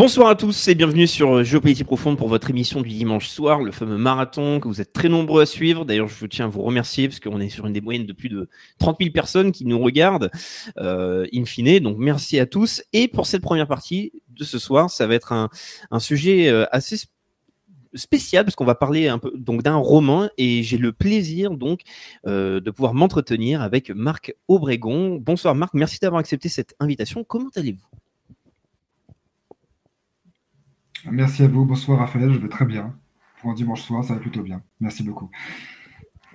Bonsoir à tous et bienvenue sur Géopolitique Profonde pour votre émission du dimanche soir, le fameux marathon que vous êtes très nombreux à suivre. D'ailleurs, je tiens à vous remercier parce qu'on est sur une des moyennes de plus de 30 000 personnes qui nous regardent, euh, in fine. Donc, merci à tous. Et pour cette première partie de ce soir, ça va être un, sujet euh, assez sp- spécial parce qu'on va parler un peu donc d'un roman et j'ai le plaisir donc euh, de pouvoir m'entretenir avec Marc Aubrégon. Bonsoir Marc, merci d'avoir accepté cette invitation. Comment allez-vous? Merci à vous. Bonsoir Raphaël, je vais très bien. Pour un dimanche soir, ça va plutôt bien. Merci beaucoup.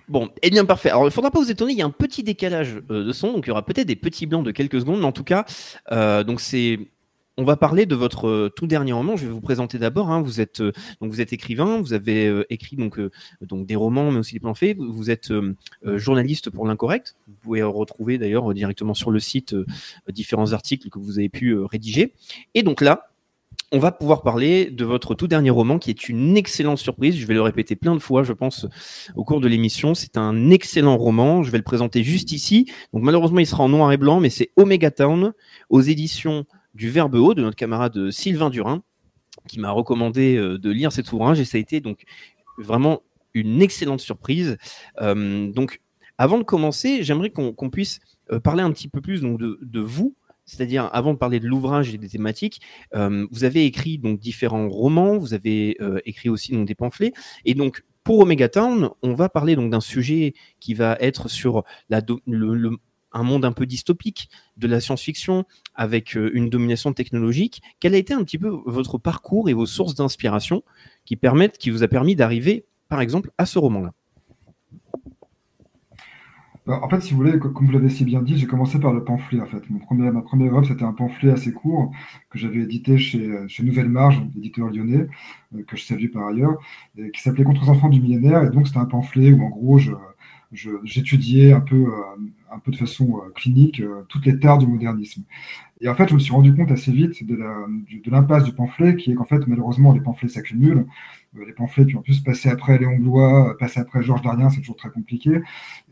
Bon, eh bien parfait. Alors il ne faudra pas vous étonner, il y a un petit décalage euh, de son, donc il y aura peut-être des petits blancs de quelques secondes, mais en tout cas, euh, donc c'est, on va parler de votre euh, tout dernier roman. Je vais vous présenter d'abord. hein. Vous êtes donc vous êtes écrivain, vous avez écrit donc donc des romans, mais aussi des plans faits. Vous, vous êtes journaliste pour l'incorrect. Vous pouvez retrouver d'ailleurs directement sur le site différents articles que vous avez pu rédiger. Et donc là. On va pouvoir parler de votre tout dernier roman qui est une excellente surprise. Je vais le répéter plein de fois, je pense, au cours de l'émission. C'est un excellent roman. Je vais le présenter juste ici. Donc malheureusement, il sera en noir et blanc, mais c'est Omega Town aux éditions du Verbe Haut de notre camarade Sylvain Durin qui m'a recommandé euh, de lire cet ouvrage et ça a été donc vraiment une excellente surprise. Euh, donc avant de commencer, j'aimerais qu'on puisse euh, parler un petit peu plus donc, de vous. C'est-à-dire, avant de parler de l'ouvrage et des thématiques, euh, vous avez écrit donc différents romans, vous avez euh, écrit aussi des pamphlets, et donc pour Omega Town, on va parler donc d'un sujet qui va être sur un monde un peu dystopique de la science-fiction avec euh, une domination technologique. Quel a été un petit peu votre parcours et vos sources d'inspiration qui permettent, qui vous a permis d'arriver, par exemple, à ce roman-là? Alors, en fait, si vous voulez, co- comme vous l'avez si bien dit, j'ai commencé par le pamphlet. En fait, Mon premier, ma première œuvre, c'était un pamphlet assez court que j'avais édité chez, chez Nouvelle Marge, éditeur lyonnais, euh, que je salue par ailleurs, et qui s'appelait Contre les enfants du millénaire. Et donc, c'était un pamphlet où, en gros, je, je- j'étudiais un peu, euh, un peu de façon euh, clinique toutes les tares du modernisme. Et en fait, je me suis rendu compte assez vite de, la, de l'impasse du pamphlet, qui est qu'en fait, malheureusement, les pamphlets s'accumulent. Euh, Les pamphlets, puis en plus, passer après Léon Blois, euh, passer après Georges Darien, c'est toujours très compliqué.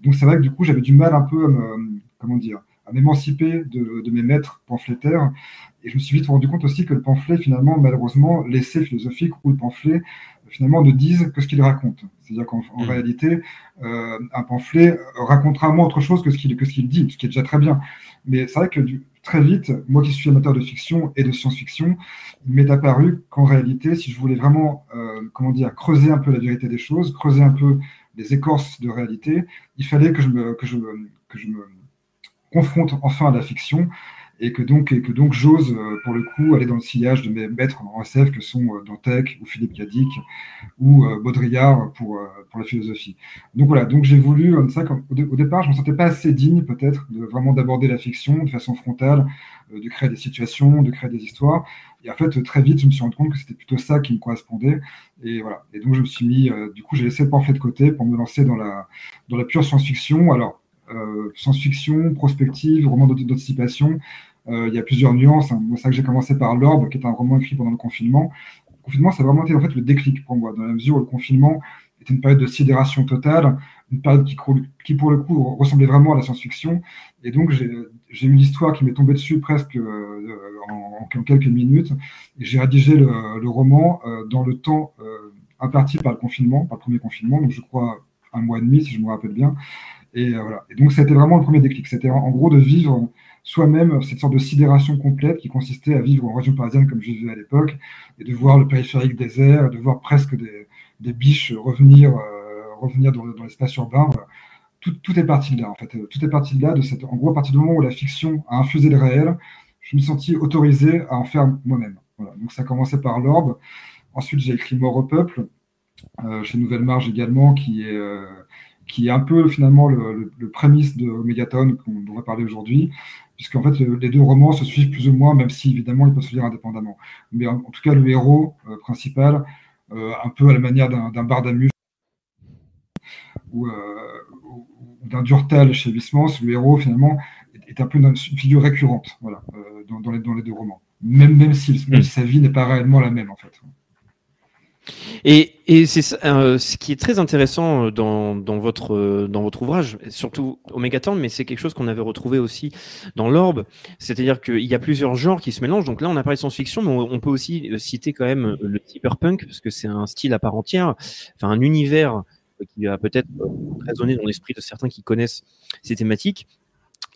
Donc c'est vrai que du coup, j'avais du mal un peu à me, comment dire, à m'émanciper de, de mes maîtres pamphlétaires. Et je me suis vite rendu compte aussi que le pamphlet, finalement, malheureusement, l'essai philosophique ou le pamphlet, finalement, ne disent que ce qu'il raconte. C'est-à-dire qu'en en Mm. réalité, euh, un pamphlet racontera moins autre chose que ce qu'il que ce qu'il dit, ce qui est déjà très bien. Mais c'est vrai que très vite, moi qui suis amateur de fiction et de science-fiction, il m'est apparu qu'en réalité, si je voulais vraiment, euh, dire, creuser un peu la vérité des choses, creuser un peu les écorces de réalité, il fallait que je me confronte enfin à la fiction et que donc, et que donc j'ose, euh, pour le coup, aller dans le sillage de mes maîtres en SF que sont euh, Dantec ou Philippe Cadic ou euh, Baudrillard pour, pour la philosophie. Donc voilà, donc j'ai voulu, ça, au, dé- au départ, je ne me sentais pas assez digne peut-être de vraiment d'aborder la fiction de façon frontale, de créer des situations, de créer des histoires. Et en fait, très vite, je me suis rendu compte que c'était plutôt ça qui me correspondait. Et voilà. Et donc, je me suis mis, du coup, j'ai laissé le de côté pour me lancer dans la, dans la pure science-fiction. Alors, science-fiction, prospective, roman d'anticipation. Euh, il y a plusieurs nuances. hein. Moi, vrai que j'ai commencé par L'Orbe, qui est un roman écrit pendant le confinement. Le confinement, ça a vraiment été en fait le déclic pour moi, dans la mesure où le confinement était une période de sidération totale, une période qui, pour le coup, ressemblait vraiment à la science-fiction. Et donc, j'ai eu l'histoire qui m'est tombée dessus presque euh, en, en quelques minutes. J'ai rédigé le, roman euh, dans le temps euh, imparti par le confinement, par le premier confinement, donc je crois un mois et demi, si je me rappelle bien. Et, euh, voilà. et donc, c'était vraiment le premier déclic. C'était en gros de vivre soi-même cette sorte de sidération complète qui consistait à vivre en région parisienne comme je vivais à l'époque, et de voir le périphérique désert, de voir presque des, biches revenir, euh, revenir dans, le- dans l'espace urbain. Tout, tout, est parti de là, en fait. Tout est parti de là, de cette, en gros, à partir du moment où la fiction a infusé le réel, je me suis senti autorisé à en faire moi-même. Donc ça a commencé par l'orbe. Ensuite, j'ai écrit Mort au peuple, euh, chez Nouvelle Marge également, qui est, euh, qui est un peu finalement le, prémisse de Omegaton dont on va parler aujourd'hui, puisqu'en fait les deux romans se suivent plus ou moins, même si évidemment ils peuvent se lire indépendamment. Mais en, tout cas, le héros euh, principal, euh, un peu à la manière d'un Bardamus ou, euh, ou d'un Durtal chez Huysmans, le héros finalement est un peu une figure récurrente dans, les, deux romans, même si sa vie n'est pas réellement la même en fait. Et, c'est euh, ce qui est très intéressant dans, dans, votre, dans votre ouvrage, surtout Omegaton, mais c'est quelque chose qu'on avait retrouvé aussi dans l'Orbe, c'est-à-dire qu'il y a plusieurs genres qui se mélangent. Donc là, on a parlé de science-fiction, mais on peut aussi citer quand même le cyberpunk, parce que c'est un style à part entière, enfin un univers qui va peut-être résonner dans l'esprit de certains qui connaissent ces thématiques.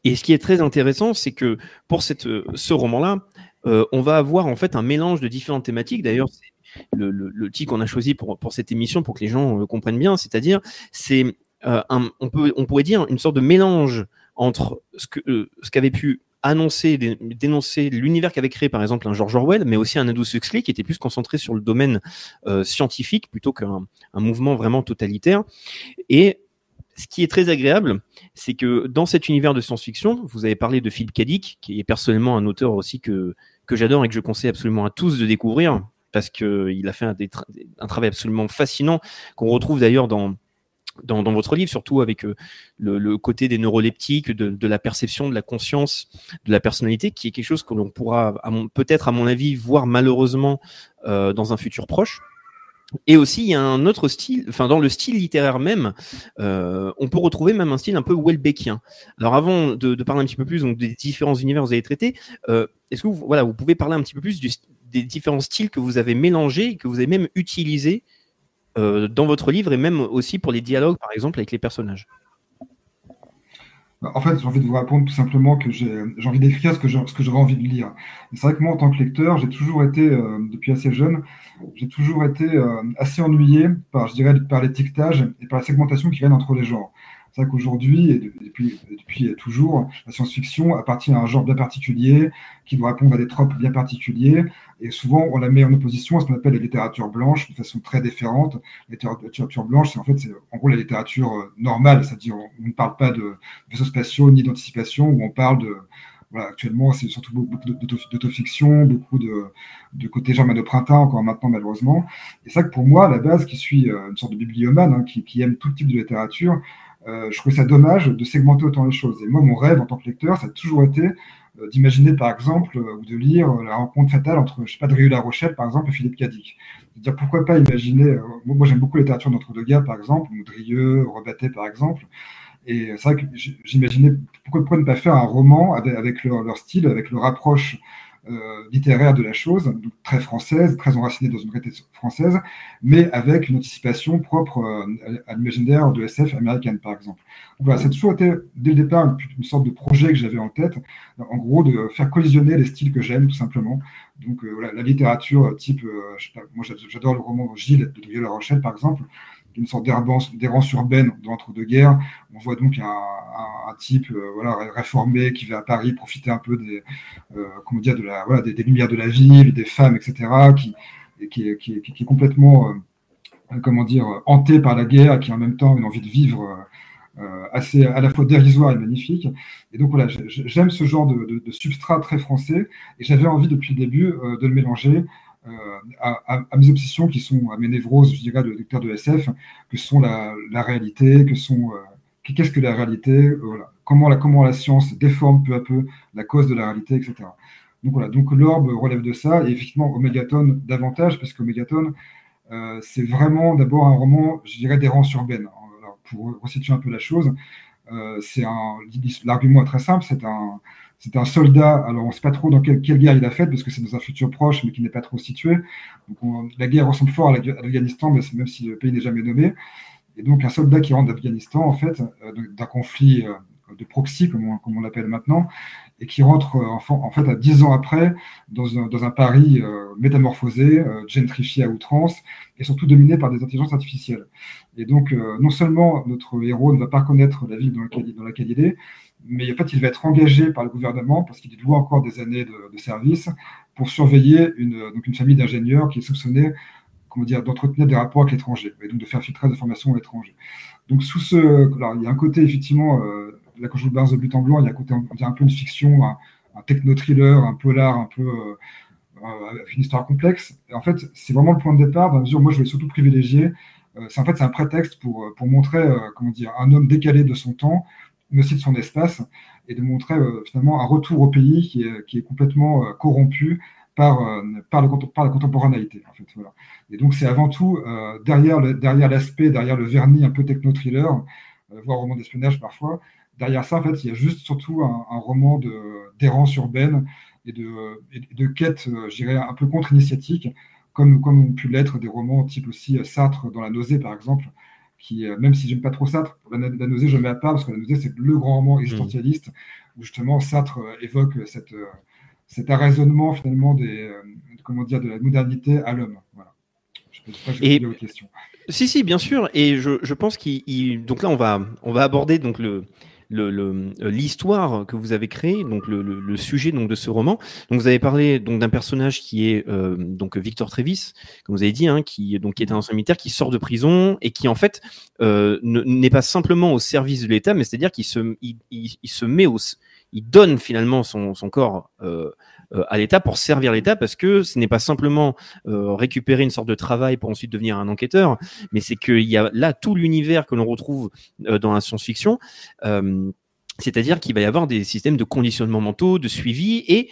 Et ce qui est très intéressant, c'est que pour ce roman-là, euh, on va avoir en fait un mélange de différentes thématiques. D'ailleurs, c'est le, titre qu'on a choisi pour, cette émission pour que les gens euh, comprennent bien, c'est-à-dire c'est euh, on, on pourrait dire une sorte de mélange entre ce que euh, ce qu'avait pu annoncer, dé, dénoncer l'univers qu'avait créé par exemple un George Orwell, mais aussi un Aldous Huxley qui était plus concentré sur le domaine scientifique plutôt qu'un un mouvement vraiment totalitaire. Et ce qui est très agréable, c'est que dans cet univers de science-fiction, vous avez parlé de Philip K. Dick, qui est personnellement un auteur aussi que, que j'adore et que je conseille absolument à tous de découvrir, parce qu'il a fait un, tra un, travail absolument fascinant, qu'on retrouve d'ailleurs dans, votre livre, surtout avec euh, le, côté des neuroleptiques, de, de, la perception, de la conscience, de la personnalité, qui est quelque chose que l'on pourra peut-être, à mon avis, voir malheureusement euh, dans un futur proche. Et aussi, il y a un autre style, enfin dans le style littéraire même, euh, on peut retrouver même un style un peu Welbeckien. Alors avant de, parler un petit peu plus des différents univers que vous avez traités, euh, est-ce que vous, voilà, vous pouvez parler un petit peu plus des différents styles que vous avez mélangés que vous avez même utilisés euh, dans votre livre et même aussi pour les dialogues, par exemple, avec les personnages? En fait, j'ai envie de vous répondre tout simplement que j'ai envie d'écrire ce que j'aurais envie de lire. C'est vrai que moi, en tant que lecteur, j'ai toujours été, euh, depuis assez jeune, j'ai toujours été euh, assez ennuyé par, je dirais, par l'étiquetage et par la segmentation qui règne entre les genres. C'est vrai qu'aujourd'hui, et depuis, toujours, la science-fiction appartient à un genre bien particulier, qui doit répondre à des tropes bien particuliers, et souvent on la met en opposition à ce qu'on appelle la littérature blanche, de façon très différente. La littérature blanche, c'est en fait, en gros la littérature euh, normale, c'est-à-dire on ne parle pas de vaisseaux spatiaux ni d'anticipation, où on parle de, voilà, actuellement, c'est surtout beaucoup d'autofiction, beaucoup de, côté germain de printemps, encore maintenant malheureusement. Et ça que pour moi, à la base, qui suis euh, une sorte de bibliomane, hein, qui, aime tout type de littérature, euh, je trouvais ça dommage de segmenter autant les choses. Et moi, mon rêve en tant que lecteur, ça a toujours été euh, d'imaginer, par exemple, euh, ou de lire la rencontre fatale entre, je sais pas, Drieu La Rochelle, par exemple, et Philippe Cadic. Pourquoi pas imaginer, moi, j'aime beaucoup la littérature d'entre-deux-guerres, par exemple, ou Drieu, par exemple. Et c'est vrai que j'imaginais, pourquoi, ne pas faire un roman avec, leur, style, avec leur approche littéraire de la chose, très française, très enracinée dans une réalité française, mais avec une anticipation propre euh, à l'imaginaire de SF américaine, par exemple. Donc voilà, ça a toujours été, dès le départ, une, sorte de projet que j'avais en tête, en gros, de faire collisionner les styles que j'aime, tout simplement. Donc euh, voilà, la littérature type, moi j'adore le roman Gilles de Drieu La Rochelle, par exemple, une sorte d'errance urbaine d'entre-deux-guerres. On voit donc un, type euh, voilà, réformé qui va à Paris profiter un peu des, euh, comment dire, de la, des, lumières de la ville, des femmes, etc., qui, est complètement euh, comment dire, hanté par la guerre qui en même temps a une envie de vivre assez à la fois dérisoire et magnifique. Et donc voilà, j'aime ce genre de, substrat très français et j'avais envie depuis le début de le mélanger à, à, mes obsessions qui sont à mes névroses, je dirais, de lecteur de SF, que sont la, réalité, que sont euh, qu'est-ce que la réalité, euh, voilà, comment la comment la science déforme peu à peu la cause de la réalité, etc. Donc voilà, donc l'orbe relève de ça et effectivement Omégaton davantage parce qu'Omégaton euh, c'est vraiment d'abord un roman, je dirais, d'errance urbaine. Alors, pour resituer un peu la chose, euh, c'est un l'argument est très simple, c'est un c'est un soldat, alors on ne sait pas trop dans quelle, quelle, guerre il a fait, parce que c'est dans un futur proche, mais qui n'est pas trop situé. Donc on, la guerre ressemble fort à l'Afghanistan, même si le pays n'est jamais nommé. Et donc un soldat qui rentre d'Afghanistan, en fait, euh, d'un conflit euh, de, proxy, comme on, on l'appelle maintenant, et qui rentre en, en, fait à dix ans après dans un, dans un Paris métamorphosé, gentrifié à outrance, et surtout dominé par des intelligences artificielles. Et donc, non seulement notre héros ne va pas connaître la ville dans dans laquelle il est, mais en fait, il va être engagé par le gouvernement parce qu'il doit encore des années de, de, service pour surveiller une, donc une famille d'ingénieurs qui est soupçonnée comment dire, d'entretenir des rapports avec l'étranger et donc de faire filtrer des informations à l'étranger. Donc, sous ce, alors, il y a un côté effectivement, euh, quand je vous parle de but en blanc, il y a un côté un peu une fiction, un, techno-thriller, un polar, un peu euh, euh, avec une histoire complexe. Et en fait, c'est vraiment le point de départ, dans la mesure où moi je vais surtout privilégier. Euh, c'est en fait c'est un prétexte pour, pour montrer comment dire un homme décalé de son temps mais aussi de son espace, et de montrer euh, finalement un retour au pays qui est, qui est complètement euh, corrompu par, euh, par, le, par la contemporanéité. En fait, voilà. Et donc c'est avant tout derrière derrière l'aspect, derrière le vernis un peu techno-thriller, voire roman d'espionnage parfois, derrière ça, en fait, il y a juste surtout un, roman d'errance urbaine et de, de quête, je dirais, un peu contre-initiatique, comme, comme ont pu l'être des romans type aussi Sartre dans La Nausée, par exemple, qui, euh, même si j'aime pas trop Sartre, la, la, nausée, je mets à part parce que la nausée, c'est le grand roman existentialiste où justement Sartre euh, évoque cette, euh, cet arraisonnement finalement des, comment dire, de la modernité à l'homme. Voilà. Je ne sais pas si Et... Si, si, bien sûr. Et je, je pense qu'il. Donc là, on va, on va aborder donc le, l'histoire que vous avez créée, donc le, le, le, sujet donc de ce roman. Donc vous avez parlé donc d'un personnage qui est euh, donc Victor Trévis, comme vous avez dit, hein, qui donc qui est un ancien militaire qui sort de prison et qui en fait euh, n'est pas simplement au service de l'État, mais c'est-à-dire qu'il se il, il, il, se met au il donne finalement son, son corps euh, euh, à l'État pour servir l'État parce que ce n'est pas simplement euh, récupérer une sorte de travail pour ensuite devenir un enquêteur, mais c'est qu'il y a là tout l'univers que l'on retrouve dans la science-fiction. c'est-à-dire qu'il va y avoir des systèmes de conditionnement mentaux, de suivi et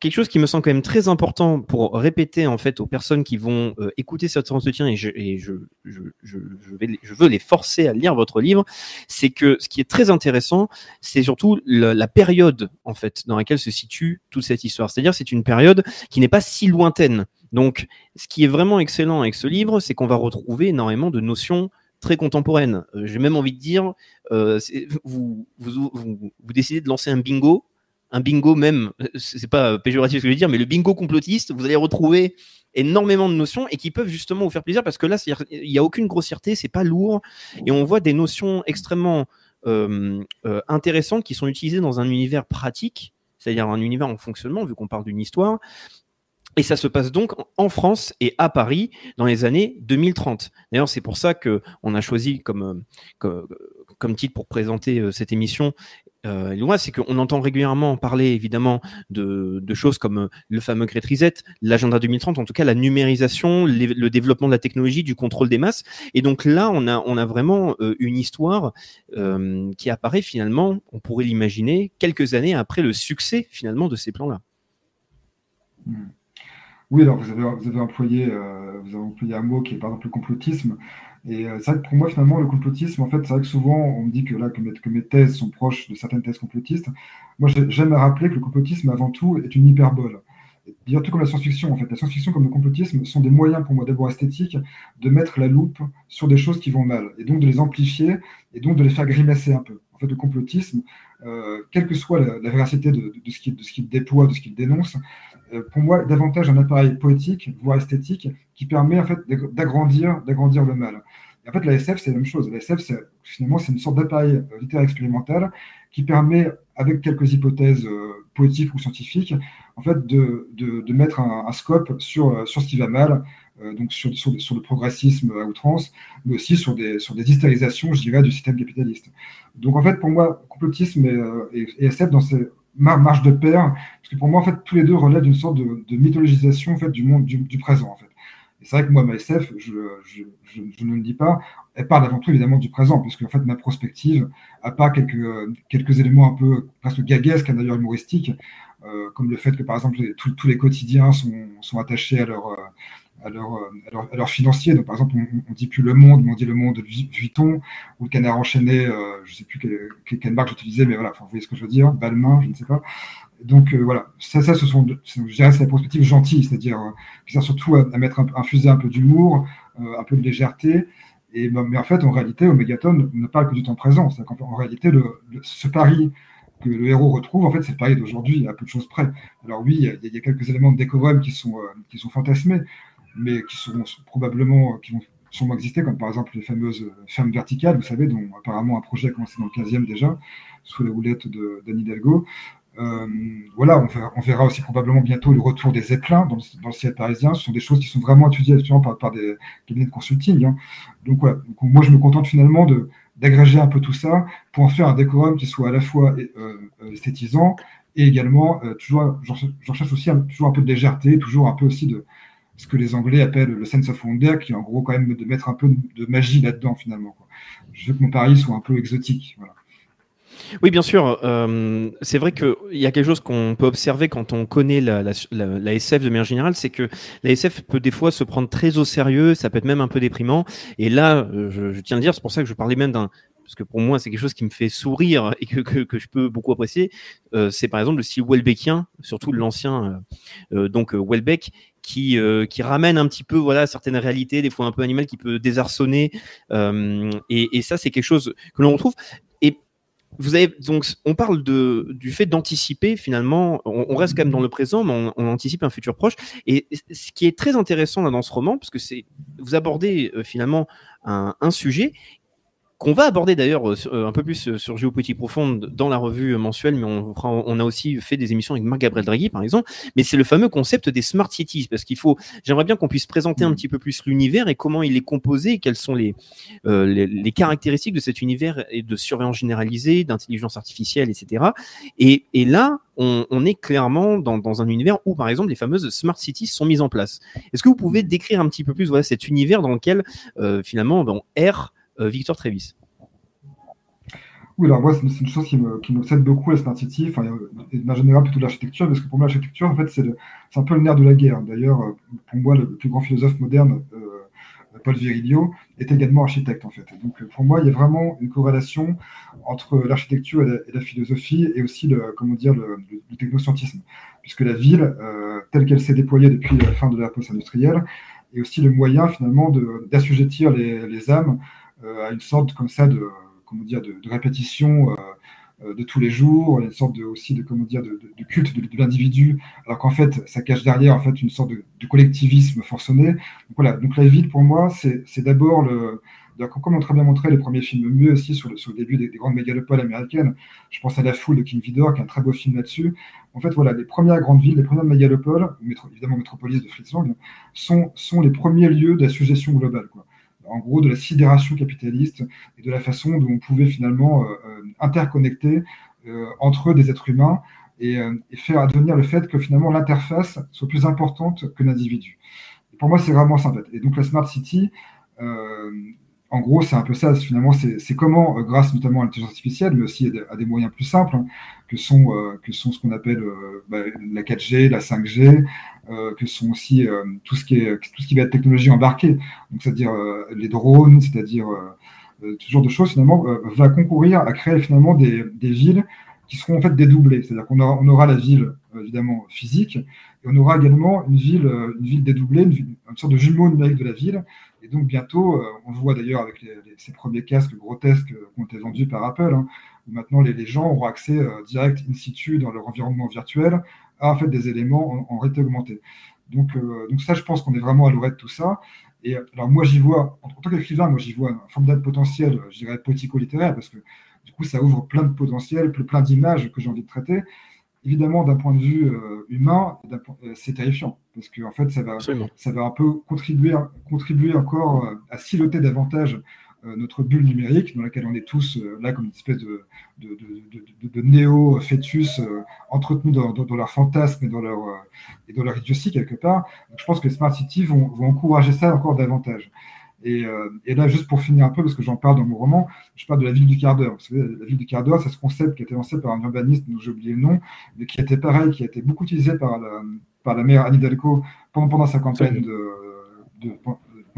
quelque chose qui me semble quand même très important pour répéter en fait aux personnes qui vont euh, écouter cet entretien et, je, et je, je, je, vais, je veux les forcer à lire votre livre, c'est que ce qui est très intéressant, c'est surtout la période en fait dans laquelle se situe toute cette histoire. C'est-à-dire c'est une période qui n'est pas si lointaine. Donc, ce qui est vraiment excellent avec ce livre, c'est qu'on va retrouver énormément de notions très contemporaines. Euh, J'ai même envie de dire, euh, vous, vous, vous décidez de lancer un bingo un bingo même, c'est pas péjoratif ce que je veux dire, mais le bingo complotiste, vous allez retrouver énormément de notions et qui peuvent justement vous faire plaisir parce que là, il n'y a aucune grossièreté, c'est pas lourd et on voit des notions extrêmement euh, euh, intéressantes qui sont utilisées dans un univers pratique, c'est-à-dire un univers en fonctionnement, vu qu'on parle d'une histoire. Et ça se passe donc en France et à Paris dans les années 2030. D'ailleurs, c'est pour ça que on a choisi comme, euh, comme, titre pour présenter euh, cette émission euh, c'est qu'on entend régulièrement parler évidemment de, choses comme euh, le fameux Great Reset, l'agenda 2030, en tout cas la numérisation, le développement de la technologie, du contrôle des masses. Et donc là, on a, vraiment euh, une histoire euh, qui apparaît finalement, on pourrait l'imaginer, quelques années après le succès finalement de ces plans-là. Hmm. Oui, alors vous avez, employé, vous avez employé un mot qui est par exemple le complotisme. Et euh, c'est vrai que pour moi, finalement, le complotisme, en fait, c'est vrai que souvent, on me dit que là, que mes, thèses sont proches de certaines thèses complotistes. Moi, j'aime rappeler que le complotisme, avant tout, est une hyperbole. Dire tout comme la science-fiction, en fait. La science-fiction comme le complotisme sont des moyens, pour moi, d'abord esthétiques, de mettre la loupe sur des choses qui vont mal, et donc de les amplifier, et donc de les faire grimacer un peu. En fait, le complotisme, euh, quelle que soit la, la véracité de, de, de ce qu'il qu déploie, de ce qu'il dénonce, pour moi, davantage un appareil poétique, voire esthétique, qui permet en fait d'agrandir, d'agrandir le mal. Et en fait, la SF, c'est la même chose. La SF, finalement, c'est une sorte d'appareil euh, littéraire expérimental qui permet, avec quelques hypothèses euh, poétiques ou scientifiques, en fait, de, mettre un, scope sur, sur ce qui va mal, euh, donc sur, sur, le progressisme à outrance, mais aussi sur des, sur des hystérisations, je dirais, du système capitaliste. Donc, en fait, pour moi, complotisme et SF, dans ces marche de pair, parce que pour moi, en fait, tous les deux relèvent d'une sorte de, mythologisation en fait, du monde du, présent. En fait. Et c'est vrai que moi, ma SF, je, je, ne le dis pas, elle parle avant tout évidemment du présent, puisque en fait, ma prospective, à part quelques, quelques éléments un peu presque gaguesques, d'ailleurs humoristiques, euh, comme le fait que par exemple, tous, tous les quotidiens sont, sont attachés à leur, euh, à leur, financier. Donc, par exemple, on, on dit plus le monde, mais on dit le monde Vuitton ou le canard enchaîné, euh, je sais plus quelle, quelle marque j'utilisais, mais voilà, vous voyez ce que je veux dire, Balmain, je ne sais pas. Donc euh, voilà, ça, ça, ce sont, je dirais, c'est la perspective gentille, c'est-à-dire qui sert surtout à, mettre un, fusée un peu d'humour, un peu de légèreté, Et, mais en fait, en réalité, Omegaton ne parle que du temps présent. C'est-à-dire qu'en en réalité, le, ce pari que le héros retrouve, en fait, c'est le pari d'aujourd'hui, à peu de choses près. Alors oui, il y a, quelques éléments de décorum qui sont, qui sont fantasmés, mais qui seront probablement, qui vont sûrement exister, comme par exemple les fameuses euh, fermes verticales, vous savez, dont apparemment un projet a commencé dans le 15e déjà, sous les roulettes de d'Anne Hidalgo. Euh, voilà, on verra, aussi probablement bientôt le retour des zeppelins dans, dans le ciel parisien. Ce sont des choses qui sont vraiment étudiées actuellement par, par des cabinets de consulting. hein. Donc voilà, Donc, moi je me contente finalement de d'agréger un peu tout ça pour en faire un décorum qui soit à la fois euh, euh, esthétisant et également euh, toujours, je recherche- je recherche aussi toujours un peu de légèreté, toujours un peu aussi de ce que les Anglais appellent le sense of wonder, qui est en gros quand même de mettre un peu de magie là-dedans finalement. Je veux que mon pari soit un peu exotique. Oui, bien sûr. euh, c'est vrai qu'il y a quelque chose qu'on peut observer quand on connaît la, SF de manière générale, c'est que la SF peut des fois se prendre très au sérieux, ça peut être même un peu déprimant. Et là, euh, je, tiens à dire, c'est pour ça que je parlais même d'un... Parce que pour moi, c'est quelque chose qui me fait sourire et que, que, je peux beaucoup apprécier. Euh, c'est par exemple le style Welbeckien, surtout l'ancien, donc Welbeck, qui, euh, qui ramène un petit peu voilà certaines réalités, des fois un peu animales, qui peut désarçonner. Euh, et, ça, c'est quelque chose que l'on retrouve. Et vous avez donc, on parle du fait d'anticiper finalement. On, reste quand même dans le présent, mais on, anticipe un futur proche. Et ce qui est très intéressant dans ce roman, parce que c'est vous abordez euh, finalement un sujet qu'on va aborder d'ailleurs euh, euh, un peu plus euh, sur Géopolitique Profonde dans la revue mensuelle, mais on, on a aussi fait des émissions avec Marc Gabriel Draghi, par exemple. Mais c'est le fameux concept des smart cities, parce qu'il faut, j'aimerais bien qu'on puisse présenter un petit peu plus l'univers et comment il est composé, et quelles sont les, euh, les, les caractéristiques de cet univers et de surveillance généralisée, d'intelligence artificielle, etc. Et, et là, on, on est clairement dans, dans un univers où, par exemple, les fameuses smart cities sont mises en place. Est-ce que vous pouvez décrire un petit peu plus voilà, cet univers dans lequel, euh, finalement, ben, erre Victor Trévis Oui, alors moi, c'est une chose qui me, qui beaucoup, la Smart City, enfin, euh, et de manière générale, plutôt l'architecture, parce que pour moi, l'architecture, en fait, c'est un peu le nerf de la guerre. D'ailleurs, euh, pour moi, le plus grand philosophe moderne, euh, Paul Virilio, est également architecte, en fait. Donc, euh, pour moi, il y a vraiment une corrélation entre l'architecture et, la- philosophie, et aussi, le, comment dire, le, technoscientisme. Puisque la ville, euh, telle qu'elle s'est déployée depuis la fin de la post-industrielle, est aussi le moyen, finalement, d'assujettir les, âmes euh, à une sorte, comme ça, de comment dire, de, de répétition euh, euh, de tous les jours, une sorte de, aussi de, comment dire, de, de- culte de, l'individu, alors qu'en fait, ça cache derrière en fait une sorte de, collectivisme forcené. Donc voilà, donc la ville pour moi, c'est d'abord le, comme on très bien montré les premiers films mieux aussi sur le, sur le début des, des grandes mégalopoles américaines. Je pense à La Foule de King Vidor, qui est un très beau film là-dessus. En fait, voilà, les premières grandes villes, les premières mégalopoles, évidemment Métropolis de Fritz Lang, sont, sont les premiers lieux d'assujetion globale. Quoi en gros de la sidération capitaliste et de la façon dont on pouvait finalement euh, euh, interconnecter euh, entre eux des êtres humains et, faire advenir le fait que finalement l'interface soit plus importante que l'individu. Pour moi, c'est vraiment ça en fait. Et donc la Smart City, en gros, c'est un peu ça. Finalement, c'est comment, grâce notamment à l'intelligence artificielle, mais aussi à des, moyens plus simples, hein, que sont, sont ce qu'on appelle bah, la 4G, la 5G, euh, que sont aussi euh, tout, ce qui est, tout ce qui va être technologie embarquée, c'est-à-dire euh, les drones, c'est-à-dire ce genre de choses, finalement, va concourir à créer finalement des, des villes qui seront en fait dédoublées. C'est-à-dire qu'on aura, on aura la ville, évidemment, physique, et on aura également une ville, une ville dédoublée, une, sorte de jumeau numérique de la ville. Et donc bientôt, on le voit d'ailleurs avec ces premiers casques grotesques qui ont été vendus par Apple, hein, où maintenant les, les gens auront accès direct in situ dans leur environnement virtuel à en fait, des éléments en, en réalité augmentée. Donc, euh, donc ça, je pense qu'on est vraiment à l'orée de tout ça. Et euh, alors moi, j'y vois, en, tant qu'écrivain, moi, j'y vois un formidable potentiel, euh, je dirais, poético-littéraire, parce que du coup, ça ouvre plein de potentiels, ple- plein d'images que j'ai envie de traiter. Évidemment, d'un point de vue euh, humain, c'est terrifiant, parce que en fait, ça va, Absolument. ça va un peu contribuer, contribuer encore à siloter davantage notre bulle numérique dans laquelle on est tous euh, là comme une espèce de, de, de, de, de- de néo-fœtus euh, entretenus dans, dans, dans leur fantasme et dans leur, euh, et dans leur idiotie quelque part. Donc, je pense que les Smart Cities vont, vont encourager ça encore davantage. Et, euh, et là, juste pour finir un peu, parce que j'en parle dans mon roman, je parle de la ville du quart d'heure. La ville du quart d'heure, c'est ce concept qui a été lancé par un urbaniste dont j'ai oublié le nom, mais qui était pareil, qui a été beaucoup utilisé par la, par la maire Anne Hidalgo pendant, pendant sa campagne de, de,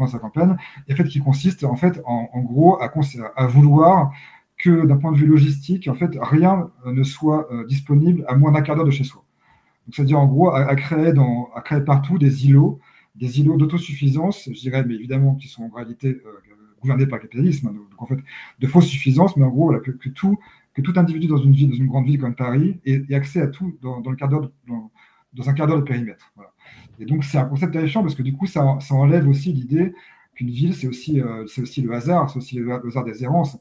pendant sa campagne, en fait qui consiste en fait en, gros à, vouloir que d'un point de vue logistique, en fait, rien euh, ne soit euh, disponible à moins d'un quart d'heure de chez soi. C'est-à-dire en gros à, créer à créer partout des îlots, des îlots d'autosuffisance, je dirais, mais évidemment qui sont en réalité euh, gouvernée par le capitalisme. Hein. donc, en fait, de fausses suffisances, mais en gros, que, tout, individu dans une grande ville comme Paris, ait, accès à tout dans, un quart d'heure de périmètre. Et donc, c'est un concept terrifiant parce que du coup, ça, ça enlève aussi l'idée qu'une ville, c'est aussi, aussi le hasard, c'est aussi le hasard des errances.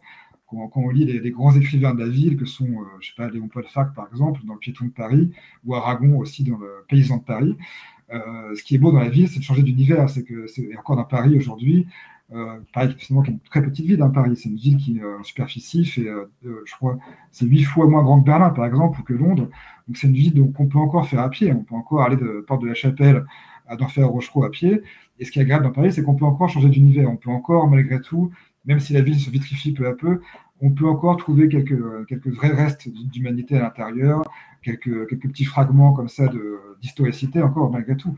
Quand, on lit les, grands écrivains de la ville, que sont, euh, je sais pas, Léon Paul Fac, par exemple, dans Le Piéton de Paris, ou Aragon aussi dans Le Paysan de Paris, euh, ce qui est beau dans la ville, c'est de changer d'univers. C'est que, c'est encore dans Paris aujourd'hui, euh, Paris, finalement, est une très petite ville, hein, Paris. C'est une ville qui, en superficie, fait, je crois, c'est huit fois moins grand que Berlin, par exemple, ou que Londres. Donc, c'est une ville qu'on peut encore faire à pied. On peut encore aller de Porte de la Chapelle à d'enfer Rochereau à pied. Et ce qui est agréable dans Paris, c'est qu'on peut encore changer d'univers. On peut encore, malgré tout, même si la ville se vitrifie peu à peu, on peut encore trouver quelques, quelques vrais restes d'humanité à l'intérieur, quelques, petits fragments comme ça d'historicité encore malgré tout,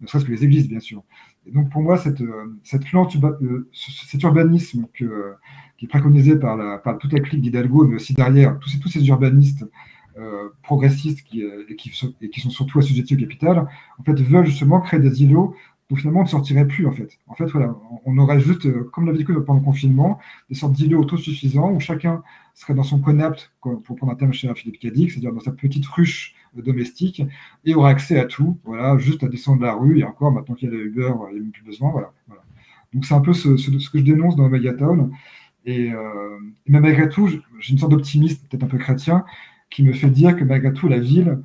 ne serait-ce que les églises bien sûr. Et donc pour moi, cette, cette euh, cet urbanisme qui est préconisé par, par toute la clique d'Hidalgo, mais aussi derrière tous ces, tous ces urbanistes euh, progressistes qui, euh, et qui, et qui, sont surtout assujettis au capital, en fait, veulent justement créer des îlots où finalement on ne sortirait plus en fait. En fait, voilà, on aurait juste, euh, comme l'avait vécu pendant le confinement, des sortes d'îlots autosuffisants où chacun serait dans son conapt, pour prendre un thème chez Philippe Cadic, c'est-à-dire dans sa petite ruche domestique, et aurait accès à tout, voilà, juste à descendre la rue, et encore, maintenant qu'il y a le Uber, il n'y a même plus besoin, voilà. Donc c'est un peu ce, que je dénonce dans Megatown, et, euh, mais malgré tout, j'ai une sorte d'optimisme, peut-être un peu chrétien, qui me fait dire que malgré tout, la ville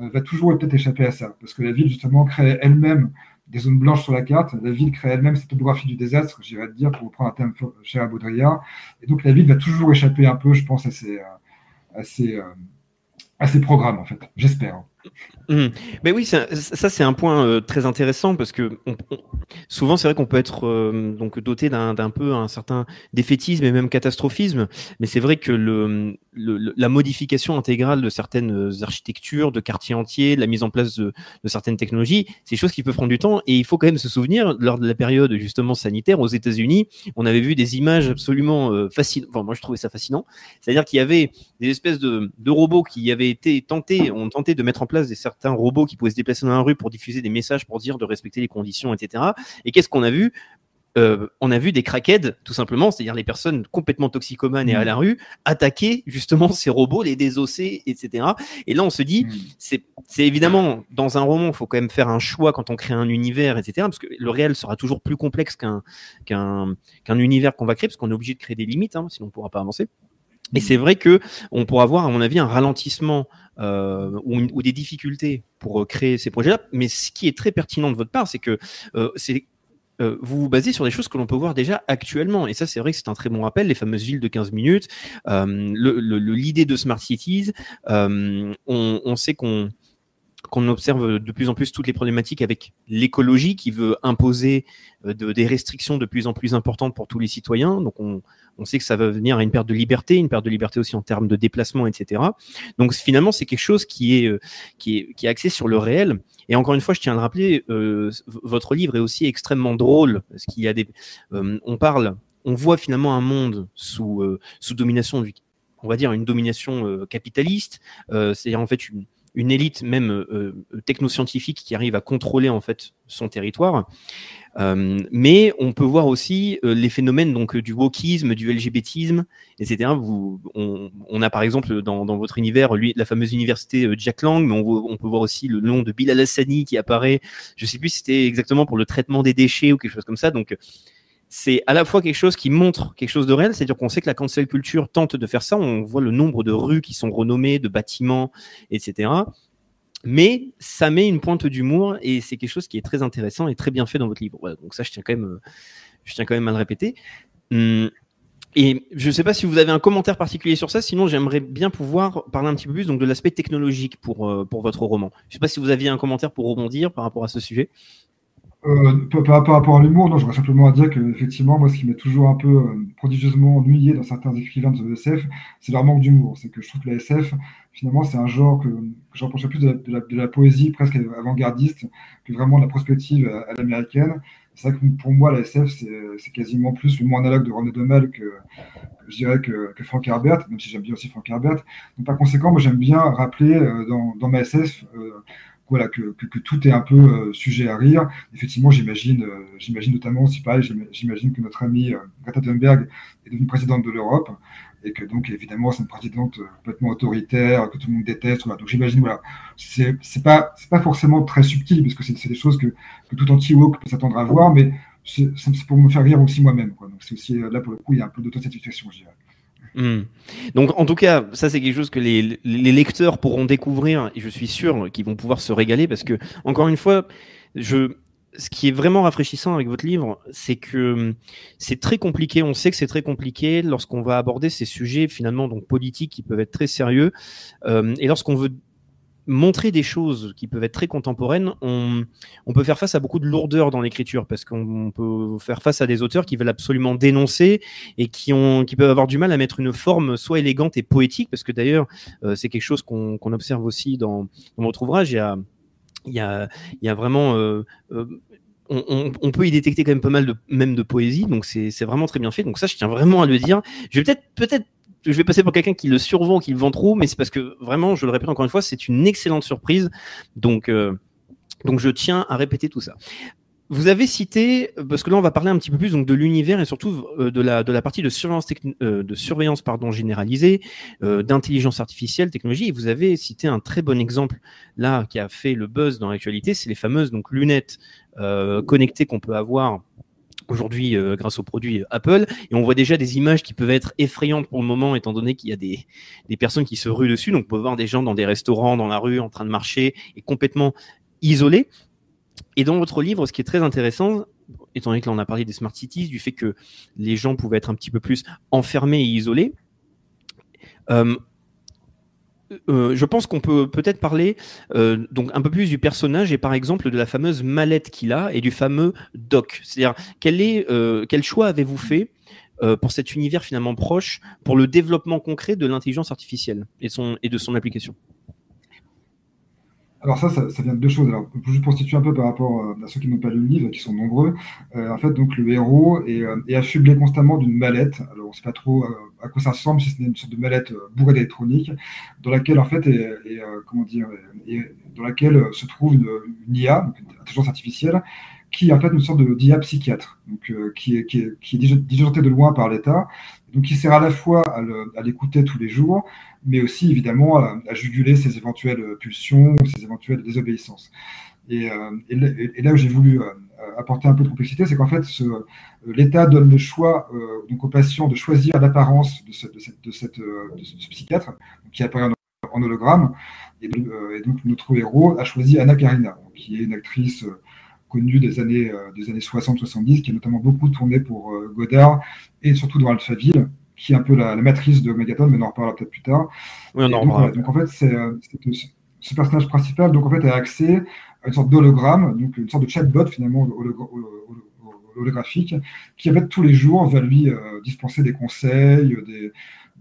euh, va toujours peut-être échapper à ça, parce que la ville, justement, crée elle-même des zones blanches sur la carte. La ville crée elle-même cette topographie du désastre, j'irais dire, pour reprendre un terme cher à Baudrillard. Et donc la ville va toujours échapper un peu, je pense, à ces, à ces, à ces programmes, en fait. J'espère. Mmh. Mais oui, ça, c'est un point euh, très intéressant parce que souvent c'est vrai qu'on peut être euh, donc doté d'un peu un certain défaitisme et même catastrophisme, mais c'est vrai que la modification intégrale de certaines architectures, de quartiers entiers, la mise en place de, certaines technologies, c'est des choses qui peuvent prendre du temps et il faut quand même se souvenir lors de la période justement sanitaire aux États-Unis, on avait vu des images absolument euh, fascinantes. Enfin, moi je trouvais ça fascinant, c'est-à-dire qu'il y avait des espèces de, de robots qui avaient été tentés, ont tenté de mettre en place des certains robots qui pouvaient se déplacer dans la rue pour diffuser des messages pour dire de respecter les conditions, etc. Et qu'est-ce qu'on a vu? Euh, on a vu des crackheads, tout simplement, c'est-à-dire les personnes complètement toxicomanes et à mmh. la rue, attaquer justement ces robots, les désosser, etc. Et là, on se dit, mmh. c'est évidemment, dans un roman, il faut quand même faire un choix quand on crée un univers, etc. Parce que le réel sera toujours plus complexe qu'un qu'un univers qu'on va créer, parce qu'on est obligé de créer des limites, hein, sinon on ne pourra pas avancer. Et c'est vrai que on pourra avoir, à mon avis, un ralentissement euh, ou, des difficultés pour euh, créer ces projets-là. Mais ce qui est très pertinent de votre part, c'est que euh, vous vous basez sur des choses que l'on peut voir déjà actuellement. Et ça, c'est vrai que c'est un très bon rappel, les fameuses villes de 15 minutes, l'idée de Smart Cities. on, sait qu'on qu'on observe de plus en plus toutes les problématiques avec l'écologie qui veut imposer de, des restrictions de plus en plus importantes pour tous les citoyens. Donc on, on sait que ça va venir à une perte de liberté, une perte de liberté aussi en termes de déplacement, etc. Donc finalement, c'est quelque chose qui est, euh, qui est, qui est axé sur le réel. Et encore une fois, je tiens à le rappeler, euh, votre livre est aussi extrêmement drôle parce qu'il y a des, euh, on parle, on voit finalement un monde sous, sous domination, on va dire une domination capitaliste, c'est-à-dire en fait une, une élite même euh, technoscientifique qui arrive à contrôler en fait son territoire. Euh, mais on peut voir aussi euh, les phénomènes donc du wokisme, du LGBTisme, etc. Vous, on, a par exemple dans, dans, votre univers lui, la fameuse université Jack Lang, mais on, on, peut voir aussi le nom de Bilal Hassani qui apparaît. Je sais plus si c'était exactement pour le traitement des déchets ou quelque chose comme ça. Donc c'est à la fois quelque chose qui montre quelque chose de réel, c'est-à-dire qu'on sait que la cancel culture tente de faire ça, on voit le nombre de rues qui sont renommées, de bâtiments, etc. Mais ça met une pointe d'humour et c'est quelque chose qui est très intéressant et très bien fait dans votre livre. donc ça, je tiens quand même, je tiens quand même à le répéter. Hum, et je ne sais pas si vous avez un commentaire particulier sur ça, sinon j'aimerais bien pouvoir parler un petit peu plus donc de l'aspect technologique pour, euh, pour votre roman. Je ne sais pas si vous aviez un commentaire pour rebondir par rapport à ce sujet. Euh, par, rapport à l'humour, non, j'aurais simplement à dire que effectivement, moi, ce qui m'est toujours un peu euh, prodigieusement ennuyé dans certains écrivains de SF, c'est leur manque d'humour. C'est que je trouve que la SF, finalement, c'est un genre que, que plus de la, poésie presque avant-gardiste que vraiment de la prospective à, l'américaine. C'est vrai que pour moi, la SF, c'est quasiment plus le mot analogue de René Demel que, je dirais que, que, Frank Herbert, même si j'aime bien aussi Frank Herbert. Donc, par conséquent, moi, j'aime bien rappeler euh, dans, dans ma SF voilà, que, que, tout est un peu sujet à rire. Effectivement, j'imagine, j'imagine notamment, si pareil, j'imagine que notre amie Greta Thunberg est devenue présidente de l'Europe et que donc évidemment c'est une présidente complètement autoritaire que tout le monde déteste. Donc j'imagine voilà, c'est pas c'est pas forcément très subtil parce que c'est des choses que, que tout anti woke peut s'attendre à voir, mais c'est pour me faire rire aussi moi-même. Donc c'est aussi là pour le coup il y a un peu d'autosatisfaction, je dirais. Hmm. Donc, en tout cas, ça c'est quelque chose que les, les, lecteurs pourront découvrir et je suis sûr qu'ils vont pouvoir se régaler parce que, encore une fois, je, ce qui est vraiment rafraîchissant avec votre livre, c'est que c'est très compliqué. On sait que c'est très compliqué lorsqu'on va aborder ces sujets finalement donc politiques qui peuvent être très sérieux. Euh, et lorsqu'on veut montrer des choses qui peuvent être très contemporaines, on, peut faire face à beaucoup de lourdeur dans l'écriture parce qu'on peut faire face à des auteurs qui veulent absolument dénoncer et qui, peuvent avoir du mal à mettre une forme soit élégante et poétique parce que d'ailleurs euh, c'est quelque chose qu'on observe aussi dans, dans votre ouvrage. Il y a il y a, il y a vraiment euh, euh, on, on, peut y détecter quand même pas mal de même de poésie, donc c'est vraiment très bien fait. Donc ça, je tiens vraiment à le dire. Je vais peut-être peut-être je vais passer pour quelqu'un qui le survend, qui le vend trop, mais c'est parce que vraiment, je le répète encore une fois, c'est une excellente surprise. Donc euh, donc je tiens à répéter tout ça. Vous avez cité, parce que là on va parler un petit peu plus donc de l'univers et surtout euh, de la, de la partie de surveillance, euh, de surveillance pardon, généralisée, euh, d'intelligence artificielle, technologie, et vous avez cité un très bon exemple là qui a fait le buzz dans l'actualité, c'est les fameuses donc, lunettes connectées qu'on peut avoir aujourd'hui grâce aux produits Apple. Et on voit déjà des images qui peuvent être effrayantes pour le moment, étant donné qu'il y a des, des personnes qui se ruent dessus. Donc on peut voir des gens dans des restaurants, dans la rue, en train de marcher et complètement isolés. Et dans votre livre, ce qui est très intéressant, étant donné que là on a parlé des smart cities, du fait que les gens pouvaient être un petit peu plus enfermés et isolés, euh, euh, je pense qu'on peut peut-être parler euh, donc un peu plus du personnage et par exemple de la fameuse mallette qu'il a et du fameux doc. C'est-à-dire quel est quel choix avez-vous fait pour cet univers finalement proche pour le développement concret de l'intelligence artificielle et de son application? Alors ça, ça, vient de deux choses. Alors, juste pour situer un peu par rapport euh, à ceux qui n'ont pas lu le livre, qui sont nombreux, euh, en fait, donc le héros est, euh, est affublé constamment d'une mallette. Alors, on ne sait pas trop à quoi ça ressemble, si c'est une sorte de mallette bourrée d'électronique, dans laquelle, en fait, est, comment dire, dans laquelle se trouve une, IA, une intelligence artificielle, qui est en fait une sorte de d'IA psychiatre, donc, qui est, qui est, qui est de loin par l'État, donc qui sert à la fois à l'écouter tous les jours, mais aussi évidemment à, juguler ses éventuelles pulsions ou ses éventuelles désobéissances. Et, euh, et, là où j'ai voulu euh, apporter un peu de complexité, c'est qu'en fait, l'État donne le choix euh, donc aux patients de choisir l'apparence de, ce, psychiatre qui apparaît en, hologramme. Et, donc notre héros a choisi Anna Karina, qui est une actrice connue des années, des années 60-70, qui a notamment beaucoup tourné pour Godard et surtout dans Alphaville, qui est un peu la, matrice de Megaton, mais on en reparlera peut-être plus tard. Oui, on en donc, donc, en fait, c'est euh, ce personnage principal donc en fait a accès à une sorte d'hologramme, donc une sorte de chatbot finalement holographique, qui en fait tous les jours va lui euh, dispenser des conseils,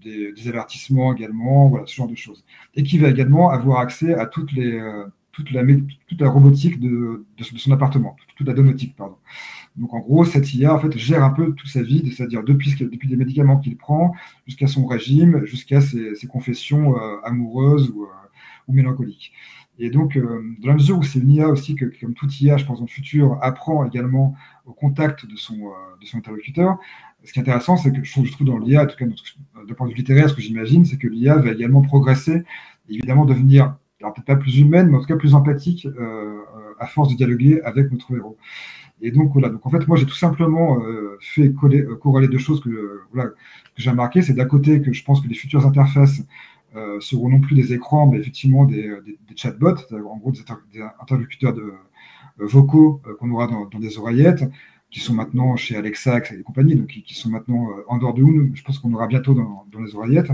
des, des, avertissements également, voilà ce genre de choses, et qui va également avoir accès à toutes les euh, toute la, toute la robotique de, de, son appartement, toute la domotique, pardon. Donc en gros, cette IA en fait gère un peu toute sa vie, c'est-à-dire depuis, depuis les médicaments qu'il prend, jusqu'à son régime, jusqu'à ses, confessions euh, amoureuses ou, euh, ou, mélancoliques. Et donc, euh, dans la mesure où c'est une IA aussi que, comme toute IA, je pense dans le futur, apprend également au contact de son, de son interlocuteur, ce qui est intéressant, c'est que je trouve, je trouve dans l'IA, en tout cas d'un point de vue littéraire, ce que j'imagine, c'est que l'IA va également progresser, évidemment devenir, alors peut-être pas plus humaine, mais en tout cas plus empathique à force de dialoguer avec notre héros. Et donc voilà, donc en fait moi j'ai tout simplement euh, fait coller, euh, deux choses que, voilà, que j'ai remarqué. C'est d'un côté que je pense que les futures interfaces euh, seront non plus des écrans, mais effectivement des, chatbots, en gros des, interlocuteurs vocaux qu'on aura dans, des oreillettes, qui sont maintenant chez Alexa et compagnie, donc qui, sont maintenant en dehors de nous. Je pense qu'on aura bientôt dans les oreillettes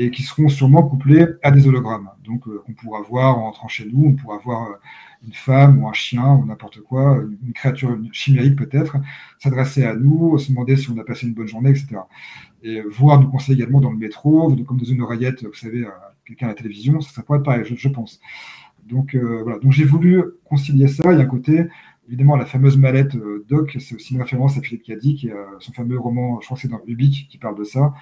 et qui seront sûrement couplés à des hologrammes. Donc, euh, on pourra voir en entrant chez nous, on pourra voir euh, une femme ou un chien ou n'importe quoi, une créature chimérique peut-être, s'adresser à nous, se demander si on a passé une bonne journée, etc. Et voir nous conseiller également dans le métro, comme dans une oreillette, vous savez, quelqu'un à la télévision, ça, ça pourrait être pareil, je, pense. Donc, euh, voilà. Donc, j'ai voulu concilier ça. Il y a un côté, évidemment, la fameuse mallette Doc, c'est aussi une référence à Philippe Cadic, qui a son fameux roman, je crois que c'est dans Ubik, qui parle de ça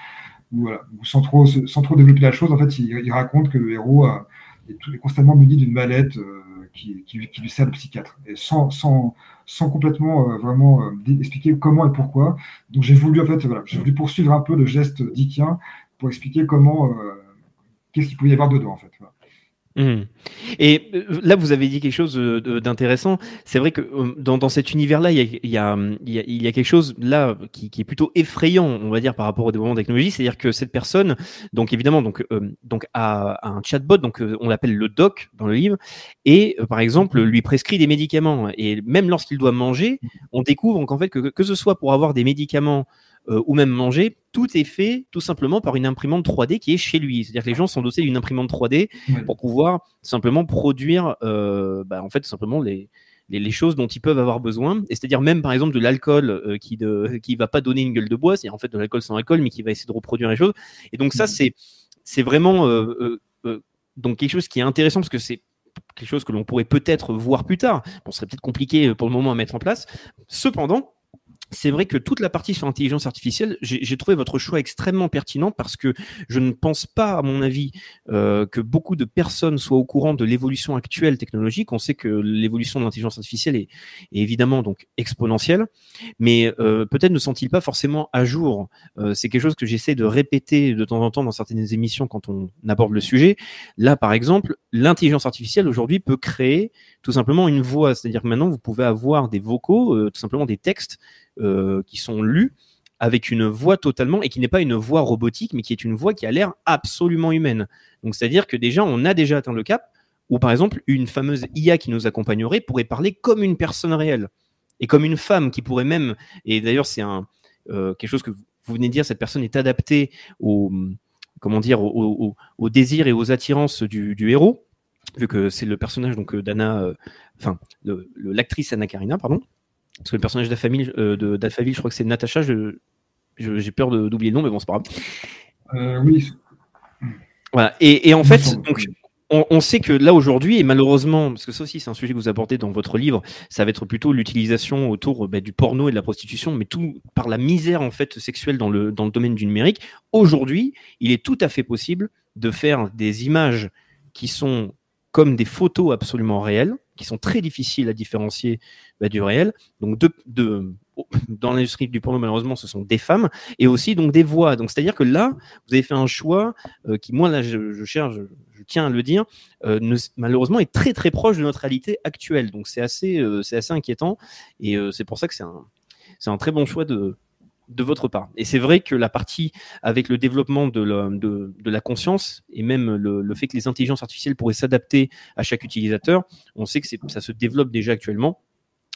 voilà, sans, trop, sans trop développer la chose, en fait, il, raconte que le héros est, constamment muni d'une mallette euh, qui, qui, lui sert de psychiatre, et sans, sans, sans complètement vraiment expliquer comment et pourquoi. Donc j'ai voulu en fait, voilà, j'ai voulu poursuivre un peu le geste d'Ikien pour expliquer comment, qu'est-ce qu'il pouvait y avoir dedans en fait. Mmh. Et euh, là, vous avez dit quelque chose d'intéressant. C'est vrai que euh, dans, cet univers-là, il y a, quelque chose là qui, est plutôt effrayant, on va dire, par rapport au développement de technologie. C'est-à-dire que cette personne, donc évidemment, donc, euh, donc a, un chatbot, donc on l'appelle le doc dans le livre, et par exemple lui prescrit des médicaments. Et même lorsqu'il doit manger, on découvre qu'en fait que, que ce soit pour avoir des médicaments euh, ou même manger, tout est fait tout simplement par une imprimante 3D qui est chez lui. C'est-à-dire que les gens sont dotés d'une imprimante 3D pour pouvoir simplement produire, euh, bah, en fait, simplement les, les, choses dont ils peuvent avoir besoin. Et c'est-à-dire même par exemple de l'alcool euh, qui ne qui va pas donner une gueule de bois, c'est en fait de l'alcool sans alcool, mais qui va essayer de reproduire les choses. Et donc ça, c'est c'est vraiment donc quelque chose qui est intéressant parce que c'est quelque chose que l'on pourrait peut-être voir plus tard. Bon, ce serait peut-être compliqué pour le moment à mettre en place. Cependant, c'est vrai que toute la partie sur l'intelligence artificielle, j'ai trouvé votre choix extrêmement pertinent parce que je ne pense pas, à mon avis, euh, que beaucoup de personnes soient au courant de l'évolution actuelle technologique. On sait que l'évolution de l'intelligence artificielle est, évidemment donc exponentielle, mais euh, peut-être ne sont-ils pas forcément à jour. Euh, c'est quelque chose que j'essaie de répéter de temps en temps dans certaines émissions quand on aborde le sujet. Là, par exemple, l'intelligence artificielle aujourd'hui peut créer tout simplement une voix, c'est-à-dire que maintenant vous pouvez avoir des vocaux, tout simplement des textes euh, qui sont lus avec une voix totalement et qui n'est pas une voix robotique, mais qui est une voix qui a l'air absolument humaine. Donc c'est-à-dire que déjà on a déjà atteint le cap où par exemple une fameuse IA qui nous accompagnerait pourrait parler comme une personne réelle et comme une femme qui pourrait même et d'ailleurs c'est un euh, quelque chose que vous venez de dire cette personne est adaptée au comment dire au, désir et aux attirances du, héros vu que c'est le personnage donc euh, d'Anna enfin l'actrice Anna Karina pardon parce que le personnage d'Alphaville, euh, je crois que c'est Natacha. j'ai peur d'oublier le nom, mais bon, c'est pas grave. Euh, oui. Voilà. Et, en fait, donc, on, sait que là aujourd'hui, et malheureusement, parce que ça aussi c'est un sujet que vous abordez dans votre livre, ça va être plutôt l'utilisation autour bah, du porno et de la prostitution, mais tout par la misère en fait sexuelle dans le, dans le domaine du numérique. Aujourd'hui, il est tout à fait possible de faire des images qui sont comme des photos absolument réelles, qui sont très difficiles à différencier bah, du réel. Donc, de, dans l'industrie du porno, malheureusement, ce sont des femmes et aussi donc des voix. Donc, c'est-à-dire que là, vous avez fait un choix euh, qui, moi, là, je, cherche, je, tiens à le dire, euh, malheureusement, est très très proche de notre réalité actuelle. Donc, c'est assez, euh, c'est assez inquiétant et c'est pour ça que c'est un, c'est un très bon choix de, de votre part. Et c'est vrai que la partie avec le développement de la, de, la conscience et même le, fait que les intelligences artificielles pourraient s'adapter à chaque utilisateur, on sait que ça se développe déjà actuellement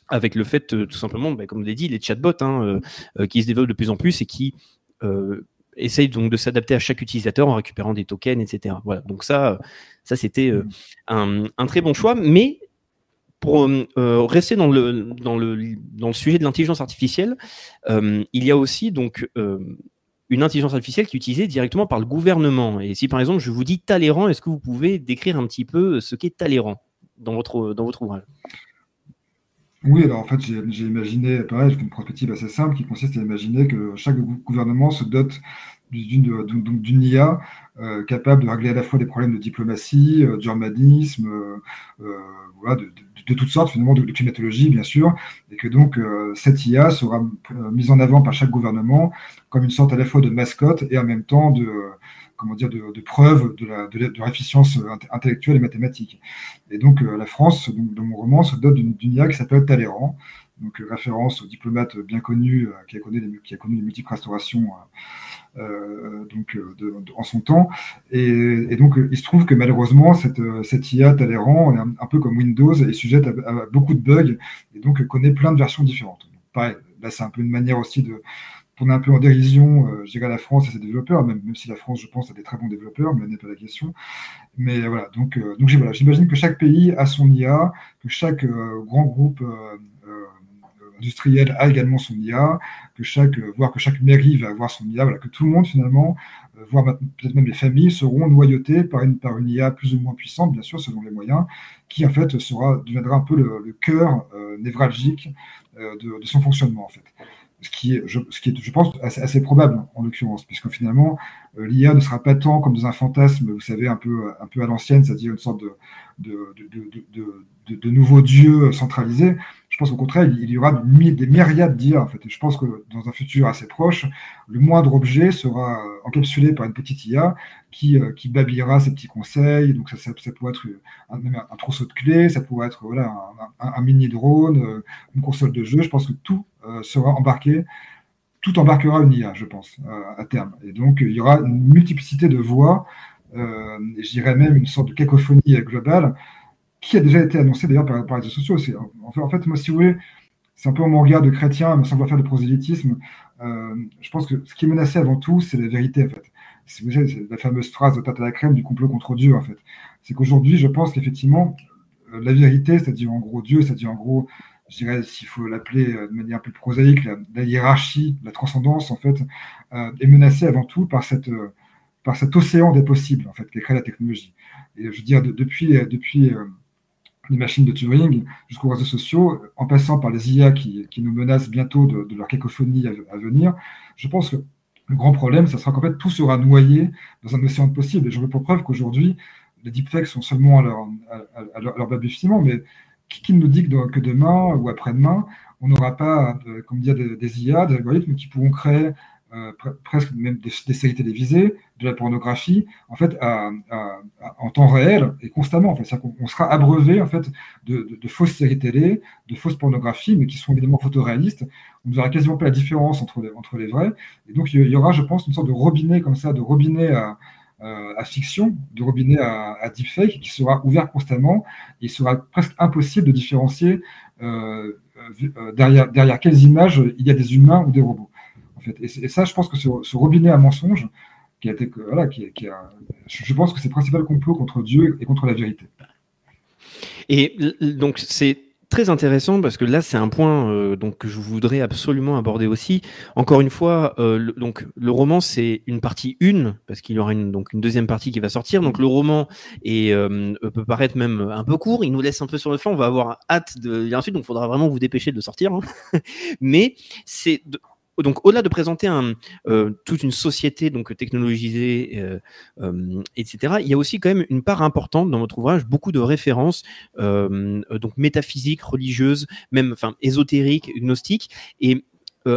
avec le fait euh, tout simplement, bah, comme vous l'avez dit, les chatbots hein, euh, euh, qui se développent de plus en plus et qui essayent donc de s'adapter à chaque utilisateur en récupérant des tokens, etc. Voilà. Donc ça, ça c'était un, un, très bon choix, mais pour euh, rester dans le, dans, le, dans le sujet de l'intelligence artificielle, euh, il y a aussi donc euh, une intelligence artificielle qui est utilisée directement par le gouvernement. Et si par exemple je vous dis Talleyrand, est-ce que vous pouvez décrire un petit peu ce qu'est Talleyrand dans votre, dans votre ouvrage? Oui, alors en fait, j'ai imaginé, pareil, une perspective assez simple qui consiste à imaginer que chaque gouvernement se dote d'une IA capable de régler à la fois des problèmes de diplomatie, d'urbanisme, voilà, de toutes sortes, finalement, de, climatologie, bien sûr, et que donc euh, cette IA sera euh, mise en avant par chaque gouvernement comme une sorte à la fois de mascotte et en même temps de, comment dire, de, preuve de, la, de, efficience intellectuelle et mathématique. Et donc la France, donc, dans mon roman, se dote d'une IA qui s'appelle Talleyrand, donc référence au diplomate bien connu qui, a connu les, qui a connu les multiples restaurations euh, donc, euh, en son temps. Et, donc, il se trouve que malheureusement, cette, IA Talleyrand, un, peu comme Windows, est sujette à, beaucoup de bugs et donc connaît plein de versions différentes. pareil, là, c'est un peu une manière aussi de tourner un peu en dérision, euh, je dirais, la France et ses développeurs, même, si la France, je pense, a des très bons développeurs, mais ce n'est pas la question. Mais voilà, donc j'imagine que chaque pays a son IA, que chaque grand groupe industriel a également son IA, que chaque, euh, voire que chaque mairie va avoir son IA, voilà, que tout le monde finalement, euh, voire peut-être même les familles, seront noyautées par une, par une IA plus ou moins puissante, bien sûr, selon les moyens, qui en fait sera, deviendra un peu le, cœur euh, névralgique de, son fonctionnement en fait. ce qui est, je, ce qui est, je pense, assez, probable en l'occurrence, puisque finalement, l'IA ne sera pas tant comme dans un fantasme, vous savez, un peu, un peu à l'ancienne, c'est-à-dire une sorte de, de, de, dieux centralisés. Je pense qu'au contraire, il, y aura des myriades d'IA, en fait. Je pense que dans un futur assez proche, le moindre objet sera encapsulé par une petite IA qui, qui babillera ses petits conseils. Donc, ça, pourrait être un, trousseau de clés, ça pourrait être voilà, un, un mini drone, une console de jeu. Je pense que tout euh, sera embarqué, tout embarquera une IA, je pense, euh, à terme. Et donc, il y aura une multiplicité de voix, euh, je dirais même une sorte de cacophonie globale, qui a déjà été annoncée d'ailleurs par, les réseaux sociaux. En fait, moi, si vous voulez, c'est un peu mon regard de chrétien, sans vouloir faire de prosélytisme. je pense que ce qui est menacé avant tout, c'est la vérité, en fait. C'est la fameuse phrase de tarte à la crème du complot contre Dieu, en fait. C'est qu'aujourd'hui, je pense qu'effectivement, la vérité, c'est-à-dire en gros Dieu, c'est-à-dire en gros je dirais, s'il faut l'appeler euh, de manière plus prosaïque, la, hiérarchie, la transcendance, en fait, euh, est menacée avant tout par, cette, euh, par cet océan des possibles, en fait, qui crée la technologie. Et je veux dire, depuis, depuis les machines de Turing jusqu'aux réseaux sociaux, en passant par les IA qui, qui nous menacent bientôt de, leur cacophonie à, venir, je pense que le grand problème, ça sera qu'en fait, tout sera noyé dans un océan de possibles. Et je veux pour preuve qu'aujourd'hui, les deepfakes sont seulement à leur, à, leur balbutiement, mais qui nous dit que, demain ou après-demain, on n'aura pas, euh, comme dire, des, IA, des algorithmes qui pourront créer euh, presque même des, séries télévisées, de la pornographie, en fait, en temps réel et constamment. En fait, on, sera abreuvé en fait de, fausses séries télé, de fausses pornographies, mais qui sont évidemment photoréalistes. On ne verra quasiment pas la différence entre les, entre vrais. Et donc, il y aura, je pense, une sorte de robinet comme ça, de robinet à, fiction, de robinet à, deepfake, qui sera ouvert constamment. il sera presque impossible de différencier euh, euh, derrière quelles images il y a des humains ou des robots. Et, ça, je pense que ce, robinet à mensonge, qui a été, voilà, qui, qui je pense que c'est le principal complot contre Dieu et contre la vérité. Et donc, c'est très intéressant parce que là, c'est un point euh, donc, que je voudrais absolument aborder aussi. Encore une fois, euh, le, donc, le roman, c'est une partie une, parce qu'il y aura une, donc, une deuxième partie qui va sortir. Donc le roman est, euh, peut paraître même un peu court, il nous laisse un peu sur le flanc, on va avoir hâte de lire ensuite, donc il faudra vraiment vous dépêcher de sortir. Hein. Mais c'est donc au-delà de présenter un, euh, toute une société donc technologisée, euh, euh, etc., il y a aussi quand même une part importante dans votre ouvrage, beaucoup de références donc métaphysiques, religieuses, même enfin ésotériques, gnostiques, et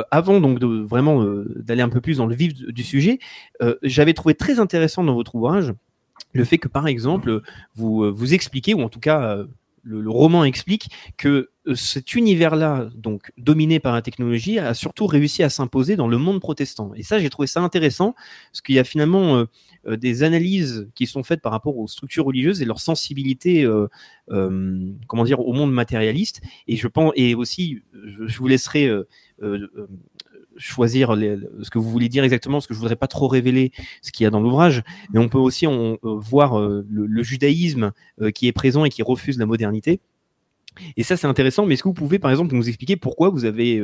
avant donc de vraiment d'aller un peu plus dans le vif du sujet, j'avais trouvé très intéressant dans votre ouvrage le fait que par exemple vous vous expliquez ou en tout cas le, roman explique que euh, cet univers-là, donc dominé par la technologie, a surtout réussi à s'imposer dans le monde protestant. Et ça, j'ai trouvé ça intéressant, parce qu'il y a finalement euh, euh, des analyses qui sont faites par rapport aux structures religieuses et leur sensibilité, comment dire, au monde matérialiste. Et je pense, et aussi, je, vous laisserai choisir ce que vous voulez dire exactement, parce que je voudrais pas trop révéler ce qu'il y a dans l'ouvrage, mais on peut aussi euh, voir euh, le, judaïsme euh, qui est présent et qui refuse la modernité. Et ça, c'est intéressant, mais est-ce que vous pouvez, par exemple, nous expliquer pourquoi vous avez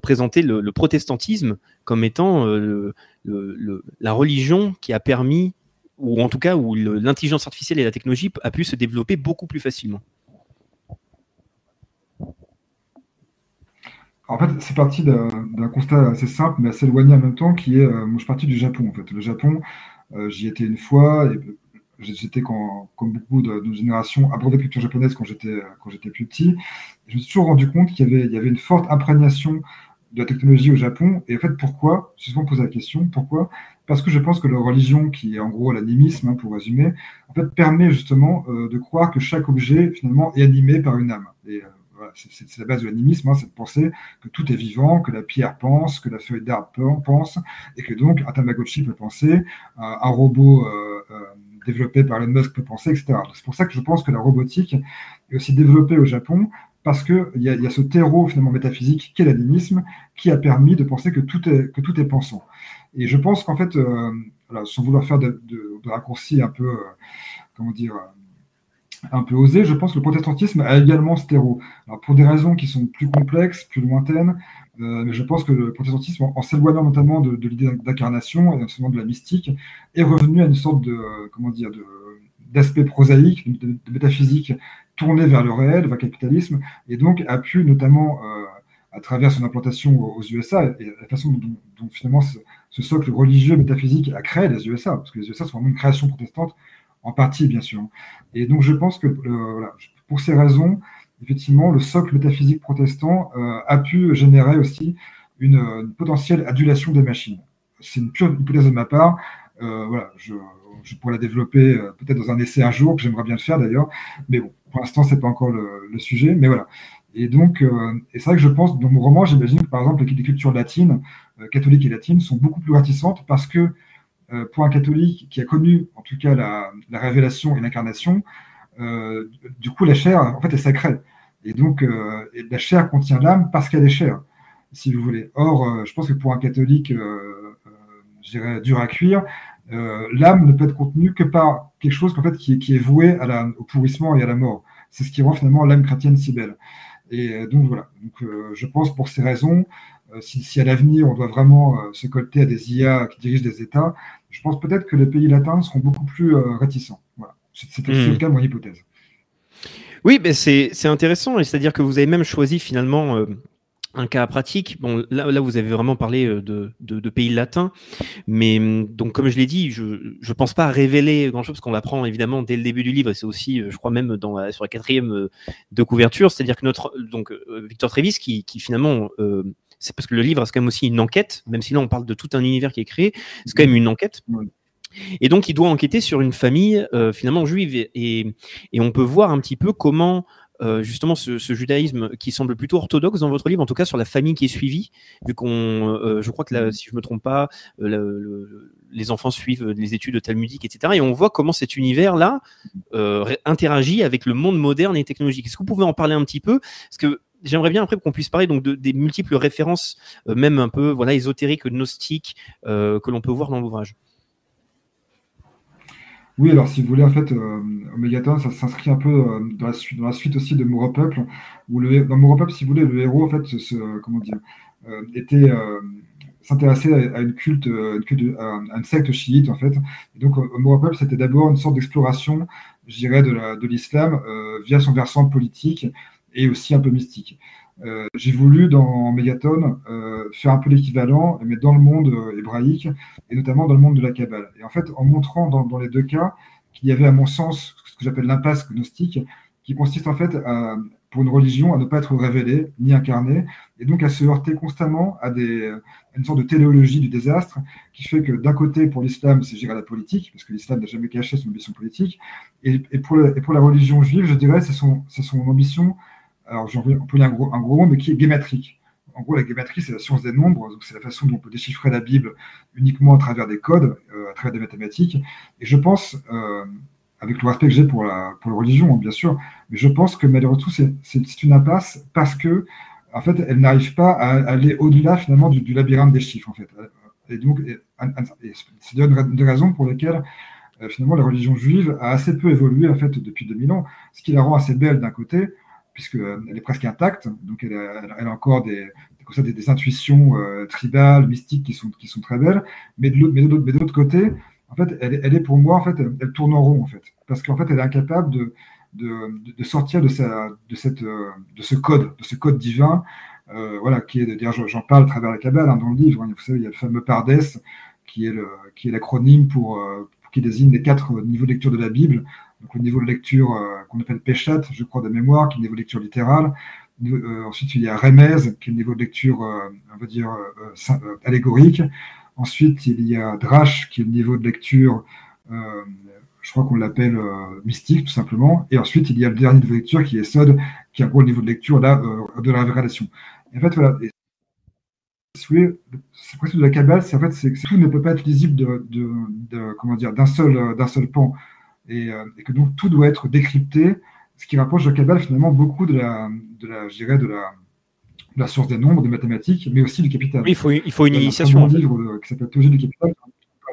présenté le, protestantisme comme étant la religion qui a permis, ou en tout cas où l'intelligence artificielle et la technologie a pu se développer beaucoup plus facilement? En fait, c'est parti d'un constat assez simple, mais assez éloigné en même temps, qui est, euh, moi je suis parti du Japon. En fait. Le Japon, euh, j'y étais une fois, et j'étais, comme beaucoup de, nos générations, abreuvé de culture japonaise quand j'étais, quand j'étais plus petit. je me suis toujours rendu compte qu'il y avait, y avait une forte imprégnation de la technologie au Japon. Et en fait, pourquoi? Je me suis posé la question, pourquoi? Parce que je pense que la religion, qui est en gros l'animisme, hein, pour résumer, en fait, permet justement euh, de croire que chaque objet, finalement, est animé par une âme. C'est la base de l'animisme, hein, c'est de penser que tout est vivant, que la pierre pense, que la feuille d'arbre pense, et que donc un Tamagotchi peut penser, un robot euh, euh, développé par Elon Musk peut penser, etc. C'est pour ça que je pense que la robotique est aussi développée au Japon, parce qu'il y, a, ce terreau finalement métaphysique qu'est l'animisme, qui a permis de penser que tout est, pensant. Et je pense qu'en fait, euh, sans vouloir faire de raccourcis un peu, comment dire, un peu osé, je pense que le protestantisme a également ce terreau. Alors pour des raisons qui sont plus complexes, plus lointaines, euh, mais je pense que le protestantisme, en, s'éloignant notamment de, l'idée d'incarnation et notamment de la mystique, est revenu à une sorte de, comment dire, d'aspect prosaïque, de, métaphysique tourné vers le réel, vers le capitalisme, et donc a pu notamment euh, à travers son implantation aux USA et la façon dont, finalement ce, socle religieux métaphysique a créé les USA, parce que les USA sont vraiment une création protestante en partie, bien sûr. Et donc je pense que voilà, pour ces raisons, effectivement, le socle métaphysique protestant a pu générer aussi une, potentielle adulation des machines. C'est une pure hypothèse de ma part. voilà, je, pourrais la développer euh, peut-être dans un essai un jour, que j'aimerais bien le faire d'ailleurs. Mais bon, pour l'instant, c'est pas encore le, sujet. Mais voilà. Et donc, euh, c'est vrai que je pense, dans mon roman, j'imagine que par exemple, les cultures latines, euh, catholiques et latines, sont beaucoup plus réticentes parce que pour un catholique qui a connu, en tout cas, la, révélation et l'incarnation, du coup, la chair, en fait, est sacrée. Et donc, la chair contient l'âme parce qu'elle est chair, si vous voulez. Or, je pense que pour un catholique, dur à cuire, euh, l'âme ne peut être contenue que par quelque chose fait, qui, est voué à au pourrissement et à la mort. C'est ce qui rend finalement l'âme chrétienne si belle. Et euh, donc voilà, donc, euh, je pense pour ces raisons, si, à l'avenir on doit vraiment se colter à des IA qui dirigent des États, je pense peut-être que les pays latins seront beaucoup plus réticents. Voilà. C'est hmm. le cas mon hypothèse. Oui, mais c'est intéressant, c'est-à-dire que vous avez même choisi finalement un cas pratique, bon, là, là, vous avez vraiment parlé euh, de, de, pays latins, mais hum, donc comme je l'ai dit, je ne pense pas révéler grand-chose, parce qu'on l'apprend évidemment dès le début du livre, et c'est aussi, euh, je crois même dans sur la quatrième euh, de couverture, c'est-à-dire que notre donc Victor Trévis, qui, qui finalement, c'est parce que le livre c'est quand même aussi une enquête, même si là on parle de tout un univers qui est créé, c'est quand même une enquête. Et donc, il doit enquêter sur une famille finalement juive, et, et, et, on peut voir un petit peu comment euh, justement ce, judaïsme qui semble plutôt orthodoxe dans votre livre, en tout cas sur la famille qui est suivie, vu qu'on, euh, je crois que là, si je me trompe pas, euh, les enfants suivent les études talmudiques, etc. Et on voit comment cet univers-là interagit avec le monde moderne et technologique. Est-ce que vous pouvez en parler un petit peu? Parce que j'aimerais bien après qu'on puisse parler donc de, des multiples références, même un peu voilà ésotériques, gnostiques, que l'on peut voir dans l'ouvrage. Oui, alors si vous voulez, en fait, euh, Omegaton, ça s'inscrit un peu euh, dans, la suite, aussi de Mouro Peuple, où le, dans Mouro Peuple, si vous voulez, le héros, en fait, comment dire, euh, était s'intéresser à, une culte, une secte chiite, en fait. Donc, Mouro Peuple, c'était d'abord une sorte d'exploration, je dirais, de l'islam via son versant politique et aussi un peu mystique. Euh, j'ai voulu dans Megaton euh, faire un peu l'équivalent, mais dans le monde euh, hébraïque et notamment dans le monde de la Kabbale. Et en fait, en montrant dans, les deux cas qu'il y avait à mon sens ce que j'appelle l'impasse gnostique, qui consiste en fait pour une religion à ne pas être révélée ni incarnée, et donc à se heurter constamment à, une sorte de téléologie du désastre, qui fait que d'un côté, pour l'islam, c'est gérer la politique, parce que l'islam n'a jamais caché son ambition politique, et, et, pour, et pour la religion juive, je dirais, c'est son, son ambition alors j'en on peut un un gros mot, mais qui est guématrique. En gros, la guématrie, c'est la science des nombres, c'est la façon dont on peut déchiffrer la Bible uniquement à travers des codes, euh, à travers des mathématiques. Et je pense, euh, avec le respect que j'ai pour la, pour la religion, hein, bien sûr, mais je pense que malheureusement, c'est une impasse parce que, en fait, elle n'arrive pas à aller au-delà finalement du, labyrinthe des chiffres, en fait. Et donc, c'est une des raisons pour lesquelles euh, finalement la religion juive a assez peu évolué en fait depuis 2000 ans, ce qui la rend assez belle d'un côté, puisqu'elle euh, est presque intacte, donc elle a, encore des, des, intuitions euh, tribales, mystiques qui sont, qui sont très belles, mais de l'autre côté, en fait, elle, elle, est pour moi, en fait, elle, tourne en rond, en fait, parce qu'en fait, elle est incapable de, de, de sortir de, sa, de, cette, de ce code, de ce code divin, euh, voilà, qui est, d'ailleurs, j'en parle à travers la Kabbale hein, dans le livre, vous savez, il y a le fameux Pardes, qui est l'acronyme pour, pour, qui désigne les quatre niveaux de lecture de la Bible, donc au niveau de lecture euh, qu'on appelle Péchat, je crois, de mémoire, qui est le niveau de lecture littérale. Euh, ensuite, il y a Remez, qui est le niveau de lecture, euh, on dire, allégorique. Ensuite, il y a Drash, qui est le niveau de lecture, je crois qu'on l'appelle mystique, tout simplement. Et ensuite, il y a le dernier niveau de lecture, qui est Sod, qui est un gros niveau de lecture là, de la révélation. Et en fait, voilà. c'est presque de la cabale, c'est en fait, tout ne peut pas être lisible de comment dire, d'un seul, d'un seul pan. Euh, et, que donc tout doit être décrypté, ce qui rapproche de Cabal finalement beaucoup de la, de la, je dirais, de la, de la source des nombres, des mathématiques, mais aussi du capital. Oui, il faut, il faut une initiation. Un livre euh, qui s'appelle Théologie du capital,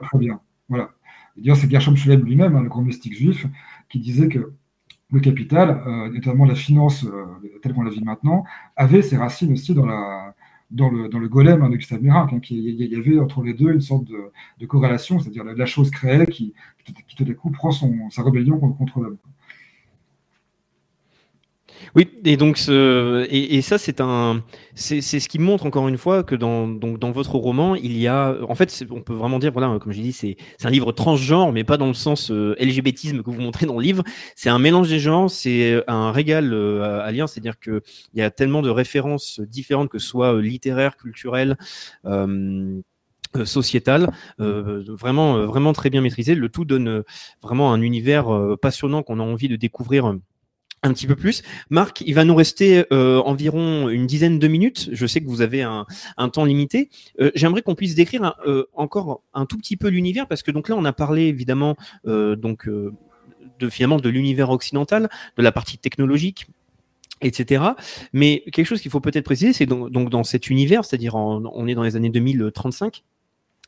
très bien. Voilà. D'ailleurs, c'est Gershom Scholem lui-même, hein, le grand mystique juif, qui disait que le capital, euh, notamment la finance telle qu'on la vit maintenant, avait ses racines aussi dans la, dans le, dans le golem hein, de Gustave Mirac, hein, il y avait entre les deux une sorte de, de corrélation, c'est-à-dire la, chose créée qui, qui, tout à coup prend son, sa rébellion contre, l'homme. Oui, et donc ce, et, et ça c'est un, c'est ce qui montre encore une fois que dans donc dans votre roman il y a, en fait, on peut vraiment dire voilà, comme j'ai dit, c'est un livre transgenre, mais pas dans le sens euh, LGBTisme que vous montrez dans le livre. C'est un mélange des genres, c'est un régal euh, à lire, c'est-à-dire que il y a tellement de références différentes que ce soit euh, littéraires, culturelles. Euh, euh, euh, vraiment, euh, vraiment très bien maîtrisé. Le tout donne vraiment un univers passionnant qu'on a envie de découvrir un petit peu plus. Marc, il va nous rester environ une dizaine de minutes. Je sais que vous avez un, un temps limité. J'aimerais qu'on puisse décrire encore un tout petit peu l'univers parce que donc là, on a parlé évidemment donc de finalement de l'univers occidental, de la partie technologique, etc. Mais quelque chose qu'il faut peut-être préciser, c'est donc, donc, dans cet univers, c'est-à-dire on est dans les années 2035,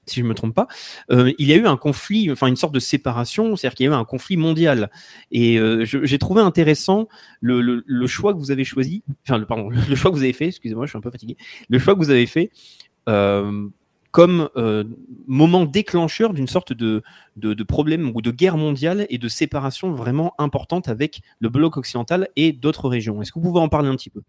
si je me trompe pas, euh, il y a eu un conflit, enfin une sorte de séparation, c'est-à-dire qu'il y a eu un conflit mondial. Et euh, j'ai trouvé intéressant le, choix que vous avez choisi, enfin le, pardon, le choix que vous avez fait, excusez-moi, je suis un peu fatigué, le choix que vous avez fait euh, comme moment déclencheur d'une sorte de, de, de, problème ou de guerre mondiale et de séparation vraiment importante avec le bloc occidental et d'autres régions. Est-ce que vous pouvez en parler un petit peu?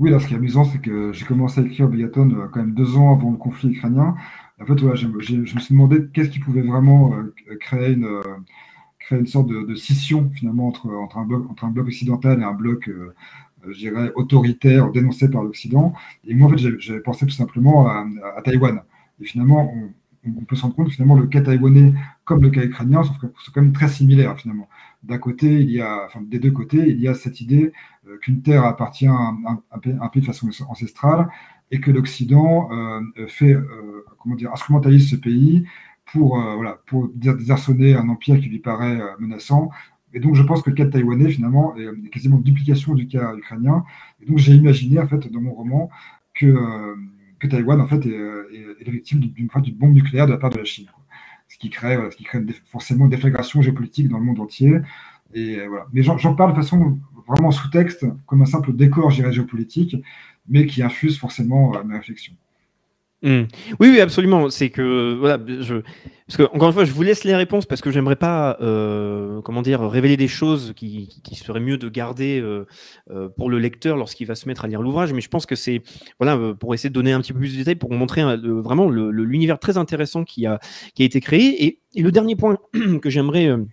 Oui, alors ce qui est amusant, c'est que j'ai commencé à écrire Bigaton euh, quand même deux ans avant le conflit ukrainien. En fait, ouais, je me suis demandé qu'est-ce qui pouvait vraiment euh, créer, une, euh, créer une sorte de, scission finalement entre, entre, un bloc, entre un bloc occidental et un bloc, je dirais, autoritaire dénoncé par l'Occident. Et moi, en fait, j'avais pensé tout simplement à, Taïwan. Et finalement, on, peut se rendre compte que finalement le cas taïwanais comme le cas ukrainien sont, quand même très similaires finalement. D'un côté, il y a, enfin, des deux côtés, il y a cette idée qu'une terre appartient à un, pays de façon ancestrale et que l'Occident euh, fait, euh, comment dire, instrumentalise ce pays pour, euh, voilà, pour désarçonner un empire qui lui paraît euh, menaçant. Et donc, je pense que le cas taïwanais, finalement, est quasiment une duplication du cas ukrainien. Et donc, j'ai imaginé, en fait, dans mon roman, que, euh, que Taïwan, en fait, est, est, est victime d'une bombe nucléaire de la part de la Chine ce qui crée, ce qui crée forcément une déflagration géopolitique dans le monde entier. Voilà. Mais j'en parle de façon vraiment sous-texte, comme un simple décor, géopolitique, mais qui infuse forcément mes réflexions. Mmh. Oui, oui, absolument. C'est que parce que encore une fois, je vous laisse les réponses parce que j'aimerais pas, euh, comment dire, révéler des choses qui, qui seraient mieux de garder euh, euh, pour le lecteur lorsqu'il va se mettre à lire l'ouvrage. Mais je pense que c'est voilà euh, pour essayer de donner un petit peu plus de détails pour montrer euh, vraiment l'univers très intéressant qui a été créé. Et, le dernier point que j'aimerais euh,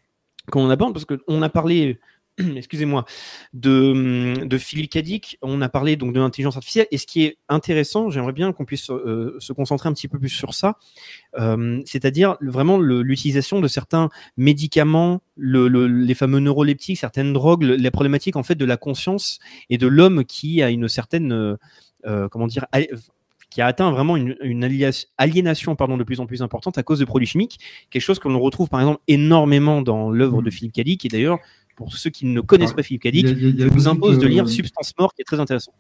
qu'on aborde parce que on a parlé excusez-moi, de, de Cadic. On a parlé donc de l'intelligence artificielle. Et ce qui est intéressant, j'aimerais bien qu'on puisse euh, se concentrer un petit peu plus sur ça, euh, c'est-à-dire vraiment l'utilisation de certains médicaments, le, le, les fameux neuroleptiques, certaines drogues, les problématiques en fait de la conscience et de l'homme qui a une certaine, euh, comment dire, qui a atteint vraiment une, une aliénation pardon, de plus en plus importante à cause de produits chimiques, quelque chose que l'on retrouve par exemple énormément dans l'œuvre de Philippe Cadic, qui est d'ailleurs pour ceux qui ne connaissent pas Philippe Cadic, je vous impose de lire euh... Substance Mort, qui est très intéressant.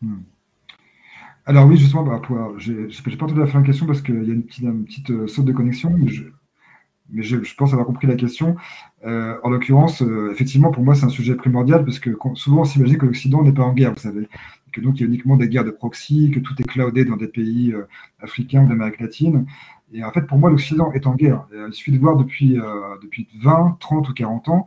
Hmm. Alors oui, justement, bah, je n'ai pas entendu la fin de la question parce qu'il y a une petite, une petite euh, saute de connexion, mais, je, mais je, pense avoir compris la question. Euh, en l'occurrence, euh, effectivement, pour moi, c'est un sujet primordial parce que souvent on s'imagine que l'Occident n'est pas en guerre, vous savez, que donc il y a uniquement des guerres de proxy, que tout est cloudé dans des pays euh, africains ou d'Amérique latine. Et en fait, pour moi, l'Occident est en guerre. Il suffit de voir depuis, depuis 20, 30 ou 40 ans,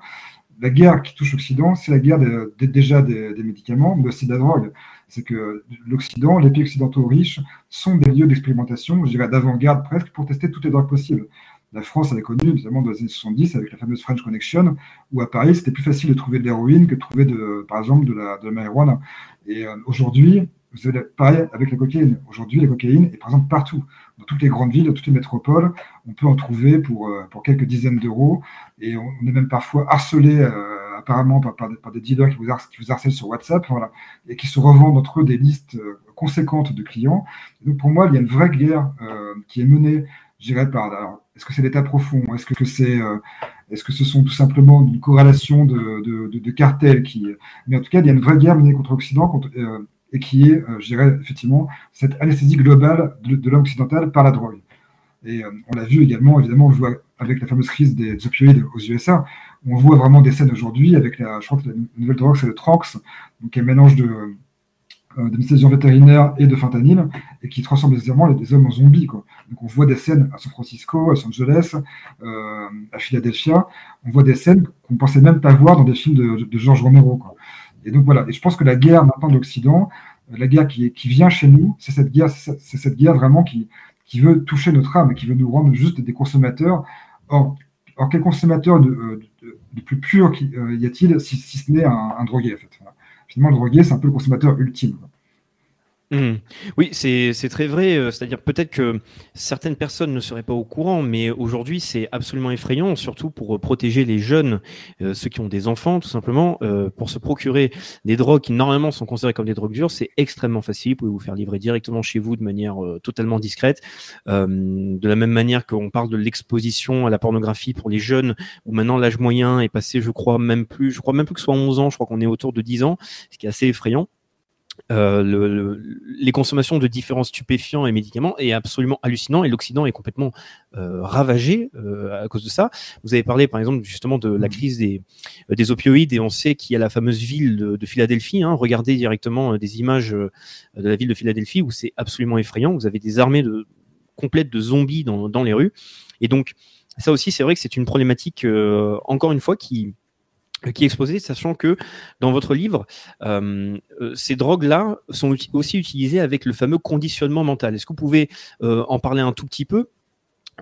la guerre qui touche l'Occident, c'est la guerre déjà des, des, médicaments, mais aussi de la drogue. C'est que l'Occident, les pays occidentaux riches, sont des lieux d'expérimentation, je dirais d'avant-garde presque, pour tester toutes les drogues possibles. La France avait connu, notamment dans les années 70, avec la fameuse French Connection, où à Paris, c'était plus facile de trouver de l'héroïne que de trouver, de, par exemple, de la, marijuana. Et euh, aujourd'hui, vous avez pareil avec la cocaïne. Aujourd'hui, la cocaïne est exemple partout. Dans toutes les grandes villes, dans toutes les métropoles, on peut en trouver pour, euh, quelques dizaines d'euros. Et on, est même parfois harcelé euh, apparemment par, des, dealers qui vous, harcèlent sur WhatsApp voilà, et qui se revendent entre eux des listes conséquentes de clients. Donc pour moi, il y a une vraie guerre qui est menée, je dirais, par... Est-ce que c'est l'État profond Est-ce que c'est... Est-ce que ce sont tout simplement une corrélation de, de, cartels qui... Mais en tout cas, il y a une vraie guerre menée contre l'Occident, contre, et qui est, euh, je dirais, effectivement, cette anesthésie globale de, l'homme occidental par la drogue. Et euh, on l'a vu également, évidemment, on voit avec la fameuse crise des opioïdes aux USA. On voit vraiment des scènes aujourd'hui avec la, je crois que la nouvelle drogue, c'est le Tranx, donc un mélange de, euh, d'anesthésiants vétérinaires et de fentanyl, et qui transforment nécessairement les, hommes en zombies. Quoi. Donc on voit des scènes à San Francisco, à Los Angeles, euh, à Philadelphia, on voit des scènes qu'on pensait même pas voir dans des films de, de Georges Romero. Quoi. Et donc voilà, et je pense que la guerre maintenant de l'Occident, la guerre qui, qui vient chez nous, c'est cette guerre, c'est cette guerre vraiment qui, qui veut toucher notre âme, qui veut nous rendre juste des consommateurs. Or, or quel consommateur de, de, plus pur euh, y a-t-il si, ce n'est un, drogué en fait? Le drogué, c'est un peu le consommateur ultime. Mmh. Oui, c'est très vrai. Euh, c'est-à-dire peut-être que certaines personnes ne seraient pas au courant, mais aujourd'hui c'est absolument effrayant, surtout pour euh, protéger les jeunes, euh, ceux qui ont des enfants, tout simplement, pour se procurer des drogues qui normalement sont considérées comme des drogues dures, c'est extrêmement facile. Vous pouvez vous faire livrer directement chez vous de manière totalement discrète. de la même manière qu'on parle de l'exposition à la pornographie pour les jeunes, où maintenant l'âge moyen est passé, je crois même plus, je crois même plus que ce soit 11 ans, je crois qu'on est autour de 10 ans, ce qui est assez effrayant. Euh, le, le, les consommations de différents stupéfiants et médicaments est absolument hallucinant et l'Occident est complètement euh, ravagé euh, à cause de ça. Vous avez parlé par exemple justement de la crise des, euh, des opioïdes et on sait qu'il y a la fameuse ville de, de Philadelphie. Hein. Regardez directement euh, des images de la ville de Philadelphie où c'est absolument effrayant. Vous avez des armées de, complètes de zombies dans, dans les rues. Et donc ça aussi c'est vrai que c'est une problématique encore une fois qui qui est exposé, sachant que dans votre livre, euh, ces drogues-là sont aussi utilisées avec le fameux conditionnement mental. Est-ce que vous pouvez euh, en parler un tout petit peu?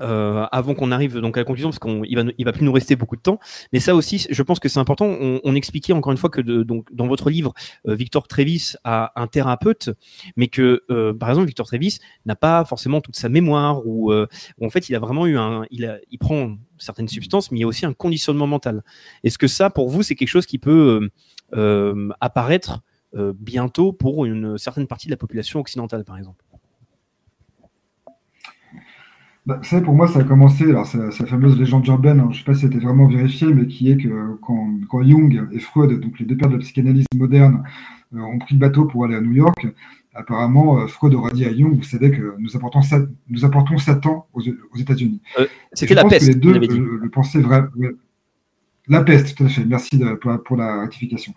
Euh, avant qu'on arrive donc à la conclusion, parce qu'il va, il va plus nous rester beaucoup de temps. Mais ça aussi, je pense que c'est important. On, on, expliquait encore une fois que de, donc dans votre livre, euh, Victor Trévis a un thérapeute, mais que euh, par exemple Victor Trévis n'a pas forcément toute sa mémoire ou euh, en fait il a vraiment eu un, il, a, il prend certaines substances, mais il y a aussi un conditionnement mental. Est-ce que ça, pour vous, c'est quelque chose qui peut euh, apparaître bientôt pour une certaine partie de la population occidentale, par exemple? Bah, ça, pour moi, ça a commencé, alors c'est la fameuse légende urbaine, hein, je ne sais pas si c'était vraiment vérifié, mais qui est que quand, quand, Jung et Freud, donc les deux pères de la psychanalyse moderne, euh, ont pris le bateau pour aller à New York, apparemment, euh, Freud aura dit à Jung, vous savez que nous apportons, nous apportons Satan aux, aux États-Unis. Euh, c'était la peste. Que les deux le, le pensaient vrai. La peste, tout à fait. Merci de, pour, pour, la rectification.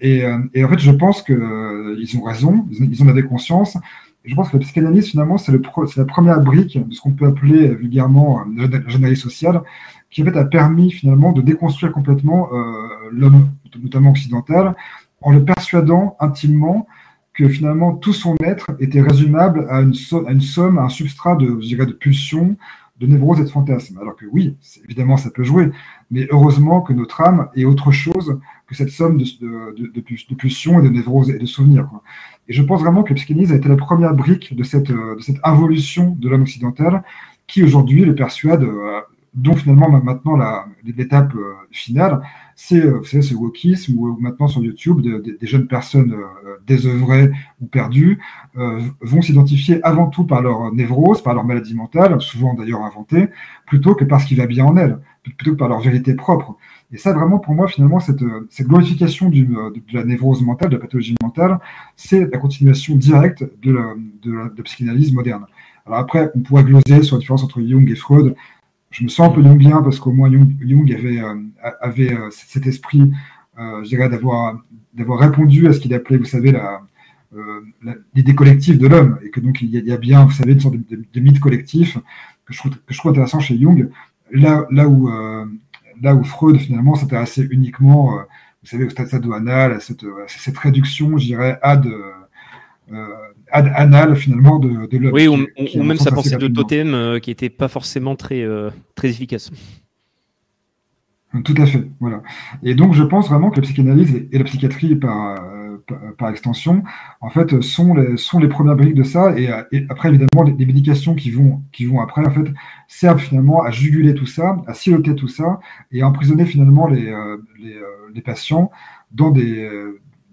Et, et, en fait, je pense qu'ils ils ont raison, ils, ils en avaient conscience je pense que la psychanalyse, finalement, c'est la première brique de ce qu'on peut appeler vulgairement euh, l'analyse sociale, qui en fait a permis finalement de déconstruire complètement euh, l'homme, notamment occidental, en le persuadant intimement que finalement tout son être était résumable à une, à une somme, à un substrat de, je dirais, de pulsions, de névroses et de fantasmes. Alors que oui, évidemment, ça peut jouer, mais heureusement que notre âme est autre chose que cette somme de, de, de, de pulsions et de névroses et de souvenirs. Quoi. Et je pense vraiment que la psychanalyse a été la première brique de cette, de cette involution de l'homme occidental qui aujourd'hui le persuade, euh, dont finalement maintenant l'étape euh, finale, c'est euh, ce wokisme où maintenant sur YouTube de, de, des jeunes personnes euh, désœuvrées ou perdues euh, vont s'identifier avant tout par leur névrose, par leur maladie mentale, souvent d'ailleurs inventée, plutôt que par ce qui va bien en elles, plutôt que par leur vérité propre. Et ça, vraiment, pour moi, finalement, cette, cette glorification du, de, la névrose mentale, de la pathologie mentale, c'est la continuation directe de la, psychanalyse moderne. Alors après, on pourrait gloser sur la différence entre Jung et Freud. Je me sens un peu jungien parce qu'au moins Jung, avait, euh, euh, cet esprit, euh, je dirais, d'avoir répondu à ce qu'il appelait, vous savez, la, l'idée collective de l'homme, et que donc il y, a, bien, vous savez, une sorte de, mythe collectif que je, trouve, intéressant chez Jung, là où là où Freud finalement s'intéressait uniquement, euh, vous savez, au stade sadoanal, à cette, à cette réduction, je dirais, ad, euh, ad anal finalement de, de. Oui, ou, ou même sa pensée de totem euh, qui n'était pas forcément très, euh, très efficace. Tout à fait, voilà. Et donc je pense vraiment que la psychanalyse et la psychiatrie par, par, extension, en fait, sont les, sont les premières briques de ça. Et, et après, évidemment, les, médications qui vont, qui vont après, en fait, servent finalement à juguler tout ça, à siloter tout ça et à emprisonner finalement les, euh, les, les, patients dans des,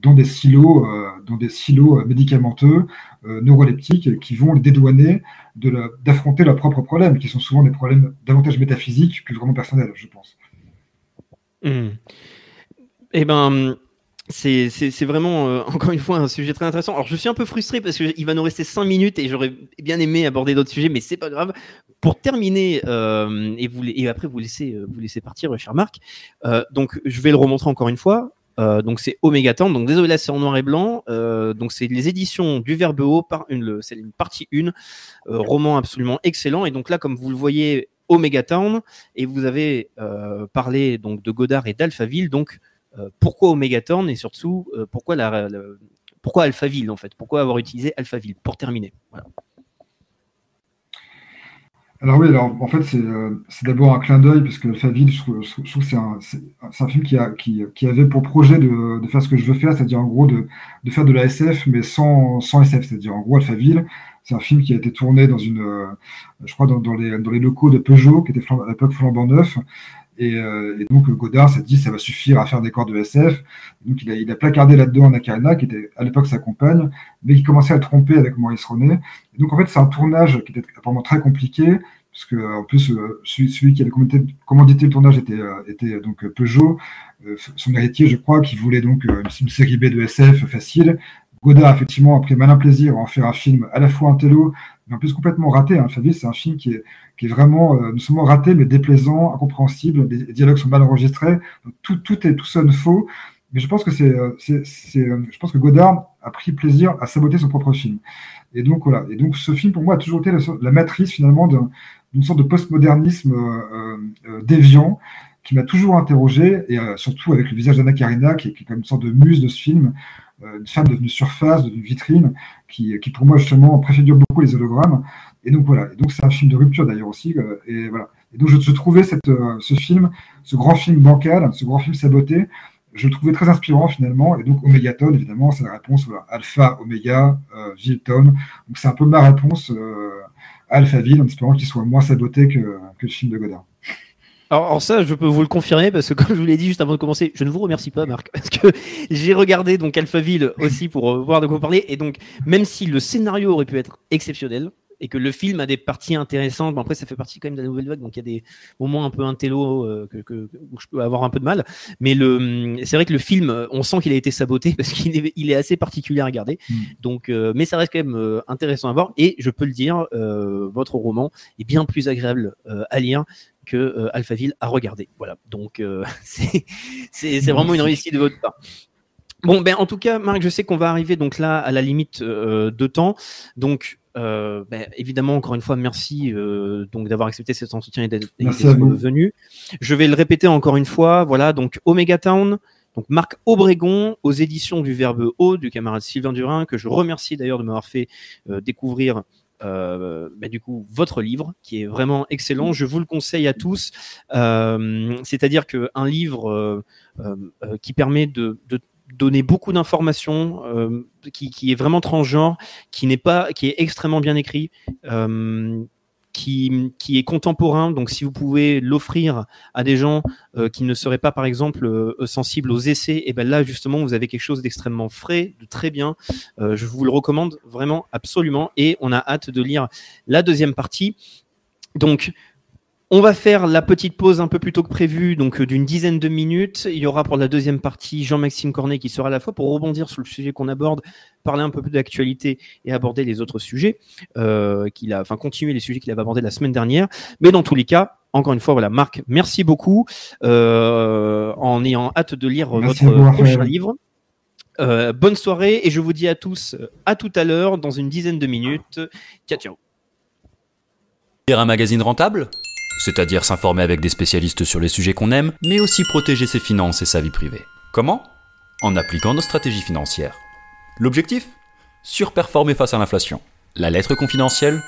dans des silos, euh, dans des silos médicamenteux, euh, neuroleptiques, qui vont les dédouaner d'affronter leurs propres problèmes, qui sont souvent des problèmes davantage métaphysiques que vraiment personnels, je pense. Mmh. Eh ben, c'est vraiment, euh, encore une fois, un sujet très intéressant. Alors, je suis un peu frustré parce qu'il va nous rester 5 minutes et j'aurais bien aimé aborder d'autres sujets, mais c'est pas grave. Pour terminer, euh, et, vous, et après vous laissez, vous laissez partir, cher Marc, euh, donc je vais le remontrer encore une fois. Euh, donc c'est Omega Town. Donc désolé là c'est en noir et blanc. Euh, donc c'est les éditions du Verbe haut par une, c'est une partie 1, roman absolument excellent. Et donc là comme vous le voyez Omega Town et vous avez parlé donc de Godard et d'Alphaville. Donc pourquoi Omega Town et surtout pourquoi la, pourquoi Alphaville en fait? Pourquoi avoir utilisé Alphaville Pour terminer? Alors oui, alors en fait c'est euh, d'abord un clin d'œil parce que Alphaville, je trouve, je trouve que c'est un, film qui, a, qui, avait pour projet de, faire ce que je veux faire, c'est-à-dire en gros de, faire de la SF mais sans, SF, c'est-à-dire en gros Alphaville, c'est un film qui a été tourné dans une, euh, je crois dans, les, locaux de Peugeot qui étaient à l'époque flambant neuf et, euh, et, donc Godard s'est dit ça va suffire à faire des corps de SF. Donc il a, placardé là-dedans Nakarina, qui était à l'époque sa compagne, mais qui commençait à tromper avec Maurice René. Et donc en fait c'est un tournage qui était apparemment très compliqué, parce que en plus euh, celui, qui avait commandité, le tournage était, euh, était donc Peugeot, son héritier je crois, qui voulait donc une, série B de SF facile. Godard, effectivement, a pris malin plaisir à en faire un film à la fois un télo, mais en plus complètement raté. Hein. Favis, c'est un film qui est, qui est vraiment euh, non seulement raté, mais déplaisant, incompréhensible. Les, dialogues sont mal enregistrés. Tout, tout, est, tout sonne faux. Mais je pense que c'est, euh, euh, je pense que Godard a pris plaisir à saboter son propre film. Et donc voilà. Et donc ce film pour moi a toujours été la, matrice finalement d'une sorte de postmodernisme euh, déviant qui m'a toujours interrogé et surtout avec le visage d'Anna Karina qui, qui, est comme une sorte de muse de ce film. Euh, une femme devenue surface, devenue vitrine, qui, qui pour moi justement préfigure beaucoup les hologrammes. Et donc voilà, et donc c'est un film de rupture d'ailleurs aussi. Euh, et voilà. Et donc je, trouvais cette, euh, ce film, ce grand film bancal, ce grand film saboté, je le trouvais très inspirant finalement. Et donc Omegaton, évidemment, c'est la réponse voilà, Alpha, Omega, euh, Vilton. Donc c'est un peu ma réponse euh, à Alphaville, en espérant qu'il soit moins saboté que, que le film de Godard. Alors, ça, je peux vous le confirmer parce que comme je vous l'ai dit juste avant de commencer, je ne vous remercie pas, Marc, parce que j'ai regardé donc Alphaville aussi pour euh, voir de quoi vous parlez. Et donc, même si le scénario aurait pu être exceptionnel et que le film a des parties intéressantes, bon après ça fait partie quand même de la nouvelle vague, donc il y a des moments un peu intello euh, que, où je peux avoir un peu de mal. Mais le, c'est vrai que le film, on sent qu'il a été saboté parce qu'il est, il est assez particulier à regarder. Mm. Donc, euh, mais ça reste quand même intéressant à voir. Et je peux le dire, votre roman est bien plus agréable à lire que euh, Alphaville a regardé. Voilà, donc euh, c'est vraiment une réussite de votre part. Bon, ben en tout cas, Marc, je sais qu'on va arriver donc là à la limite euh, de temps. Donc, ben, évidemment, encore une fois, merci donc d'avoir accepté cet entretien et d'être venu. Je vais le répéter encore une fois. Voilà, donc Omega Town. Donc Marc Obregon aux éditions du Verbe haut du camarade Sylvain Durin que je remercie d'ailleurs de m'avoir fait découvrir euh, bah, du coup votre livre qui est vraiment excellent. Je vous le conseille à tous. Euh, C'est-à-dire qu'un livre euh, qui permet de, donner beaucoup d'informations, qui, qui, est vraiment transgenre, qui n'est pas, qui est extrêmement bien écrit, qui, qui, est contemporain. Donc, si vous pouvez l'offrir à des gens euh, qui ne seraient pas, par exemple, euh, sensibles aux essais, et eh ben là, justement, vous avez quelque chose d'extrêmement frais, de très bien. Euh, je vous le recommande vraiment, absolument. Et on a hâte de lire la deuxième partie. Donc, on va faire la petite pause un peu plus tôt que prévu, donc euh, d'une dizaine de minutes. Il y aura pour la deuxième partie Jean-Maxime Cornet qui sera à la fois pour rebondir sur le sujet qu'on aborde, parler un peu plus d'actualité et aborder les autres sujets euh, qu'il a, enfin continuer les sujets qu'il avait abordés la semaine dernière. Mais dans tous les cas, encore une fois, voilà, Marc, merci beaucoup euh, en ayant hâte de lire votre prochain livre. Euh, bonne soirée et je vous dis à tous à tout à l'heure dans une dizaine de minutes. Ciao ciao. Un magazine rentable? C'est-à-dire s'informer avec des spécialistes sur les sujets qu'on aime, mais aussi protéger ses finances et sa vie privée. Comment? En appliquant nos stratégies financières. L'objectif? Surperformer face à l'inflation. La lettre confidentielle?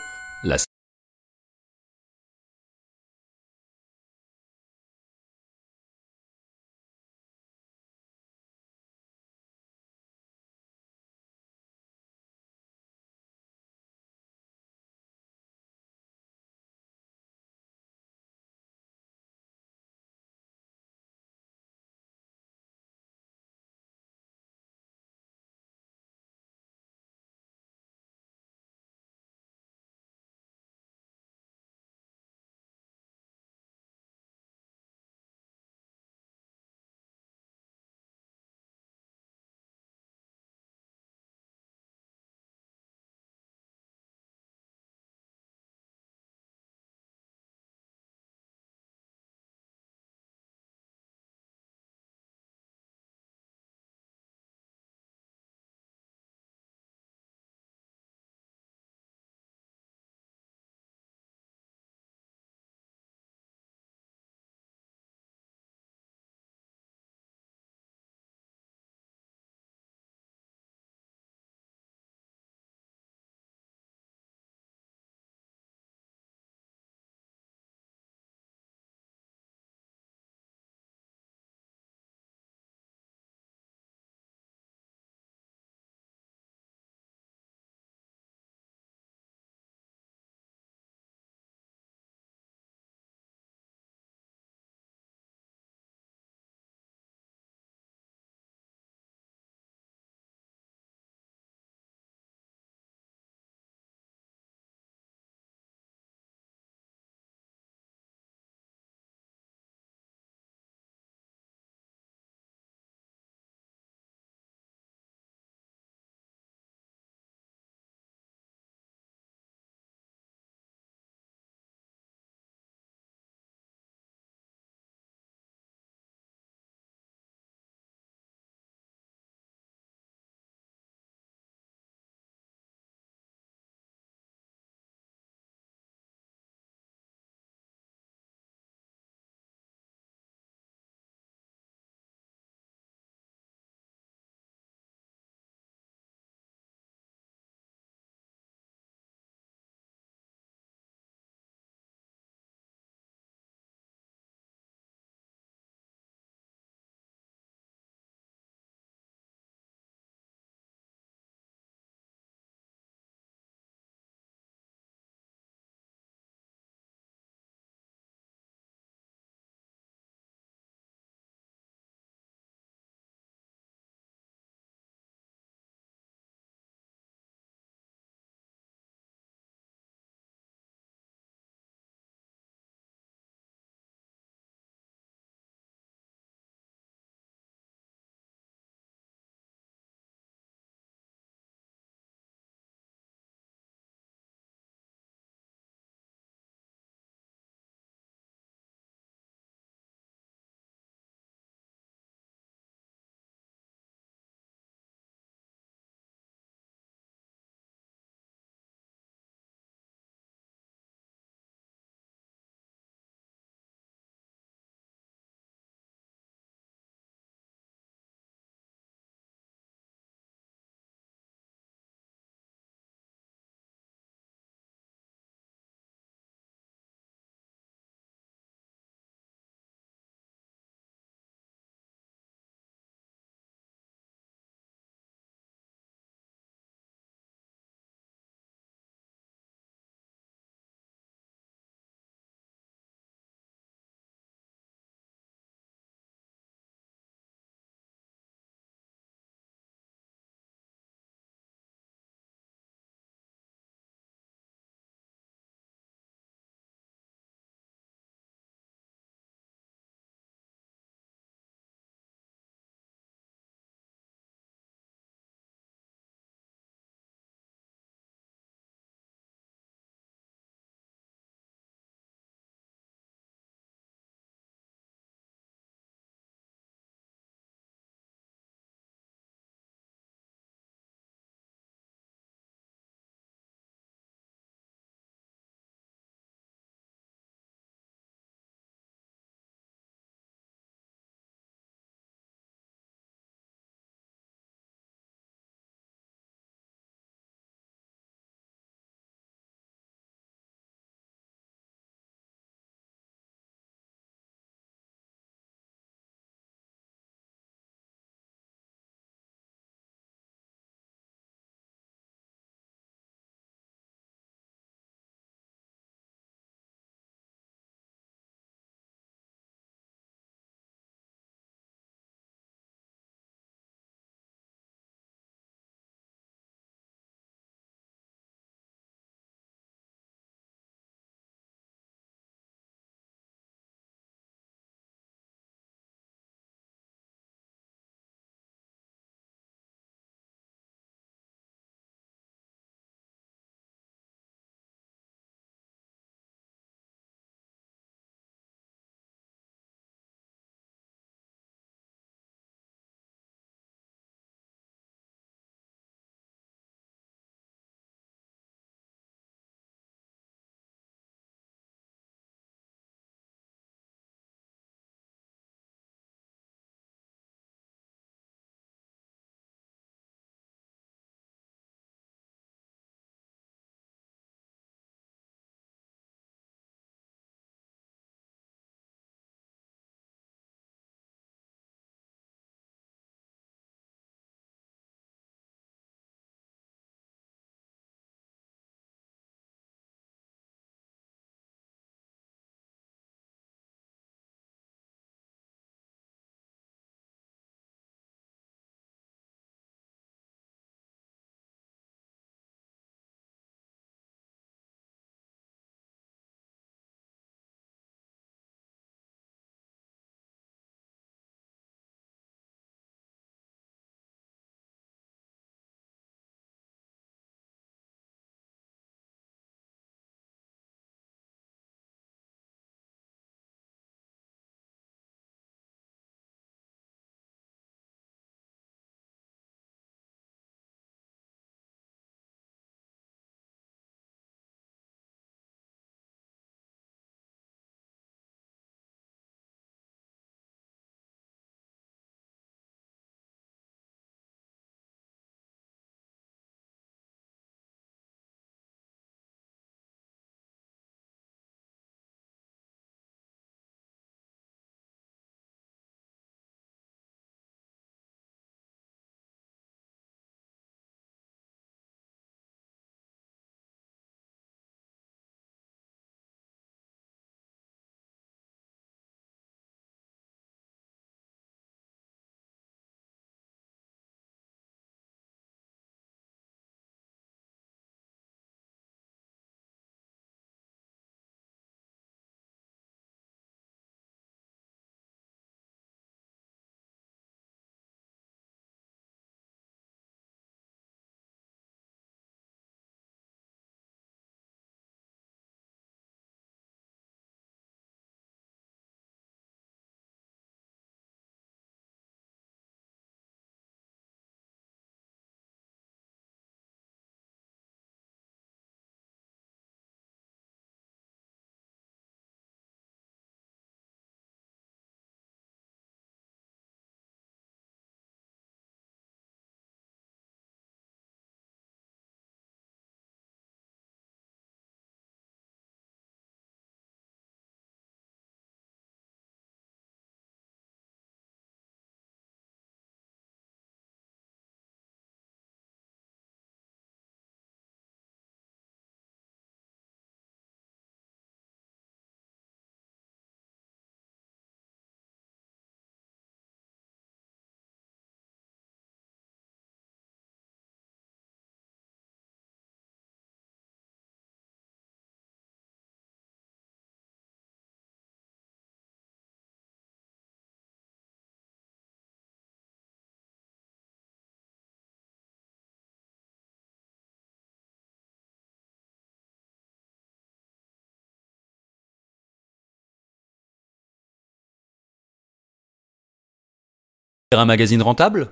Un magazine rentable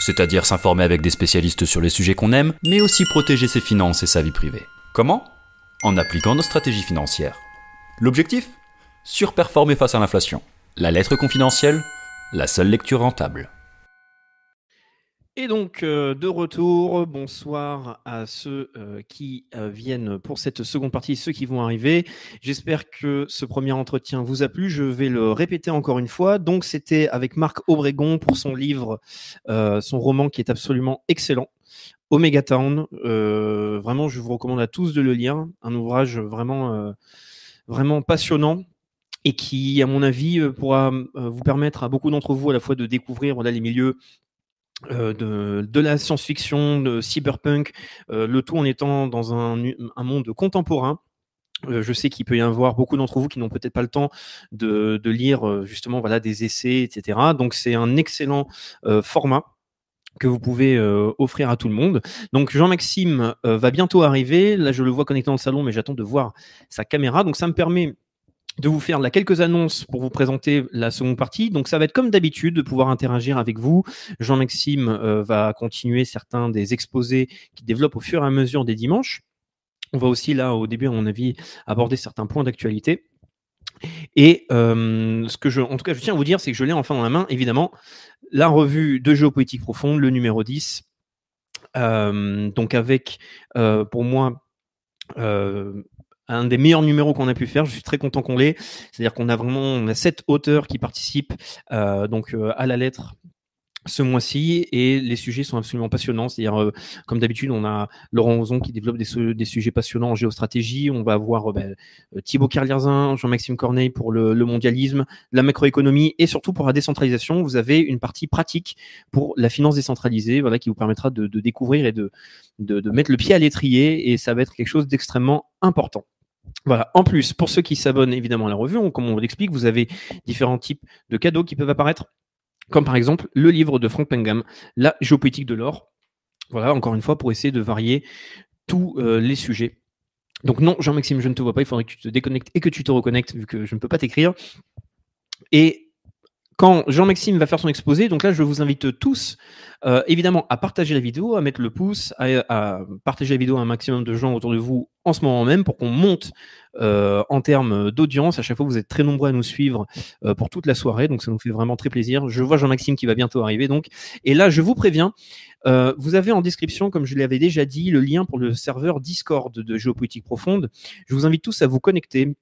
C'est-à-dire s'informer avec des spécialistes sur les sujets qu'on aime, mais aussi protéger ses finances et sa vie privée. Comment? En appliquant nos stratégies financières. L'objectif? Surperformer face à l'inflation. La lettre confidentielle La seule lecture rentable. Et donc, euh, de retour, bonsoir à ceux euh, qui euh, viennent pour cette seconde partie, ceux qui vont arriver. J'espère que ce premier entretien vous a plu. Je vais le répéter encore une fois. Donc, c'était avec Marc Obregon pour son livre, son roman qui est absolument excellent. Omega Town. vraiment, je vous recommande à tous de le lire. Un ouvrage vraiment, vraiment passionnant et qui, à mon avis, pourra vous permettre à beaucoup d'entre vous à la fois de découvrir les milieux euh, de, de, la science-fiction, de cyberpunk, euh, le tout en étant dans un, un monde contemporain. Euh, je sais qu'il peut y avoir beaucoup d'entre vous qui n'ont peut-être pas le temps de, de, lire justement voilà des essais, etc. Donc c'est un excellent format que vous pouvez offrir à tout le monde. Donc Jean-Maxime va bientôt arriver. Là, je le vois connecté dans le salon, mais j'attends de voir sa caméra. Donc ça me permet de vous faire quelques annonces pour vous présenter la seconde partie. Donc ça va être comme d'habitude de pouvoir interagir avec vous. Jean-Maxime euh, va continuer certains des exposés qui développent au fur et à mesure des dimanches. On va aussi là au début à mon avis aborder certains points d'actualité. Et euh, ce que je, en tout cas, je tiens à vous dire, c'est que je l'ai enfin dans la main, évidemment, la revue de géopolitique profonde, le numéro 10. Euh, donc avec, pour moi, un des meilleurs numéros qu'on a pu faire. Je suis très content qu'on l'ait. C'est-à-dire qu'on a vraiment on a sept auteurs qui participent euh, donc euh, à la lettre ce mois-ci et les sujets sont absolument passionnants. C'est-à-dire, euh, comme d'habitude, on a Laurent Ozon qui développe des, sujets passionnants en géostratégie. On va avoir ben, Thibaut Carlierzin, Jean-Maxime Corneille pour le, mondialisme, la macroéconomie et surtout pour la décentralisation. Vous avez une partie pratique pour la finance décentralisée, voilà, qui vous permettra de, découvrir et de mettre le pied à l'étrier et ça va être quelque chose d'extrêmement important. Voilà. En plus, pour ceux qui s'abonnent évidemment à la revue, comme on l'explique, vous avez différents types de cadeaux qui peuvent apparaître, comme par exemple le livre de Frank Pengam, La géopolitique de l'or. Voilà, encore une fois, pour essayer de varier tous euh, les sujets. Donc non, Jean-Maxime, je ne te vois pas, il faudrait que tu te déconnectes et que tu te reconnectes, vu que je ne peux pas t'écrire. Et quand Jean-Maxime va faire son exposé, donc là, je vous invite tous, euh, évidemment, à partager la vidéo, à mettre le pouce, à, partager la vidéo à un maximum de gens autour de vous en ce moment même pour qu'on monte euh, en termes d'audience. À chaque fois, vous êtes très nombreux à nous suivre euh, pour toute la soirée, donc ça nous fait vraiment très plaisir. Je vois Jean-Maxime qui va bientôt arriver, donc. Et là, je vous préviens, vous avez en description, comme je l'avais déjà dit, le lien pour le serveur Discord de Géopolitique Profonde. Je vous invite tous à vous connecter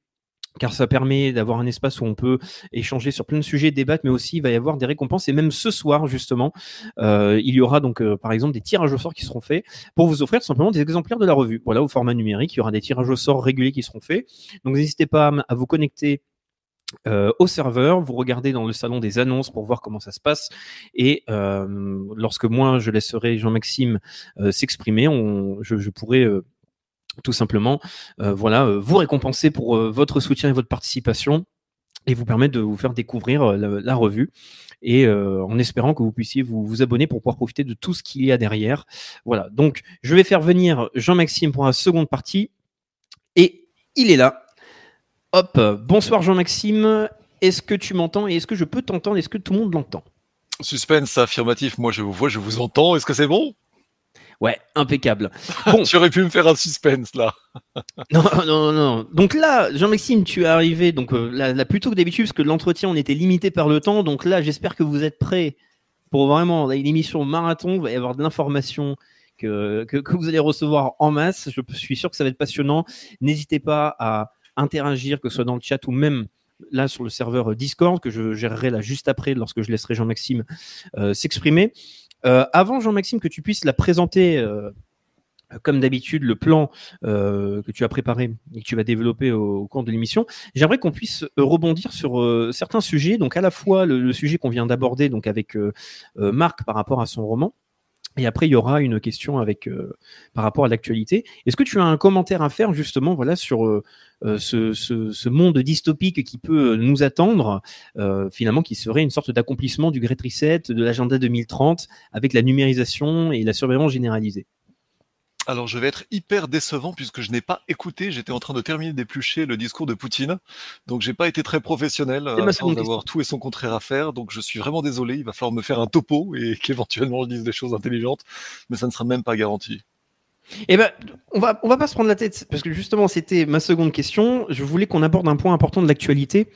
car ça permet d'avoir un espace où on peut échanger sur plein de sujets, débattre, mais aussi il va y avoir des récompenses. Et même ce soir, justement, euh, il y aura donc, euh, par exemple, des tirages au sort qui seront faits pour vous offrir simplement des exemplaires de la revue. Voilà, au format numérique, il y aura des tirages au sort réguliers qui seront faits. Donc n'hésitez pas à, vous connecter euh, au serveur, vous regardez dans le salon des annonces pour voir comment ça se passe et lorsque moi je laisserai Jean-Maxime s'exprimer, je, je, pourrai tout simplement, euh, voilà, euh, vous récompenser pour euh, votre soutien et votre participation et vous permettre de vous faire découvrir la, revue et en espérant que vous puissiez vous, vous, abonner pour pouvoir profiter de tout ce qu'il y a derrière. Voilà, donc je vais faire venir Jean-Maxime pour la seconde partie et il est là. Hop, bonsoir Jean-Maxime, est-ce que tu m'entends et est-ce que je peux t'entendre? Est-ce que tout le monde l'entend? Suspense affirmatif, moi je vous vois, je vous entends, est-ce que c'est bon? Ouais, impeccable. Bon. tu aurais pu me faire un suspense là. non, non, non. Donc là, Jean-Maxime, tu es arrivé donc euh, là, plutôt que d'habitude parce que l'entretien on était limité par le temps. Donc là, j'espère que vous êtes prêts pour vraiment une émission marathon. Il va y avoir de l'information que, que, que, vous allez recevoir en masse. Je suis sûr que ça va être passionnant. N'hésitez pas à interagir, que ce soit dans le chat ou même là sur le serveur Discord que je gérerai là juste après lorsque je laisserai Jean-Maxime euh, s'exprimer. Euh, avant, Jean-Maxime, que tu puisses la présenter euh, comme d'habitude, le plan euh, que tu as préparé et que tu vas développer au, cours de l'émission, j'aimerais qu'on puisse rebondir sur certains sujets. Donc, à la fois le, sujet qu'on vient d'aborder, donc avec Marc par rapport à son roman, et après, il y aura une question euh, par rapport à l'actualité. Est-ce que tu as un commentaire à faire justement sur euh, euh, ce, monde dystopique qui peut nous attendre, finalement, qui serait une sorte d'accomplissement du Great Reset, de l'agenda 2030, avec la numérisation et la surveillance généralisée? Alors je vais être hyper décevant puisque je n'ai pas écouté, j'étais en train de terminer d'éplucher le discours de Poutine, donc j'ai pas été très professionnel, C'est ma euh, seconde sans avoir tout et son contraire à faire, donc je suis vraiment désolé, il va falloir me faire un topo et qu'éventuellement je dise des choses intelligentes, mais ça ne sera même pas garanti. Eh ben, on va, on va pas se prendre la tête, parce que justement, c'était ma seconde question. Je voulais qu'on aborde un point important de l'actualité.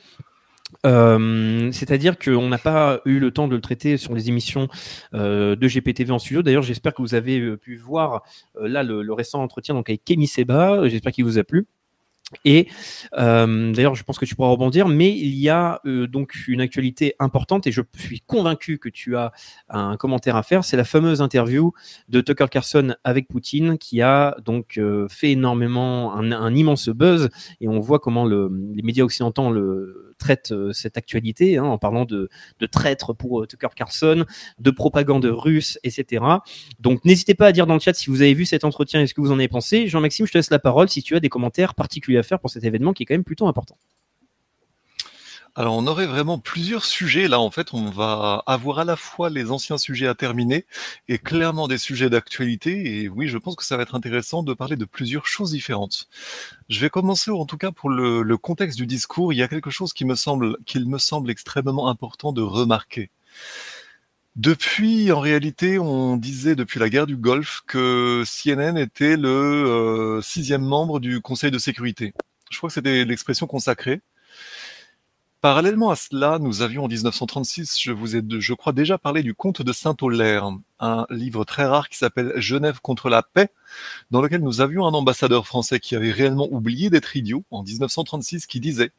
Euh, C'est-à-dire qu'on n'a pas eu le temps de le traiter sur les émissions euh, de GPTV en studio. D'ailleurs, j'espère que vous avez euh, pu voir là le, le récent entretien donc avec Kémy Seba. J'espère qu'il vous a plu. Et euh, d'ailleurs, je pense que tu pourras rebondir, mais il y a euh, donc une actualité importante et je suis convaincu que tu as un commentaire à faire. C'est la fameuse interview de Tucker Carlson avec Poutine qui a donc euh, fait énormément un, immense buzz et on voit comment le, les médias occidentaux traitent cette actualité hein, en parlant de, de traître pour Tucker Carlson, de propagande russe, etc. Donc n'hésitez pas à dire dans le chat si vous avez vu cet entretien et ce que vous en avez pensé. Jean-Maxime, je te laisse la parole si tu as des commentaires particuliers faire pour cet événement qui est quand même plutôt important. Alors on aurait vraiment plusieurs sujets là en fait, on va avoir à la fois les anciens sujets à terminer et clairement des sujets d'actualité et oui je pense que ça va être intéressant de parler de plusieurs choses différentes. Je vais commencer en tout cas pour le, le contexte du discours, il y a quelque chose qui me semble qu'il me semble extrêmement important de remarquer. Depuis, en réalité, on disait depuis la guerre du Golfe que CNN était le euh, sixième membre du Conseil de sécurité. Je crois que c'était l'expression consacrée. Parallèlement à cela, nous avions en 1936, je vous ai, je crois, déjà parlé du Comte de Saint-Aulaire, un livre très rare qui s'appelle Genève contre la paix, dans lequel nous avions un ambassadeur français qui avait réellement oublié d'être idiot en 1936, qui disait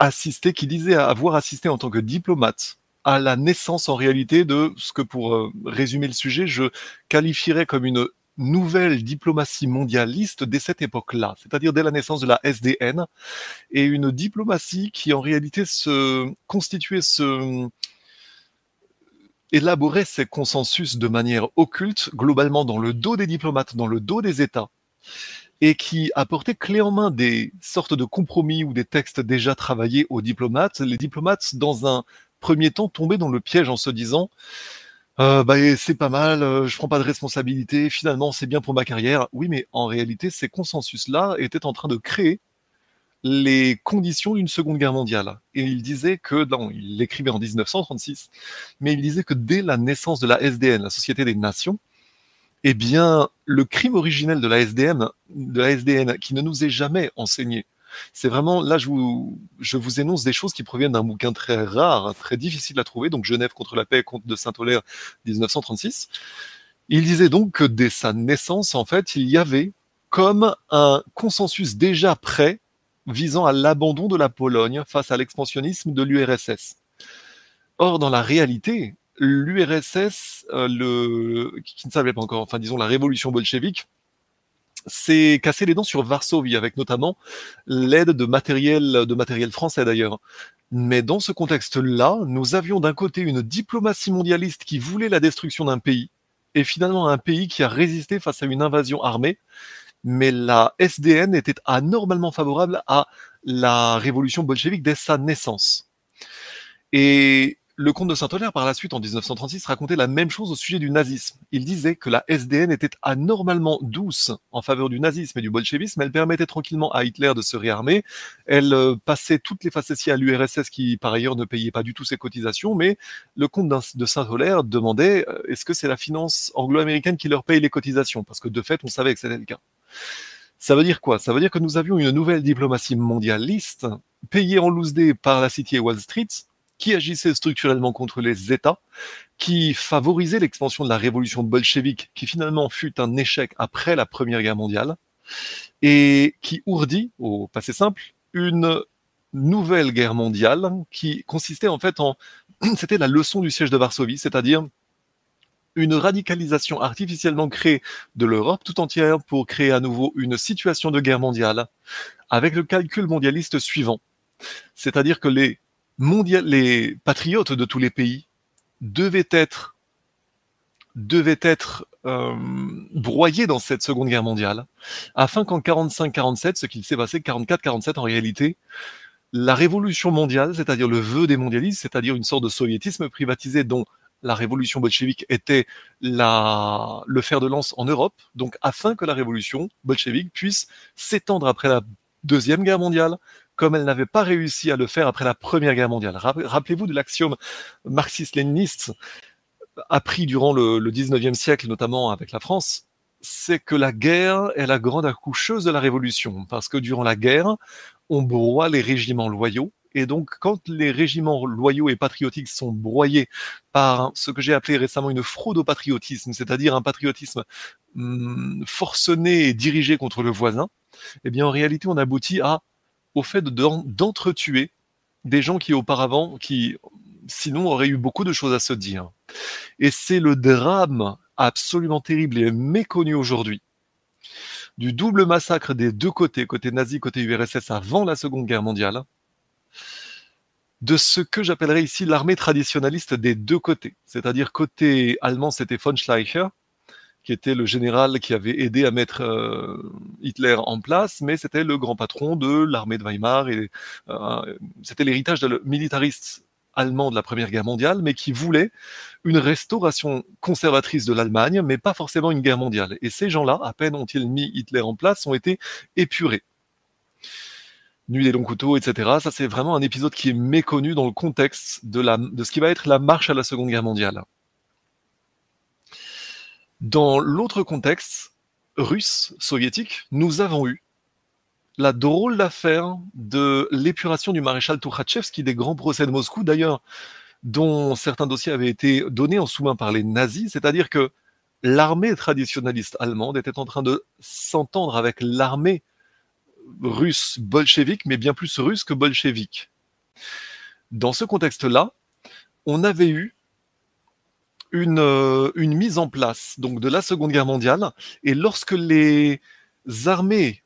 assister, qui disait avoir assisté en tant que diplomate à la naissance en réalité de ce que, pour euh, résumer le sujet, je qualifierais comme une nouvelle diplomatie mondialiste dès cette époque-là, c'est-à-dire dès la naissance de la SDN, et une diplomatie qui en réalité se constituait, se élaborait ses consensus de manière occulte, globalement dans le dos des diplomates, dans le dos des États, et qui apportait clé en main des sortes de compromis ou des textes déjà travaillés aux diplomates. Les diplomates, dans un premier temps, tombaient dans le piège en se disant euh, bah, c'est pas mal, euh, je prends pas de responsabilité, finalement c'est bien pour ma carrière. Oui, mais en réalité, ces consensus-là étaient en train de créer les conditions d'une seconde guerre mondiale. Et il disait que, non, il l'écrivait en 1936, mais il disait que dès la naissance de la SDN, la Société des Nations, eh bien, le crime originel de la SDM, de la SDN, qui ne nous est jamais enseigné, c'est vraiment, là, je vous, énonce des choses qui proviennent d'un bouquin très rare, très difficile à trouver, donc Genève contre la paix, comte de Saint-Olaire, 1936. Il disait donc que dès sa naissance, en fait, il y avait comme un consensus déjà prêt visant à l'abandon de la Pologne face à l'expansionnisme de l'URSS. Or, dans la réalité, l'URSS, euh, qui ne savait pas encore, enfin disons la révolution bolchevique, s'est cassé les dents sur Varsovie, avec notamment l'aide de matériel, de matériel français d'ailleurs. Mais dans ce contexte-là, nous avions d'un côté une diplomatie mondialiste qui voulait la destruction d'un pays, et finalement un pays qui a résisté face à une invasion armée, mais la SDN était anormalement favorable à la révolution bolchevique dès sa naissance. Et le comte de Saint-Olaire, par la suite, en 1936, racontait la même chose au sujet du nazisme. Il disait que la SDN était anormalement douce en faveur du nazisme et du bolchevisme. Elle permettait tranquillement à Hitler de se réarmer. Elle euh, passait toutes les facéties à l'URSS qui, par ailleurs, ne payait pas du tout ses cotisations. Mais le comte de Saint-Olaire demandait euh, est-ce que c'est la finance anglo-américaine qui leur paye les cotisations? Parce que de fait, on savait que c'était le cas. Ça veut dire quoi? Ça veut dire que nous avions une nouvelle diplomatie mondialiste, payée en loose par la City et Wall Street, qui agissait structurellement contre les États, qui favorisait l'expansion de la révolution bolchevique, qui finalement fut un échec après la Première Guerre mondiale, et qui ourdit, au passé simple, une nouvelle guerre mondiale qui consistait en fait en... C'était la leçon du siège de Varsovie, c'est-à-dire une radicalisation artificiellement créée de l'Europe tout entière pour créer à nouveau une situation de guerre mondiale, avec le calcul mondialiste suivant. C'est-à-dire que les, les patriotes de tous les pays devaient être, euh, broyés dans cette seconde guerre mondiale, afin qu'en 45-47, ce qu'il s'est passé 44-47 en réalité, la révolution mondiale, c'est-à-dire le vœu des mondialistes, c'est-à-dire une sorte de soviétisme privatisé dont la révolution bolchevique était le fer de lance en Europe, donc afin que la révolution bolchevique puisse s'étendre après la Deuxième Guerre mondiale, comme elle n'avait pas réussi à le faire après la Première Guerre mondiale. Rappelez-vous de l'axiome marxiste-léniniste appris durant le, le 19e siècle, notamment avec la France, c'est que la guerre est la grande accoucheuse de la révolution, parce que durant la guerre, on broie les régiments loyaux, et donc, quand les régiments loyaux et patriotiques sont broyés par ce que j'ai appelé récemment une fraude au patriotisme, c'est-à-dire un patriotisme hum, forcené et dirigé contre le voisin, eh bien, en réalité, on aboutit à, au fait d'entretuer des gens qui auparavant, qui sinon auraient eu beaucoup de choses à se dire. Et c'est le drame absolument terrible et méconnu aujourd'hui du double massacre des deux côtés, côté nazi, côté URSS avant la Seconde Guerre mondiale, de ce que j'appellerais ici l'armée traditionnaliste des deux côtés. C'est-à-dire côté allemand, c'était von Schleicher, qui était le général qui avait aidé à mettre euh, Hitler en place, mais c'était le grand patron de l'armée de Weimar et euh, c'était l'héritage militariste allemand de la Première Guerre mondiale, mais qui voulait une restauration conservatrice de l'Allemagne, mais pas forcément une guerre mondiale. Et ces gens-là, à peine ont-ils mis Hitler en place, ont été épurés. Nuit des longs couteaux, etc. Ça, c'est vraiment un épisode qui est méconnu dans le contexte de, ce qui va être la marche à la Seconde Guerre mondiale. Dans l'autre contexte russe, soviétique, nous avons eu la drôle d'affaire de l'épuration du maréchal Tukhachevski des grands procès de Moscou, d'ailleurs, dont certains dossiers avaient été donnés en sous-main par les nazis, c'est-à-dire que l'armée traditionnaliste allemande était en train de s'entendre avec l'armée russe bolchevique, mais bien plus russe que bolchevique. Dans ce contexte-là, on avait eu une, euh, une mise en place donc de la Seconde Guerre mondiale, et lorsque les armées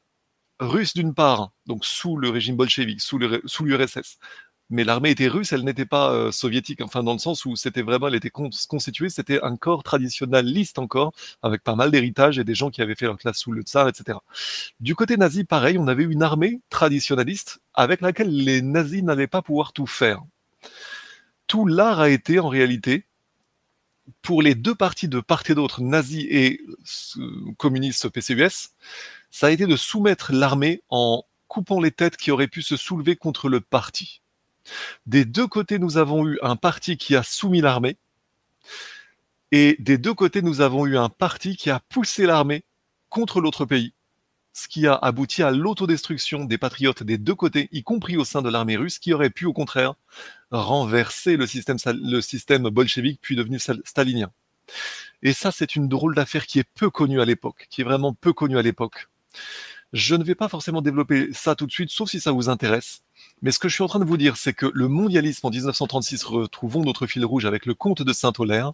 russes d'une part, donc sous le régime bolchevique, sous l'URSS, mais l'armée était russe, elle n'était pas euh, soviétique, enfin dans le sens où c'était vraiment, elle était constituée, c'était un corps traditionnaliste encore, avec pas mal d'héritage et des gens qui avaient fait leur classe sous le tsar, etc. Du côté nazi, pareil, on avait une armée traditionnaliste avec laquelle les nazis n'allaient pas pouvoir tout faire. Tout l'art a été en réalité, pour les deux parties de part et d'autre, nazis et euh, communistes PCUS, ça a été de soumettre l'armée en coupant les têtes qui auraient pu se soulever contre le parti. Des deux côtés, nous avons eu un parti qui a soumis l'armée, et des deux côtés, nous avons eu un parti qui a poussé l'armée contre l'autre pays, ce qui a abouti à l'autodestruction des patriotes des deux côtés, y compris au sein de l'armée russe, qui aurait pu au contraire renverser le système, le système bolchevique puis devenu stalinien. Et ça, c'est une drôle d'affaire qui est peu connue à l'époque, qui est vraiment peu connue à l'époque. Je ne vais pas forcément développer ça tout de suite, sauf si ça vous intéresse. Mais ce que je suis en train de vous dire, c'est que le mondialisme en 1936, retrouvons notre fil rouge avec le comte de Saint-Olaire,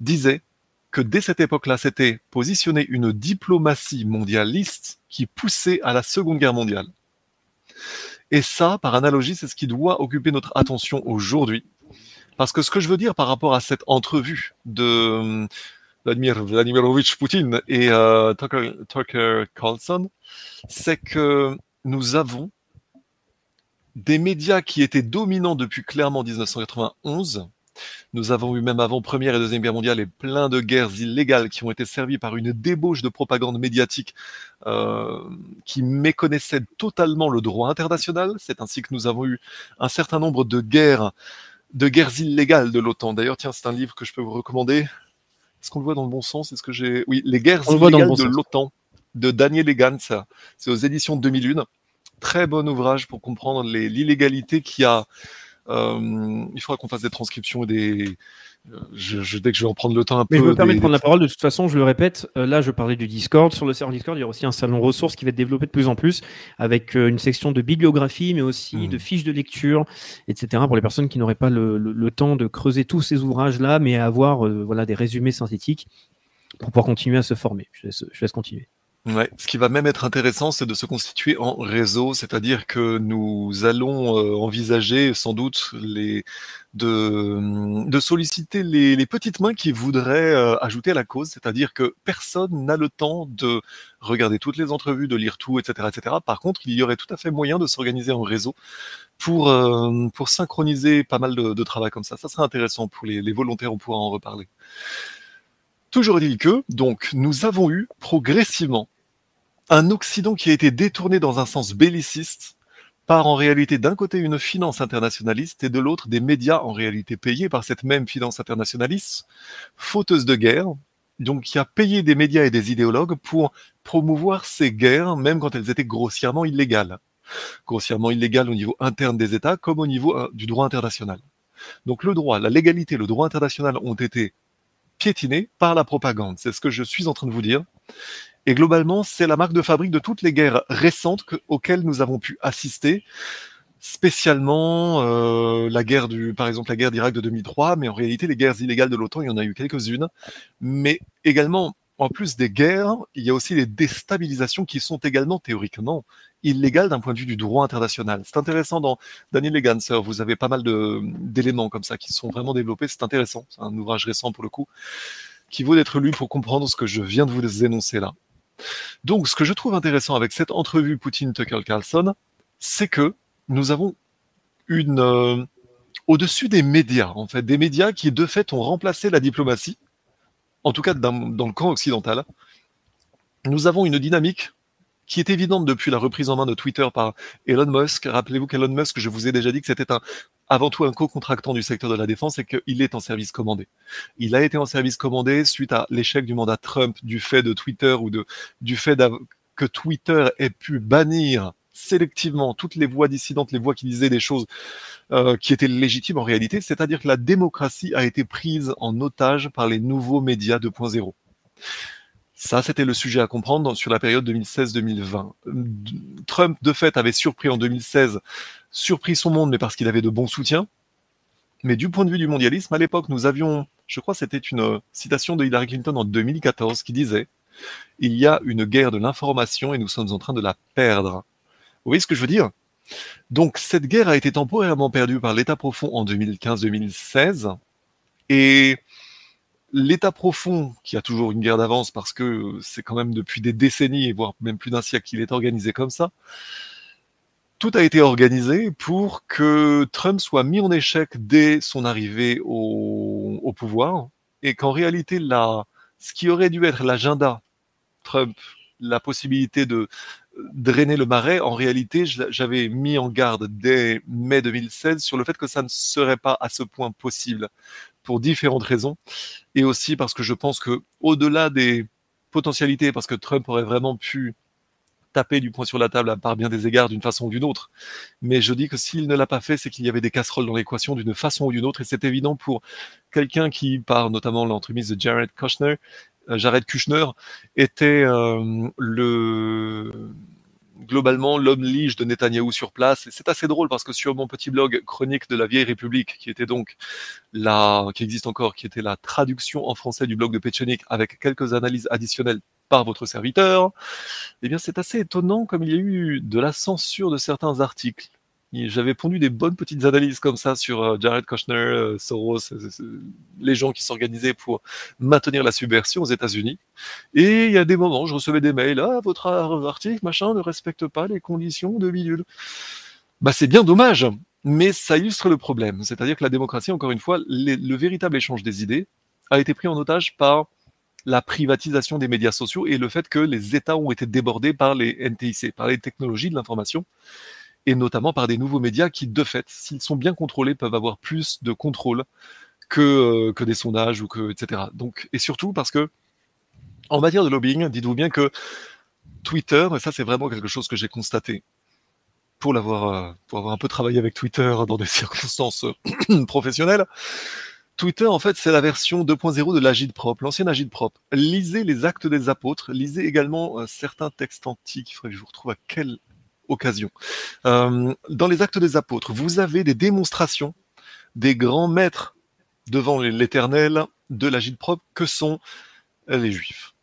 disait que dès cette époque-là, c'était positionner une diplomatie mondialiste qui poussait à la Seconde Guerre mondiale. Et ça, par analogie, c'est ce qui doit occuper notre attention aujourd'hui. Parce que ce que je veux dire par rapport à cette entrevue de Vladimir Vladimirovich Poutine et euh, Tucker, Tucker Carlson, c'est que nous avons des médias qui étaient dominants depuis clairement 1991. Nous avons eu même avant Première et Deuxième Guerre mondiale et plein de guerres illégales qui ont été servies par une débauche de propagande médiatique euh, qui méconnaissait totalement le droit international. C'est ainsi que nous avons eu un certain nombre de guerres, de guerres illégales de l'OTAN. D'ailleurs, tiens, c'est un livre que je peux vous recommander. Est-ce qu'on le voit dans le bon sens? Est-ce que j'ai Oui, les guerres illégales de l'OTAN de Daniel Egan. C'est aux éditions 2001 très bon ouvrage pour comprendre l'illégalité qu'il y a. Euh, il faudra qu'on fasse des transcriptions et des. Euh, je, dès que je vais en prendre le temps un Mais peu. je me permets de prendre la parole. De toute façon, je le répète. Euh, là, je parlais du Discord. Sur le serveur Discord, il y a aussi un salon ressources qui va être développé de plus en plus avec une section de bibliographie, mais aussi mmh. de fiches de lecture, etc. Pour les personnes qui n'auraient pas le, temps de creuser tous ces ouvrages-là, mais à avoir voilà des résumés synthétiques pour pouvoir continuer à se former. Je laisse, je laisse continuer. Ce qui va même être intéressant, c'est de se constituer en réseau, c'est-à-dire que nous allons euh, envisager sans doute les, de, solliciter les, petites mains qui voudraient euh, ajouter à la cause, c'est-à-dire que personne n'a le temps de regarder toutes les entrevues, de lire tout, etc., etc. Par contre, il y aurait tout à fait moyen de s'organiser en réseau pour, euh, synchroniser pas mal de, travail comme ça. Ça serait intéressant pour les volontaires, on pourra en reparler. Toujours est-il que, donc, nous avons eu progressivement un Occident qui a été détourné dans un sens belliciste par en réalité d'un côté une finance internationaliste et de l'autre des médias en réalité payés par cette même finance internationaliste, fauteuse de guerre, donc qui a payé des médias et des idéologues pour promouvoir ces guerres, même quand elles étaient grossièrement illégales. Grossièrement illégales au niveau interne des États comme au niveau euh, du droit international. Donc le droit, la légalité, le droit international ont été piétinés par la propagande. C'est ce que je suis en train de vous dire. Et globalement, c'est la marque de fabrique de toutes les guerres récentes que, auxquelles nous avons pu assister, spécialement euh, la guerre du, par exemple la guerre d'Irak de 2003, mais en réalité les guerres illégales de l'OTAN, il y en a eu quelques-unes, mais également en plus des guerres, il y a aussi les déstabilisations qui sont également théoriquement illégales d'un point de vue du droit international. C'est intéressant dans Daniel Leganser, vous avez pas mal d'éléments comme ça qui sont vraiment développés, c'est intéressant, c'est un ouvrage récent pour le coup, qui vaut d'être lu pour comprendre ce que je viens de vous énoncer là. Donc, ce que je trouve intéressant avec cette entrevue Poutine-Tucker Carlson, c'est que nous avons une euh, au-dessus des médias, en fait, des médias qui de fait ont remplacé la diplomatie, en tout cas dans, le camp occidental. Nous avons une dynamique qui est évidente depuis la reprise en main de Twitter par Elon Musk. Rappelez-vous qu'Elon Musk, je vous ai déjà dit que c'était un, avant tout un co-contractant du secteur de la défense et qu'il est en service commandé. Il a été en service commandé suite à l'échec du mandat Trump, du fait de Twitter ou du fait que Twitter ait pu bannir sélectivement toutes les voix dissidentes, les voix qui disaient des choses euh, qui étaient légitimes en réalité, c'est-à-dire que la démocratie a été prise en otage par les nouveaux médias 2.0. Ça, c'était le sujet à comprendre sur la période 2016-2020. Trump, de fait, avait surpris en 2016, surpris son monde, mais parce qu'il avait de bons soutiens. Mais du point de vue du mondialisme, à l'époque, nous avions, je crois, c'était une citation de Hillary Clinton en 2014 qui disait Il y a une guerre de l'information et nous sommes en train de la perdre. Vous voyez ce que je veux dire? Donc, cette guerre a été temporairement perdue par l'État profond en 2015-2016. Et L'État profond, qui a toujours une guerre d'avance parce que c'est quand même depuis des décennies, voire même plus d'un siècle qu'il est organisé comme ça, tout a été organisé pour que Trump soit mis en échec dès son arrivée au, au pouvoir et qu'en réalité, la, ce qui aurait dû être l'agenda Trump, la possibilité de drainer le marais, en réalité, j'avais mis en garde dès mai 2016 sur le fait que ça ne serait pas à ce point possible pour différentes raisons, et aussi parce que je pense que au-delà des potentialités, parce que Trump aurait vraiment pu taper du poing sur la table à par bien des égards d'une façon ou d'une autre. Mais je dis que s'il ne l'a pas fait, c'est qu'il y avait des casseroles dans l'équation d'une façon ou d'une autre, et c'est évident pour quelqu'un qui, par notamment l'entremise de Jared Kushner, Jared Kushner, était euh, le globalement l'homme lige de Netanyahou sur place. C'est assez drôle parce que sur mon petit blog Chronique de la vieille République, qui était donc la, qui existe encore, qui était la traduction en français du blog de Pechenik avec quelques analyses additionnelles par votre serviteur, eh bien c'est assez étonnant comme il y a eu de la censure de certains articles. J'avais pondu des bonnes petites analyses comme ça sur euh, Jared Kushner, euh, Soros, euh, les gens qui s'organisaient pour maintenir la subversion aux États-Unis. Et il y a des moments, je recevais des mails, ah, votre article, machin, ne respecte pas les conditions de bidule. Bah, c'est bien dommage, mais ça illustre le problème. C'est-à-dire que la démocratie, encore une fois, le véritable échange des idées a été pris en otage par la privatisation des médias sociaux et le fait que les États ont été débordés par les NTIC, par les technologies de l'information et notamment par des nouveaux médias qui, de fait, s'ils sont bien contrôlés, peuvent avoir plus de contrôle que, euh, que des sondages ou que etc. Donc et surtout parce que en matière de lobbying, dites-vous bien que Twitter, et ça c'est vraiment quelque chose que j'ai constaté pour l'avoir euh, pour avoir un peu travaillé avec Twitter dans des circonstances euh, professionnelles. Twitter, en fait, c'est la version 2.0 de l'agide propre, l'ancienne agide propre. Lisez les actes des apôtres, lisez également certains textes antiques. Il faudrait que je vous retrouve à quel Euh, dans les actes des apôtres, vous avez des démonstrations des grands maîtres devant l'éternel de l'agile propre que sont les juifs.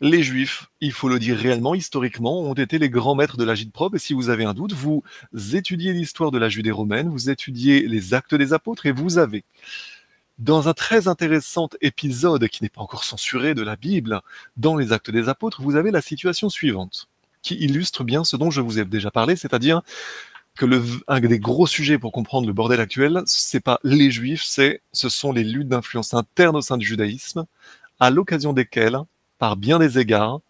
Les Juifs, il faut le dire réellement, historiquement, ont été les grands maîtres de l'agite propre. Et si vous avez un doute, vous étudiez l'histoire de la Judée romaine, vous étudiez les actes des apôtres et vous avez, dans un très intéressant épisode qui n'est pas encore censuré de la Bible, dans les actes des apôtres, vous avez la situation suivante, qui illustre bien ce dont je vous ai déjà parlé, c'est-à-dire que le, un des gros sujets pour comprendre le bordel actuel, c'est pas les juifs, c'est, ce sont les luttes d'influence interne au sein du judaïsme, à l'occasion desquelles, par bien des égards,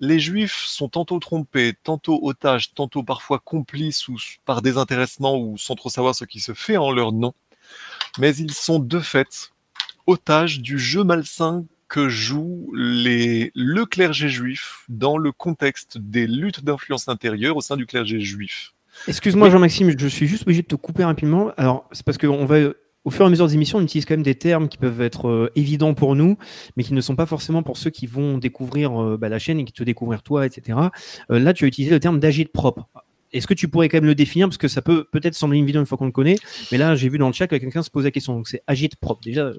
les juifs sont tantôt trompés, tantôt otages, tantôt parfois complices ou par désintéressement ou sans trop savoir ce qui se fait en leur nom, mais ils sont de fait otages du jeu malsain que joue les, le clergé juif dans le contexte des luttes d'influence intérieure au sein du clergé juif. Excuse-moi Jean-Maxime, je suis juste obligé de te couper rapidement. Alors, c'est parce qu'on va, au fur et à mesure des émissions, on utilise quand même des termes qui peuvent être euh, évidents pour nous, mais qui ne sont pas forcément pour ceux qui vont découvrir euh, bah, la chaîne et qui te découvrir toi, etc. Euh, là, tu as utilisé le terme d'agite propre. Est-ce que tu pourrais quand même le définir? Parce que ça peut peut-être sembler une vidéo une fois qu'on le connaît, mais là, j'ai vu dans le chat que quelqu'un se pose la question. Donc, c'est agite propre. Déjà,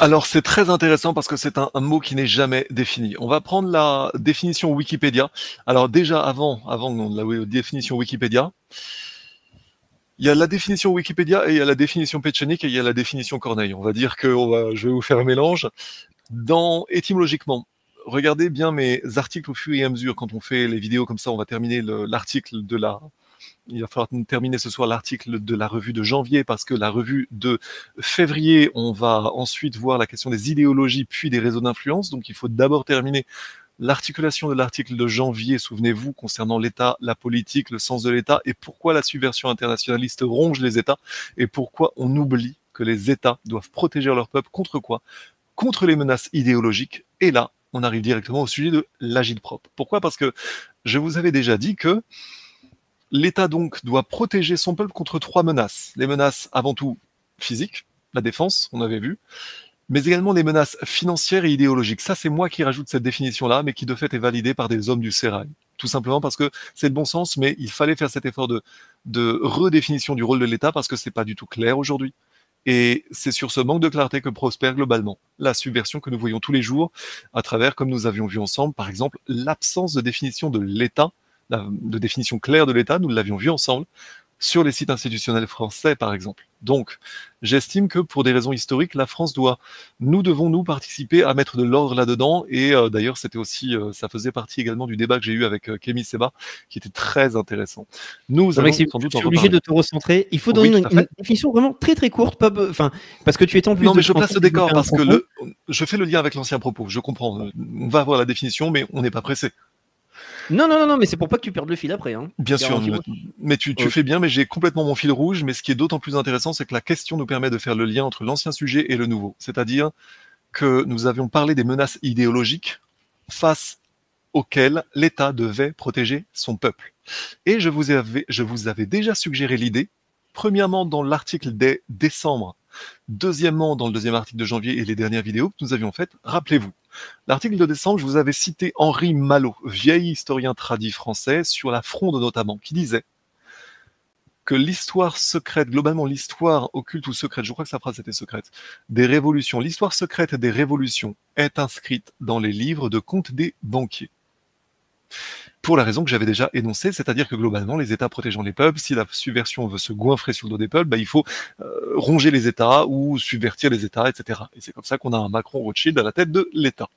Alors c'est très intéressant parce que c'est un, mot qui n'est jamais défini. On va prendre la définition Wikipédia. Alors déjà avant, avant la définition Wikipédia, il y a la définition Wikipédia et il y a la définition Pechenik et il y a la définition Corneille. On va dire que je vais vous faire un mélange. Dans étymologiquement, regardez bien mes articles au fur et à mesure. Quand on fait les vidéos comme ça, on va terminer le- l'article de la. Il va falloir terminer ce soir l'article de la revue de janvier parce que la revue de février, on va ensuite voir la question des idéologies puis des réseaux d'influence. Donc il faut d'abord terminer l'articulation de l'article de janvier, souvenez-vous, concernant l'État, la politique, le sens de l'État et pourquoi la subversion internationaliste ronge les États et pourquoi on oublie que les États doivent protéger leur peuple contre quoi? Contre les menaces idéologiques. Et là, on arrive directement au sujet de l'agile propre. Pourquoi? Parce que je vous avais déjà dit que l'État donc doit protéger son peuple contre trois menaces. Les menaces avant tout physiques, la défense, on avait vu, mais également les menaces financières et idéologiques. Ça, c'est moi qui rajoute cette définition-là, mais qui de fait est validée par des hommes du sérail. Tout simplement parce que c'est le bon sens, mais il fallait faire cet effort de, de redéfinition du rôle de l'État parce que c'est pas du tout clair aujourd'hui. Et c'est sur ce manque de clarté que prospère globalement la subversion que nous voyons tous les jours à travers, comme nous avions vu ensemble, par exemple, l'absence de définition de l'État, de définition claire de l'État, nous l'avions vu ensemble sur les sites institutionnels français, par exemple. Donc, j'estime que pour des raisons historiques, la France doit, nous devons nous participer à mettre de l'ordre là-dedans. Et euh, d'ailleurs, c'était aussi, euh, ça faisait partie également du débat que j'ai eu avec euh, Kémy Seba, qui était très intéressant. Nous allons sans doute en suis obligé de te recentrer. Il faut donner une, définition vraiment très très courte, pas, be- enfin, parce que tu es en plus Non, de mais je place le décor parce que le, je fais le lien avec l'ancien propos. Je comprends. Euh, On va avoir la définition, mais on n'est pas pressé. Non, non, non, non, mais c'est pour pas que tu perdes le fil après. Hein. Bien sûr, mais tu, fais bien, mais j'ai complètement mon fil rouge. Mais ce qui est d'autant plus intéressant, c'est que la question nous permet de faire le lien entre l'ancien sujet et le nouveau. C'est-à-dire que nous avions parlé des menaces idéologiques face auxquelles l'État devait protéger son peuple. Et je vous avais, je vous avais déjà suggéré l'idée, premièrement dans l'article des décembre, deuxièmement dans le deuxième article de janvier et les dernières vidéos que nous avions faites. Rappelez-vous, L'article de décembre, je vous avais cité Henri Malot, vieil historien tradit français, sur la fronde notamment, qui disait que l'histoire secrète, globalement l'histoire occulte ou secrète, je crois que sa phrase était secrète, des révolutions, l'histoire secrète des révolutions est inscrite dans les livres de comptes des banquiers. Pour la raison que j'avais déjà énoncée, c'est-à-dire que globalement, les États protégeant les peuples, si la subversion veut se goinfrer sur le dos des peuples, bah, il faut euh, ronger les États ou subvertir les États, etc. Et c'est comme ça qu'on a un Macron Rothschild à la tête de l'État.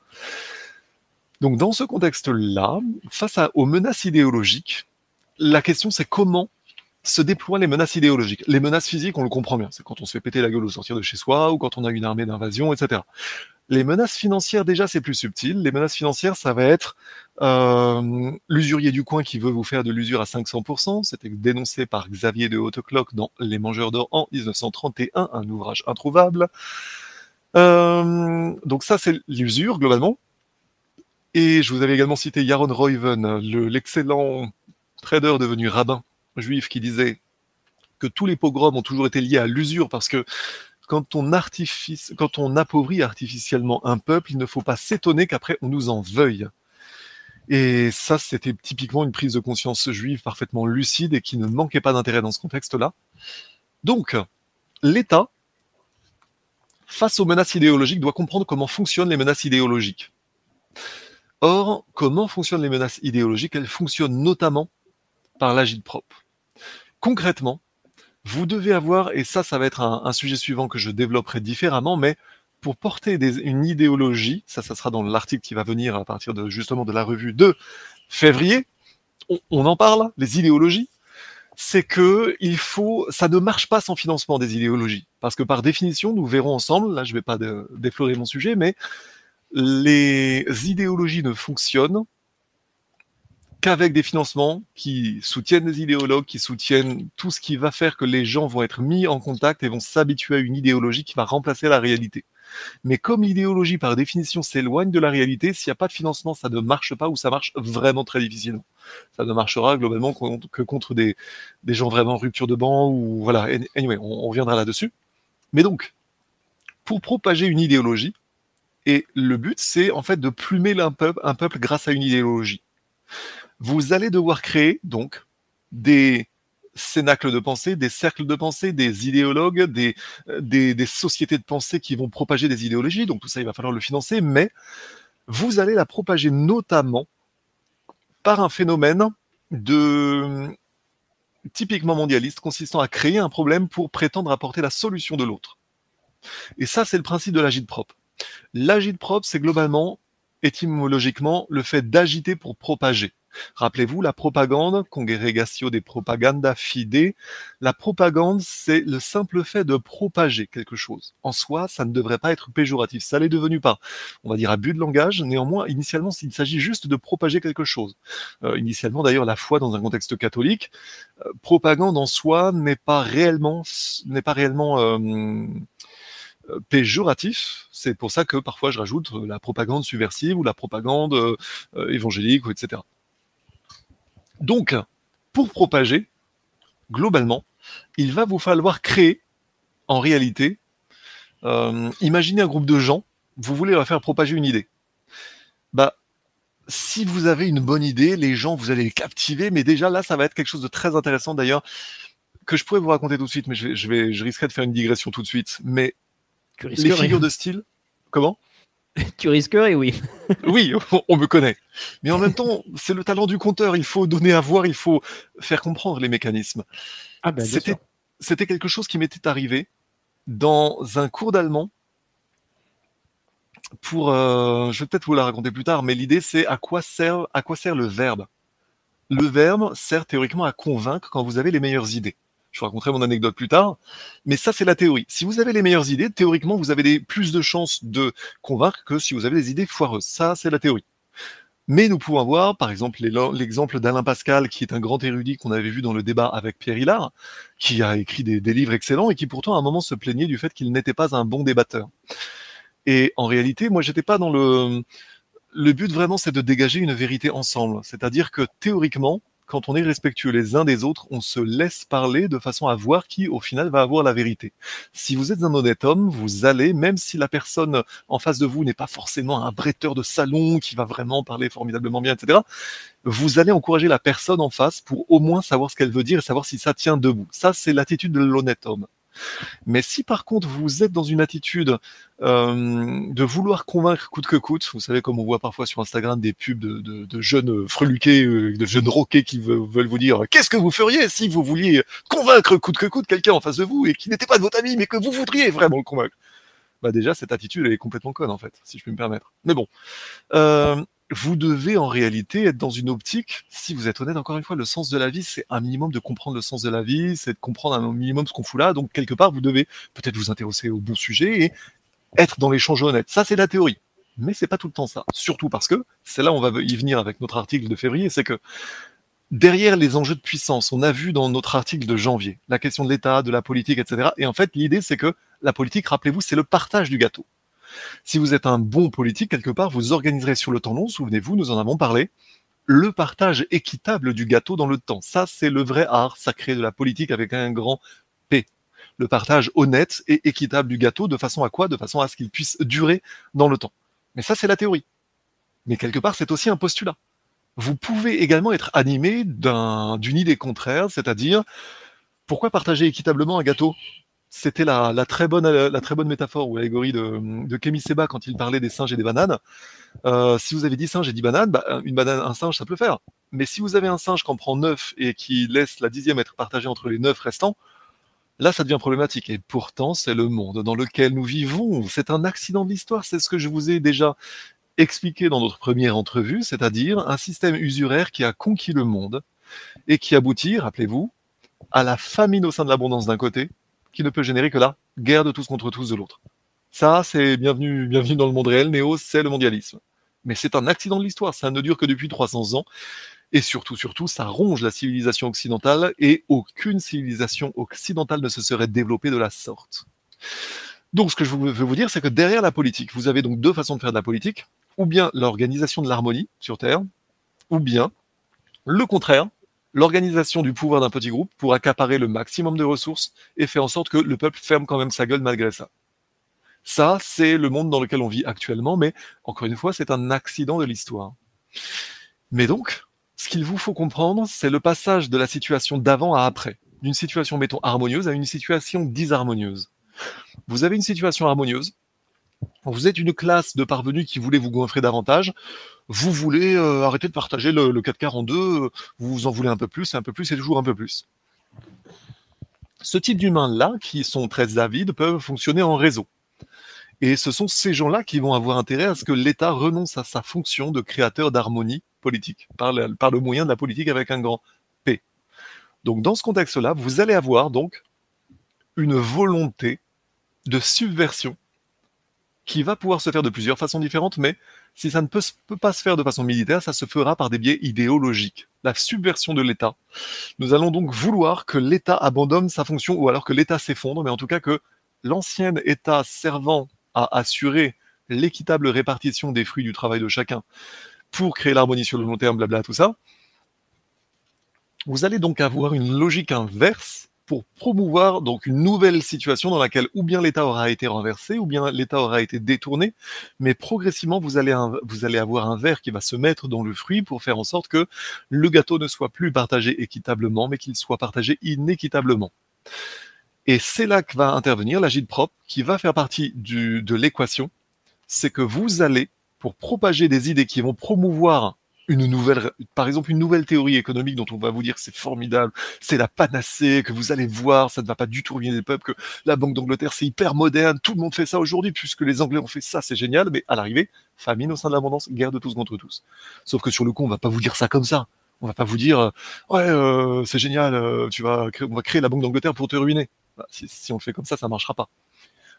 Donc dans ce contexte-là, face aux menaces idéologiques, la question c'est comment se déploient les menaces idéologiques. Les menaces physiques, on le comprend bien, c'est quand on se fait péter la gueule au sortir de chez soi ou quand on a une armée d'invasion, etc. Les menaces financières, déjà, c'est plus subtil. Les menaces financières, ça va être euh, l'usurier du coin qui veut vous faire de l'usure à 500%. C'était dénoncé par Xavier de Hautecloque dans Les Mangeurs d'Or en 1931, un ouvrage introuvable. Euh, donc ça, c'est l'usure, globalement. Et je vous avais également cité Yaron Reuven, le- l'excellent trader devenu rabbin juif qui disait que tous les pogroms ont toujours été liés à l'usure parce que quand on, appauvrit artificiellement un peuple, il ne faut pas s'étonner qu'après on nous en veuille. Et ça, c'était typiquement une prise de conscience juive parfaitement lucide et qui ne manquait pas d'intérêt dans ce contexte-là. Donc, l'État, face aux menaces idéologiques, doit comprendre comment fonctionnent les menaces idéologiques. Or, comment fonctionnent les menaces idéologiques? Elles fonctionnent notamment par l'agite propre. Concrètement, vous devez avoir, et ça, ça va être un, sujet suivant que je développerai différemment, mais pour porter une idéologie, ça, ça sera dans l'article qui va venir à partir de justement de la revue de février. On, en parle, les idéologies. C'est que il faut, ça ne marche pas sans financement des idéologies, parce que par définition, nous verrons ensemble. Là, je vais pas déflorer mon sujet, mais les idéologies ne fonctionnent qu'avec des financements qui soutiennent les idéologues, qui soutiennent tout ce qui va faire que les gens vont être mis en contact et vont s'habituer à une idéologie qui va remplacer la réalité. Mais comme l'idéologie, par définition, s'éloigne de la réalité, s'il n'y a pas de financement, ça ne marche pas ou ça marche vraiment très difficilement. Ça ne marchera globalement que contre des, des gens vraiment en rupture de banc ou voilà. Anyway, on, reviendra là-dessus. Mais donc, pour propager une idéologie, et le but, c'est en fait de plumer un peuple grâce à une idéologie. Vous allez devoir créer donc des cénacles de pensée, des cercles de pensée, des idéologues, des, des, des, sociétés de pensée qui vont propager des idéologies. Donc tout ça, il va falloir le financer, mais vous allez la propager notamment par un phénomène de typiquement mondialiste consistant à créer un problème pour prétendre apporter la solution de l'autre. Et ça, c'est le principe de l'agite propre. L'agite propre, c'est globalement, étymologiquement, le fait d'agiter pour propager. Rappelez-vous, la propagande, congregatio des propaganda fide, la propagande, c'est le simple fait de propager quelque chose. En soi, ça ne devrait pas être péjoratif. Ça l'est devenu par, on va dire, abus de langage. Néanmoins, initialement, il s'agit juste de propager quelque chose. Euh, initialement, d'ailleurs, la foi dans un contexte catholique, euh, propagande en soi n'est pas réellement, pas euh, péjoratif. C'est pour ça que parfois je rajoute la propagande subversive ou la propagande évangélique, etc. Donc, pour propager, globalement, il va vous falloir créer, en réalité, euh, imaginez un groupe de gens, vous voulez leur faire propager une idée. Bah, si vous avez une bonne idée, les gens, vous allez les captiver, mais déjà là, ça va être quelque chose de très intéressant d'ailleurs, que je pourrais vous raconter tout de suite, mais je, vais, je, vais, je risquerais de faire une digression tout de suite. Mais les figures de style, comment? tu risquerais, oui. oui, on me connaît. Mais en même temps, c'est le talent du conteur. Il faut donner à voir, il faut faire comprendre les mécanismes. Ah ben, c'était, quelque chose qui m'était arrivé dans un cours d'allemand. Pour, euh, je vais peut-être vous la raconter plus tard, mais l'idée c'est à quoi sert, à quoi sert le verbe? Le verbe sert théoriquement à convaincre quand vous avez les meilleures idées. Je vous raconterai mon anecdote plus tard. Mais ça, c'est la théorie. Si vous avez les meilleures idées, théoriquement, vous avez plus de chances de convaincre que si vous avez des idées foireuses. Ça, c'est la théorie. Mais nous pouvons avoir, par exemple, l'exemple d'Alain Pascal, qui est un grand érudit qu'on avait vu dans le débat avec Pierre Hillard, qui a écrit des, des livres excellents et qui pourtant à un moment se plaignait du fait qu'il n'était pas un bon débatteur. Et en réalité, moi, j'étais pas dans le. Le but vraiment, c'est de dégager une vérité ensemble. C'est-à-dire que théoriquement, quand on est respectueux les uns des autres, on se laisse parler de façon à voir qui, au final, va avoir la vérité. Si vous êtes un honnête homme, vous allez, même si la personne en face de vous n'est pas forcément un bretteur de salon qui va vraiment parler formidablement bien, etc., vous allez encourager la personne en face pour au moins savoir ce qu'elle veut dire et savoir si ça tient debout. Ça, c'est l'attitude de l'honnête homme. Mais si par contre vous êtes dans une attitude euh, de vouloir convaincre coûte que coûte, vous savez comme on voit parfois sur Instagram des pubs de, jeunes freluqués, euh, de jeunes roquets qui veulent vous dire qu'est-ce que vous feriez si vous vouliez convaincre coûte que coûte quelqu'un en face de vous et qui n'était pas de votre ami mais que vous voudriez vraiment le convaincre? Bah déjà cette attitude elle est complètement conne en fait, si je puis me permettre. Mais bon. Euh, vous devez en réalité être dans une optique, si vous êtes honnête, encore une fois, le sens de la vie, c'est un minimum de comprendre le sens de la vie, c'est de comprendre un minimum ce qu'on fout là. Donc, quelque part, vous devez peut-être vous intéresser au bon sujet et être dans l'échange honnête. Ça, c'est la théorie. Mais c'est pas tout le temps ça. Surtout parce que, c'est là où on va y venir avec notre article de février, c'est que derrière les enjeux de puissance, on a vu dans notre article de janvier la question de l'État, de la politique, etc. Et en fait, l'idée, c'est que la politique, rappelez-vous, c'est le partage du gâteau. Si vous êtes un bon politique, quelque part, vous organiserez sur le temps long, souvenez-vous, nous en avons parlé, le partage équitable du gâteau dans le temps. Ça, c'est le vrai art sacré de la politique avec un grand P. Le partage honnête et équitable du gâteau, de façon à quoi? De façon à ce qu'il puisse durer dans le temps. Mais ça, c'est la théorie. Mais quelque part, c'est aussi un postulat. Vous pouvez également être animé d'une idée contraire, c'est-à-dire, pourquoi partager équitablement un gâteau? C'était la, la, très bonne, métaphore ou allégorie de, de Kémy Seba quand il parlait des singes et des bananes. Euh, si vous avez 10 singes et 10 bananes, bah, une banane, un singe, ça peut faire. Mais si vous avez un singe qui en prend 9 et qui laisse la dixième être partagée entre les 9 restants, là, ça devient problématique. Et pourtant, c'est le monde dans lequel nous vivons. C'est un accident de l'histoire. C'est ce que je vous ai déjà expliqué dans notre première entrevue, c'est-à-dire un système usuraire qui a conquis le monde et qui aboutit, rappelez-vous, à la famine au sein de l'abondance d'un côté qui ne peut générer que la guerre de tous contre tous de l'autre. Ça, c'est bienvenue, dans le monde réel. Néo, c'est le mondialisme. Mais c'est un accident de l'histoire. Ça ne dure que depuis 300 ans. Et surtout, surtout, ça ronge la civilisation occidentale et aucune civilisation occidentale ne se serait développée de la sorte. Donc, ce que je veux vous dire, c'est que derrière la politique, vous avez donc deux façons de faire de la politique. Ou bien l'organisation de l'harmonie sur Terre, ou bien le contraire, l'organisation du pouvoir d'un petit groupe pour accaparer le maximum de ressources et faire en sorte que le peuple ferme quand même sa gueule malgré ça. Ça, c'est le monde dans lequel on vit actuellement, mais encore une fois, c'est un accident de l'histoire. Mais donc, ce qu'il vous faut comprendre, c'est le passage de la situation d'avant à après, d'une situation, mettons, harmonieuse à une situation disharmonieuse. Vous avez une situation harmonieuse, vous êtes une classe de parvenus qui voulait vous gonfler davantage, vous voulez euh, arrêter de partager le, le 4 quarts en deux, vous en voulez un peu plus, un peu plus et toujours un peu plus. Ce type d'humains-là, qui sont très avides, peuvent fonctionner en réseau. Et ce sont ces gens-là qui vont avoir intérêt à ce que l'État renonce à sa fonction de créateur d'harmonie politique, par le, par le moyen de la politique avec un grand P. Donc dans ce contexte-là, vous allez avoir donc une volonté de subversion qui va pouvoir se faire de plusieurs façons différentes, mais si ça ne peut, pas se faire de façon militaire, ça se fera par des biais idéologiques. La subversion de l'État. Nous allons donc vouloir que l'État abandonne sa fonction, ou alors que l'État s'effondre, mais en tout cas que l'ancien État servant à assurer l'équitable répartition des fruits du travail de chacun pour créer l'harmonie sur le long terme, blabla, tout ça, vous allez donc avoir une logique inverse pour promouvoir donc une nouvelle situation dans laquelle ou bien l'État aura été renversé, ou bien l'État aura été détourné, mais progressivement vous allez, vous allez avoir un verre qui va se mettre dans le fruit pour faire en sorte que le gâteau ne soit plus partagé équitablement, mais qu'il soit partagé inéquitablement. Et c'est là que va intervenir l'agide propre, qui va faire partie de l'équation, c'est que vous allez, pour propager des idées qui vont promouvoir une nouvelle, par exemple, une nouvelle théorie économique dont on va vous dire c'est formidable, c'est la panacée, que vous allez voir, ça ne va pas du tout ruiner les peuples, que la Banque d'Angleterre c'est hyper moderne, tout le monde fait ça aujourd'hui, puisque les Anglais ont fait ça, c'est génial, mais à l'arrivée, famine au sein de l'abondance, guerre de tous contre tous. Sauf que sur le coup, on va pas vous dire ça comme ça. On va pas vous dire, euh, ouais, euh, c'est génial, euh, tu vas créer, on va créer la Banque d'Angleterre pour te ruiner. Bah, si, on le fait comme ça, ça marchera pas.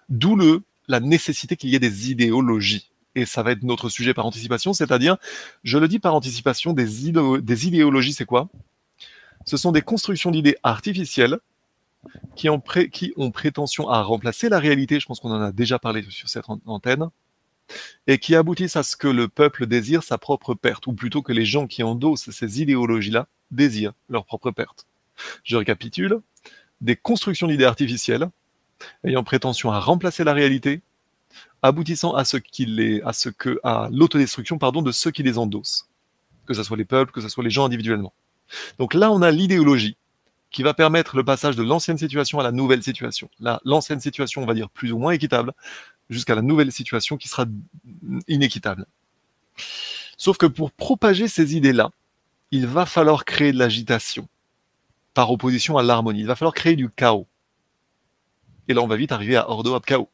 D'où le, la nécessité qu'il y ait des idéologies et ça va être notre sujet par anticipation, c'est-à-dire, je le dis par anticipation, des, des idéologies, c'est quoi? Ce sont des constructions d'idées artificielles qui ont prétention à remplacer la réalité, je pense qu'on en a déjà parlé sur cette antenne, et qui aboutissent à ce que le peuple désire sa propre perte, ou plutôt que les gens qui endossent ces idéologies-là désirent leur propre perte. Je récapitule, des constructions d'idées artificielles ayant prétention à remplacer la réalité aboutissant à ce qu'il est, à ce que, à l'autodestruction, pardon, de ceux qui les endossent. Que ce soit les peuples, que ce soit les gens individuellement. Donc là, on a l'idéologie qui va permettre le passage de l'ancienne situation à la nouvelle situation. Là, l'ancienne situation, on va dire plus ou moins équitable, jusqu'à la nouvelle situation qui sera inéquitable. Sauf que pour propager ces idées-là, il va falloir créer de l'agitation par opposition à l'harmonie. Il va falloir créer du chaos. Et là, on va vite arriver à Ordo ab chaos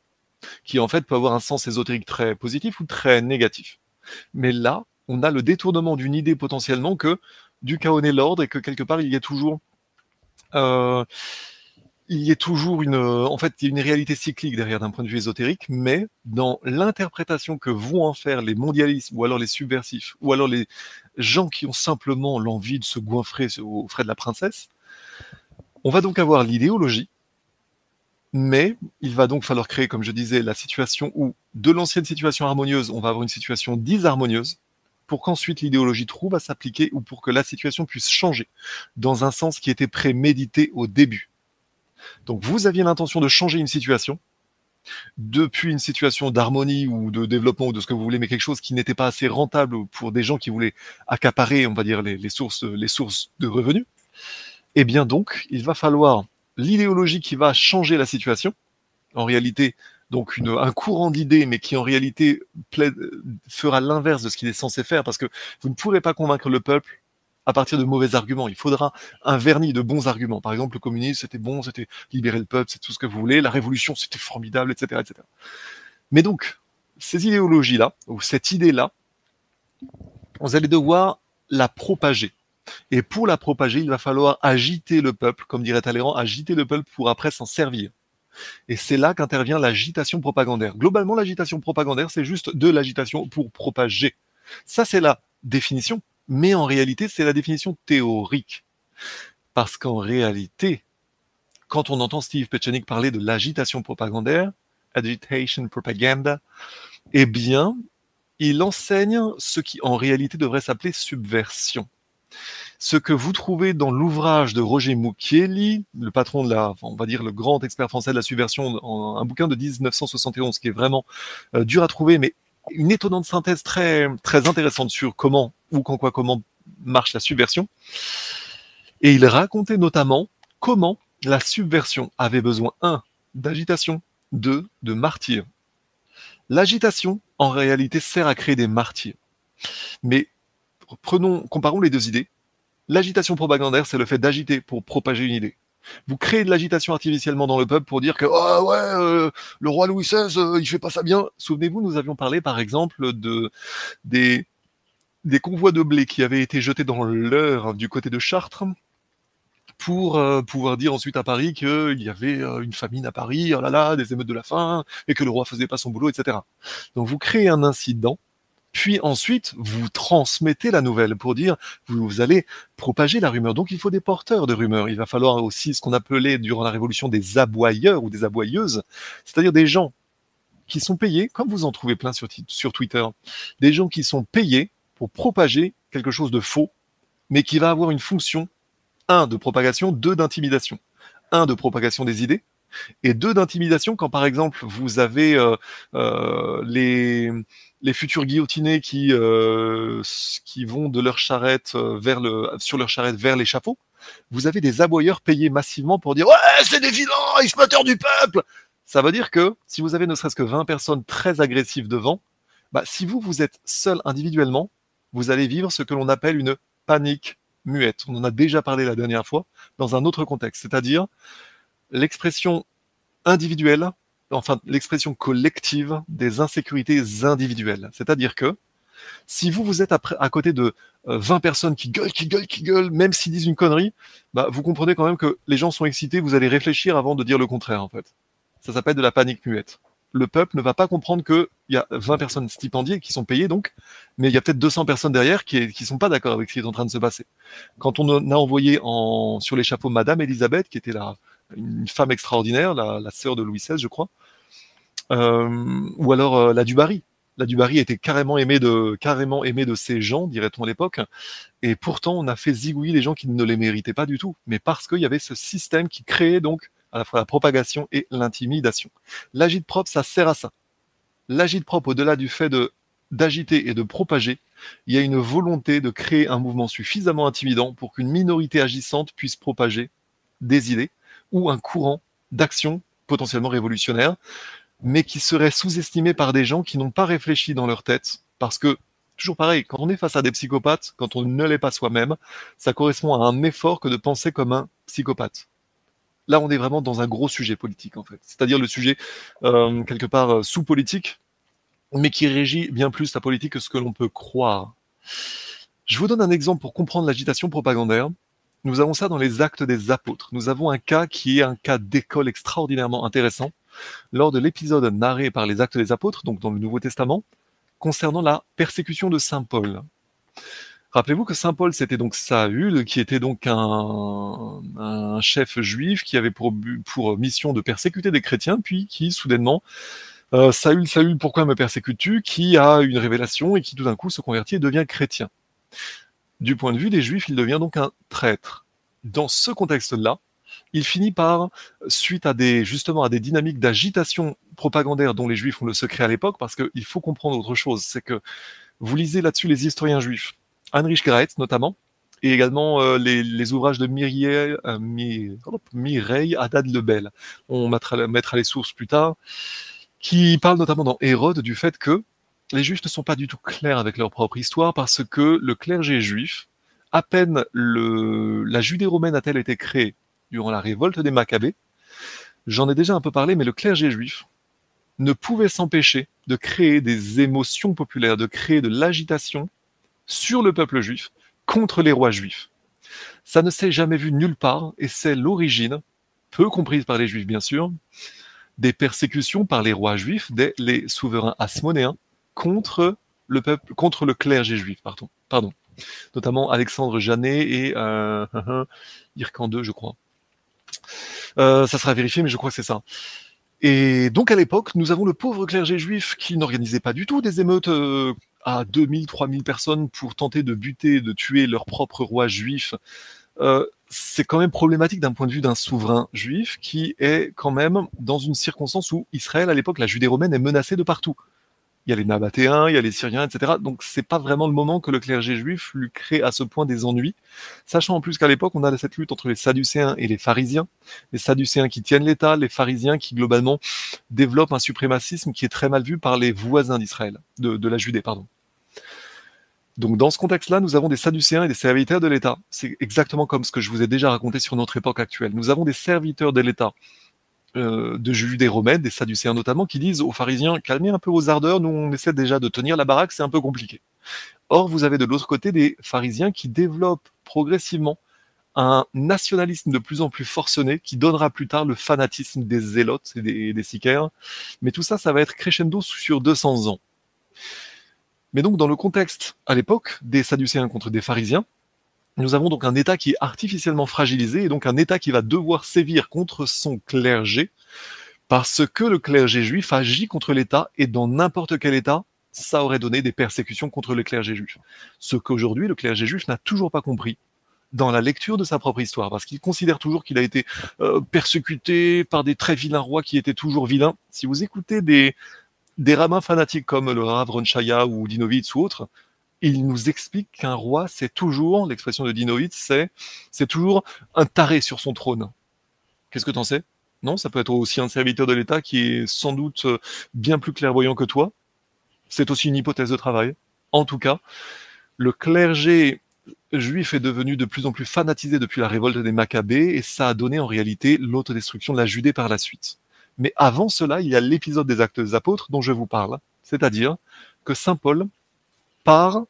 qui en fait peut avoir un sens ésotérique très positif ou très négatif. Mais là, on a le détournement d'une idée potentiellement que du chaos naît l'ordre et que quelque part il y a toujours euh, il y a toujours une en fait il y a une réalité cyclique derrière d'un point de vue ésotérique, mais dans l'interprétation que vont en faire les mondialistes ou alors les subversifs ou alors les gens qui ont simplement l'envie de se goinfrer aux frais de la princesse, on va donc avoir l'idéologie mais il va donc falloir créer, comme je disais, la situation où, de l'ancienne situation harmonieuse, on va avoir une situation disharmonieuse, pour qu'ensuite l'idéologie trouve à s'appliquer ou pour que la situation puisse changer dans un sens qui était prémédité au début. Donc vous aviez l'intention de changer une situation, depuis une situation d'harmonie ou de développement ou de ce que vous voulez, mais quelque chose qui n'était pas assez rentable pour des gens qui voulaient accaparer, on va dire, les sources, les sources de revenus. Eh bien donc, il va falloir l'idéologie qui va changer la situation. En réalité, donc un courant d'idées, mais qui en réalité plaide, fera l'inverse de ce qu'il est censé faire, parce que vous ne pourrez pas convaincre le peuple à partir de mauvais arguments. Il faudra un vernis de bons arguments. Par exemple, le communisme, c'était bon, c'était libérer le peuple, c'est tout ce que vous voulez. La révolution, c'était formidable, etc., etc. Mais donc, ces idéologies-là, ou cette idée-là, vous allez devoir la propager. Et pour la propager, il va falloir agiter le peuple, comme dirait Talleyrand, agiter le peuple pour après s'en servir. Et c'est là qu'intervient l'agitation propagandaire. Globalement, l'agitation propagandaire, c'est juste de l'agitation pour propager. Ça, c'est la définition, mais en réalité, c'est la définition théorique. Parce qu'en réalité, quand on entend Steve Pechenik parler de l'agitation propagandaire, agitation propaganda, eh bien, il enseigne ce qui en réalité devrait s'appeler subversion. Ce que vous trouvez dans l'ouvrage de Roger Mucchielli, le patron de la, on va dire le grand expert français de la subversion, un bouquin de 1971 qui est vraiment euh, dur à trouver, mais une étonnante synthèse très très intéressante sur comment ou quand quoi comment marche la subversion. Et il racontait notamment comment la subversion avait besoin un d'agitation, deux de martyrs. L'agitation, en réalité, sert à créer des martyrs. Mais prenons, comparons les deux idées. L'agitation propagandaire, c'est le fait d'agiter pour propager une idée. Vous créez de l'agitation artificiellement dans le peuple pour dire que oh ouais, euh, le roi Louis XVI, euh, il fait pas ça bien. Souvenez-vous, nous avions parlé par exemple de des convois de blé qui avaient été jetés dans l'heure du côté de Chartres pour euh, pouvoir dire ensuite à Paris qu'il y avait euh, une famine à Paris, oh là là, des émeutes de la faim, et que le roi faisait pas son boulot, etc. Donc vous créez un incident, puis ensuite vous transmettez la nouvelle pour dire vous, allez propager la rumeur. Donc il faut des porteurs de rumeurs. Il va falloir aussi ce qu'on appelait durant la Révolution des aboyeurs ou des aboyeuses, c'est-à-dire des gens qui sont payés, comme vous en trouvez plein sur, sur Twitter, des gens qui sont payés pour propager quelque chose de faux, mais qui va avoir une fonction un de propagation, deux d'intimidation. Un de propagation des idées et deux d'intimidation quand par exemple vous avez euh, euh, les futurs guillotinés qui euh, qui vont de leur charrette vers le sur leur charrette vers l'échafaud. Vous avez des aboyeurs payés massivement pour dire ouais c'est des vilains exploiteurs du peuple. Ça veut dire que si vous avez ne serait-ce que 20 personnes très agressives devant, bah, si vous vous êtes seul individuellement, vous allez vivre ce que l'on appelle une panique muette. On en a déjà parlé la dernière fois dans un autre contexte, c'est-à-dire l'expression individuelle, enfin l'expression collective des insécurités individuelles. C'est-à-dire que si vous vous êtes à, côté de 20 euh, personnes qui gueulent, qui gueulent, qui gueulent, même s'ils disent une connerie, bah, vous comprenez quand même que les gens sont excités, vous allez réfléchir avant de dire le contraire en fait. Ça s'appelle de la panique muette le peuple ne va pas comprendre qu'il y a 20 personnes stipendiées qui sont payées donc, mais il y a peut-être 200 personnes derrière qui ne sont pas d'accord avec ce qui est en train de se passer. Quand on a envoyé en, sur les Madame Elisabeth, qui était la, une femme extraordinaire, la, sœur de Louis XVI, je crois, euh, ou alors euh, la Dubarry. La Dubarry était carrément aimée de carrément gens, dirait-on à l'époque, et pourtant on a fait zigouiller les gens qui ne les méritaient pas du tout, mais parce qu'il y avait ce système qui créait donc à la fois la propagation et l'intimidation. L'agite propre, ça sert à ça. L'agite propre, au-delà du fait d'agiter et de propager, il y a une volonté de créer un mouvement suffisamment intimidant pour qu'une minorité agissante puisse propager des idées ou un courant d'action potentiellement révolutionnaire, mais qui serait sous-estimé par des gens qui n'ont pas réfléchi dans leur tête, parce que toujours pareil, quand on est face à des psychopathes, quand on ne l'est pas soi-même, ça correspond à un effort que de penser comme un psychopathe là, on est vraiment dans un gros sujet politique, en fait. C'est-à-dire le sujet, euh, quelque part, euh, sous-politique, mais qui régit bien plus la politique que ce que l'on peut croire. Je vous donne un exemple pour comprendre l'agitation propagandaire. Nous avons ça dans les actes des apôtres. Nous avons un cas qui est un cas d'école extraordinairement intéressant lors de l'épisode narré par les actes des apôtres, donc dans le Nouveau Testament, concernant la persécution de Saint Paul. Rappelez-vous que Saint Paul, c'était donc Saül, qui était donc un, chef juif qui avait pour, pour mission de persécuter des chrétiens, puis qui soudainement, euh, Saül, Saül, pourquoi me persécutes-tu? Qui a une révélation et qui tout d'un coup se convertit et devient chrétien. Du point de vue des juifs, il devient donc un traître. Dans ce contexte-là, il finit par, suite à des justement à des dynamiques d'agitation propagandaire dont les juifs ont le secret à l'époque, parce qu'il faut comprendre autre chose, c'est que vous lisez là-dessus les historiens juifs Heinrich Graetz notamment, et également euh, les, ouvrages de Mireille, euh, hop, Mireille Haddad Lebel. On mettra, mettra les sources plus tard, qui parlent notamment dans Hérode du fait que les Juifs ne sont pas du tout clairs avec leur propre histoire parce que le clergé juif, à peine la Judée romaine a-t-elle été créée durant la révolte des Maccabées, j'en ai déjà un peu parlé, mais le clergé juif ne pouvait s'empêcher de créer des émotions populaires, de créer de l'agitation sur le peuple juif contre les rois juifs. Ça ne s'est jamais vu nulle part et c'est l'origine, peu comprise par les juifs bien sûr, des persécutions par les rois juifs, des les souverains asmonéens contre le peuple, contre le clergé juif, pardon, pardon. Notamment Alexandre Janet et euh, Irkan II, je crois. Euh, ça sera vérifié, mais je crois que c'est ça. Et donc à l'époque, nous avons le pauvre clergé juif qui n'organisait pas du tout des émeutes euh, à 2000, 3000 personnes pour tenter de buter, de tuer leur propre roi juif. Euh, c'est quand même problématique d'un point de vue d'un souverain juif qui est quand même dans une circonstance où Israël, à l'époque, la Judée romaine est menacée de partout. Il y a les Nabatéens, il y a les Syriens, etc. Donc c'est pas vraiment le moment que le clergé juif lui crée à ce point des ennuis, sachant en plus qu'à l'époque on a cette lutte entre les Sadducéens et les pharisiens, les Sadducéens qui tiennent l'État, les pharisiens qui globalement développent un suprémacisme qui est très mal vu par les voisins d'Israël, de, la Judée, pardon. Donc dans ce contexte-là, nous avons des Sadducéens et des serviteurs de l'État. C'est exactement comme ce que je vous ai déjà raconté sur notre époque actuelle. Nous avons des serviteurs de l'État euh, de Judée romaine, des Sadducéens notamment, qui disent aux pharisiens calmez un peu vos ardeurs, nous on essaie déjà de tenir la baraque, c'est un peu compliqué. Or, vous avez de l'autre côté des pharisiens qui développent progressivement un nationalisme de plus en plus forcené qui donnera plus tard le fanatisme des zélotes et des, des sicaires. Mais tout ça, ça va être crescendo sur 200 ans. Mais donc, dans le contexte, à l'époque, des Sadducéens contre des pharisiens, nous avons donc un État qui est artificiellement fragilisé et donc un État qui va devoir sévir contre son clergé parce que le clergé juif agit contre l'État et dans n'importe quel État, ça aurait donné des persécutions contre le clergé juif. Ce qu'aujourd'hui le clergé juif n'a toujours pas compris dans la lecture de sa propre histoire, parce qu'il considère toujours qu'il a été euh, persécuté par des très vilains rois qui étaient toujours vilains. Si vous écoutez des, des rabbins fanatiques comme le Rav Ronchaya ou Dinovitz ou autres, il nous explique qu'un roi, c'est toujours, l'expression de Dinovitz, c'est, c'est toujours un taré sur son trône. Qu'est-ce que t'en sais? Non, ça peut être aussi un serviteur de l'État qui est sans doute bien plus clairvoyant que toi. C'est aussi une hypothèse de travail. En tout cas, le clergé juif est devenu de plus en plus fanatisé depuis la révolte des Maccabées et ça a donné en réalité l'autodestruction de la Judée par la suite. Mais avant cela, il y a l'épisode des actes des apôtres dont je vous parle, c'est-à-dire que Saint Paul part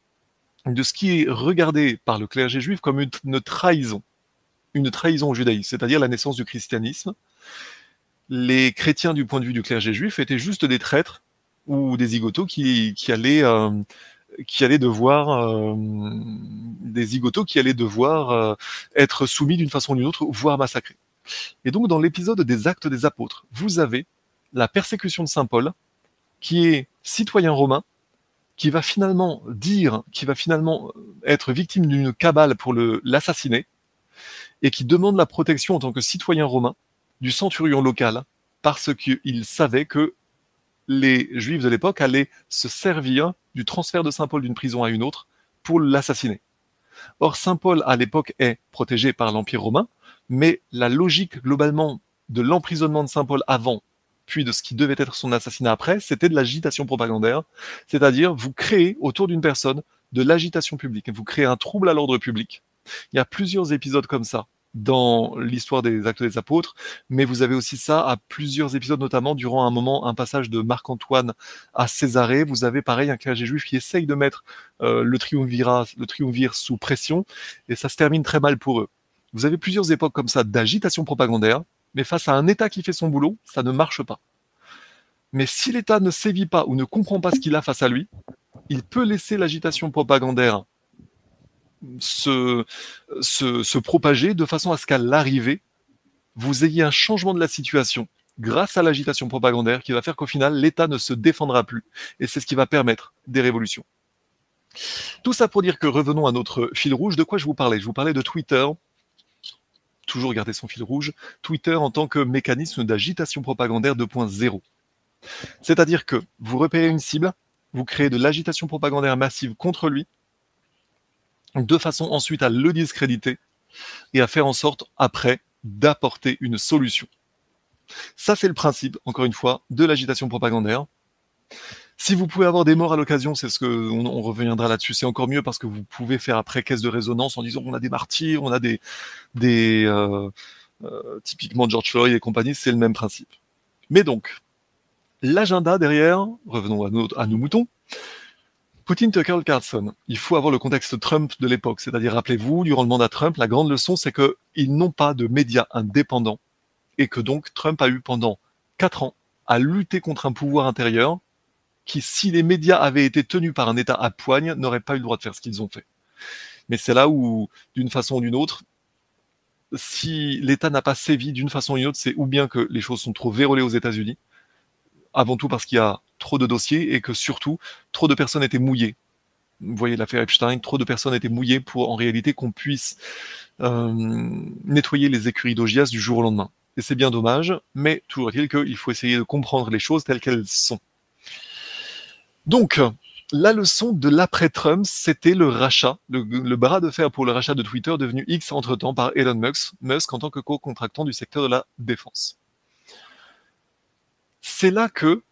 de ce qui est regardé par le clergé juif comme une, trahison, une trahison au c'est-à-dire la naissance du christianisme. Les chrétiens du point de vue du clergé juif étaient juste des traîtres ou des zigotos qui, qui allaient euh, qui allaient devoir euh, des zigotos qui allaient devoir euh, être soumis d'une façon ou d'une autre, voire massacrés. Et donc dans l'épisode des Actes des Apôtres, vous avez la persécution de saint Paul, qui est citoyen romain, qui va finalement dire, qui va finalement être victime d'une cabale pour l'assassiner, et qui demande la protection en tant que citoyen romain du centurion local, parce qu'il savait que les juifs de l'époque allaient se servir du transfert de Saint Paul d'une prison à une autre pour l'assassiner. Or, Saint Paul, à l'époque, est protégé par l'Empire romain, mais la logique globalement de l'emprisonnement de Saint Paul avant, puis de ce qui devait être son assassinat après, c'était de l'agitation propagandaire, c'est-à-dire vous créez autour d'une personne de l'agitation publique, vous créez un trouble à l'ordre public. Il y a plusieurs épisodes comme ça dans l'histoire des actes des apôtres, mais vous avez aussi ça à plusieurs épisodes, notamment durant un moment, un passage de Marc-Antoine à Césarée. Vous avez pareil un clergé juif qui essaye de mettre euh, le triumvirat, le triumvir sous pression, et ça se termine très mal pour eux. Vous avez plusieurs époques comme ça d'agitation propagandaire, mais face à un État qui fait son boulot, ça ne marche pas. Mais si l'État ne sévit pas ou ne comprend pas ce qu'il a face à lui, il peut laisser l'agitation propagandaire se, se, propager de façon à ce qu'à l'arrivée, vous ayez un changement de la situation grâce à l'agitation propagandaire qui va faire qu'au final, l'État ne se défendra plus. Et c'est ce qui va permettre des révolutions. Tout ça pour dire que revenons à notre fil rouge. De quoi je vous parlais? Je vous parlais de Twitter. Toujours garder son fil rouge. Twitter en tant que mécanisme d'agitation propagandaire 2.0. C'est-à-dire que vous repérez une cible, vous créez de l'agitation propagandaire massive contre lui, de façon ensuite à le discréditer et à faire en sorte après d'apporter une solution. Ça, c'est le principe, encore une fois, de l'agitation propagandaire. Si vous pouvez avoir des morts à l'occasion, c'est ce que on, reviendra là-dessus. C'est encore mieux parce que vous pouvez faire après caisse de résonance en disant on a des martyrs, on a des euh, euh, typiquement George Floyd et compagnie. C'est le même principe. Mais donc l'agenda derrière, revenons à nos, à nos moutons. Poutine Tucker Carlson, il faut avoir le contexte Trump de l'époque, c'est-à-dire rappelez-vous, durant le mandat Trump, la grande leçon c'est qu'ils n'ont pas de médias indépendants et que donc Trump a eu pendant quatre ans à lutter contre un pouvoir intérieur qui, si les médias avaient été tenus par un État à poigne, n'auraient pas eu le droit de faire ce qu'ils ont fait. Mais c'est là où, d'une façon ou d'une autre, si l'État n'a pas sévi d'une façon ou d'une autre, c'est ou bien que les choses sont trop vérolées aux États-Unis, avant tout parce qu'il y a trop de dossiers et que surtout, trop de personnes étaient mouillées. Vous voyez l'affaire Epstein, trop de personnes étaient mouillées pour en réalité qu'on puisse euh, nettoyer les écuries d'Ogias du jour au lendemain. Et c'est bien dommage, mais toujours est-il qu'il faut essayer de comprendre les choses telles qu'elles sont. Donc, la leçon de l'après-Trump, c'était le rachat, le, bras de fer pour le rachat de Twitter devenu X entre-temps par Elon Musk, Musk en tant que co-contractant du secteur de la défense. C'est là que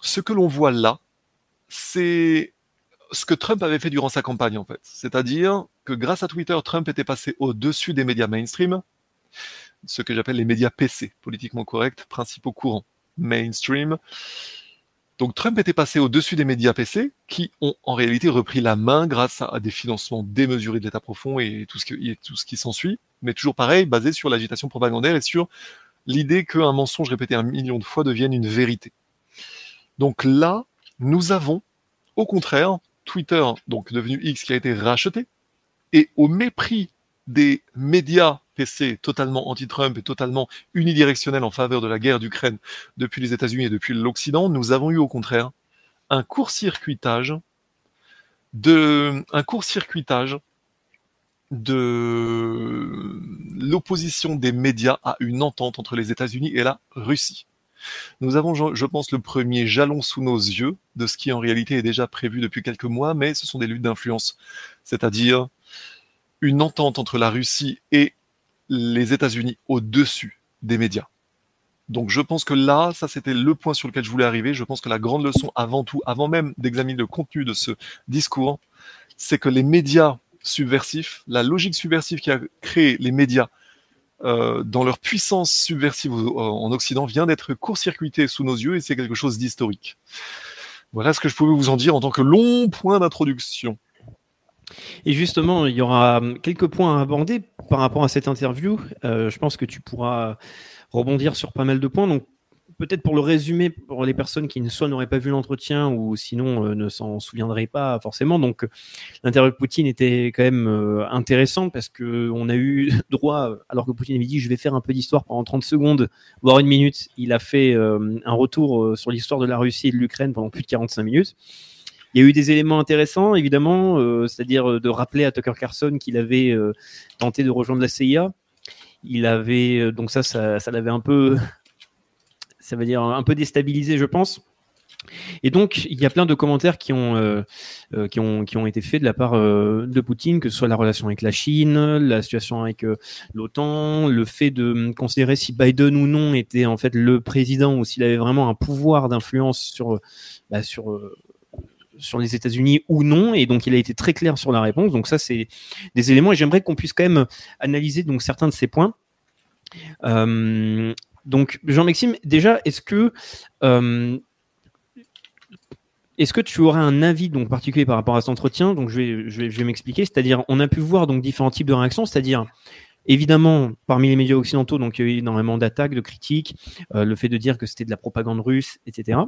ce que l'on voit là, c'est ce que Trump avait fait durant sa campagne en fait. C'est-à-dire que grâce à Twitter, Trump était passé au-dessus des médias mainstream, ce que j'appelle les médias PC, politiquement corrects, principaux courants, mainstream, donc Trump était passé au-dessus des médias PC qui ont en réalité repris la main grâce à des financements démesurés de l'État profond et tout ce qui, s'ensuit, mais toujours pareil, basé sur l'agitation propagandaire et sur l'idée qu'un mensonge répété un million de fois devienne une vérité. Donc là, nous avons, au contraire, Twitter, donc devenu X, qui a été racheté, et au mépris des médias PC totalement anti-Trump et totalement unidirectionnel en faveur de la guerre d'Ukraine depuis les États-Unis et depuis l'Occident, nous avons eu au contraire un court-circuitage de un court-circuitage de l'opposition des médias à une entente entre les États-Unis et la Russie. Nous avons, je pense, le premier jalon sous nos yeux de ce qui en réalité est déjà prévu depuis quelques mois, mais ce sont des luttes d'influence, c'est-à-dire une entente entre la Russie et les États-Unis au-dessus des médias. Donc je pense que là, ça c'était le point sur lequel je voulais arriver. Je pense que la grande leçon avant tout, avant même d'examiner le contenu de ce discours, c'est que les médias subversifs, la logique subversive qui a créé les médias euh, dans leur puissance subversive en Occident vient d'être court-circuitée sous nos yeux et c'est quelque chose d'historique. Voilà ce que je pouvais vous en dire en tant que long point d'introduction. Et justement, il y aura hum, quelques points à aborder par rapport à cette interview. Euh, je pense que tu pourras rebondir sur pas mal de points. Donc, peut-être pour le résumer, pour les personnes qui soit n'auraient pas vu l'entretien ou sinon euh, ne s'en souviendraient pas forcément. Donc, l'interview de Poutine était quand même euh, intéressante parce que on a eu droit, alors que Poutine avait dit je vais faire un peu d'histoire pendant 30 secondes, voire une minute, il a fait un retour sur l'histoire de la Russie et de l'Ukraine pendant plus de 45 minutes. Il y a eu des éléments intéressants, évidemment, euh, c'est-à-dire euh, de rappeler à Tucker Carlson qu'il avait euh, tenté de rejoindre la CIA. Il avait donc ça, ça, l'avait un peu, ça veut dire un peu déstabilisé, je pense. Et donc, il y a plein de commentaires qui ont, qui ont, qui ont été faits de la part de Poutine, que ce soit la relation avec la Chine, la situation avec l'OTAN, le fait de hum, considérer si Biden ou non était en fait le président ou s'il avait vraiment un pouvoir d'influence sur, bah, sur sur les États-Unis ou non, et donc il a été très clair sur la réponse. Donc ça, c'est des éléments, et j'aimerais qu'on puisse quand même analyser donc certains de ces points. Euh, donc Jean-Maxime, déjà, est-ce que euh, est-ce que tu aurais un avis donc particulier par rapport à cet entretien? Donc je vais, je vais, m'expliquer. C'est-à-dire, on a pu voir donc différents types de réactions, c'est-à-dire Évidemment, parmi les médias occidentaux, donc il y a eu énormément d'attaques, de critiques, euh, le fait de dire que c'était de la propagande russe, etc.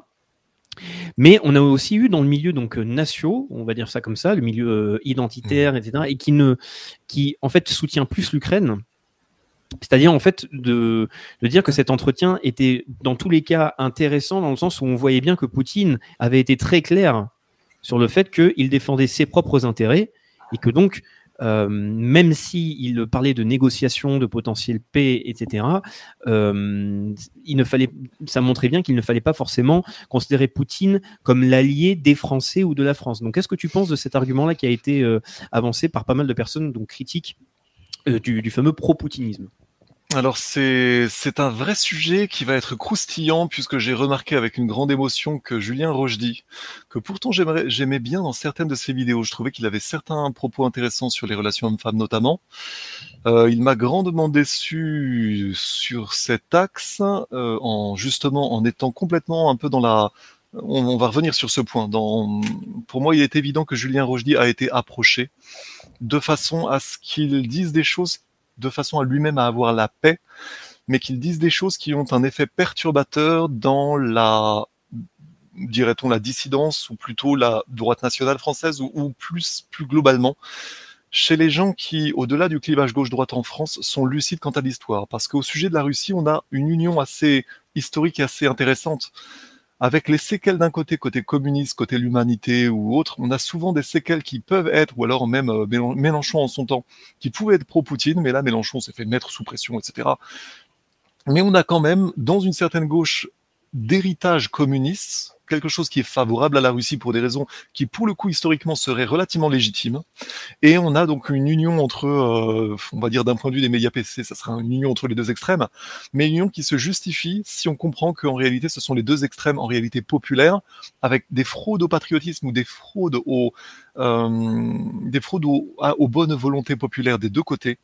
Mais on a aussi eu dans le milieu donc euh, national, on va dire ça comme ça, le milieu euh, identitaire, mmh. etc., et qui ne, qui en fait soutient plus l'Ukraine. C'est-à-dire en fait de, de, dire que cet entretien était dans tous les cas intéressant dans le sens où on voyait bien que Poutine avait été très clair sur le fait qu'il défendait ses propres intérêts et que donc euh, même si il parlait de négociations, de potentiel paix, etc., euh, il ne fallait, ça montrait bien qu'il ne fallait pas forcément considérer Poutine comme l'allié des Français ou de la France. Donc, qu'est-ce que tu penses de cet argument-là qui a été euh, avancé par pas mal de personnes donc critiques du, du fameux pro-poutinisme? Alors c'est un vrai sujet qui va être croustillant puisque j'ai remarqué avec une grande émotion que Julien Rochdy, que pourtant j'aimais bien dans certaines de ses vidéos, je trouvais qu'il avait certains propos intéressants sur les relations hommes-femmes notamment. Euh, il m'a grandement déçu sur cet axe euh, en justement en étant complètement un peu dans la on, on va revenir sur ce point. Dans, pour moi, il est évident que Julien Rochdy a été approché de façon à ce qu'il dise des choses de façon à lui-même à avoir la paix, mais qu'il dise des choses qui ont un effet perturbateur dans la, dirait-on, la dissidence, ou plutôt la droite nationale française, ou, plus, plus globalement, chez les gens qui, au-delà du clivage gauche-droite en France, sont lucides quant à l'histoire. Parce qu'au sujet de la Russie, on a une union assez historique et assez intéressante avec les séquelles d'un côté, côté communiste, côté l'humanité ou autre, on a souvent des séquelles qui peuvent être, ou alors même euh, Mélen- Mélenchon en son temps, qui pouvait être pro-Poutine, mais là Mélenchon s'est fait mettre sous pression, etc. Mais on a quand même, dans une certaine gauche d'héritage communiste, quelque chose qui est favorable à la Russie pour des raisons qui, pour le coup, historiquement seraient relativement légitimes. Et on a donc une union entre, euh, on va dire d'un point de vue des médias PC, ça sera une union entre les deux extrêmes, mais une union qui se justifie si on comprend qu'en réalité, ce sont les deux extrêmes en réalité populaires, avec des fraudes au patriotisme ou des fraudes au, euh, des fraudes aux bonnes volontés populaires des deux côtés,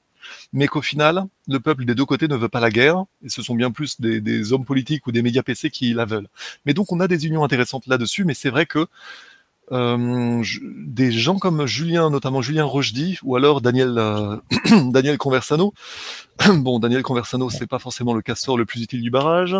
mais qu'au final, le peuple des deux côtés ne veut pas la guerre, et ce sont bien plus des, hommes politiques ou des médias PC qui la veulent. Mais donc on a des unions intéressantes là-dessus, mais c'est vrai que euh, des gens comme Julien, notamment Julien Rochdy, ou alors Daniel, euh, Daniel Conversano. bon, Daniel Conversano, c'est pas forcément le castor le plus utile du barrage,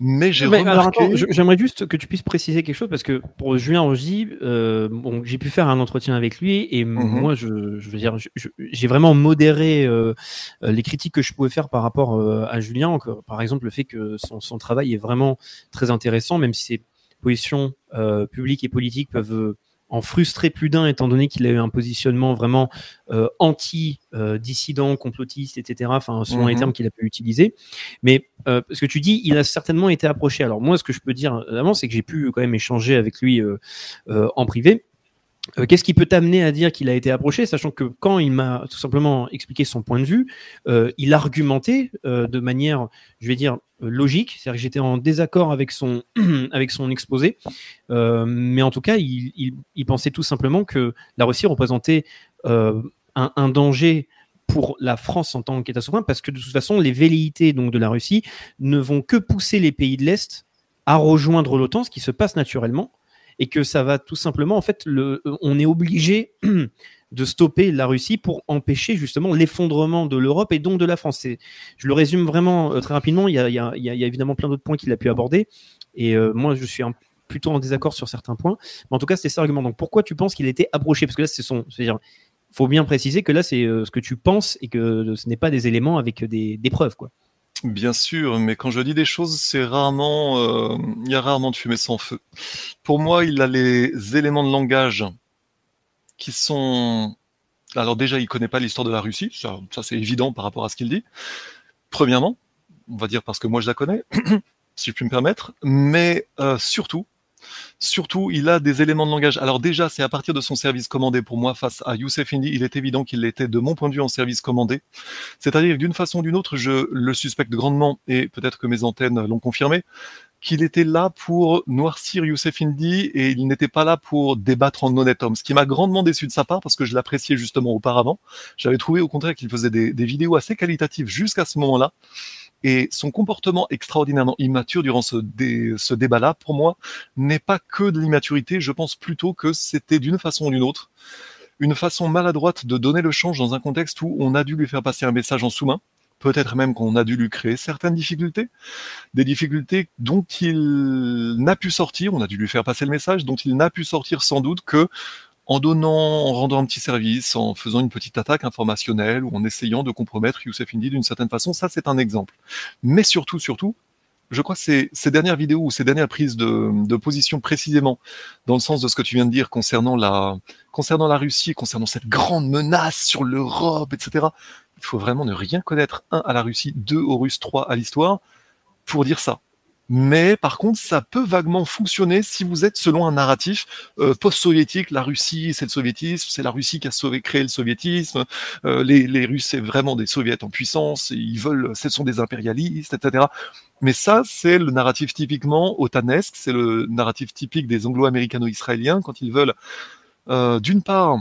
mais j'ai remarqué. j'aimerais juste que tu puisses préciser quelque chose parce que pour Julien Rogy, euh, bon, j'ai pu faire un entretien avec lui et Mhm. moi, je, je veux dire, j'ai vraiment modéré euh, les critiques que je pouvais faire par rapport à Julien. que, par exemple, le fait que son, son travail est vraiment très intéressant, même si ses positions euh, publiques et politiques peuvent euh, en frustrer plus d'un, étant donné qu'il a eu un positionnement vraiment euh, anti-dissident, complotiste, etc. Enfin, selon les Mhm. termes qu'il a pu utiliser. Mais euh, ce que tu dis, il a certainement été approché. Alors moi, ce que je peux dire avant, c'est que j'ai pu quand même échanger avec lui euh, euh, en privé. Euh, Qu'est-ce qui peut t'amener à dire qu'il a été approché, sachant que quand il m'a tout simplement expliqué son point de vue, euh, il argumentait euh, de manière, je vais dire, logique, c'est-à-dire que j'étais en désaccord avec son, exposé, mais en tout cas, il, pensait tout simplement que la Russie représentait un, un danger pour la France en tant qu'État souverain, parce que de toute façon, les velléités donc, de la Russie ne vont que pousser les pays de l'Est à rejoindre l'OTAN, ce qui se passe naturellement, et que ça va tout simplement, en fait, le, on est obligé de stopper la Russie pour empêcher justement l'effondrement de l'Europe et donc de la France. Je le résume vraiment euh, très rapidement, il y a, évidemment plein d'autres points qu'il a pu aborder, et euh, moi je suis plutôt en désaccord sur certains points, mais en tout cas c'était ça l'argument. Donc pourquoi tu penses qu'il a été approché? Parce que là, c'est son... Faut bien préciser que là, c'est euh, ce que tu penses et que ce n'est pas des éléments avec des, des preuves, quoi. Bien sûr, mais quand je dis des choses, c'est rarement, euh, il y a rarement de fumée sans feu. Pour moi, il a les éléments de langage qui sont. Alors déjà, il connaît pas l'histoire de la Russie, ça, ça c'est évident par rapport à ce qu'il dit. Premièrement, on va dire parce que moi je la connais, si je puis me permettre, mais euh, surtout, surtout, il a des éléments de langage. Alors déjà, c'est à partir de son service commandé pour moi face à Youssef Indy, il est évident qu'il était de mon point de vue en service commandé. C'est-à-dire d'une façon ou d'une autre, je le suspecte grandement, et peut-être que mes antennes l'ont confirmé, qu'il était là pour noircir Youssef Indy et il n'était pas là pour débattre en honnête homme. Ce qui m'a grandement déçu de sa part parce que je l'appréciais justement auparavant. J'avais trouvé au contraire qu'il faisait des vidéos assez qualitatives jusqu'à ce moment-là. Et son comportement extraordinairement immature durant ce, dé- ce débat-là, pour moi, n'est pas que de l'immaturité. Je pense plutôt que c'était d'une façon ou d'une autre une façon maladroite de donner le change dans un contexte où on a dû lui faire passer un message en sous-main. Peut-être même qu'on a dû lui créer certaines difficultés, des difficultés dont il n'a pu sortir. On a dû lui faire passer le message dont il n'a pu sortir sans doute que en donnant, en rendant un petit service, en faisant une petite attaque informationnelle ou en essayant de compromettre Youssef Indy d'une certaine façon. Ça, c'est un exemple. Mais surtout, surtout, je crois que ces dernières vidéos ou ces dernières prises de, de position précisément dans le sens de ce que tu viens de dire concernant la, concernant la Russie, concernant cette grande menace sur l'Europe, etc. Il faut vraiment ne rien connaître, un, à la Russie, deux, aux Russes, trois, à l'histoire, pour dire ça. Mais par contre, ça peut vaguement fonctionner si vous êtes selon un narratif euh, post-soviétique. La Russie, c'est le soviétisme, c'est la Russie qui a créé le soviétisme. Euh, les, Russes, c'est vraiment des soviets en puissance. Ils veulent, ce sont des impérialistes, etc. Mais ça, c'est le narratif typiquement otanesque. C'est le narratif typique des Anglo-américano-israéliens quand ils veulent, euh, d'une part,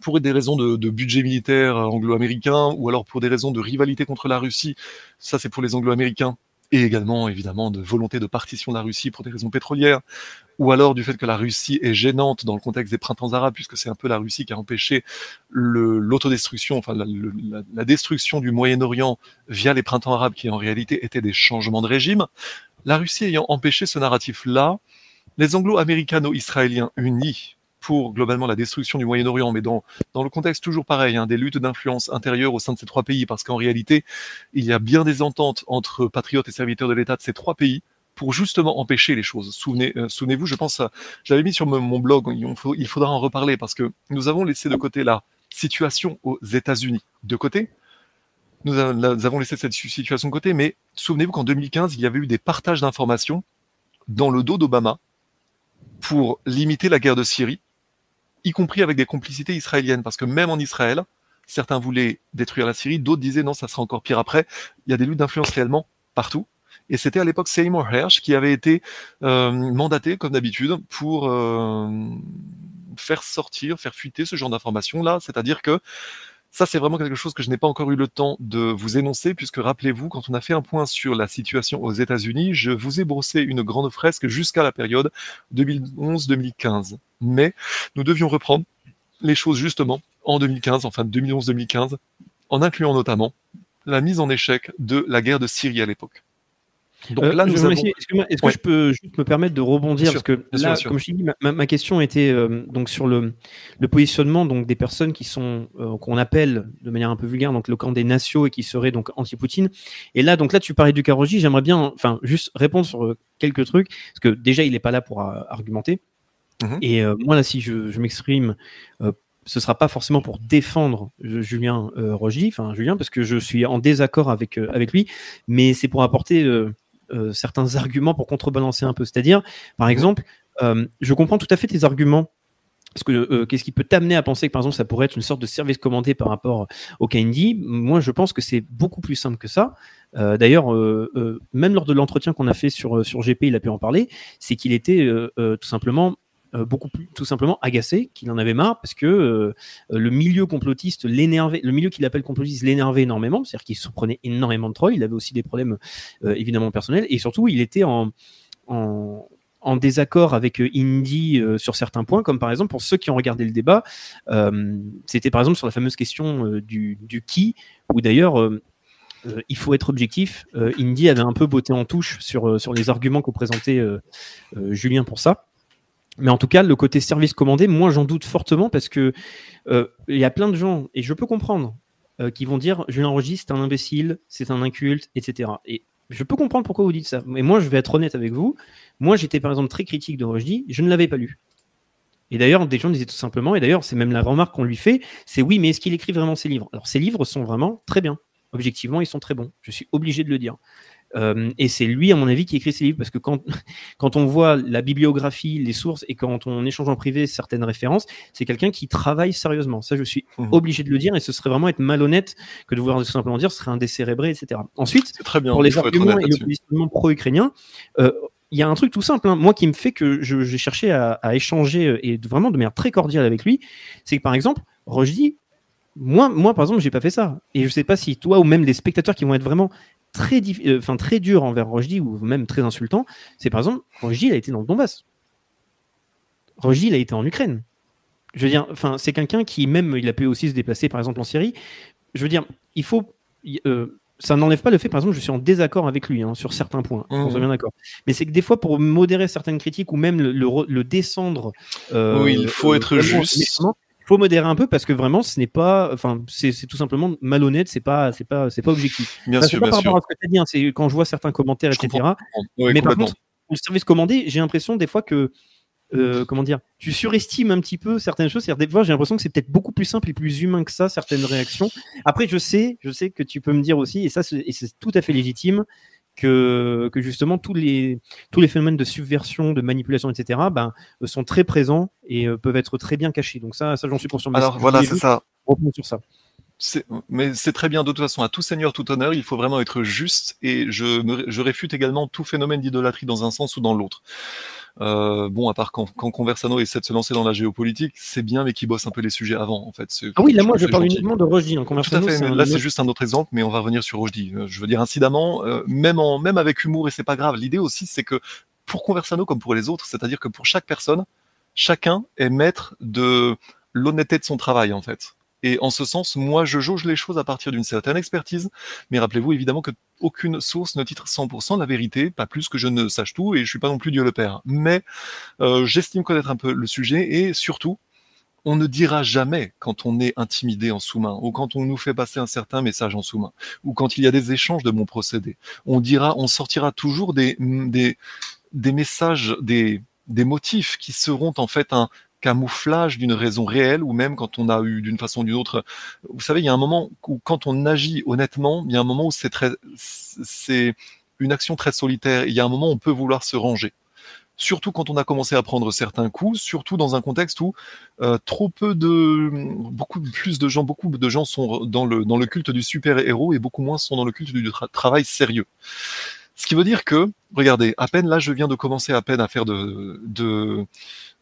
pour des raisons de, de budget militaire anglo-américain ou alors pour des raisons de rivalité contre la Russie. Ça, c'est pour les anglo-américains et également évidemment de volonté de partition de la Russie pour des raisons pétrolières, ou alors du fait que la Russie est gênante dans le contexte des printemps arabes, puisque c'est un peu la Russie qui a empêché l'autodestruction, enfin la, destruction du Moyen-Orient via les printemps arabes, qui en réalité étaient des changements de régime. La Russie ayant empêché ce narratif-là, les anglo-américano-israéliens unis pour globalement la destruction du Moyen-Orient, mais dans, dans le contexte toujours pareil, hein, des luttes d'influence intérieure au sein de ces trois pays, parce qu'en réalité, il y a bien des ententes entre patriotes et serviteurs de l'État de ces trois pays pour justement empêcher les choses. Souvenez, euh, souvenez-vous, je pense, j'avais mis sur mon blog, il faudra en reparler, parce que nous avons laissé de côté la situation aux États-Unis. De côté, nous avons laissé cette situation de côté, mais souvenez-vous qu'en 2015, il y avait eu des partages d'informations dans le dos d'Obama pour limiter la guerre de Syrie y compris avec des complicités israéliennes, parce que même en Israël, certains voulaient détruire la Syrie, d'autres disaient non, ça sera encore pire après. Il y a des luttes d'influence réellement partout. Et c'était à l'époque Seymour Hersh qui avait été euh, mandaté, comme d'habitude, pour euh, faire sortir, faire fuiter ce genre d'informations-là. C'est-à-dire que ça, c'est vraiment quelque chose que je n'ai pas encore eu le temps de vous énoncer, puisque rappelez-vous, quand on a fait un point sur la situation aux États-Unis, je vous ai brossé une grande fresque jusqu'à la période 2011-2015. Mais nous devions reprendre les choses justement en 2015, enfin 2011-2015, en incluant notamment la mise en échec de la guerre de Syrie à l'époque. Donc euh, là, nous avons... Est-ce que je peux juste me permettre de rebondir parce que là, comme je dis, ma, ma, question était euh, donc sur le, le, positionnement donc des personnes qui sont euh, qu'on appelle de manière un peu vulgaire donc le camp des nations et qui seraient donc anti-Poutine. Et là, donc là, tu parlais du Karoji. J'aimerais bien, enfin, juste répondre sur quelques trucs parce que déjà, il n'est pas là pour argumenter. Mmh. Et moi là, si je, je m'exprime ce sera pas forcément pour défendre Julien euh, enfin Julien, parce que je suis en désaccord avec avec lui, mais c'est pour apporter euh, certains arguments pour contrebalancer un peu. C'est-à-dire, par exemple, euh, je comprends tout à fait tes arguments parce que euh, qu'est-ce qui peut t'amener à penser que par exemple ça pourrait être une sorte de service commandé par rapport au Candy Moi, je pense que c'est beaucoup plus simple que ça. Euh, D'ailleurs, euh, même lors de l'entretien qu'on a fait sur sur GP, il a pu en parler. C'est qu'il était tout simplement euh, beaucoup plus tout simplement agacé, qu'il en avait marre parce que euh, le milieu complotiste l'énervait, le milieu qu'il appelle complotiste l'énervait énormément, c'est-à-dire qu'il se prenait énormément de troll, il avait aussi des problèmes euh, évidemment personnels et surtout il était en, en en désaccord avec Indy sur certains points, comme par exemple pour ceux qui ont regardé le débat, c'était par exemple sur la fameuse question du, du qui, où d'ailleurs il faut être objectif. Indy avait un peu botté en touche sur, sur les arguments que présentait Julien pour ça. Mais en tout cas, le côté service commandé, moi j'en doute fortement parce que euh, il y a plein de gens, et je peux comprendre, euh, qui vont dire Julien Rogy, c'est un imbécile, c'est un inculte, etc. Et je peux comprendre pourquoi vous dites ça. Mais moi, je vais être honnête avec vous. Moi, j'étais par exemple très critique de Rogy, je ne l'avais pas lu. Et d'ailleurs, des gens disaient tout simplement, et d'ailleurs, c'est même la remarque qu'on lui fait, c'est oui, mais est-ce qu'il écrit vraiment ses livres? Alors, ses livres sont vraiment très bien. Objectivement, ils sont très bons. Je suis obligé de le dire. Euh, et c'est lui, à mon avis, qui écrit ces livres parce que quand, quand on voit la bibliographie, les sources et quand on échange en privé certaines références, c'est quelqu'un qui travaille sérieusement. Ça, je suis mmh. obligé de le dire et ce serait vraiment être malhonnête que de vouloir tout simplement dire ce serait un décérébré, etc. Ensuite, très bien, pour les arguments et le positionnement pro-ukrainien, euh, il y a un truc tout simple, hein. moi qui me fait que j'ai cherché à, à, échanger euh, et vraiment de manière très cordiale avec lui, c'est que par exemple, Rochdy, moi, moi, par exemple, j'ai pas fait ça. Et je sais pas si toi ou même des spectateurs qui vont être vraiment très, euh, très dur envers Rojdi ou même très insultant, c'est par exemple, Rojdi, il a été dans le Donbass. Rojdi, il a été en Ukraine. Je veux dire, enfin, c'est quelqu'un qui, même, il a pu aussi se déplacer, par exemple, en Syrie. Je veux dire, il faut. Euh, ça n'enlève pas le fait, par exemple, je suis en désaccord avec lui hein, sur certains points. On soit mmh. bien d'accord. Mais c'est que des fois, pour modérer certaines critiques ou même le, le, descendre. Euh, oui, il faut être juste faut modérer un peu parce que vraiment, ce n'est pas, enfin, c'est tout simplement malhonnête, c'est pas, c'est pas, c'est pas objectif. Bien Enfin, sûr, pas bien par sûr. rapport à ce que tu as dit, hein, c'est quand je vois certains commentaires, Je etc. mais par contre, le service commandé, j'ai l'impression des fois que, euh, comment dire, tu surestimes un petit peu certaines choses. C'est-à-dire, des fois, j'ai l'impression que c'est peut-être beaucoup plus simple et plus humain que ça, certaines réactions. Après, je sais, je sais que tu peux me dire aussi, et ça, et c'est tout à fait légitime, que, que justement tous les, tous les phénomènes de subversion, de manipulation, etc., ben, euh, sont très présents et euh, peuvent être très bien cachés. Donc ça, ça j'en suis conscient. Alors voilà, c'est ça. sur ça. Mais c'est très bien de toute façon, à tout seigneur, tout honneur, il faut vraiment être juste et je, me- je réfute également tout phénomène d'idolâtrie dans un sens ou dans l'autre. Euh, bon, à part quand, quand Conversano essaie de se lancer dans la géopolitique, c'est bien, mais qui bosse un peu les sujets avant, en fait. Ah oui, là, moi, je parle gentil. uniquement de Roger. En Tout à fait, là c'est juste un autre exemple, mais on va revenir sur Rojdi. Euh, Je veux dire incidemment, euh, même en même avec humour et c'est pas grave. L'idée aussi c'est que pour Conversano comme pour les autres, c'est-à-dire que pour chaque personne, chacun est maître de l'honnêteté de son travail en fait. Et en ce sens, moi je jauge les choses à partir d'une certaine expertise, mais rappelez-vous évidemment que aucune source ne titre 100% la vérité, pas plus que je ne sache tout, et je suis pas non plus Dieu le Père. Mais euh, j'estime connaître un peu le sujet, et surtout, on ne dira jamais quand on est intimidé en sous-main, ou quand on nous fait passer un certain message en sous-main, ou quand il y a des échanges de bons procédés. On dira, on sortira toujours des, messages, des motifs qui seront en fait un camouflage d'une raison réelle, ou même quand on a eu d'une façon ou d'une autre. Vous savez, il y a un moment où quand on agit honnêtement, il y a un moment où c'est une action très solitaire. Il y a un moment où on peut vouloir se ranger surtout quand on a commencé à prendre certains coups, surtout dans un contexte où euh, trop peu de, beaucoup plus de gens, beaucoup de gens sont dans le culte du super héros et beaucoup moins sont dans le culte du tra- travail sérieux. Ce qui veut dire que, regardez, à peine là, je viens de commencer à peine à faire de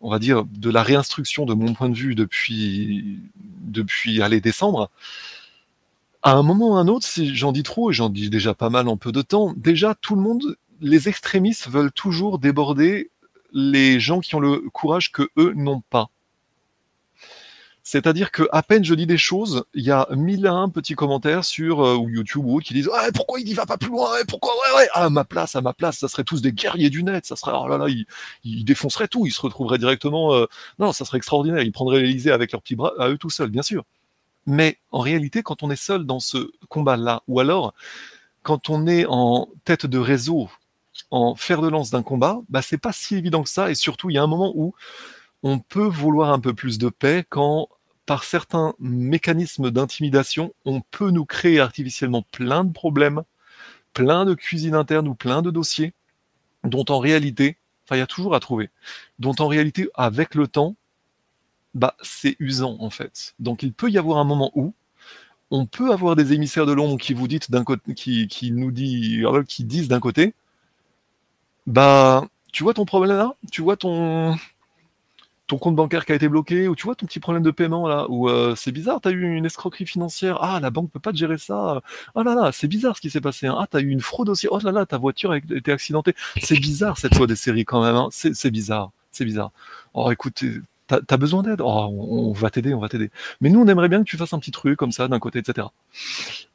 on va dire, de la réinstruction de mon point de vue depuis depuis aller décembre. À un moment ou à un autre, si j'en dis trop, et j'en dis déjà pas mal en peu de temps, déjà tout le monde les extrémistes veulent toujours déborder les gens qui ont le courage que eux n'ont pas. C'est-à-dire que à peine je dis des choses, il y a mille et un petits commentaires sur euh, ou YouTube ou autre qui disent ouais, pourquoi il n'y va pas plus loin? Pourquoi? À ma place à ma place ça serait tous des guerriers du net. Ça serait oh là là ils, défonceraient tout. Ils se retrouveraient directement euh, non ça serait extraordinaire. Ils prendraient l'Élysée avec leurs petits bras à eux tout seuls bien sûr. Mais en réalité quand on est seul dans ce combat là ou alors quand on est en tête de réseau en fer de lance d'un combat, bah c'est pas si évident que ça, et surtout il y a un moment où on peut vouloir un peu plus de paix quand par certains mécanismes d'intimidation, on peut nous créer artificiellement plein de problèmes, plein de cuisine interne ou plein de dossiers, dont en réalité, enfin il y a toujours à trouver, dont en réalité avec le temps, bah c'est usant en fait. Donc il peut y avoir un moment où on peut avoir des émissaires de l'ombre qui vous disent d'un côté, qui, nous dit, qui disent d'un côté, bah, tu vois ton problème là, tu vois ton ton compte bancaire qui a été bloqué, ou tu vois ton petit problème de paiement là, ou euh, c'est bizarre, t'as eu une escroquerie financière, ah la banque peut pas gérer ça, oh là là, c'est bizarre ce qui s'est passé, hein. ah t'as eu une fraude aussi, oh là là, ta voiture a été accidentée, c'est bizarre cette loi des séries quand même, hein. c'est c'est bizarre, c'est bizarre. Oh écoute, t'as as besoin d'aide, oh on, va t'aider, on va t'aider. Mais nous on aimerait bien que tu fasses un petit truc comme ça d'un côté, etc.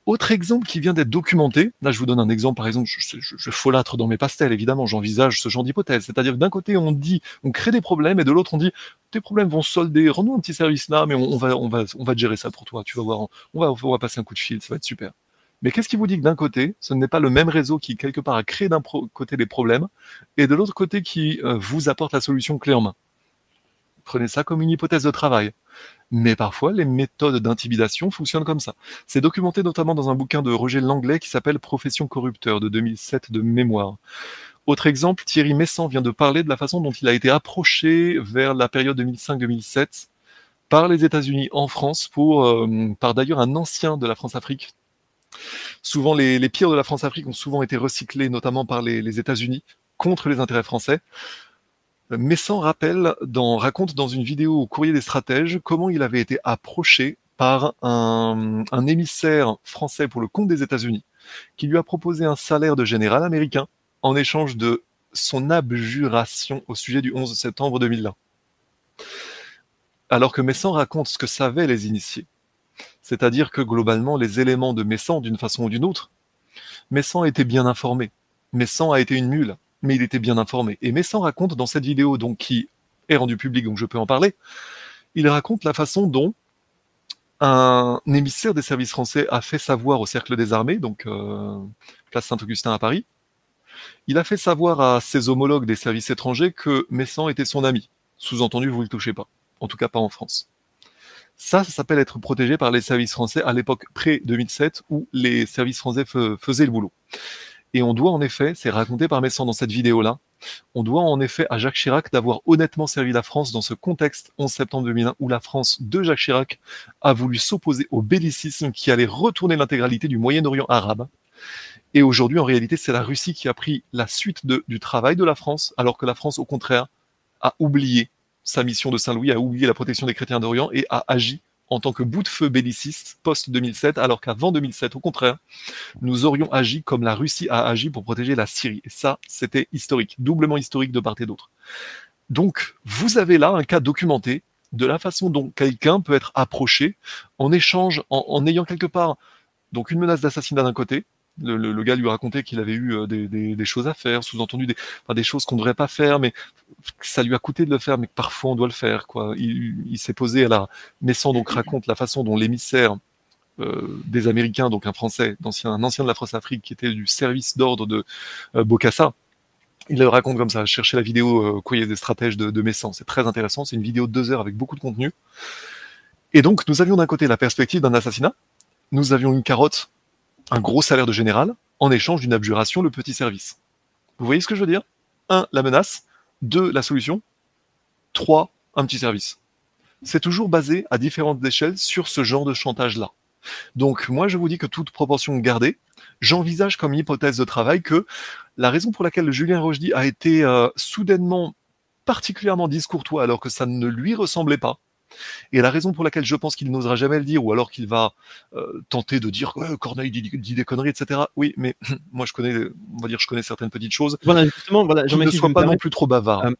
Autre exemple qui vient d'être documenté, là je vous donne un exemple, par exemple, je, folâtre dans mes pastels, évidemment, j'envisage ce genre d'hypothèse. C'est-à-dire d'un côté on dit, on crée des problèmes, et de l'autre on dit, tes problèmes vont solder, rends-nous un petit service là, mais on, va, on, gérer ça pour toi, tu vas voir, on va, on va passer un coup de fil, ça va être super. Mais qu'est-ce qui vous dit que d'un côté, ce n'est pas le même réseau qui, quelque part, a créé d'un côté des problèmes, et de l'autre côté qui euh, vous apporte la solution clé en main? Prenez ça comme une hypothèse de travail. Mais parfois, les méthodes d'intimidation fonctionnent comme ça. C'est documenté notamment dans un bouquin de Roger Langlais qui s'appelle Profession corrupteur de 2007 de mémoire. Autre exemple, Thierry Messant vient de parler de la façon dont il a été approché vers la période 2005-2007 par les États-Unis en France, pour, euh, par d'ailleurs un ancien de la France-Afrique. Souvent, les, pires de la France-Afrique ont souvent été recyclés, notamment par les États-Unis, contre les intérêts français. Dans, raconte dans une vidéo au courrier des stratèges comment il avait été approché par un, émissaire français pour le compte des États-Unis qui lui a proposé un salaire de général américain en échange de son abjuration au sujet du 11 septembre 2001. Alors que Messant raconte ce que savaient les initiés. C'est-à-dire que globalement, les éléments de Messant, d'une façon ou d'une autre, Messant était bien informé. Messant a été une mule mais il était bien informé. Et Messant raconte dans cette vidéo, donc qui est rendue publique, donc je peux en parler, il raconte la façon dont un émissaire des services français a fait savoir au Cercle des Armées, donc euh, place Saint-Augustin à Paris, il a fait savoir à ses homologues des services étrangers que Messan était son ami. Sous-entendu, vous ne le touchez pas. En tout cas, pas en France. Ça, ça s'appelle être protégé par les services français à l'époque pré-2007 où les services français faisaient le boulot. Et on doit en effet, c'est raconté par Messan dans cette vidéo-là, on doit en effet à Jacques Chirac d'avoir honnêtement servi la France dans ce contexte 11 septembre 2001 où la France de Jacques Chirac a voulu s'opposer au bellicisme qui allait retourner l'intégralité du Moyen-Orient arabe. Et aujourd'hui, en réalité, c'est la Russie qui a pris la suite du travail de la France, alors que la France, au contraire, a oublié sa mission de Saint-Louis, a oublié la protection des chrétiens d'Orient et a agi en tant que bout de feu belliciste post-2007, alors qu'avant 2007, au contraire, nous aurions agi comme la Russie a agi pour protéger la Syrie. Et ça, c'était historique, doublement historique de part et d'autre. Donc, vous avez là un cas documenté de la façon dont quelqu'un peut être approché en échange, en, en ayant quelque part donc une menace d'assassinat d'un côté, le, le, gars lui racontait qu'il avait eu euh, des, des, des, choses à faire, sous-entendu des, enfin, des choses qu'on ne devrait pas faire, mais ça lui a coûté de le faire, mais que parfois on doit le faire. Quoi. Il, il s'est posé à la. Messan donc raconte la façon dont l'émissaire euh, des Américains, donc un Français, ancien, un ancien de la France-Afrique, qui était du service d'ordre de euh, Bokassa, il le raconte comme ça. Cherchez la vidéo euh, Courrier des stratèges de, de Messan, c'est très intéressant. C'est une vidéo de deux heures avec beaucoup de contenu. Et donc, nous avions d'un côté la perspective d'un assassinat, nous avions une carotte un gros salaire de général en échange d'une abjuration, le petit service. Vous voyez ce que je veux dire? Un, la menace. Deux, la solution. Trois, un petit service. C'est toujours basé à différentes échelles sur ce genre de chantage-là. Donc moi, je vous dis que toute proportion gardée, j'envisage comme hypothèse de travail que la raison pour laquelle Julien Rochdy a été euh, soudainement particulièrement discourtois alors que ça ne lui ressemblait pas, et la raison pour laquelle je pense qu'il n'osera jamais le dire, ou alors qu'il va euh, tenter de dire ouais, Corneille dit, dit, des conneries, etc. Oui, mais moi je connais, on va dire, je connais certaines petites choses. Voilà, justement, voilà, je ne sois pas non plus trop bavard. Euh,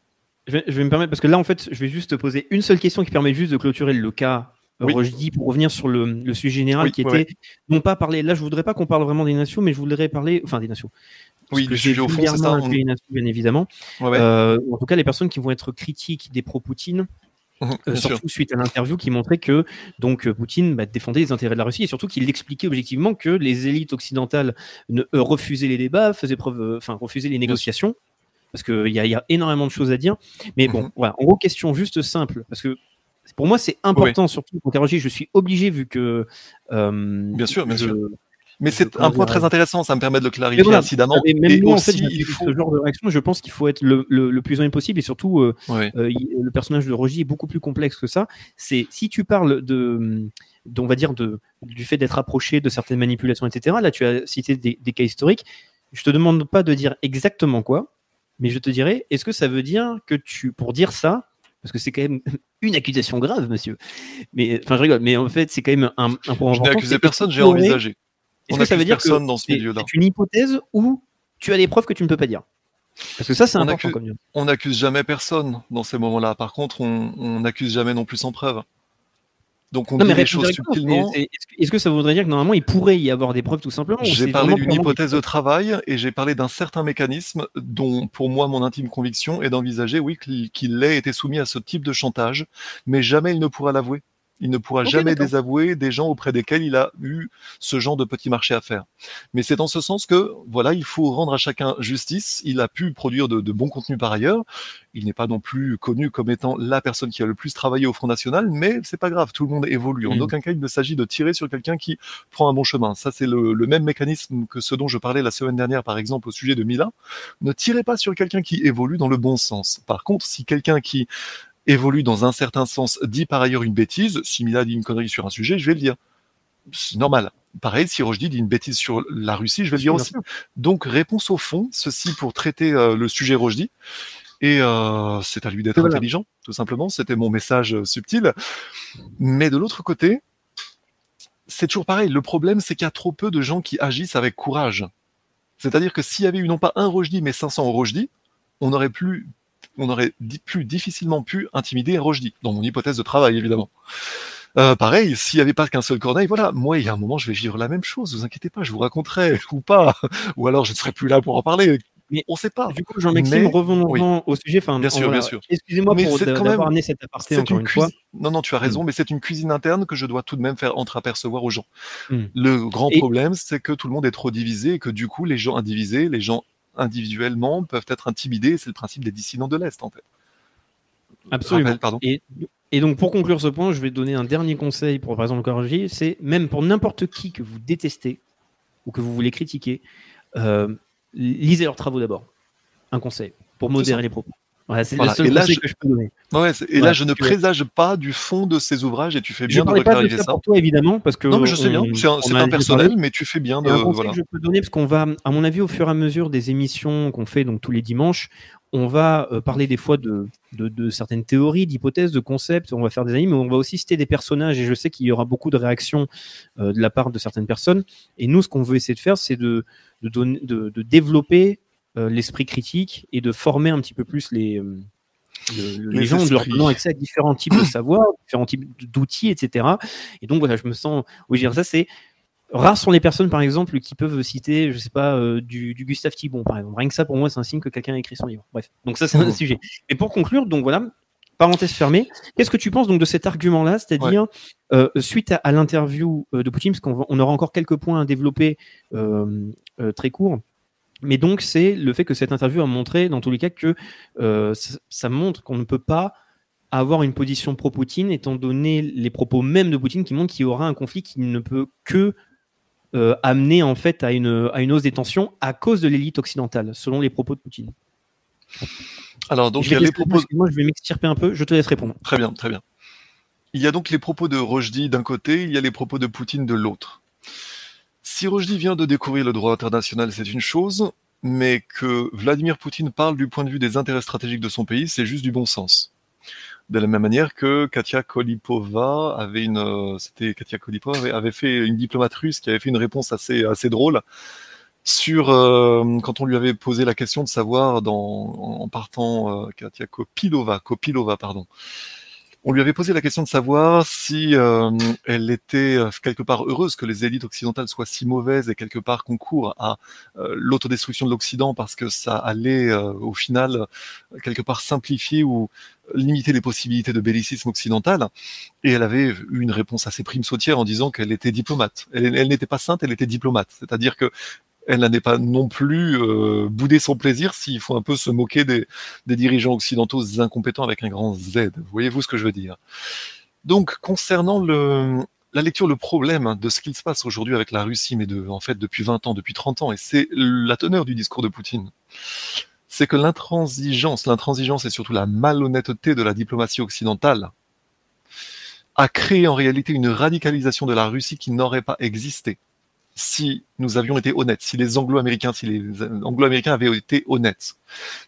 je, vais, je, vais, me permettre parce que là, en fait, je vais juste te poser une seule question qui permet juste de clôturer le cas. Oui. dis pour revenir sur le, le sujet général oui, qui était non pas parler. Là, je voudrais pas qu'on parle vraiment des nations, mais je voudrais parler, enfin des nations. Oui, du sujet au fond, c'est ça. On... Les nations, bien évidemment. Euh, en tout cas, les personnes qui vont être critiques des pro-Poutine, euh, surtout suite à l'interview qui montrait que donc Poutine bah, défendait les intérêts de la Russie et surtout qu'il expliquait objectivement que les élites occidentales ne, euh, refusaient les débats, faisaient preuve, enfin refusaient les négociations parce qu'il y, y, a énormément de choses à dire. Mais bon, mmh. voilà. En gros, question juste simple parce que pour moi c'est important oui. surtout pour. Je suis obligé vu que euh, bien sûr, bien je, sûr. Mais c'est un point dire, très intéressant, ça me permet de le clarifier voilà, incidemment. Et même et nous, aussi, en fait, il faut... ce genre de réaction, je pense qu'il faut être le, le, le, plus honnête possible et surtout, euh, oui. euh, le personnage de Roger est beaucoup plus complexe que ça. C'est si tu parles de, de on va dire, de, du fait d'être approché de certaines manipulations, etc. Là, tu as cité des, des cas historiques. Je te demande pas de dire exactement quoi, mais je te dirais, est-ce que ça veut dire que tu, pour dire ça, parce que c'est quand même une accusation grave, monsieur. Mais enfin, je rigole, mais en fait, c'est quand même un, un point Je n'ai important. accusé personne, j'ai envisagé. Est-ce que ça veut dire que dans ce milieu-là c'est une hypothèse ou tu as des preuves que tu ne peux pas dire? Parce que ça, c'est important accuse-. On n'accuse jamais personne dans ces moments-là. Par contre, on n'accuse jamais non plus sans preuve. Donc on Non, dit mais les choses subtilement. Est-ce que- ça voudrait dire que normalement il pourrait y avoir des preuves tout simplement J'ai parlé d'une hypothèse de travail et j'ai parlé d'un certain mécanisme dont, pour moi, mon intime conviction est d'envisager, oui, qu'il qu'il ait été soumis à ce type de chantage, mais jamais il ne pourra l'avouer. Il ne pourra jamais désavouer des gens auprès desquels il a eu ce genre de petit marché à faire. Mais c'est dans ce sens que, voilà, il faut rendre à chacun justice. Il a pu produire de, de bons contenus par ailleurs. Il n'est pas non plus connu comme étant la personne qui a le plus travaillé au Front National, mais c'est pas grave, tout le monde évolue. En Mhm. aucun cas, il ne s'agit de tirer sur quelqu'un qui prend un bon chemin. Ça, c'est le, le même mécanisme que ce dont je parlais la semaine dernière, par exemple, au sujet de Mila. Ne tirez pas sur quelqu'un qui évolue dans le bon sens. Par contre, si quelqu'un qui évolue dans un certain sens dit par ailleurs une bêtise, si Mila dit une connerie sur un sujet, je vais le dire. C'est normal. Pareil, si Rochdy dit une bêtise sur la Russie, je vais le dire aussi. Donc, réponse au fond, ceci pour traiter euh, le sujet Rochdy. Et euh, c'est à lui d'être Voilà. intelligent, tout simplement. C'était mon message euh, subtil. Mais de l'autre côté, c'est toujours pareil. Le problème, c'est qu'il y a trop peu de gens qui agissent avec courage. C'est-à-dire que s'il y avait eu non pas un Rochdy, mais 500 Rochdy, on aurait plus, on aurait plus difficilement pu intimider un Rochdy, dans mon hypothèse de travail, évidemment. Euh, pareil, s'il n'y avait pas qu'un seul Corneille, voilà, moi, il y a un moment, je vais vivre la même chose, vous inquiétez pas, je vous raconterai, ou pas, ou alors je ne serai plus là pour en parler, Mais On sait pas. Du coup, Jean-Maxime, revenons au sujet. Enfin, Bien sûr, voilà. bien sûr. Excusez-moi Mais pour c'est d'a- quand d'avoir même- amené cet aparté C'est encore une une fois. Non, non, tu as raison, mais c'est une cuisine interne que je dois tout de même faire entreapercevoir aux gens. Mm. Le grand Et- problème, c'est que tout le monde est trop divisé et que du coup, les gens indivisés, les gens individuellement peuvent être intimidés. C'est le principe des dissidents de l'Est, en fait. Absolument. Rappel. Et, et donc, pour conclure ce point, je vais donner un dernier conseil pour, par exemple, le corriger. C'est même pour n'importe qui que vous détestez ou que vous voulez critiquer, euh, lisez leurs travaux d'abord. Un conseil pour modérer les propos. Voilà, c'est Voilà. le seul Et là, conseil je- que je peux donner. Ouais, et Ouais, là, je ne présage pas du fond de ces ouvrages et tu fais Je bien ne de pas de ça ça. pour toi, évidemment, parce que. Non, mais je sais bien, on- c'est un, personnel, mais tu fais bien de. Un conseil Voilà. que je peux donner, parce qu'on va, à mon avis, au fur et à mesure des émissions qu'on fait donc tous les dimanches, on va euh, parler des fois de, de, de certaines théories, d'hypothèses, de concepts. On va faire des animes, mais on va aussi citer des personnages. Et je sais qu'il y aura beaucoup de réactions euh, de la part de certaines personnes. Et nous, ce qu'on veut essayer de faire, c'est de, développer l'esprit critique et de former un petit peu plus les, euh, le- le- les, Les gens, de leur donnant accès à différents types de savoirs, différents types d'outils, etc. Et donc voilà, je me sens. Oui, je veux dire, ça c'est Rares sont les personnes, par exemple, qui peuvent citer, je sais pas, euh, du, du Gustave Thibon, par exemple. Rien que ça, pour moi, c'est un signe que quelqu'un a écrit son livre. Bref, donc ça, c'est un Mhm. sujet. Et pour conclure, donc voilà, parenthèse fermée. Qu'est-ce que tu penses donc de cet argument-là, c'est-à-dire euh, suite à, à l'interview euh, de Poutine, parce qu'on on aura encore quelques points à développer euh, euh, très courts. Mais donc, c'est le fait que cette interview a montré, dans tous les cas, que euh, ça, montre qu'on ne peut pas avoir une position pro-Poutine, étant donné les propos même de Poutine qui montrent qu'il y aura un conflit qui ne peut que euh, amener en fait à une, à une hausse des tensions à cause de l'élite occidentale, selon les propos de Poutine. Alors, donc, il y a les propos. excuse-moi, je vais m'extirper un peu, je te laisse répondre. Très bien, très bien. Il y a donc les propos de Rojdi d'un côté, il y a les propos de Poutine de l'autre. Si Rojdi vient de découvrir le droit international, c'est une chose, mais que Vladimir Poutine parle du point de vue des intérêts stratégiques de son pays, c'est juste du bon sens. De la même manière que Katia Kolipova avait une, euh, Katia avait, fait une diplomate russe qui avait fait une réponse assez drôle euh, quand on lui avait posé la question de savoir en partant euh, Katia Kopilova, Kopilova pardon. On lui avait posé la question de savoir si euh, elle était euh, quelque part heureuse que les élites occidentales soient si mauvaises et quelque part concourent à euh, l'autodestruction de l'Occident parce que ça allait euh, au final euh, quelque part simplifier ou limiter les possibilités de bellicisme occidental. Et elle avait eu une réponse assez prime sautière en disant qu'elle était diplomate. Elle, elle n'était pas sainte, elle était diplomate. C'est-à-dire que elle n'allait pas non plus euh, bouder son plaisir s'il faut un peu se moquer des, dirigeants occidentaux incompétents avec un grand Z. Voyez-vous ce que je veux dire? Donc, concernant la lecture, le problème de ce qu'il se passe aujourd'hui avec la Russie, mais en fait depuis 20 ans, depuis 30 ans, et c'est la teneur du discours de Poutine, c'est que l'intransigeance, l'intransigeance et surtout la malhonnêteté de la diplomatie occidentale a créé en réalité une radicalisation de la Russie qui n'aurait pas existé si nous avions été honnêtes, si les Anglo-Américains, si les Anglo-Américains avaient été honnêtes.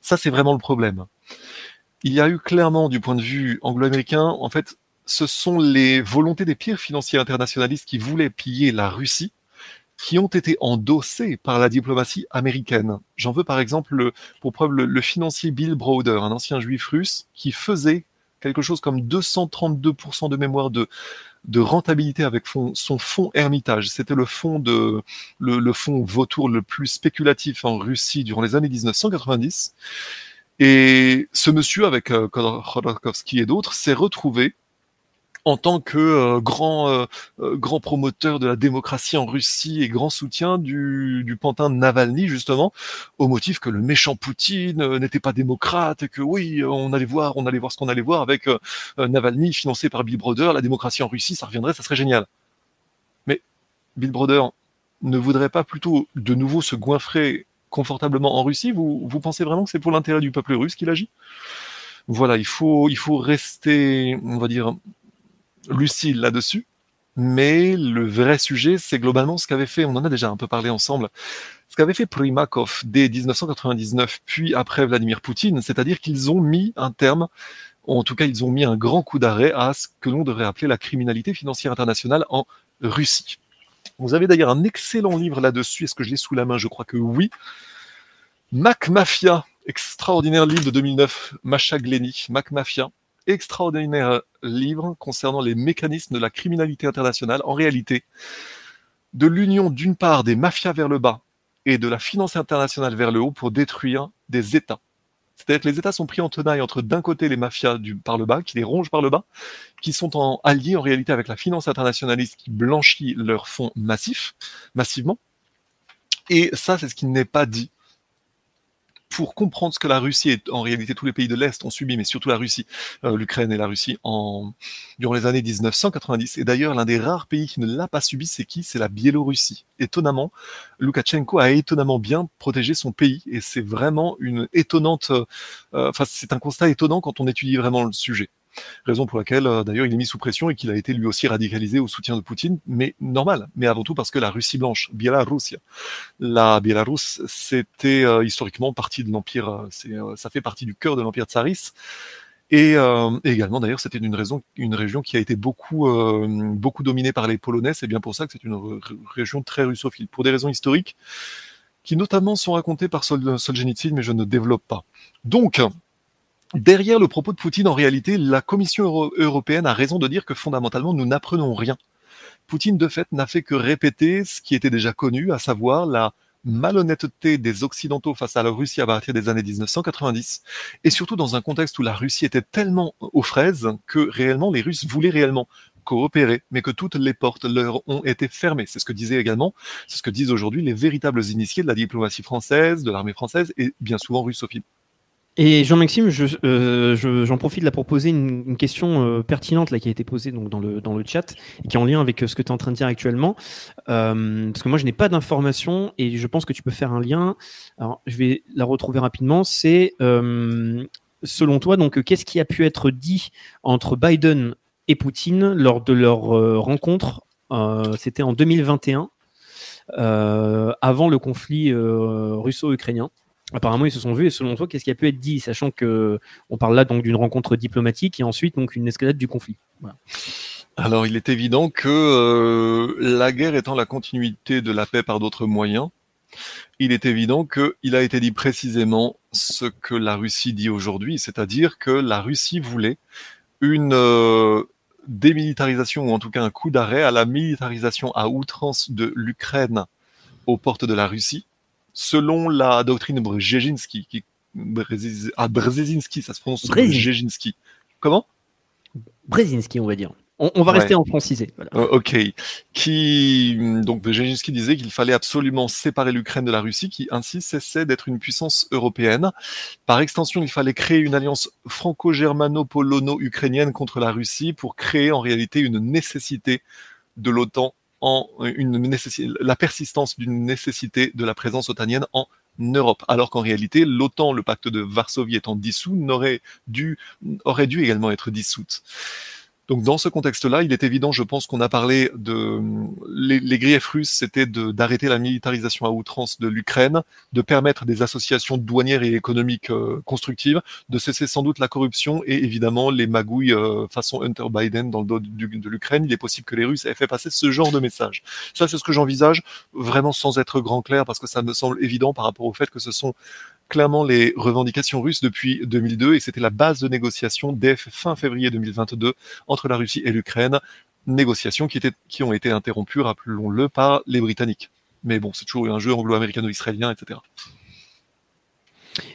Ça, c'est vraiment le problème. Il y a eu clairement, du point de vue anglo-américain, en fait, ce sont les volontés des pires financiers internationalistes qui voulaient piller la Russie, qui ont été endossées par la diplomatie américaine. J'en veux par exemple, le, pour preuve, le, le financier Bill Browder, un ancien juif russe, qui faisait quelque chose comme 232% de mémoire de, de rentabilité avec son fonds Hermitage. C'était le fonds de le, le fonds vautour le plus spéculatif en Russie durant les années 1990. Et ce monsieur, avec euh, Khodorkovsky et d'autres, s'est retrouvé en tant que euh, grand, euh, grand promoteur de la démocratie en Russie et grand soutien du, pantin Navalny, justement, au motif que le méchant Poutine euh, n'était pas démocrate et que oui, on allait voir, on allait voir ce qu'on allait voir avec euh, Navalny financé par Bill Brother, la démocratie en Russie, ça reviendrait, ça serait génial. Mais Bill Brother ne voudrait pas plutôt de nouveau se goinfrer confortablement en Russie? Vous, pensez vraiment que c'est pour l'intérêt du peuple russe qu'il agit? Voilà, il faut rester, on va dire, lucide là-dessus. Mais le vrai sujet, c'est globalement ce qu'avait fait, on en a déjà un peu parlé ensemble, ce qu'avait fait Primakov dès 1999, puis après Vladimir Poutine, c'est-à-dire qu'ils ont mis un terme, en tout cas ils ont mis un grand coup d'arrêt à ce que l'on devrait appeler la criminalité financière internationale en Russie. Vous avez d'ailleurs un excellent livre là-dessus, est-ce que je l'ai sous la main? Je crois que oui. Mac Mafia, extraordinaire livre de 2009, Macha Glenny, Mac Mafia, extraordinaire livre concernant les mécanismes de la criminalité internationale, en réalité, de l'union d'une part des mafias vers le bas et de la finance internationale vers le haut pour détruire des États. C'est-à-dire que les États sont pris en tenaille entre d'un côté les mafias par le bas, qui les rongent par le bas, qui sont en alliés en réalité avec la finance internationaliste qui blanchit leurs fonds massifs, massivement. Et ça, c'est ce qui n'est pas dit pour comprendre ce que la Russie et en réalité tous les pays de l'Est ont subi, mais surtout la Russie, euh, l'Ukraine et la Russie en durant les années 1990. Et d'ailleurs, l'un des rares pays qui ne l'a pas subi, c'est qui? C'est la Biélorussie. Étonnamment, Loukachenko a étonnamment bien protégé son pays, et c'est vraiment une étonnante. Euh, enfin, c'est un constat étonnant quand on étudie vraiment le sujet raison pour laquelle euh, d'ailleurs il est mis sous pression et qu'il a été lui aussi radicalisé au soutien de Poutine, mais normal, mais avant tout parce que la Russie blanche, Biélorussie, la Biélorusse, c'était euh, historiquement partie de l'empire, euh, ça fait partie du cœur de l'empire tsariste. Et, également, d'ailleurs, c'était une, une région qui a été beaucoup, beaucoup dominée par les Polonais. C'est bien pour ça que c'est une région très russophile, pour des raisons historiques qui notamment sont racontées par Sol Solzhenitsyn, mais je ne développe pas. Donc, Derrière le propos de Poutine, en réalité, la Commission européenne a raison de dire que fondamentalement, nous n'apprenons rien. Poutine, de fait, n'a fait que répéter ce qui était déjà connu, à savoir la malhonnêteté des Occidentaux face à la Russie à partir des années 1990, et surtout dans un contexte où la Russie était tellement aux fraises que réellement les Russes voulaient réellement coopérer, mais que toutes les portes leur ont été fermées. C'est ce que disaient également, c'est ce que disent aujourd'hui les véritables initiés de la diplomatie française, de l'armée française et bien souvent russophile. Et Jean-Maxime, euh, j'en profite pour poser une, question euh, pertinente là, qui a été posée donc, dans, le, dans le chat et qui est en lien avec euh, ce que tu es en train de dire actuellement. parce que moi, je n'ai pas d'informations et je pense que tu peux faire un lien. Alors, je vais la retrouver rapidement. C'est, selon toi, donc, qu'est-ce qui a pu être dit entre Biden et Poutine lors de leur rencontre C'était en 2021, avant le conflit russo-ukrainien? Apparemment, ils se sont vus. Et selon toi, qu'est-ce qui a pu être dit, sachant que on parle là donc d'une rencontre diplomatique et ensuite donc une escalade du conflit. Alors, il est évident que euh, la guerre étant la continuité de la paix par d'autres moyens, il est évident qu'il a été dit précisément ce que la Russie dit aujourd'hui, c'est-à-dire que la Russie voulait une euh, démilitarisation ou en tout cas un coup d'arrêt à la militarisation à outrance de l'Ukraine aux portes de la Russie selon la doctrine Brzezinski, qui, ah, Brzezinski, ça se prononce Brzezinski. Comment? Brzezinski, on va dire. On, va rester en francisé. Euh, ok. Qui donc Brzezinski disait qu'il fallait absolument séparer l'Ukraine de la Russie, qui ainsi cessait d'être une puissance européenne. Par extension, il fallait créer une alliance franco-germano-polono-ukrainienne contre la Russie pour créer en réalité une nécessité de l'OTAN en une la persistance d'une nécessité de la présence otanienne en Europe, alors qu'en réalité, l'OTAN, le pacte de Varsovie étant dissous, n'aurait dû, aurait dû également être dissoute. Donc dans ce contexte-là, il est évident, je pense qu'on a parlé de les, griefs russes, c'était d'arrêter la militarisation à outrance de l'Ukraine, de permettre des associations douanières et économiques euh, constructives, de cesser sans doute la corruption et évidemment les magouilles euh, façon Hunter Biden dans le dos de l'Ukraine. Il est possible que les Russes aient fait passer ce genre de message. Ça, c'est ce que j'envisage, vraiment sans être grand clair, parce que ça me semble évident par rapport au fait que ce sont clairement les revendications russes depuis 2002 et c'était la base de négociation dès fin février 2022 entre la Russie et l'Ukraine, négociations qui, étaient, qui ont été interrompues, rappelons-le, par les Britanniques. Mais bon, c'est toujours un jeu anglo-américano-israélien, etc.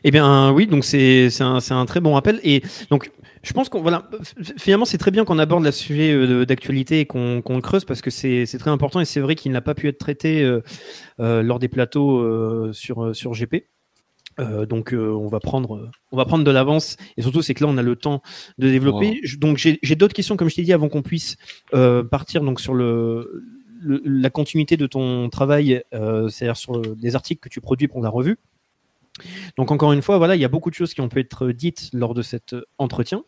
Eh bien oui, donc c'est un, un, très bon rappel. Et donc je pense qu'on voilà, finalement c'est très bien qu'on aborde le sujet euh, d'actualité et qu'on le creuse parce que c'est très important et c'est vrai qu'il n'a pas pu être traité euh, euh, lors des plateaux sur, sur GP. Euh, donc euh, on va prendre on va prendre de l'avance et surtout c'est que là on a le temps de développer. donc j'ai d'autres questions comme je t'ai dit avant qu'on puisse euh, partir donc sur le, la continuité de ton travail, c'est-à-dire sur des articles que tu produis pour la revue. Donc encore une fois, voilà, il y a beaucoup de choses qui ont pu être dites lors de cet entretien.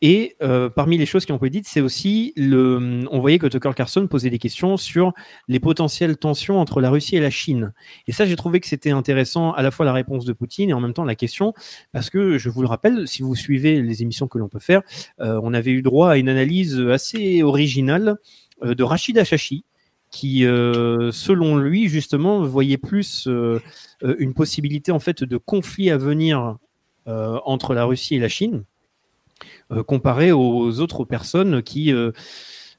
Et euh, parmi les choses qui ont été dites, c'est aussi le. On voyait que Tucker Carlson posait des questions sur les potentielles tensions entre la Russie et la Chine. Et ça, j'ai trouvé que c'était intéressant à la fois la réponse de Poutine et en même temps la question, parce que je vous le rappelle, si vous suivez les émissions que l'on peut faire, euh, on avait eu droit à une analyse assez originale euh, de Rachid Achachi, qui, selon lui, justement, voyait plus une possibilité en fait de conflit à venir entre la Russie et la Chine. Euh, comparé aux autres personnes qui, euh,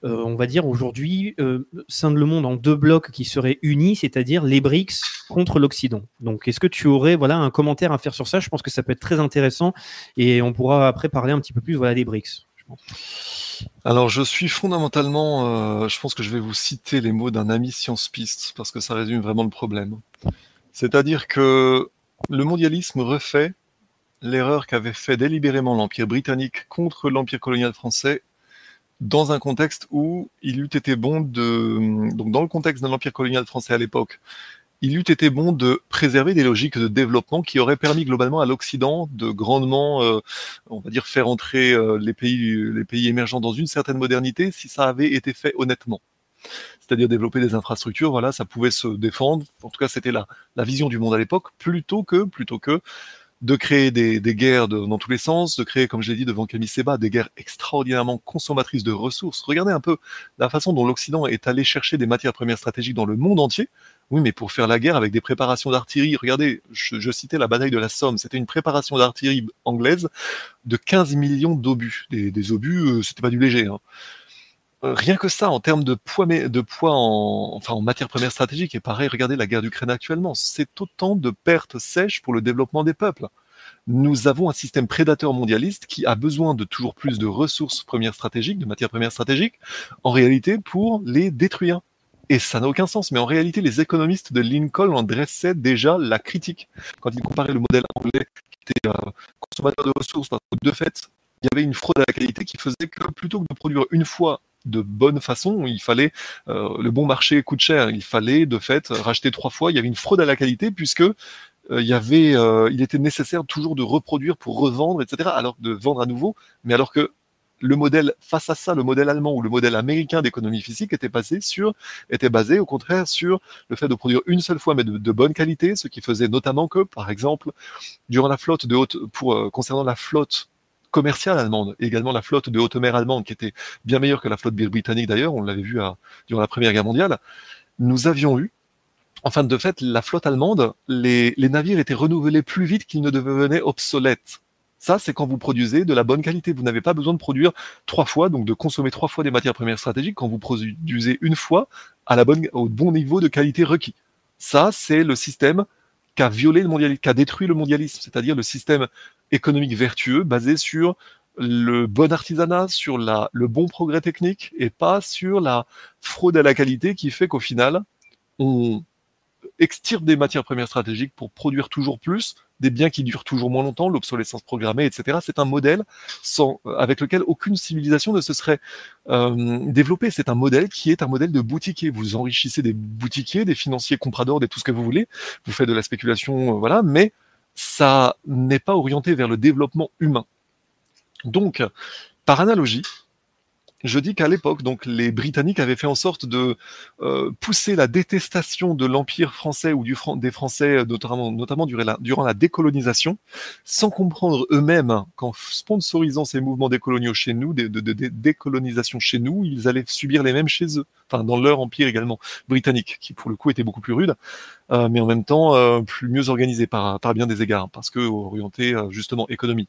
euh, on va dire aujourd'hui, euh, scinde le monde en deux blocs qui seraient unis, c'est-à-dire les BRICS contre l'Occident. Donc, est-ce que tu aurais voilà, un commentaire à faire sur ça? Je pense que ça peut être très intéressant et on pourra après parler un petit peu plus voilà, des BRICS. Alors, je suis fondamentalement, euh, je pense que je vais vous citer les mots d'un ami science-piste parce que ça résume vraiment le problème. C'est-à-dire que le mondialisme refait l'erreur qu'avait fait délibérément l'Empire britannique contre l'Empire colonial français dans un contexte où il eût été bon de, donc dans le contexte de l'Empire colonial français à l'époque, il eût été bon de préserver des logiques de développement qui auraient permis globalement à l'Occident de grandement, euh, on va dire, faire entrer euh, les pays, les pays émergents dans une certaine modernité si ça avait été fait honnêtement. C'est-à-dire développer des infrastructures, voilà, ça pouvait se défendre. En tout cas, c'était la, vision du monde à l'époque, plutôt que, plutôt que de créer des, guerres dans tous les sens, de créer, comme je l'ai dit devant Camille Seba, des guerres extraordinairement consommatrices de ressources. Regardez un peu la façon dont l'Occident est allé chercher des matières premières stratégiques dans le monde entier. Oui, mais pour faire la guerre avec des préparations d'artillerie. Regardez, je, citais la bataille de la Somme. C'était une préparation d'artillerie anglaise de 15 millions d'obus. Des, des obus, euh, c'était pas du léger. Hein rien que ça, en termes de poids, en matière première stratégique, et pareil, regardez la guerre d'Ukraine actuellement, c'est autant de pertes sèches pour le développement des peuples. Nous avons un système prédateur mondialiste qui a besoin de toujours plus de ressources premières stratégiques, de matières premières stratégiques, en réalité pour les détruire. Et ça n'a aucun sens, mais en réalité, les économistes de Lincoln en dressaient déjà la critique. Quand ils comparaient le modèle anglais, qui était euh, consommateur de ressources, parce que de fait, il y avait une fraude à la qualité qui faisait que plutôt que de produire une fois de bonne façon. Il fallait euh, le bon marché coûte cher. Il fallait de fait racheter trois fois. Il y avait une fraude à la qualité puisque euh, il y avait, euh, il était nécessaire toujours de reproduire pour revendre, etc. Alors de vendre à nouveau, mais alors que le modèle face à ça, le modèle allemand ou le modèle américain d'économie physique était basé sur, était basé au contraire sur le fait de produire une seule fois mais de, de bonne qualité, ce qui faisait notamment que, par exemple, durant la flotte de haute, pour concernant la flotte commerciale allemande, également la flotte de haute mer allemande, qui était bien meilleure que la flotte britannique d'ailleurs, on l'avait vu durant la Première Guerre mondiale, nous avions eu, en fin de fait, la flotte allemande, les, les navires étaient renouvelés plus vite qu'ils ne devenaient obsolètes. Ça, c'est quand vous produisez de la bonne qualité. Vous n'avez pas besoin de produire trois fois, donc de consommer trois fois des matières premières stratégiques quand vous produisez une fois à la bonne, au bon niveau de qualité requis. Ça, c'est le système qui a violé le mondialisme, qui a détruit le mondialisme, c'est-à-dire le système économique vertueux basé sur le bon artisanat, sur la, le bon progrès technique et pas sur la fraude à la qualité qui fait qu'au final, on extirpe des matières premières stratégiques pour produire toujours plus, des biens qui durent toujours moins longtemps, l'obsolescence programmée, etc. C'est un modèle sans, avec lequel aucune civilisation ne se serait euh, développée. C'est un modèle qui est un modèle de boutiquier. Vous enrichissez des boutiquiers, des financiers compradors, des tout ce que vous voulez. Vous faites de la spéculation, euh, voilà, mais ça n'est pas orienté vers le développement humain. Donc, par analogie, je dis qu'à l'époque, donc les Britanniques avaient fait en sorte de euh, pousser la détestation de l'empire français ou du des Français, notamment, notamment durant, la, décolonisation, sans comprendre eux-mêmes qu'en sponsorisant ces mouvements décoloniaux chez nous, de, décolonisation chez nous, ils allaient subir les mêmes chez eux, enfin dans leur empire également britannique, qui pour le coup était beaucoup plus rude, euh, mais en même temps euh, plus mieux organisé par, par bien des égards, parce que orienté euh, justement économie.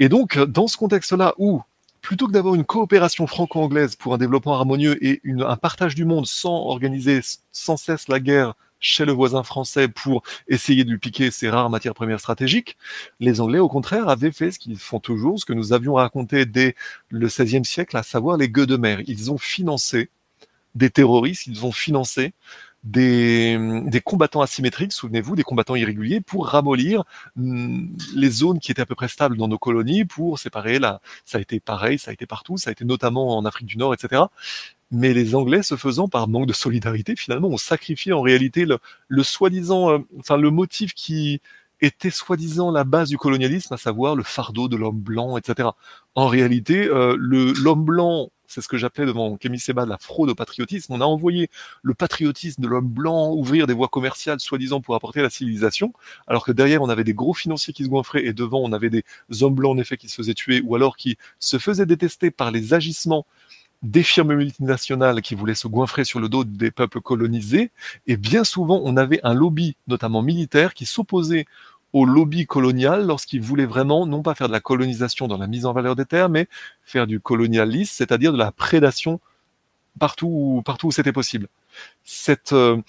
Et donc, dans ce contexte-là où plutôt que d'avoir une coopération franco-anglaise pour un développement harmonieux et un partage du monde sans organiser sans cesse la guerre chez le voisin français pour essayer de lui piquer ses rares matières premières stratégiques, les Anglais, au contraire, avaient fait ce qu'ils font toujours, ce que nous avions raconté dès le XVIe siècle, à savoir les gueux de mer. Ils ont financé des terroristes, ils ont financé des, combattants asymétriques, souvenez-vous, des combattants irréguliers, pour ramollir mm, les zones qui étaient à peu près stables dans nos colonies, pour séparer la... Ça a été pareil, ça a été partout, ça a été notamment en Afrique du Nord, etc. Mais les Anglais, se faisant par manque de solidarité, finalement, ont sacrifié en réalité le, le soi-disant, euh, enfin le motif qui était soi-disant la base du colonialisme, à savoir le fardeau de l'homme blanc, etc. En réalité, euh, l'homme blanc c'est ce que j'appelais devant Camille Seba la fraude au patriotisme. On a envoyé le patriotisme de l'homme blanc ouvrir des voies commerciales, soi-disant pour apporter la civilisation, alors que derrière on avait des gros financiers qui se goinfraient et devant on avait des hommes blancs en effet qui se faisaient tuer ou alors qui se faisaient détester par les agissements des firmes multinationales qui voulaient se goinfrer sur le dos des peuples colonisés, et bien souvent on avait un lobby, notamment militaire, qui s'opposait au lobby colonial lorsqu'il voulait vraiment non pas faire de la colonisation dans la mise en valeur des terres, mais faire du colonialisme, c'est-à-dire de la prédation partout où, partout où c'était possible. Cette, euh,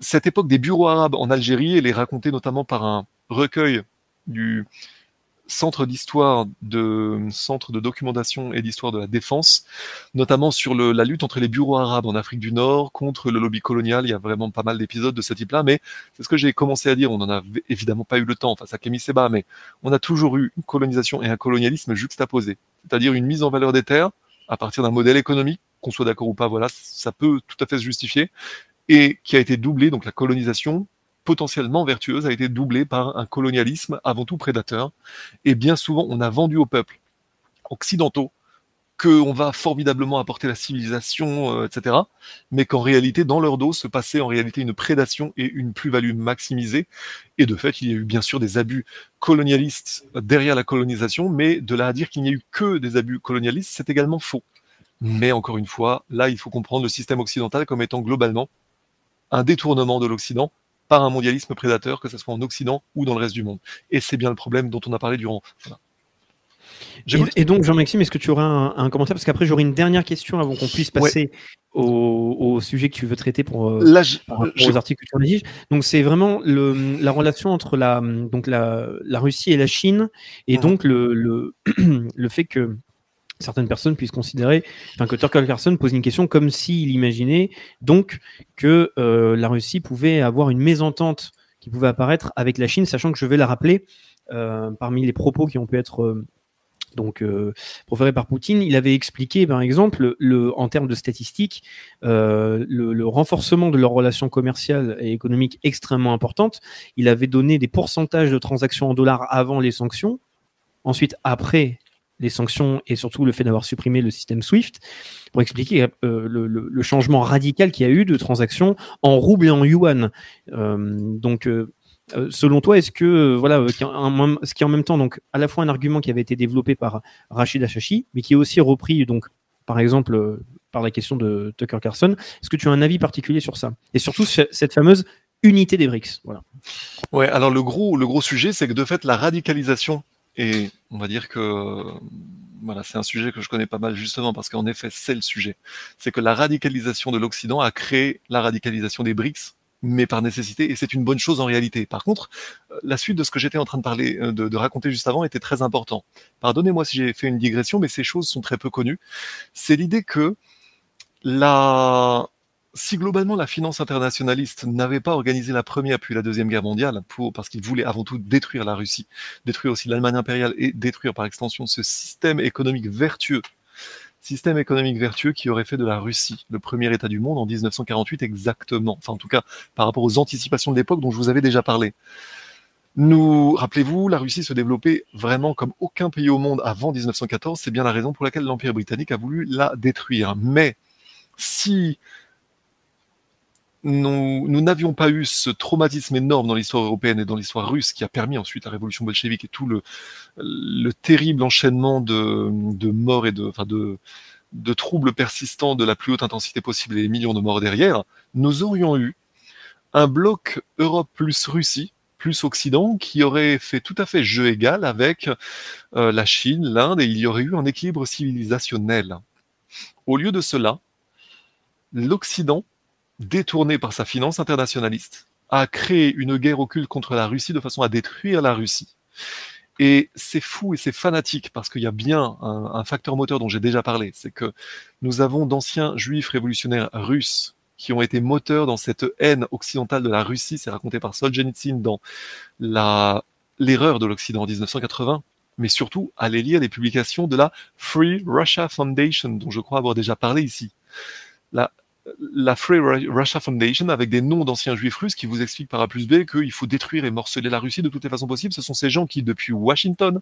cette époque des bureaux arabes en Algérie, elle est racontée notamment par un recueil du centre d'histoire de centre de documentation et d'histoire de la défense, notamment sur la lutte entre les bureaux arabes en Afrique du Nord contre le lobby colonial. Il y a vraiment pas mal d'épisodes de ce type-là, mais c'est ce que j'ai commencé à dire. On n'en a évidemment pas eu le temps face à Kémy Seba, mais on a toujours eu une colonisation et un colonialisme juxtaposés, c'est-à-dire une mise en valeur des terres à partir d'un modèle économique, qu'on soit d'accord ou pas, voilà, ça peut tout à fait se justifier, et qui a été doublé, donc la colonisation, potentiellement vertueuse a été doublée par un colonialisme avant tout prédateur. Et bien souvent, on a vendu aux peuples occidentaux qu'on va formidablement apporter la civilisation, euh, etc. Mais qu'en réalité, dans leur dos, se passait en réalité une prédation et une plus-value maximisée. Et de fait, il y a eu bien sûr des abus colonialistes derrière la colonisation, mais de là à dire qu'il n'y a eu que des abus colonialistes, c'est également faux. Mais encore une fois, là, il faut comprendre le système occidental comme étant globalement un détournement de l'Occident par un mondialisme prédateur, que ce soit en Occident ou dans le reste du monde. Et c'est bien le problème dont on a parlé durant. Voilà. Et, et, donc, Jean-Maxime, est-ce que tu aurais un, un commentaire? Parce qu'après, j'aurai une dernière question avant qu'on puisse passer ouais. au, au, sujet que tu veux traiter pour, euh, Là, je, aux articles que tu rédiges. Donc, c'est vraiment le, la relation entre la, donc la, la Russie et la Chine, et mmh. donc le, le, le fait que certaines personnes puissent considérer, enfin que Tucker Carlson pose une question comme s'il imaginait donc que euh, la Russie pouvait avoir une mésentente qui pouvait apparaître avec la Chine, sachant que je vais la rappeler euh, parmi les propos qui ont pu être euh, donc proférés par Poutine, il avait expliqué par exemple le, en termes de statistiques le, renforcement de leurs relations commerciales et économiques extrêmement importantes. Il avait donné des pourcentages de transactions en dollars avant les sanctions, ensuite après les sanctions et surtout le fait d'avoir supprimé le système SWIFT pour expliquer euh, le, changement radical qu'il y a eu de transactions en rouble et en yuan. Euh, donc, euh, selon toi, est-ce que voilà, ce qui est en même temps donc à la fois un argument qui avait été développé par Rachid Achachi, mais qui est aussi repris donc par exemple par la question de Tucker Carlson, est-ce que tu as un avis particulier sur ça? Et surtout cette fameuse unité des BRICS. Voilà. Ouais, alors le gros, le gros sujet, c'est que de fait, la radicalisation et on va dire que voilà, c'est un sujet que je connais pas mal justement parce qu'en effet, c'est le sujet. C'est que la radicalisation de l'Occident a créé la radicalisation des BRICS, mais par nécessité, et c'est une bonne chose en réalité. Par contre, la suite de ce que j'étais en train de parler, de, de, raconter juste avant, était très important. Pardonnez-moi si j'ai fait une digression, mais ces choses sont très peu connues. C'est l'idée que la si globalement la finance internationaliste n'avait pas organisé la première puis la deuxième guerre mondiale parce qu'il voulait avant tout détruire la Russie, détruire aussi l'Allemagne impériale et détruire par extension ce système économique vertueux, système économique vertueux qui aurait fait de la Russie le premier État du monde en 1948 exactement, enfin en tout cas par rapport aux anticipations de l'époque dont je vous avais déjà parlé. Nous, rappelez-vous, la Russie se développait vraiment comme aucun pays au monde avant 1914. C'est bien la raison pour laquelle l'Empire britannique a voulu la détruire. Mais si nous n'avions pas eu ce traumatisme énorme dans l'histoire européenne et dans l'histoire russe qui a permis ensuite la révolution bolchevique et tout le, le terrible enchaînement de, de morts et de, enfin de, de troubles persistants de la plus haute intensité possible et des millions de morts derrière, nous aurions eu un bloc Europe plus Russie, plus Occident, qui aurait fait tout à fait jeu égal avec euh, la Chine, l'Inde, et il y aurait eu un équilibre civilisationnel. Au lieu de cela, l'Occident détourné par sa finance internationaliste, a créé une guerre occulte contre la Russie de façon à détruire la Russie. Et c'est fou et c'est fanatique parce qu'il y a bien un, facteur moteur dont j'ai déjà parlé, c'est que nous avons d'anciens juifs révolutionnaires russes qui ont été moteurs dans cette haine occidentale de la Russie, c'est raconté par Solzhenitsyn dans l'erreur de l'Occident en 1980, mais surtout allez lire les publications de la Free Russia Foundation dont je crois avoir déjà parlé ici. La la Free Russia Foundation avec des noms d'anciens juifs russes qui vous expliquent par A plus B qu'il faut détruire et morceler la Russie de toutes les façons possibles. Ce sont ces gens qui, depuis Washington,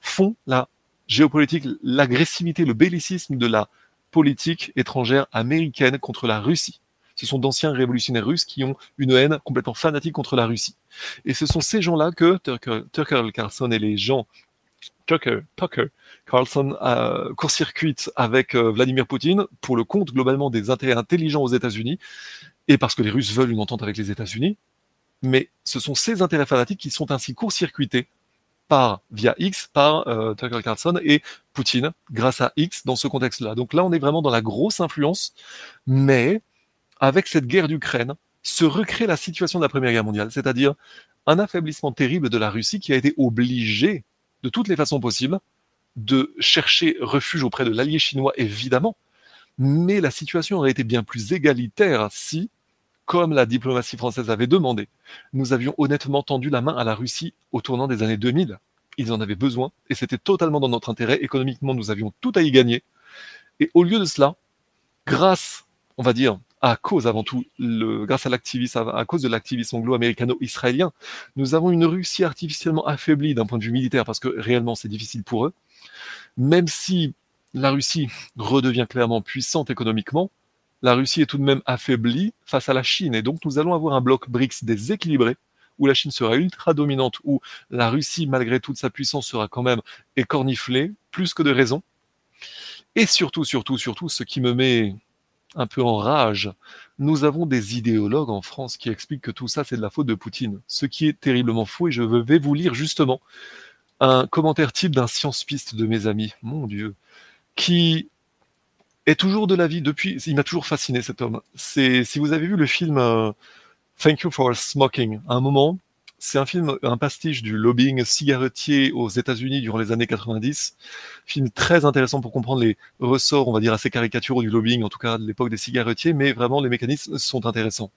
font la géopolitique, l'agressivité, le bellicisme de la politique étrangère américaine contre la Russie. Ce sont d'anciens révolutionnaires russes qui ont une haine complètement fanatique contre la Russie. Et ce sont ces gens-là que Tucker, Tucker Carlson et les gens Tucker, Carlson euh, court-circuite avec euh, Vladimir Poutine pour le compte globalement des intérêts intelligents aux États-Unis et parce que les Russes veulent une entente avec les États-Unis. Mais ce sont ces intérêts fanatiques qui sont ainsi court-circuités par via X par euh, Tucker Carlson et Poutine grâce à X dans ce contexte-là. Donc là, on est vraiment dans la grosse influence, mais avec cette guerre d'Ukraine, se recrée la situation de la Première Guerre mondiale, c'est-à-dire un affaiblissement terrible de la Russie qui a été obligée, de toutes les façons possibles, de chercher refuge auprès de l'allié chinois, évidemment, mais la situation aurait été bien plus égalitaire si, comme la diplomatie française avait demandé, nous avions honnêtement tendu la main à la Russie au tournant des années 2000. Ils en avaient besoin et c'était totalement dans notre intérêt. Économiquement, nous avions tout à y gagner. Et au lieu de cela, grâce, on va dire, à cause avant tout, le, grâce à l'activisme, à cause de l'activisme anglo-américano-israélien, nous avons une Russie artificiellement affaiblie d'un point de vue militaire parce que réellement c'est difficile pour eux. Même si la Russie redevient clairement puissante économiquement, la Russie est tout de même affaiblie face à la Chine. Et donc nous allons avoir un bloc BRICS déséquilibré, où la Chine sera ultra dominante, où la Russie, malgré toute sa puissance, sera quand même écorniflée, plus que de raison. Et surtout, surtout, surtout, ce qui me met un peu en rage, nous avons des idéologues en France qui expliquent que tout ça, c'est de la faute de Poutine. Ce qui est terriblement faux, et je vais vous lire justement un commentaire type d'un science-piste de mes amis. Mon Dieu qui est toujours de la vie depuis. Il m'a toujours fasciné cet homme. C'est si vous avez vu le film euh, Thank You for Smoking, à un moment, c'est un film, un pastiche du lobbying cigarettier aux États-Unis durant les années 90. Film très intéressant pour comprendre les ressorts, on va dire, assez caricaturaux du lobbying, en tout cas de l'époque des cigarettiers, mais vraiment les mécanismes sont intéressants.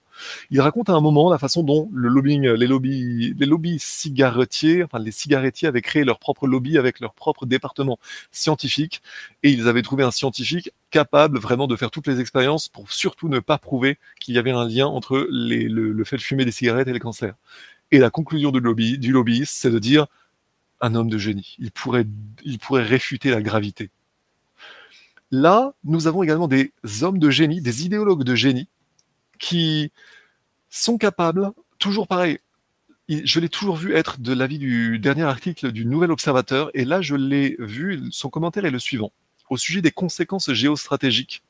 Il raconte à un moment la façon dont le lobbying, les lobbies, les lobbies cigarettiers, enfin les cigarettiers avaient créé leur propre lobby avec leur propre département scientifique, et ils avaient trouvé un scientifique capable vraiment de faire toutes les expériences pour surtout ne pas prouver qu'il y avait un lien entre le fait de fumer des cigarettes et les cancers. Et la conclusion du, lobby, du lobbyiste, c'est de dire un homme de génie. Il pourrait, il pourrait réfuter la gravité. Là, nous avons également des hommes de génie, des idéologues de génie, qui sont capables, toujours pareil, je l'ai toujours vu être de l'avis du dernier article du Nouvel Observateur, et là je l'ai vu, son commentaire est le suivant, au sujet des conséquences géostratégiques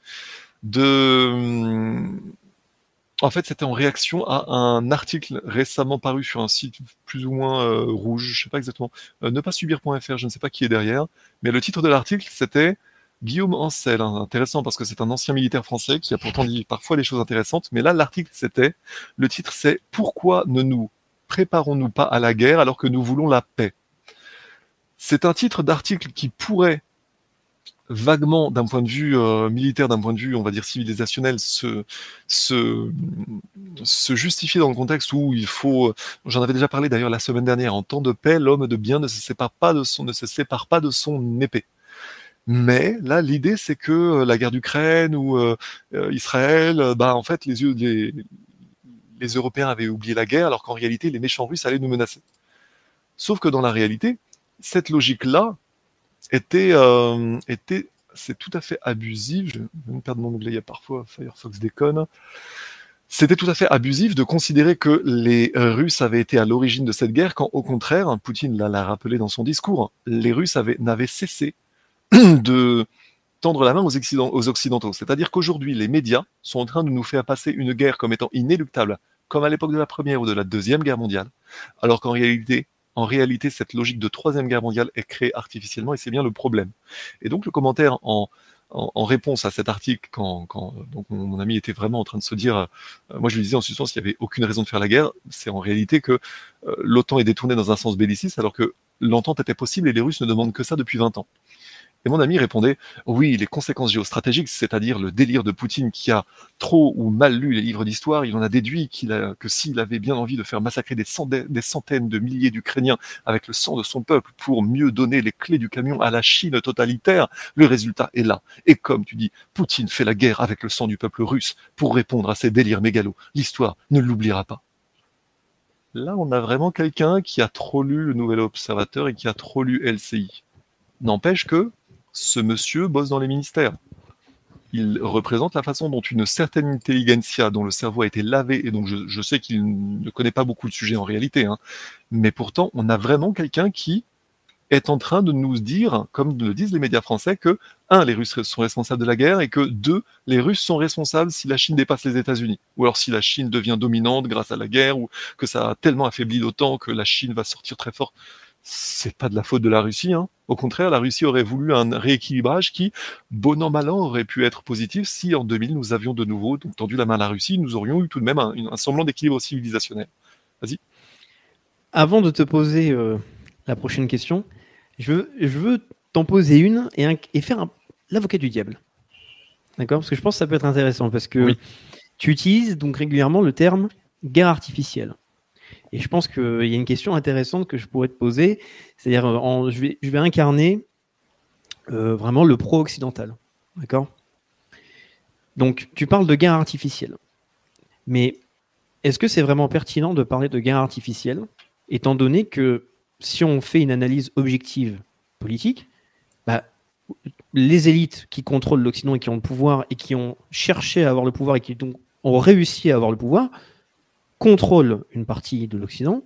de, en fait, c'était en réaction à un article récemment paru sur un site plus ou moins euh, rouge, je sais pas exactement, euh, ne pas subir.fr, je ne sais pas qui est derrière, mais le titre de l'article c'était Guillaume Ancel, hein, intéressant parce que c'est un ancien militaire français qui a pourtant dit parfois des choses intéressantes, mais là l'article c'était, le titre c'est Pourquoi ne nous préparons-nous pas à la guerre alors que nous voulons la paix? C'est un titre d'article qui pourrait vaguement, d'un point de vue euh, militaire, d'un point de vue, on va dire, civilisationnel, se, se, se justifier dans le contexte où il faut, j'en avais déjà parlé d'ailleurs la semaine dernière, en temps de paix, l'homme de bien ne se sépare pas de son, ne se sépare pas de son épée. Mais là, l'idée, c'est que euh, la guerre d'Ukraine ou euh, Israël, bah, en fait, les, les, les Européens avaient oublié la guerre, alors qu'en réalité, les méchants Russes allaient nous menacer. Sauf que dans la réalité, cette logique-là, était, euh, c'est tout à fait abusif. Je vais me perdre mon onglet, il y a parfois Firefox déconne. C'était tout à fait abusif de considérer que les Russes avaient été à l'origine de cette guerre, quand au contraire, Poutine l'a rappelé dans son discours, les Russes n'avaient cessé de tendre la main aux Occidentaux. C'est-à-dire qu'aujourd'hui, les médias sont en train de nous faire passer une guerre comme étant inéluctable, comme à l'époque de la Première ou de la Deuxième Guerre mondiale, alors qu'en réalité, en réalité, cette logique de troisième guerre mondiale est créée artificiellement et c'est bien le problème. Et donc le commentaire en, en, réponse à cet article, quand, quand donc mon, ami était vraiment en train de se dire, euh, moi je lui disais en substance qu'il n'y avait aucune raison de faire la guerre, c'est en réalité que euh, l'OTAN est détourné dans un sens belliciste alors que l'entente était possible et les Russes ne demandent que ça depuis 20 ans. Et mon ami répondait, oui, les conséquences géostratégiques, c'est-à-dire le délire de Poutine qui a trop ou mal lu les livres d'histoire, il en a déduit que s'il avait bien envie de faire massacrer des centaines, de milliers d'Ukrainiens avec le sang de son peuple pour mieux donner les clés du camion à la Chine totalitaire, le résultat est là. Et comme tu dis, Poutine fait la guerre avec le sang du peuple russe pour répondre à ces délires mégalos. L'histoire ne l'oubliera pas. Là, on a vraiment quelqu'un qui a trop lu le Nouvel Observateur et qui a trop lu LCI. N'empêche que ce monsieur bosse dans les ministères. Il représente la façon dont une certaine intelligentsia, dont le cerveau a été lavé, et donc je, sais qu'il ne connaît pas beaucoup de sujets en réalité, hein, mais pourtant on a vraiment quelqu'un qui est en train de nous dire, comme le disent les médias français, que un, les Russes sont responsables de la guerre et que deux, les Russes sont responsables si la Chine dépasse les États-Unis. Ou alors si la Chine devient dominante grâce à la guerre ou que ça a tellement affaibli l'OTAN que la Chine va sortir très fort. C'est pas de la faute de la Russie. Hein. Au contraire, la Russie aurait voulu un rééquilibrage qui, bon an mal an, aurait pu être positif si en 2000 nous avions de nouveau donc, tendu la main à la Russie, nous aurions eu tout de même un, un semblant d'équilibre civilisationnel. Vas-y. Avant de te poser euh, la prochaine question, je veux, je veux t'en poser une et, un- et faire un- l'avocat du diable. D'accord? Parce que je pense que ça peut être intéressant parce que Oui. tu utilises donc régulièrement le terme guerre artificielle. Et je pense qu'il y a une question intéressante que je pourrais te poser. C'est-à-dire, euh, je, vais, incarner euh, vraiment le pro-occidental. D'accord? Donc, tu parles de guerre artificielle. Mais est-ce que c'est vraiment pertinent de parler de guerre artificielle, étant donné que si on fait une analyse objective politique, bah, les élites qui contrôlent l'Occident et qui ont le pouvoir et qui ont cherché à avoir le pouvoir et qui donc ont réussi à avoir le pouvoir contrôlent une partie de l'Occident.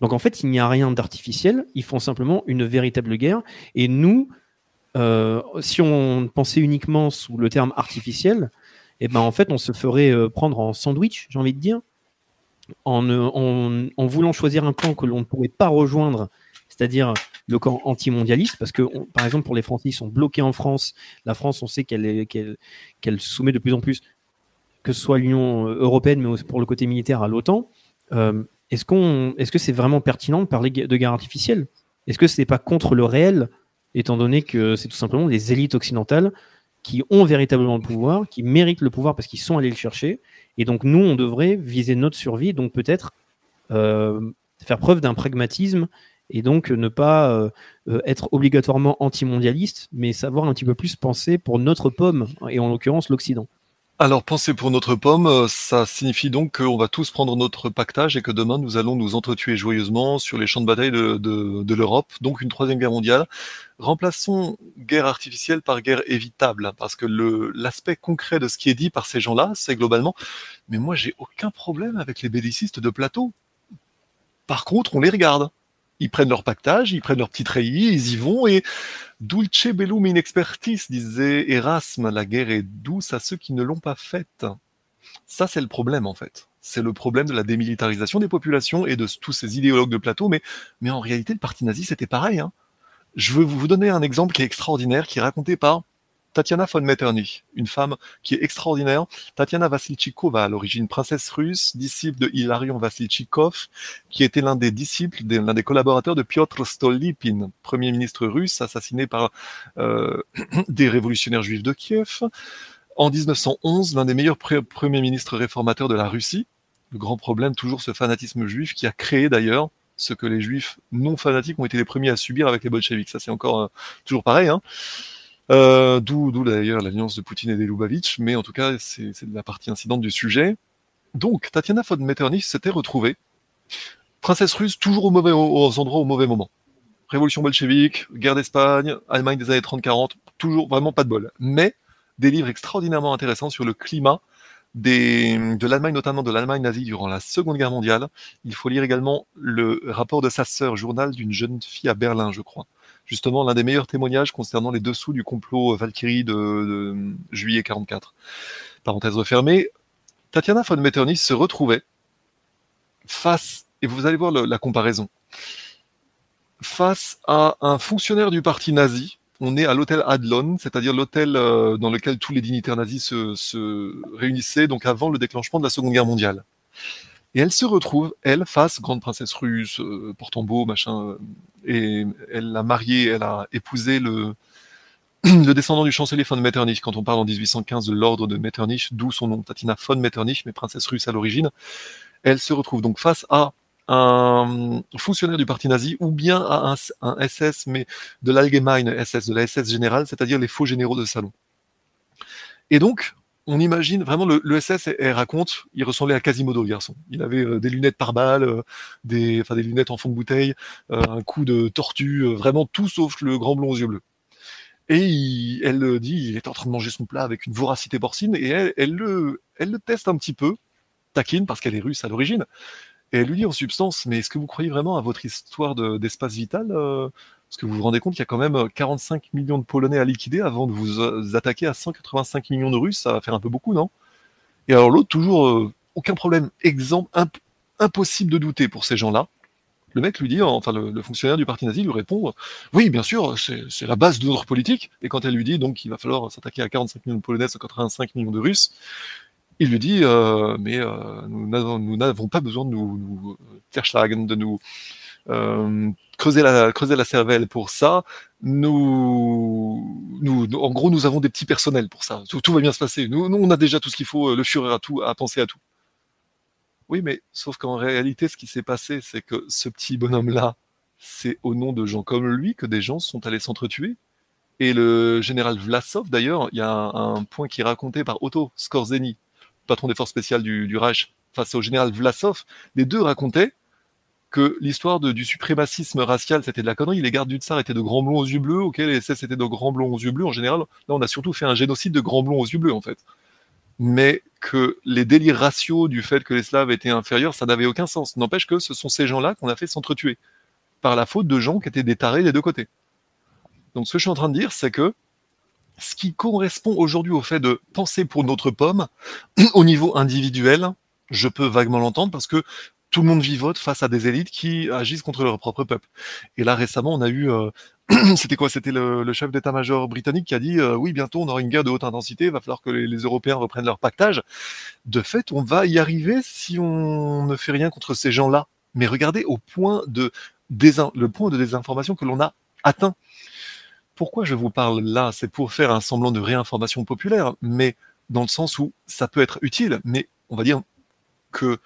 Donc en fait, il n'y a rien d'artificiel, ils font simplement une véritable guerre. Et nous, euh, si on pensait uniquement sous le terme artificiel, eh ben en fait, on se ferait euh, prendre en sandwich, j'ai envie de dire, en, ne- en, voulant choisir un camp que l'on ne pourrait pas rejoindre, c'est-à-dire le camp antimondialiste, parce que, par exemple, pour les Français, ils sont bloqués en France. La France, on sait qu'elle qu'elle soumet de plus en plus, que ce soit l'Union européenne, mais pour le côté militaire à l'OTAN. Euh, est-ce qu'on, est-ce que c'est vraiment pertinent de parler de guerre artificielle? Est-ce que ce n'est pas contre le réel, étant donné que c'est tout simplement des élites occidentales qui ont véritablement le pouvoir, qui méritent le pouvoir parce qu'ils sont allés le chercher, et donc nous, on devrait viser notre survie, donc peut-être euh, faire preuve d'un pragmatisme et donc ne pas euh, euh, être obligatoirement antimondialiste, mais savoir un petit peu plus penser pour notre pomme, et en l'occurrence l'Occident. Alors, penser pour notre pomme, euh, ça signifie donc qu'on va tous prendre notre pactage et que demain nous allons nous entretuer joyeusement sur les champs de bataille de, l'Europe, donc une troisième guerre mondiale. Remplaçons guerre artificielle par guerre évitable, parce que l'aspect concret de ce qui est dit par ces gens-là, c'est globalement, mais moi j'ai aucun problème avec les bellicistes de plateau. Par contre, on les regarde. Ils prennent leur pactage, ils prennent leur petite treillis, ils y vont et Dulce bellum in expertis, disait Erasme, la guerre est douce à ceux qui ne l'ont pas faite. Ça, c'est le problème, en fait. C'est le problème de la démilitarisation des populations et de tous ces idéologues de plateau, mais, mais en réalité, le parti nazi, c'était pareil. Hein. Je veux vous donner un exemple qui est extraordinaire, qui est raconté par Tatiana von Metternich, une femme qui est extraordinaire. Tatiana Vassilchikova, à l'origine princesse russe, disciple de Hilarion Vassilchikov, qui était l'un des disciples, l'un des collaborateurs de Piotr Stolypin, premier ministre russe assassiné par euh, des révolutionnaires juifs de Kiev. En 1911, l'un des meilleurs pre- premiers ministres réformateurs de la Russie. Le grand problème, toujours ce fanatisme juif qui a créé d'ailleurs ce que les juifs non fanatiques ont été les premiers à subir avec les bolcheviks. Ça, c'est encore euh, toujours pareil. Hein. Euh, D'où d'ailleurs l'alliance de Poutine et des Lubavitch, mais en tout cas, c'est c'est la partie incidente du sujet. Donc, Tatiana von Metternich s'était retrouvée princesse russe toujours au mauvais, aux endroits au mauvais moment. Révolution bolchevique, guerre d'Espagne, Allemagne des années 30-40, toujours vraiment pas de bol. Mais des livres extraordinairement intéressants sur le climat des, de l'Allemagne, notamment de l'Allemagne nazie durant la Seconde Guerre mondiale. Il faut lire également le rapport de sa sœur, journal d'une jeune fille à Berlin, je crois. Justement, l'un des meilleurs témoignages concernant les dessous du complot Valkyrie de, juillet 44. Parenthèse refermée. Tatiana von Metternich se retrouvait face, et vous allez voir la comparaison, face à un fonctionnaire du parti nazi. On est à l'hôtel Adlon, c'est-à-dire l'hôtel euh, dans lequel tous les dignitaires nazis se réunissaient, donc avant le déclenchement de la Seconde Guerre mondiale. Et elle se retrouve, elle, face, grande princesse russe, euh, portant beau, machin, euh, et elle a marié, elle a épousé le, le descendant du chancelier von Metternich, quand on parle en 1815 de l'ordre de Metternich, d'où son nom, Tatina von Metternich, mais princesse russe à l'origine. Elle se retrouve donc face à un fonctionnaire du parti nazi ou bien à un, un SS, mais de l'Allgemeine SS, de la SS générale, c'est-à-dire les faux généraux de salon. Et donc, on imagine vraiment le, SS, elle raconte, il ressemblait à Quasimodo, le garçon. Il avait euh, des lunettes par balle, euh, des, lunettes en fond de bouteille, euh, un coup de tortue, vraiment tout sauf le grand blond aux yeux bleus. Et elle le dit, il est en train de manger son plat avec une voracité porcine, et elle, le, teste un petit peu, taquine parce qu'elle est russe à l'origine. Et elle lui dit en substance, mais est-ce que vous croyez vraiment à votre histoire de- d'espace vital Parce que vous vous rendez compte qu'il y a quand même euh, 45 millions de Polonais à liquider avant de vous euh, attaquer à 185 millions de Russes, ça va faire un peu beaucoup, non? Et alors l'autre, toujours, euh, aucun problème, exemple, imp- impossible de douter pour ces gens-là. Le mec lui dit, enfin le, fonctionnaire du parti nazi lui répond, oui, bien sûr, c'est la base de notre politique. Et quand elle lui dit donc qu'il va falloir s'attaquer à 45 millions de Polonais, 185 millions de Russes, il lui dit, euh, mais euh, nous n'avons pas besoin de nous, nous euh, de nous euh, creuser la la cervelle pour ça. Nous, nous, en gros, nous avons des petits personnels pour ça. Tout, va bien se passer. Nous, nous, on a déjà tout ce qu'il faut. Le Führer a tout, a pensé à tout. Oui, mais sauf qu'en réalité, ce qui s'est passé, c'est que ce petit bonhomme-là, c'est au nom de gens comme lui que des gens sont allés s'entretuer. Et le général Vlasov, d'ailleurs, il y a un, un point qui est raconté par Otto Skorzeny, patron des forces spéciales du, du Reich, face au général Vlasov. Les deux racontaient que l'histoire du suprémacisme racial, c'était de la connerie. Les gardes du tsar étaient de grands blonds aux yeux bleus, ok, les SS étaient de grands blonds aux yeux bleus. En général, là, on a surtout fait un génocide de grands blonds aux yeux bleus, en fait. Mais que les délires raciaux du fait que les Slaves étaient inférieurs, ça n'avait aucun sens. N'empêche que ce sont ces gens-là qu'on a fait s'entretuer par la faute de gens qui étaient des tarés des deux côtés. Donc ce que je suis en train de dire, c'est que ce qui correspond aujourd'hui au fait de penser pour notre pomme, au niveau individuel, je peux vaguement l'entendre parce que tout le monde vivote face à des élites qui agissent contre leur propre peuple. Et là récemment, on a eu, euh, c'était quoi? C'était le, chef d'état-major britannique qui a dit euh, oui, bientôt on aura une guerre de haute intensité, il va falloir que les, Européens reprennent leur pactage. De fait, on va y arriver si on ne fait rien contre ces gens-là. Mais regardez au le point de désinformation que l'on a atteint. Pourquoi je vous parle là? C'est pour faire un semblant de réinformation populaire, mais dans le sens où ça peut être utile, mais on va dire que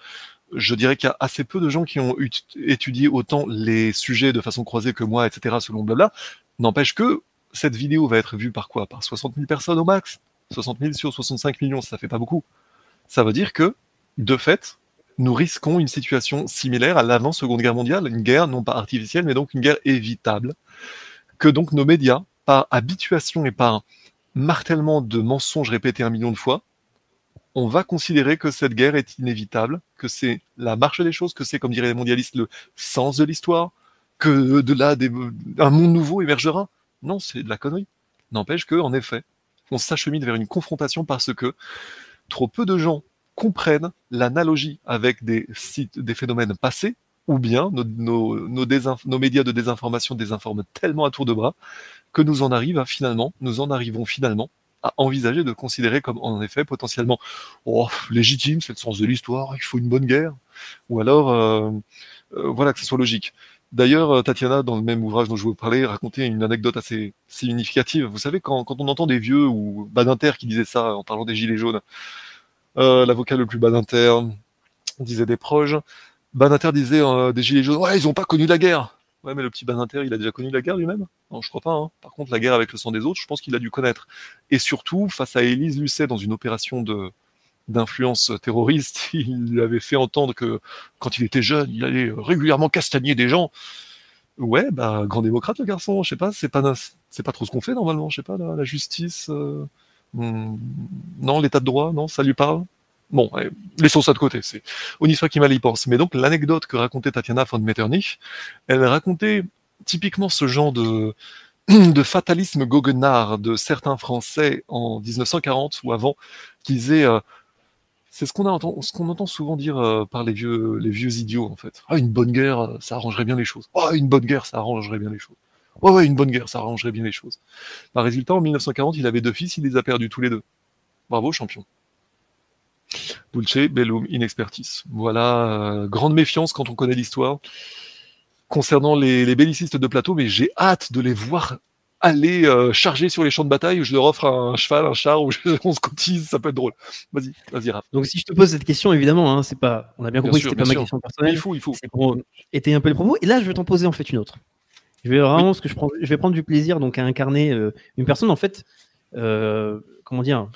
je dirais qu'il y a assez peu de gens qui ont étudié autant les sujets de façon croisée que moi, etc., selon blabla. N'empêche que cette vidéo va être vue par quoi? Par 60 000 personnes au max 60 000 sur 65 millions, ça fait pas beaucoup. Ça veut dire que, de fait, nous risquons une situation similaire à l'avant-seconde guerre mondiale, une guerre non pas artificielle, mais donc une guerre évitable, que donc nos médias, par habituation et par martèlement de mensonges répétés un million de fois, on va considérer que cette guerre est inévitable, que c'est la marche des choses, que c'est, comme diraient les mondialistes, le sens de l'histoire, que de là, un monde nouveau émergera. Non, c'est de la connerie. N'empêche que, en effet, on s'achemine vers une confrontation parce que trop peu de gens comprennent l'analogie avec des phénomènes passés, ou bien nos, médias de désinformation désinforment tellement à tour de bras que nous en arrivons finalement, nous en arrivons finalement à envisager de considérer comme en effet potentiellement oh, légitime, c'est le sens de l'histoire, il faut une bonne guerre, ou alors euh, euh, voilà que ce soit logique. D'ailleurs, euh, Tatiana, dans le même ouvrage dont je vous parlais, racontait une anecdote assez significative. Vous savez, quand, quand on entend des vieux ou Badinter qui disait ça en parlant des gilets jaunes, euh, l'avocat le plus Badinter disait des proches, Badinter disait euh, des gilets jaunes, ouais, ils ont pas connu la guerre. Ouais, mais le petit Badinter, il a déjà connu la guerre lui-même? Non, je crois pas. Hein. Par contre, la guerre avec le sang des autres, je pense qu'il a dû connaître. Et surtout, face à Élise Lucet dans une opération de d'influence terroriste, il lui avait fait entendre que quand il était jeune, il allait régulièrement castagner des gens. Ouais, bah grand démocrate le garçon, je sais pas, c'est pas c'est pas trop ce qu'on fait normalement, je sais pas, la, la justice, euh, hmm, non, l'état de droit, non, ça lui parle? Bon, ouais, laissons ça de côté, c'est Onisfa qui mal y pense. Mais donc l'anecdote que racontait Tatiana von Metternich, elle racontait typiquement ce genre de fatalisme goguenard de certains Français en 1940 ou avant, qui disaient euh, c'est ce qu'on entend, ce qu'on entend souvent dire euh, par les vieux, les vieux idiots en fait. Ah, une bonne guerre, euh, ça arrangerait bien les choses. Ah, une bonne guerre, ça arrangerait bien les choses. Ouais, ouais, une bonne guerre, ça arrangerait bien les choses. Par résultat, en 1940, il avait deux fils, il les a perdus tous les deux. Bravo, champion. Dulce, bellum, inexpertis. Voilà, euh, grande méfiance quand on connaît l'histoire concernant les, les bellicistes de plateau, mais j'ai hâte de les voir aller euh, charger sur les champs de bataille. Je leur offre un cheval, un char, ou je- on se cotise, ça peut être drôle. Vas-y, vas-y, Raph. Donc si je te pose cette question, évidemment, hein, c'est pas, on a bien Bien compris sûr, que c'était pas bien ma question Mais personnelle. il faut, il faut. C'est pour étayer un peu le propos. Et là, je vais t'en poser en fait une autre. Je vais vraiment, parce que je, prends, je vais prendre du plaisir donc à incarner euh, une personne en fait, euh, comment dire,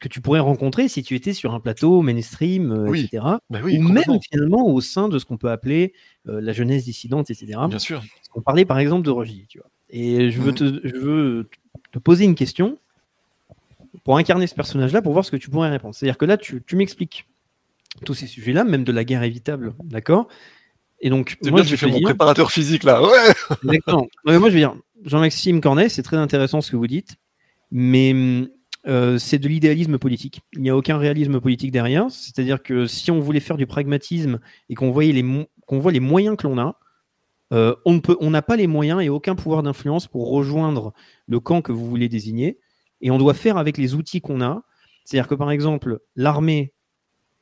que tu pourrais rencontrer si tu étais sur un plateau mainstream, euh, Oui. etc. Bah oui, ou même finalement au sein de ce qu'on peut appeler euh, la jeunesse dissidente, etc. Bien sûr. Qu'on parlait par exemple de Rogy, tu vois. Et je veux, Mhm. te, je veux te poser une question pour incarner ce personnage-là, pour voir ce que tu pourrais répondre. C'est-à-dire que là, tu, tu m'expliques tous ces sujets-là, même de la guerre évitable, d'accord? Et donc, C'est moi, bien, je tu vais fais mon dire- préparateur physique là. Ouais. Exactement. Moi, je veux dire, Jean-Maxime Cornet, c'est très intéressant ce que vous dites, mais euh, c'est de l'idéalisme politique. Il n'y a aucun réalisme politique derrière. C'est-à-dire que si on voulait faire du pragmatisme et qu'on voyait les qu'on voit les moyens que l'on a, euh, on ne peut, on n'a pas les moyens et aucun pouvoir d'influence pour rejoindre le camp que vous voulez désigner. Et on doit faire avec les outils qu'on a. C'est-à-dire que par exemple, l'armée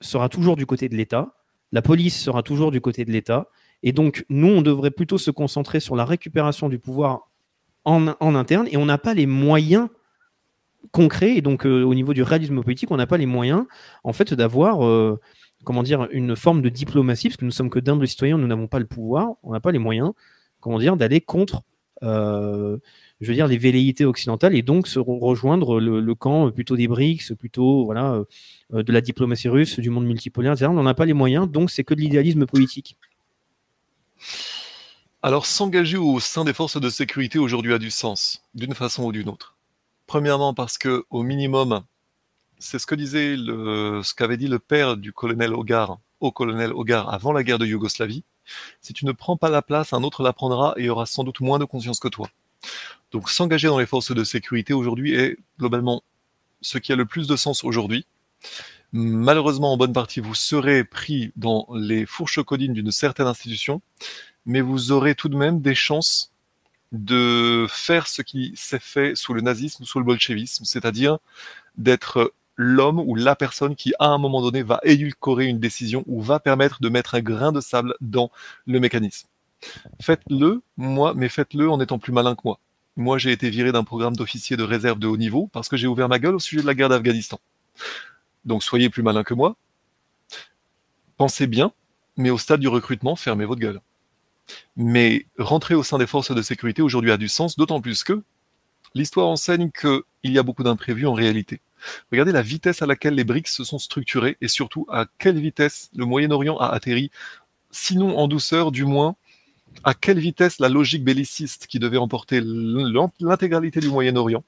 sera toujours du côté de l'État, la police sera toujours du côté de l'État, et donc nous, on devrait plutôt se concentrer sur la récupération du pouvoir en, en interne, et on n'a pas les moyens concrets, et donc euh, au niveau du réalisme politique, on n'a pas les moyens, en fait, d'avoir, euh, comment dire, une forme de diplomatie, parce que nous sommes que d'humbles citoyens, nous n'avons pas le pouvoir, on n'a pas les moyens, comment dire, d'aller contre, euh, je veux les velléités occidentales, et donc se re- rejoindre le, camp plutôt des BRICS, plutôt, de la diplomatie russe, du monde multipolaire, etc. On n'en a pas les moyens, donc c'est que de l'idéalisme politique. Alors, s'engager au sein des forces de sécurité aujourd'hui a du sens, d'une façon ou d'une autre. Premièrement, parce que, au minimum, c'est ce que disait le, ce qu'avait dit le père du colonel Hogar, au colonel Hogar avant la guerre de Yougoslavie. Si tu ne prends pas la place, un autre la prendra et aura sans doute moins de conscience que toi. Donc, s'engager dans les forces de sécurité aujourd'hui est globalement ce qui a le plus de sens aujourd'hui. Malheureusement, en bonne partie, vous serez pris dans les fourches codines d'une certaine institution, mais vous aurez tout de même des chances de faire ce qui s'est fait sous le nazisme, sous le bolchevisme, c'est-à-dire d'être l'homme ou la personne qui, à un moment donné, va édulcorer une décision ou va permettre de mettre un grain de sable dans le mécanisme. Faites-le, moi, mais faites-le en étant plus malin que moi. Moi, j'ai été viré d'un programme d'officier de réserve de haut niveau parce que j'ai ouvert ma gueule au sujet de la guerre d'Afghanistan. Donc, soyez plus malin que moi. Pensez bien, mais au stade du recrutement, fermez votre gueule. Mais rentrer au sein des forces de sécurité aujourd'hui a du sens, d'autant plus que l'histoire enseigne qu'il y a beaucoup d'imprévus en réalité. Regardez la vitesse à laquelle les BRICS se sont structurés et surtout à quelle vitesse le Moyen-Orient a atterri, sinon en douceur, du moins à quelle vitesse la logique belliciste qui devait emporter l'in- l'intégralité du Moyen-Orient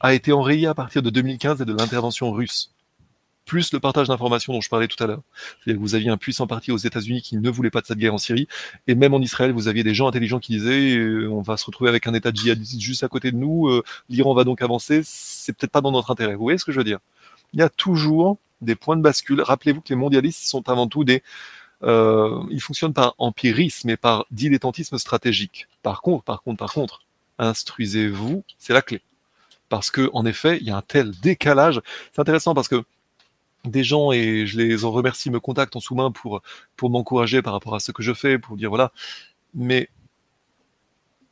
a été enrayée à partir de 2015 et de l'intervention russe plus le partage d'informations dont je parlais tout à l'heure. Vous aviez un puissant parti aux États-Unis qui ne voulait pas de cette guerre en Syrie, et même en Israël, vous aviez des gens intelligents qui disaient euh, on va se retrouver avec un État djihadiste juste à côté de nous, euh, l'Iran va donc avancer, c'est peut-être pas dans notre intérêt. Vous voyez ce que je veux dire? Il y a toujours des points de bascule. Rappelez-vous que les mondialistes sont avant tout des euh, ils fonctionnent par empirisme et par dilettantisme stratégique. Par contre, par contre, par contre, instruisez-vous, c'est la clé. Parce que, en effet, il y a un tel décalage. C'est intéressant parce que des gens, et je les en remercie, me contactent en sous-main pour, pour m'encourager par rapport à ce que je fais, pour dire voilà. Mais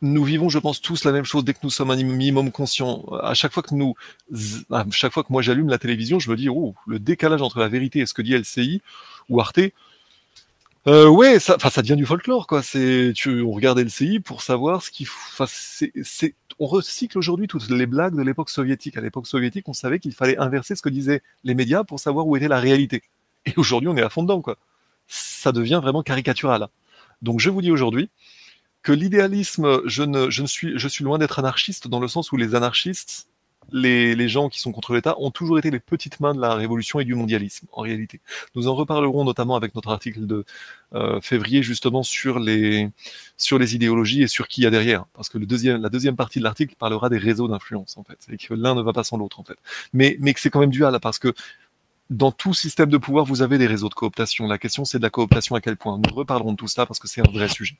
nous vivons, je pense, tous la même chose dès que nous sommes un minimum conscients. À chaque fois que nous, à chaque fois que moi j'allume la télévision, je me dis, oh, le décalage entre la vérité et ce que dit LCI ou Arte, euh, ouais, ça, ça devient du folklore, quoi. C'est, tu, on regarde LCI pour savoir ce qu'il faut. C'est, on recycle aujourd'hui toutes les blagues de l'époque soviétique. À l'époque soviétique, on savait qu'il fallait inverser ce que disaient les médias pour savoir où était la réalité. Et aujourd'hui, on est à fond dedans, quoi. Ça devient vraiment caricatural. Donc, je vous dis aujourd'hui que l'idéalisme, je suis loin d'être anarchiste dans le sens où les anarchistes, les, gens qui sont contre l'État ont toujours été les petites mains de la révolution et du mondialisme, en réalité. Nous en reparlerons notamment avec notre article de euh, février, justement, sur les, sur les idéologies et sur qui il y a derrière. Parce que la deuxième partie de l'article parlera des réseaux d'influence, en fait. Et que l'un ne va pas sans l'autre, en fait. Mais, mais que c'est quand même dual, parce que dans tout système de pouvoir, vous avez des réseaux de cooptation. La question, c'est de la cooptation à quel point. Nous reparlerons de tout ça parce que c'est un vrai sujet.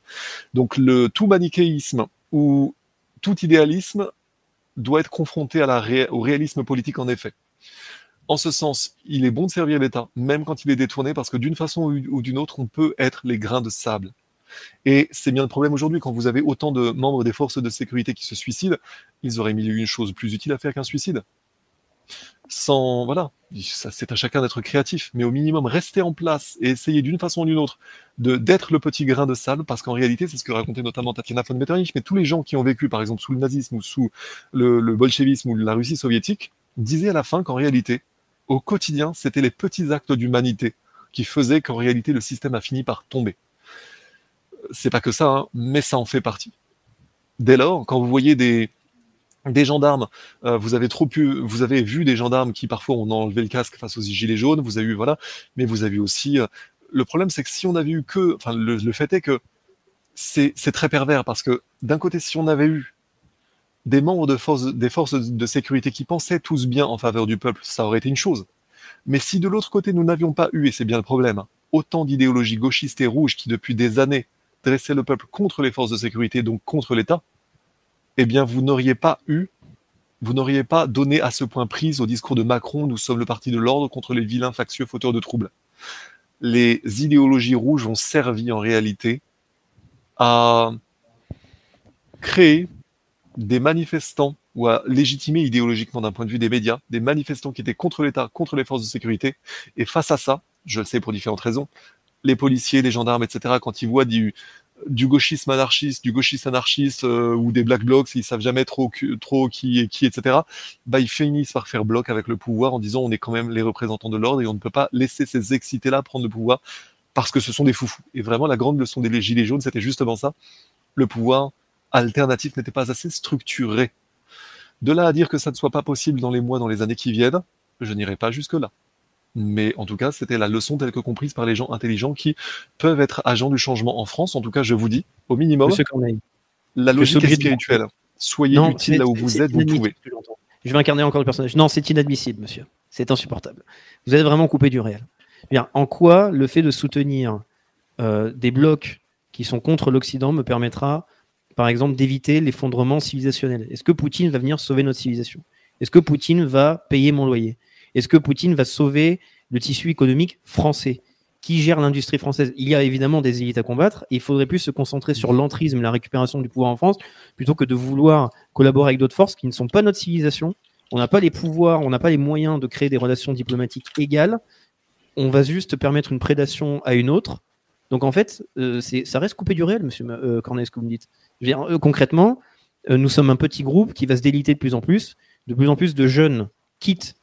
Donc, le tout manichéisme ou tout idéalisme doit être confronté au réalisme politique, en effet. En ce sens, il est bon de servir l'État, même quand il est détourné, parce que d'une façon ou d'une autre, on peut être les grains de sable. Et c'est bien le problème aujourd'hui, quand vous avez autant de membres des forces de sécurité qui se suicident, ils auraient mis une chose plus utile à faire qu'un suicide sans voilà, c'est à chacun d'être créatif, mais au minimum rester en place et essayer d'une façon ou d'une autre de d'être le petit grain de sable, parce qu'en réalité c'est ce que racontait notamment Tatiana von Metternich, mais tous les gens qui ont vécu par exemple sous le nazisme ou sous le, le bolchevisme ou la Russie soviétique disaient à la fin qu'en réalité, au quotidien, c'était les petits actes d'humanité qui faisaient qu'en réalité le système a fini par tomber. C'est pas que ça, hein, mais ça en fait partie. Dès lors, quand vous voyez des des gendarmes, euh, vous avez trop pu, vous avez vu des gendarmes qui parfois ont enlevé le casque face aux gilets jaunes, vous avez eu voilà, mais vous avez aussi euh, le problème c'est que si on avait eu que, enfin le, le fait est que c'est très pervers parce que d'un côté si on avait eu des membres de force, des forces de sécurité qui pensaient tous bien en faveur du peuple, ça aurait été une chose. Mais si de l'autre côté nous n'avions pas eu, et c'est bien le problème, autant d'idéologies gauchistes et rouges qui depuis des années dressaient le peuple contre les forces de sécurité, donc contre l'État, eh bien vous n'auriez pas eu, vous n'auriez pas donné à ce point prise au discours de Macron, nous sommes le parti de l'ordre contre les vilains factieux fauteurs de troubles. Les idéologies rouges ont servi en réalité à créer des manifestants ou à légitimer idéologiquement d'un point de vue des médias, des manifestants qui étaient contre l'État, contre les forces de sécurité. Et face à ça, je le sais pour différentes raisons, les policiers, les gendarmes, etc., quand ils voient du, du gauchisme anarchiste, du gauchisme anarchiste euh, ou des black blocs, ils savent jamais trop, qui est qui, etc., bah, ils finissent par faire bloc avec le pouvoir en disant on est quand même les représentants de l'ordre et on ne peut pas laisser ces excités-là prendre le pouvoir parce que ce sont des foufous. Et vraiment, la grande leçon des gilets jaunes, c'était justement ça. Le pouvoir alternatif n'était pas assez structuré. De là à dire que ça ne soit pas possible dans les mois, dans les années qui viennent, je n'irai pas jusque-là. Mais en tout cas, c'était la leçon telle que comprise par les gens intelligents qui peuvent être agents du changement en France. En tout cas, je vous dis, au minimum, la logique est spirituelle. Soyez utile là où vous êtes, vous pouvez. Je vais incarner encore le personnage. Non, c'est inadmissible, monsieur. C'est insupportable. Vous êtes vraiment coupé du réel. Bien, en quoi le fait de soutenir euh, des blocs qui sont contre l'Occident me permettra par exemple, d'éviter l'effondrement civilisationnel? Est-ce que Poutine va venir sauver notre civilisation? Est-ce que Poutine va payer mon loyer? Est-ce que Poutine va sauver le tissu économique français Qui gère l'industrie française? Il y a évidemment des élites à combattre il faudrait plus se concentrer sur l'entrisme la récupération du pouvoir en France plutôt que de vouloir collaborer avec d'autres forces qui ne sont pas notre civilisation. On n'a pas les pouvoirs, on n'a pas les moyens de créer des relations diplomatiques égales. On va juste permettre une prédation à une autre. Donc en fait, euh, ça reste coupé du réel, monsieur euh, Cornet, ce que vous me dites. Euh, concrètement, euh, nous sommes un petit groupe qui va se déliter de plus en plus. De plus en plus de jeunes quittent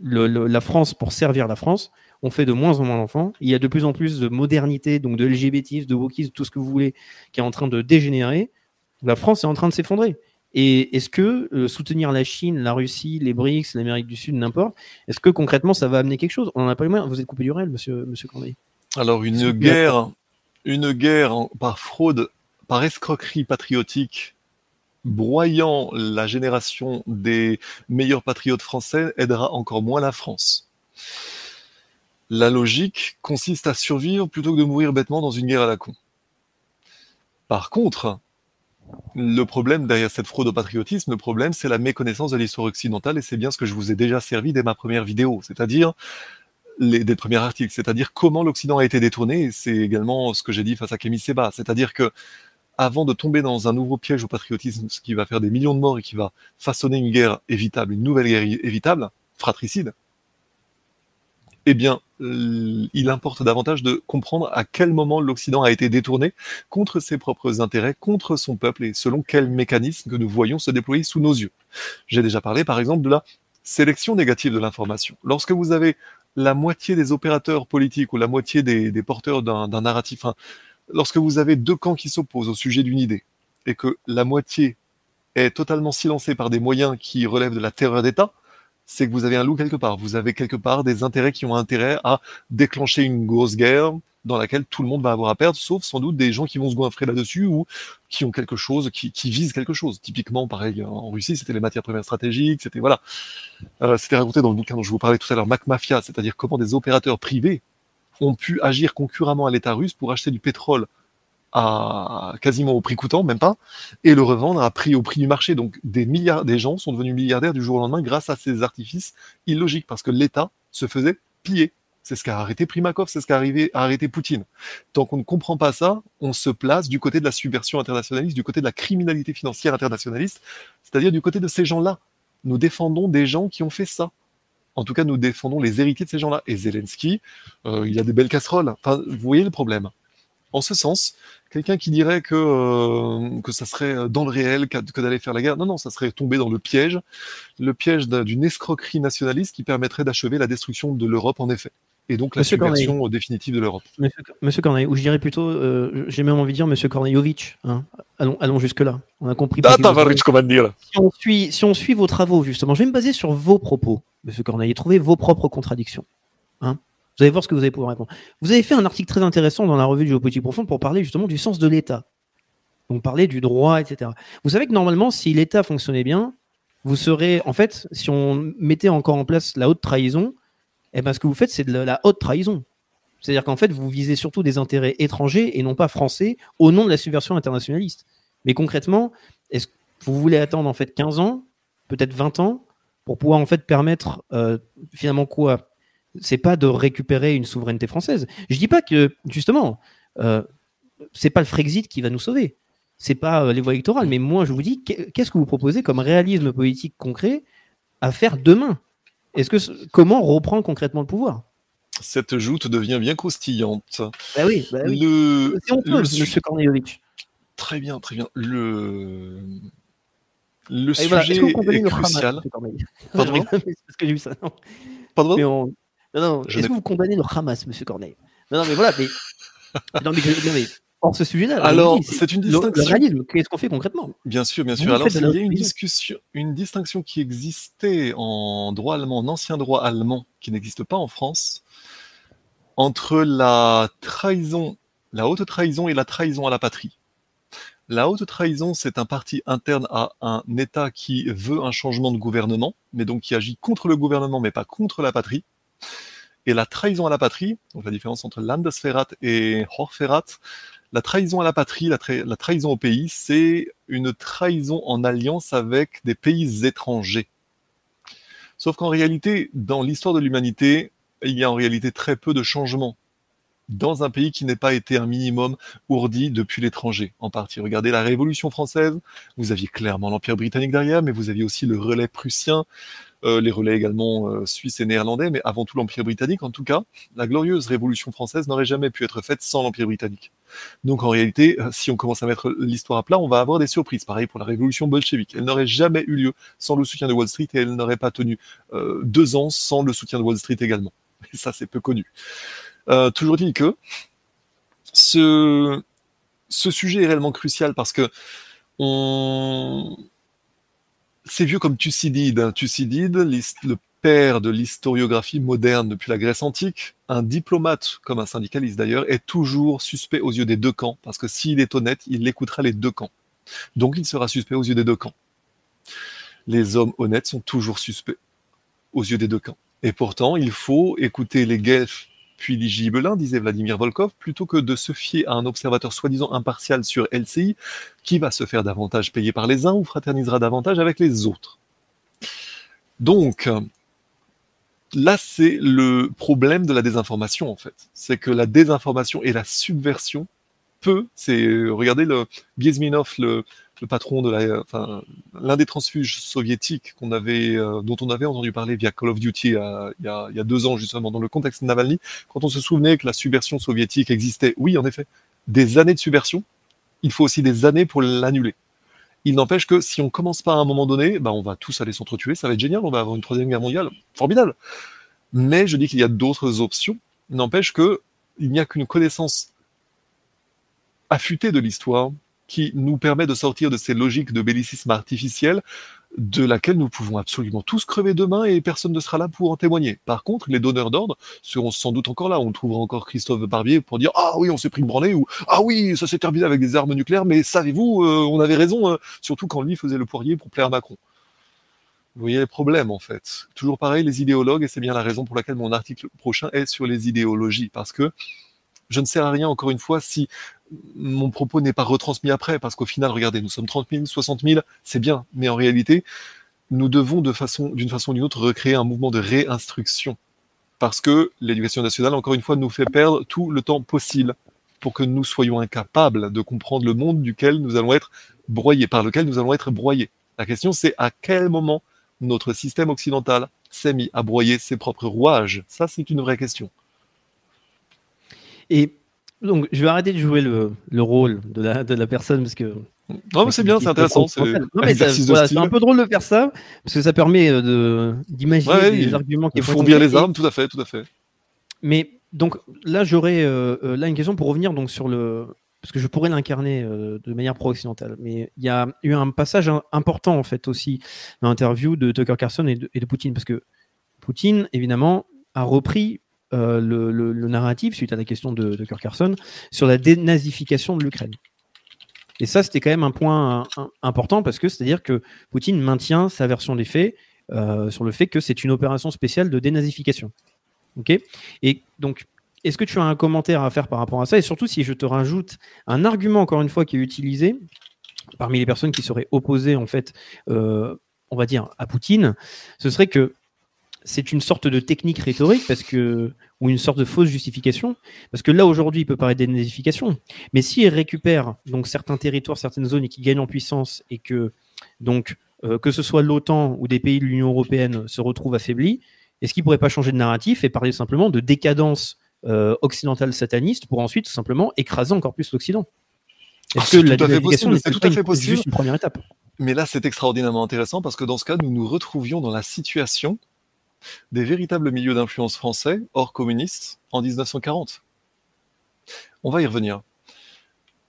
la France pour servir la France. On fait de moins en moins d'enfants. Il y a de plus en plus de modernité, donc de LGBT, de wokisme, tout ce que vous voulez, qui est en train de dégénérer. La France est en train de s'effondrer. Et est-ce que euh, soutenir la Chine, la Russie, les BRICS, l'Amérique du Sud, n'importe, est-ce que concrètement ça va amener quelque chose? On n'en a pas les moyens. Vous êtes coupé du réel, monsieur, monsieur Corneille. Alors, une guerre, une guerre par fraude par escroquerie patriotique, broyant la génération des meilleurs patriotes français, aidera encore moins la France. La logique consiste à survivre plutôt que de mourir bêtement dans une guerre à la con. Par contre, le problème derrière cette fraude au patriotisme, le problème, c'est la méconnaissance de l'histoire occidentale, et c'est bien ce que je vous ai déjà servi dès ma première vidéo, c'est-à-dire les, des premiers articles, c'est-à-dire comment l'Occident a été détourné, c'est également ce que j'ai dit face à Kémy Seba, c'est-à-dire que avant de tomber dans un nouveau piège au patriotisme, ce qui va faire des millions de morts et qui va façonner une guerre évitable, une nouvelle guerre évitable, fratricide, eh bien, il importe davantage de comprendre à quel moment l'Occident a été détourné contre ses propres intérêts, contre son peuple et selon quel mécanisme que nous voyons se déployer sous nos yeux. J'ai déjà parlé, par exemple, de la sélection négative de l'information. Lorsque vous avez la moitié des opérateurs politiques ou la moitié des, porteurs d'un narratif, lorsque vous avez deux camps qui s'opposent au sujet d'une idée et que la moitié est totalement silencée par des moyens qui relèvent de la terreur d'État, c'est que vous avez un loup quelque part. Vous avez quelque part des intérêts qui ont intérêt à déclencher une grosse guerre dans laquelle tout le monde va avoir à perdre, sauf sans doute des gens qui vont se goinfrer là-dessus ou qui ont quelque chose, qui, visent quelque chose. Typiquement, pareil, en Russie, c'était les matières premières stratégiques, c'était voilà, euh, c'était raconté dans le bouquin dont je vous parlais tout à l'heure, Mac Mafia, c'est-à-dire comment des opérateurs privés ont pu agir concurremment à l'État russe pour acheter du pétrole à quasiment au prix coûtant, même pas, et le revendre à prix au prix du marché. Donc des milliards, des gens sont devenus milliardaires du jour au lendemain grâce à ces artifices illogiques parce que l'État se faisait piller. C'est ce qu'a arrêté Primakov, c'est ce qu'a arrivé à arrêter Poutine. Tant qu'on ne comprend pas ça, on se place du côté de la subversion internationaliste, du côté de la criminalité financière internationaliste, c'est-à-dire du côté de ces gens-là. Nous défendons des gens qui ont fait ça. En tout cas, nous défendons les héritiers de ces gens-là. Et Zelensky, euh, il a des belles casseroles. Enfin, vous voyez le problème. En ce sens, quelqu'un qui dirait que, euh, que ça serait dans le réel que, d'aller faire la guerre, non, non, ça serait tomber dans le piège, le piège d'une escroquerie nationaliste qui permettrait d'achever la destruction de l'Europe, en effet. Et donc la subversion euh, définitive de l'Europe. Monsieur, Monsieur Corneille, ou je dirais plutôt, euh, j'ai même envie de dire Monsieur Corneillovitch. Hein. Allons, allons jusque-là. On a compris. Vous- comment dire si, on suit, si on suit vos travaux, justement, je vais me baser sur vos propos, Monsieur Corneille, et trouver vos propres contradictions. Hein vous allez voir ce que vous allez pouvoir répondre. Vous avez fait un article très intéressant dans la revue de Géopolitique Profonde pour parler justement du sens de l'État. Donc parler du droit, etc. Vous savez que normalement, si l'État fonctionnait bien, vous serez, en fait, si on mettait encore en place la haute trahison, eh ben, ce que vous faites, c'est de la, haute trahison. C'est-à-dire qu'en fait, vous visez surtout des intérêts étrangers et non pas français au nom de la subversion internationaliste. Mais concrètement, est-ce que vous voulez attendre en fait 15 ans, peut-être 20 ans, pour pouvoir en fait permettre euh, finalement quoi? C'est pas de récupérer une souveraineté française. Je dis pas que justement, euh, c'est pas le Frexit qui va nous sauver. C'est pas euh, les voies électorales. Mais moi, je vous dis, qu'est- qu'est-ce que vous proposez comme réalisme politique concret à faire demain? Est-ce que comment reprendre concrètement le pouvoir? Cette joute devient bien croustillante. Bah oui, bah oui. Le... C'est honteux, le su- Monsieur Corneillovitch. Très bien, très bien. Le, le voilà, est-ce sujet condamnez est le Hamas, crucial. Corneille Pardon? Parce que j'ai vu ça. Non. Pardon? Mais on- non, non, Est-ce que vous condamnez le Hamas, monsieur Corneille? Non, non, mais voilà. Mais... non, mais, je- non, mais hors ce sujet-là. je Alors, c'est une distinction. qu'est-ce qu'on fait concrètement? Bien sûr, bien sûr. vous Alors, il y a discussion, une distinction qui existait en droit allemand, en ancien droit allemand, qui n'existe pas en France, entre la trahison, la haute trahison et la trahison à la patrie. La haute trahison, c'est un parti interne à un État qui veut un changement de gouvernement, mais donc qui agit contre le gouvernement, mais pas contre la patrie. Et la trahison à la patrie, donc la différence entre Landesverrat et Hochverrat, la trahison à la patrie, la, tra- la trahison au pays, c'est une trahison en alliance avec des pays étrangers. Sauf qu'en réalité, dans l'histoire de l'humanité, il y a en réalité très peu de changements dans un pays qui n'ait pas été un minimum ourdi depuis l'étranger. En partie, regardez la Révolution française, vous aviez clairement l'Empire britannique derrière, mais vous aviez aussi le relais prussien, les relais également euh, suisses et néerlandais, mais avant tout l'Empire britannique. En tout cas, la glorieuse Révolution française n'aurait jamais pu être faite sans l'Empire britannique. Donc en réalité, euh, si on commence à mettre l'histoire à plat, on va avoir des surprises. Pareil pour la Révolution bolchevique. Elle n'aurait jamais eu lieu sans le soutien de Wall Street et elle n'aurait pas tenu euh, deux ans sans le soutien de Wall Street également. Et ça, c'est peu connu. Euh, toujours dit que ce, ce sujet est réellement crucial parce que on... c'est vieux comme Thucydide. hein. Thucydide, le père de l'historiographie moderne depuis la Grèce antique, un diplomate, comme un syndicaliste d'ailleurs, est toujours suspect aux yeux des deux camps, parce que s'il est honnête, il écoutera les deux camps. Donc il sera suspect aux yeux des deux camps. Les hommes honnêtes sont toujours suspects aux yeux des deux camps. Et pourtant, il faut écouter les guelfes puis les gibelins, disait Vladimir Volkov, plutôt que de se fier à un observateur soi-disant impartial sur LCI, qui va se faire davantage payer par les uns ou fraternisera davantage avec les autres. Donc, là, c'est le problème de la désinformation, en fait. C'est que la désinformation et la subversion peut, c'est, regardez le Biesminov, le, le patron de la, enfin, l'un des transfuges soviétiques euh, dont on avait entendu parler via Call of Duty euh, il, y a, il deux ans, justement, dans le contexte de Navalny, quand on se souvenait que la subversion soviétique existait, oui, en effet, des années de subversion, il faut aussi des années pour l'annuler. Il n'empêche que si on commence pas à un moment donné, bah on va tous aller s'entretuer, ça va être génial, on va avoir une troisième guerre mondiale, formidable. Mais je dis qu'il y a d'autres options. N'empêche que il n'y a qu'une connaissance affûtée de l'histoire qui nous permet de sortir de ces logiques de bellicisme artificiel de laquelle nous pouvons absolument tous crever demain et personne ne sera là pour en témoigner. Par contre, les donneurs d'ordre seront sans doute encore là. On trouvera encore Christophe Barbier pour dire Ah oui, on s'est pris une branlée ou Ah oui, ça s'est terminé avec des armes nucléaires, mais savez-vous, euh, on avait raison, euh, surtout quand lui faisait le poirier pour plaire à Macron. Vous voyez les problèmes en fait. Toujours pareil, les idéologues, et c'est bien la raison pour laquelle mon article prochain est sur les idéologies, parce que je ne sers à rien, encore une fois, si mon propos n'est pas retransmis après, parce qu'au final, regardez, nous sommes 30 000, 60 000, c'est bien, mais en réalité, nous devons de façon, d'une façon ou d'une autre recréer un mouvement de réinstruction, parce que l'éducation nationale, encore une fois, nous fait perdre tout le temps possible pour que nous soyons incapables de comprendre le monde duquel nous allons être broyés, par lequel nous allons être broyés. La question, c'est à quel moment notre système occidental s'est mis à broyer ses propres rouages? Ça, c'est une vraie question. Et donc, je vais arrêter de jouer le, le rôle de la, de la personne parce que. Non, mais c'est bien, c'est intéressant. C'est un voilà, peu drôle de faire ça parce que ça permet euh, de d'imaginer Ouais, il- arguments qui être bien les armes, tout à fait, tout à fait. mais donc là, j'aurais euh, euh, là une question pour revenir donc sur le parce que je pourrais l'incarner euh, de manière pro-occidentale. Mais il y a eu un passage important en fait aussi dans l'interview de Tucker Carlson et de, et de Poutine parce que Poutine évidemment a repris euh, le, le- narratif suite à la question de, de Tucker Carlson sur la dénazification de l'Ukraine. Et ça, c'était quand même un point important parce que c'est-à-dire que Poutine maintient sa version des faits euh, sur le fait que c'est une opération spéciale de dénazification. Ok? Et donc, est-ce que tu as un commentaire à faire par rapport à ça? Et surtout, si je te rajoute un argument, encore une fois, qui est utilisé parmi les personnes qui seraient opposées, en fait, euh, on va dire, à Poutine, ce serait que c'est une sorte de technique rhétorique parce que ou une sorte de fausse justification parce que là aujourd'hui il peut parler de dénazification mais s'il récupère donc certains territoires certaines zones et qu'il gagne en puissance et que donc euh, que ce soit l'OTAN ou des pays de l'Union européenne se retrouvent affaiblis est-ce qu'il pourrait pas changer de narratif et parler simplement de décadence euh, occidentale sataniste pour ensuite tout simplement écraser encore plus l'Occident? Ah, Est-ce que la tout à fait n'est tout à possible. juste une première étape? Mais là, c'est extraordinairement intéressant parce que dans ce cas, nous nous retrouvions dans la situation des véritables milieux d'influence français, hors communistes, en 1940. On va y revenir.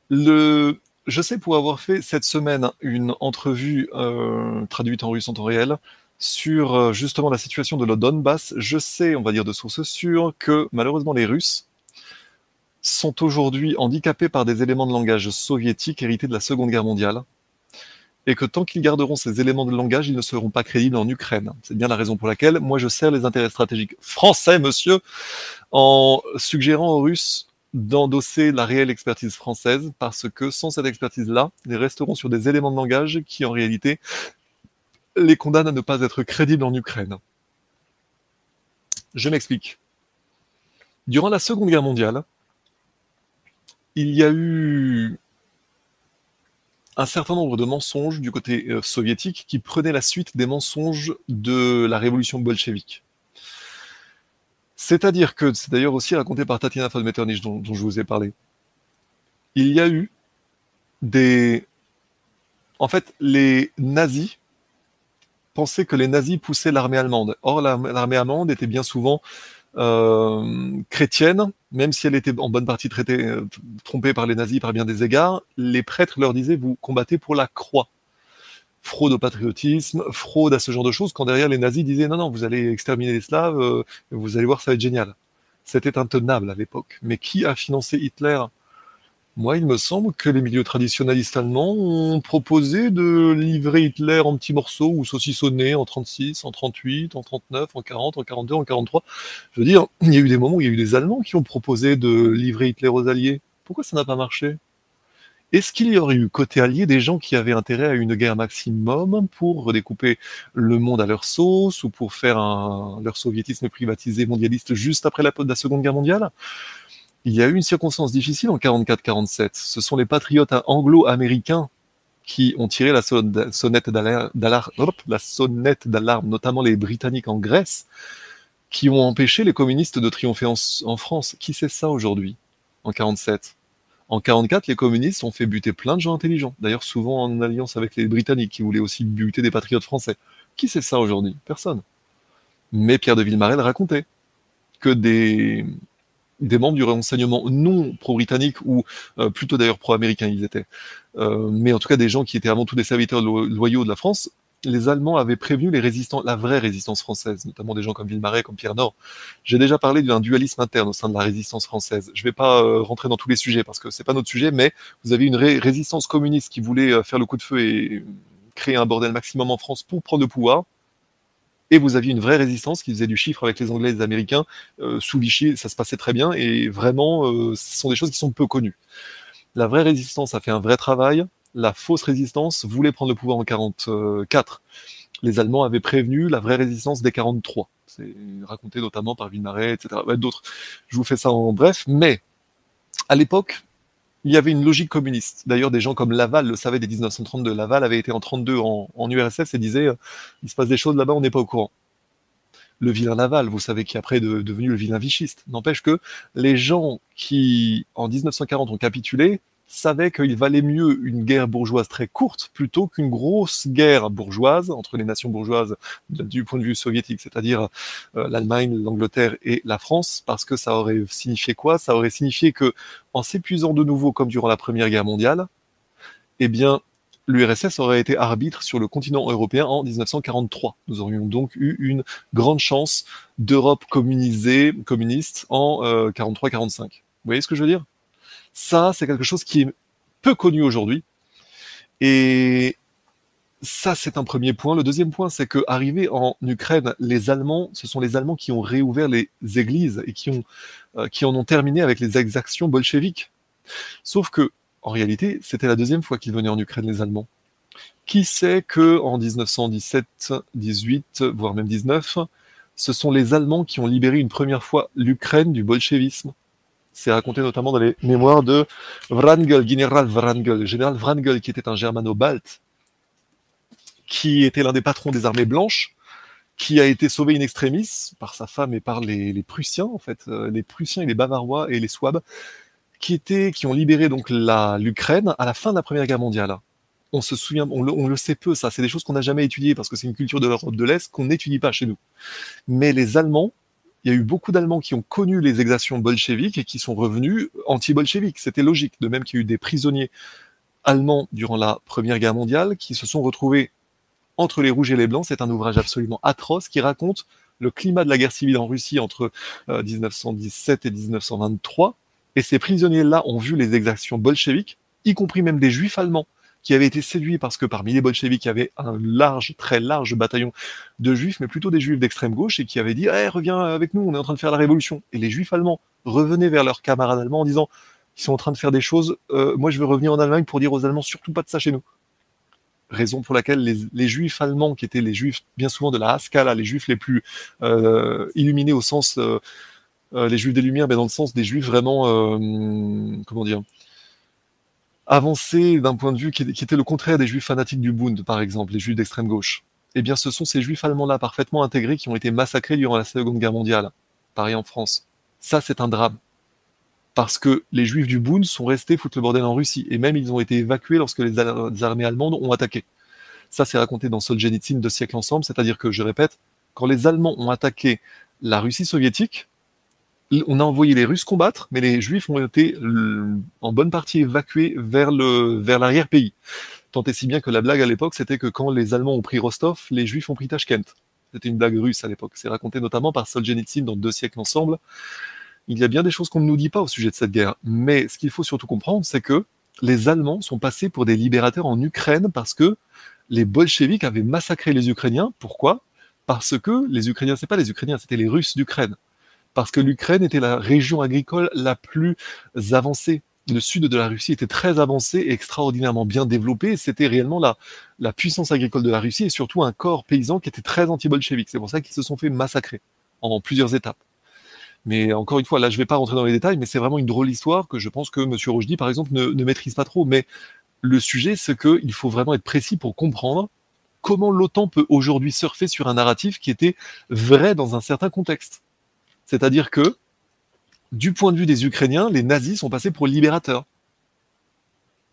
Je sais pour avoir fait cette semaine une entrevue euh, traduite en russe en temps réel sur euh, justement la situation de le Donbass, je sais, on va dire de sources sûres, que malheureusement les Russes sont aujourd'hui handicapés par des éléments de langage soviétiques hérités de la Seconde Guerre mondiale et que tant qu'ils garderont ces éléments de langage, ils ne seront pas crédibles en Ukraine. C'est bien la raison pour laquelle moi je sers les intérêts stratégiques français, monsieur, en suggérant aux Russes d'endosser la réelle expertise française, parce que sans cette expertise-là, ils resteront sur des éléments de langage qui en réalité les condamnent à ne pas être crédibles en Ukraine. Je m'explique. Durant la Seconde Guerre mondiale, il y a eu un certain nombre de mensonges du côté euh, soviétique qui prenaient la suite des mensonges de la révolution bolchevique. C'est-à-dire que, c'est d'ailleurs aussi raconté par Tatiana von Metternich dont, je vous ai parlé, il y a eu des... En fait, les nazis pensaient que les nazis poussaient l'armée allemande. Or, la- l'armée allemande était bien souvent chrétienne, même si elle était en bonne partie traitée, euh, trompée par les nazis par bien des égards, les prêtres leur disaient vous combattez pour la croix. Fraude au patriotisme, fraude à ce genre de choses, quand derrière les nazis disaient non, non, vous allez exterminer les Slaves, euh, vous allez voir, ça va être génial. C'était intenable à l'époque. Mais qui a financé Hitler Moi, il me semble que les milieux traditionnalistes allemands ont proposé de livrer Hitler en petits morceaux ou saucissonnés en 36, en 38, en 39, en 40, en 42, en 43. Je veux dire, il y a eu des moments où il y a eu des Allemands qui ont proposé de livrer Hitler aux Alliés. Pourquoi ça n'a pas marché? Est-ce qu'il y aurait eu côté allié des gens qui avaient intérêt à une guerre maximum pour redécouper le monde à leur sauce ou pour faire leur soviétisme privatisé mondialiste juste après la Seconde Guerre mondiale? Il y a eu une circonstance difficile en 44-47. Ce sont les patriotes anglo-américains qui ont tiré la sonne- sonnette d'alar- d'alarme, notamment les Britanniques en Grèce, qui ont empêché les communistes de triompher en, France. Qui sait ça aujourd'hui, en 47 En 44, les communistes ont fait buter plein de gens intelligents. D'ailleurs, souvent en alliance avec les Britanniques, qui voulaient aussi buter des patriotes français. Qui sait ça aujourd'hui? Personne. Mais Pierre de Villemarel racontait que des, des membres du renseignement non pro-britannique ou euh, plutôt d'ailleurs pro-américains ils étaient, euh, mais en tout cas des gens qui étaient avant tout des serviteurs lo- loyaux de la France, les Allemands avaient prévenu les résistants, la vraie résistance française, notamment des gens comme Villemaré, comme Pierre Nord. J'ai déjà parlé d'un dualisme interne au sein de la résistance française. Je ne vais pas euh, rentrer dans tous les sujets parce que c'est pas notre sujet, mais vous avez une ré- résistance communiste qui voulait euh, faire le coup de feu et créer un bordel maximum en France pour prendre le pouvoir. Et vous aviez une vraie résistance qui faisait du chiffre avec les Anglais et les Américains euh, sous Vichy, ça se passait très bien et vraiment, euh, ce sont des choses qui sont peu connues. La vraie résistance a fait un vrai travail. La fausse résistance voulait prendre le pouvoir en 44. Les Allemands avaient prévenu la vraie résistance dès 43. C'est raconté notamment par Villemaré, etc. D'autres. Je vous fais ça en bref, mais à l'époque, il y avait une logique communiste. D'ailleurs, des gens comme Laval le savaient dès 1932. Laval avait été en 32 en, URSS et disait euh, il se passe des choses là-bas, on n'est pas au courant. Le vilain Laval, vous savez, qui après est de- devenu le vilain vichiste. N'empêche que les gens qui, en 1940, ont capitulé savaient qu'il valait mieux une guerre bourgeoise très courte plutôt qu'une grosse guerre bourgeoise entre les nations bourgeoises du point de vue soviétique, c'est-à-dire euh, l'Allemagne, l'Angleterre et la France, parce que ça aurait signifié quoi? Ça aurait signifié que, en s'épuisant de nouveau comme durant la Première Guerre mondiale, eh bien, l'URSS aurait été arbitre sur le continent européen en 1943. Nous aurions donc eu une grande chance d'Europe communisée, communiste en 43-45. Vous voyez ce que je veux dire? Ça, c'est quelque chose qui est peu connu aujourd'hui. Et ça, c'est un premier point. Le deuxième point, c'est que en Ukraine, les Allemands, ce sont les Allemands qui ont réouvert les églises et qui, ont, qui en ont terminé avec les exactions bolcheviques. Sauf que en réalité, c'était la deuxième fois qu'ils venaient en Ukraine, les Allemands. Qui sait que en 1917, 18, voire même 19, ce sont les Allemands qui ont libéré une première fois l'Ukraine du bolchevisme. C'est raconté notamment dans les mémoires de Wrangel, général Wrangel, général Wrangel, qui était un germano-balte, qui était l'un des patrons des armées blanches, qui a été sauvé in extremis par sa femme et par les, Prussiens, en fait, euh, les Prussiens et les Bavarois et les Swabes, qui étaient, qui ont libéré donc l'Ukraine à la fin de la Première Guerre mondiale. On se souvient, on le, on le sait peu, ça. C'est des choses qu'on n'a jamais étudiées parce que c'est une culture de l'Europe de l'Est qu'on n'étudie pas chez nous. Mais les Allemands, il y a eu beaucoup d'Allemands qui ont connu les exactions bolcheviques et qui sont revenus anti-bolcheviques. C'était logique. De même qu'il y a eu des prisonniers allemands durant la Première Guerre mondiale qui se sont retrouvés entre les rouges et les blancs. C'est un ouvrage absolument atroce qui raconte le climat de la guerre civile en Russie entre euh, 1917 et 1923 et ces prisonniers-là ont vu les exactions bolcheviques, y compris même des juifs allemands, qui avaient été séduits parce que parmi les bolcheviks, il y avait un large, très large bataillon de juifs, mais plutôt des juifs d'extrême gauche, et qui avaient dit hey, reviens avec nous, on est en train de faire la révolution. Et les juifs allemands revenaient vers leurs camarades allemands en disant ils sont en train de faire des choses, euh, moi je veux revenir en Allemagne pour dire aux Allemands surtout pas de ça chez nous. Raison pour laquelle les, juifs allemands, qui étaient les juifs bien souvent de la Haskala, les juifs les plus euh, illuminés au sens euh, les juifs des Lumières, mais dans le sens des juifs vraiment, comment dire, avancés d'un point de vue qui, était le contraire des juifs fanatiques du Bund, par exemple, les juifs d'extrême gauche. Eh bien, ce sont ces juifs allemands-là, parfaitement intégrés, qui ont été massacrés durant la Seconde Guerre mondiale. Pareil en France. Ça, c'est un drame. Parce que les juifs du Bund sont restés foutre le bordel en Russie. Et même, ils ont été évacués lorsque les, les armées allemandes ont attaqué. Ça, c'est raconté dans Solzhenitsyn deux siècles ensemble. C'est-à-dire que, je répète, quand les Allemands ont attaqué la Russie soviétique, on a envoyé les Russes combattre, mais les Juifs ont été en bonne partie évacués vers le vers l'arrière-pays. Tant et si bien que la blague à l'époque, c'était que quand les Allemands ont pris Rostov, les Juifs ont pris Tashkent. C'était une blague russe à l'époque. C'est raconté notamment par Solzhenitsyn dans deux siècles ensemble. Il y a bien des choses qu'on ne nous dit pas au sujet de cette guerre. Mais ce qu'il faut surtout comprendre, c'est que les Allemands sont passés pour des libérateurs en Ukraine parce que les bolcheviks avaient massacré les Ukrainiens. Pourquoi? Parce que les Ukrainiens, c'est pas les Ukrainiens, c'était les Russes d'Ukraine parce que l'Ukraine était la région agricole la plus avancée. Le sud de la Russie était très avancé et extraordinairement bien développé. C'était réellement la, puissance agricole de la Russie et surtout un corps paysan qui était très anti-bolchevique. C'est pour ça qu'ils se sont fait massacrer en plusieurs étapes. Mais encore une fois, là, je ne vais pas rentrer dans les détails, mais c'est vraiment une drôle d'histoire que je pense que M. Rochdy, par exemple, ne, ne maîtrise pas trop. Mais le sujet, c'est qu'il faut vraiment être précis pour comprendre comment l'OTAN peut aujourd'hui surfer sur un narratif qui était vrai dans un certain contexte. C'est-à-dire que, du point de vue des Ukrainiens, les nazis sont passés pour libérateurs.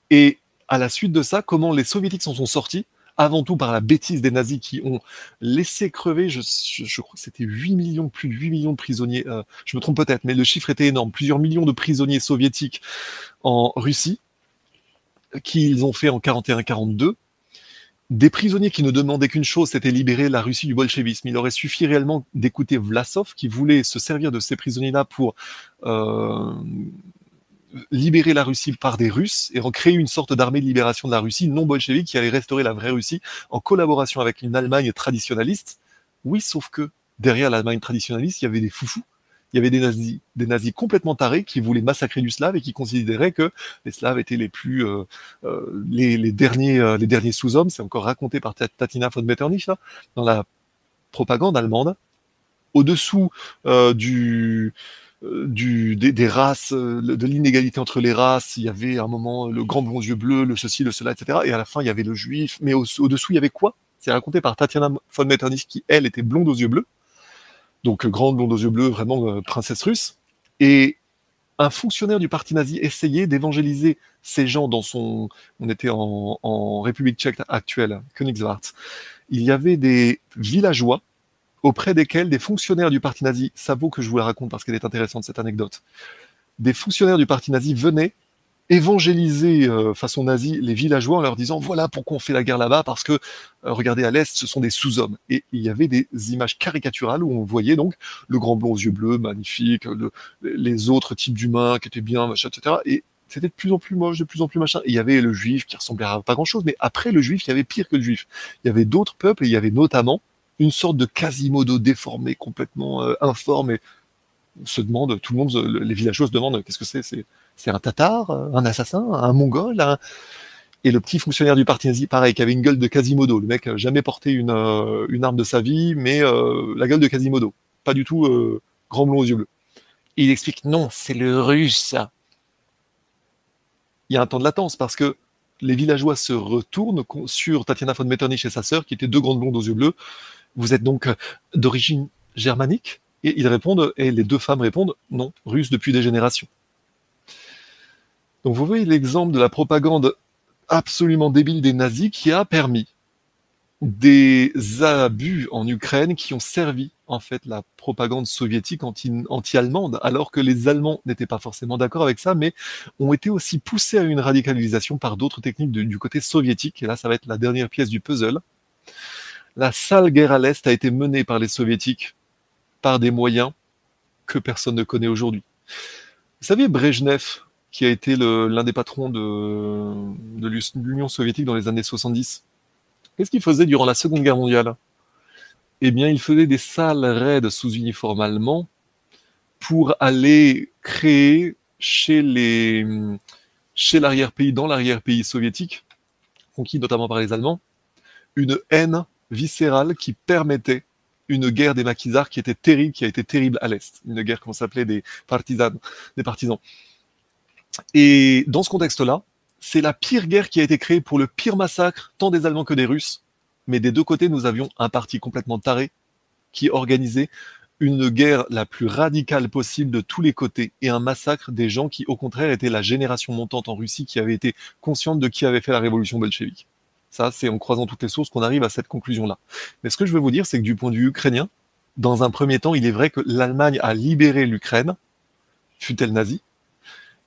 Et à la suite de ça, comment les soviétiques s'en sont sortis? Avant tout par la bêtise des nazis qui ont laissé crever, je, crois que c'était 8 millions, plus de 8 millions de prisonniers, euh, je me trompe peut-être, mais le chiffre était énorme, plusieurs millions de prisonniers soviétiques en Russie, qu'ils ont fait en 41-42, des prisonniers qui ne demandaient qu'une chose, c'était libérer la Russie du bolchevisme. Il aurait suffi réellement d'écouter Vlasov, qui voulait se servir de ces prisonniers-là pour euh, libérer la Russie par des Russes et en créer une sorte d'armée de libération de la Russie non bolchevique qui allait restaurer la vraie Russie en collaboration avec une Allemagne traditionnaliste. Oui, sauf que derrière l'Allemagne traditionnaliste, il y avait des foufous il y avait des nazis, des nazis complètement tarés qui voulaient massacrer du slave et qui considéraient que les slaves étaient les plus, euh, euh, les, les, derniers, euh, les derniers sous-hommes. C'est encore raconté par Tatina von Metternich là, dans la propagande allemande. Au-dessous euh, du, du, des, races, de l'inégalité entre les races, il y avait à un moment le grand blond yeux bleus, le ceci, le cela, etc. Et à la fin, il y avait le juif. Mais au-dessous, au il y avait quoi? C'est raconté par Tatiana von Metternich qui, elle, était blonde aux yeux bleus donc grande blonde aux yeux bleus, vraiment euh, princesse russe. Et un fonctionnaire du parti nazi essayait d'évangéliser ces gens dans son. On était en, en République tchèque actuelle, Königswarth. Il y avait des villageois auprès desquels des fonctionnaires du parti nazi, ça vaut que je vous la raconte parce qu'elle est intéressante cette anecdote, des fonctionnaires du parti nazi venaient évangéliser euh, façon nazie les villageois en leur disant voilà pourquoi on fait la guerre là-bas parce que euh, regardez à l'est ce sont des sous-hommes. Et il y avait des images caricaturales où on voyait donc le grand blond aux yeux bleus magnifique le- les autres types d'humains qui étaient bien machin etc et c'était de plus en plus moche de plus en plus machin. Et il y avait le juif qui ressemblait à pas grand chose mais après le juif il y avait pire que le juif. Il y avait d'autres peuples et il y avait notamment une sorte de quasimodo déformé complètement euh, informe. Et on se demande tout le monde les villageois se demandent qu'est-ce que c'est c'est un tatar, un assassin, un mongol. Et le petit fonctionnaire du parti nazi, pareil, qui avait une gueule de Quasimodo. Le mec a jamais porté une, euh, une arme de sa vie, mais euh, la gueule de Quasimodo. Pas du tout euh, grand blond aux yeux bleus. Il explique, non, c'est le russe. Il y a un temps de latence parce que les villageois se retournent sur Tatiana von Metternich et sa sœur, qui étaient deux grandes blondes aux yeux bleus. Vous êtes donc d'origine germanique? Et ils répondent, et les deux femmes répondent, non, russe depuis des générations. Donc vous voyez l'exemple de la propagande absolument débile des nazis qui a permis des abus en Ukraine qui ont servi en fait la propagande soviétique anti- anti-allemande, alors que les Allemands n'étaient pas forcément d'accord avec ça, mais ont été aussi poussés à une radicalisation par d'autres techniques du côté soviétique. Et là, ça va être la dernière pièce du puzzle. La sale guerre à l'Est a été menée par les soviétiques par des moyens que personne ne connaît aujourd'hui. Vous savez, Brejnev, qui a été l'un des patrons de, de l'U- l'Union soviétique dans les années 70, qu'est-ce qu'il faisait durant la Seconde Guerre mondiale? Eh bien, il faisait des sales raids sous uniforme allemand pour aller créer chez les chez l'arrière-pays, dans l'arrière-pays soviétique, conquis notamment par les Allemands, une haine viscérale qui permettait une guerre des maquisards qui était terrible, qui a été terrible à l'Est. Une guerre qu'on s'appelait? Des partisans, des partisans. Et dans ce contexte-là, c'est la pire guerre qui a été créée pour le pire massacre, tant des Allemands que des Russes. Mais des deux côtés, nous avions un parti complètement taré qui organisait une guerre la plus radicale possible de tous les côtés et un massacre des gens qui, au contraire, étaient la génération montante en Russie qui avait été consciente de qui avait fait la révolution bolchevique. Ça, c'est en croisant toutes les sources qu'on arrive à cette conclusion-là. Mais ce que je veux vous dire, c'est que du point de vue ukrainien, dans un premier temps, il est vrai que l'Allemagne a libéré l'Ukraine, fut-elle nazie,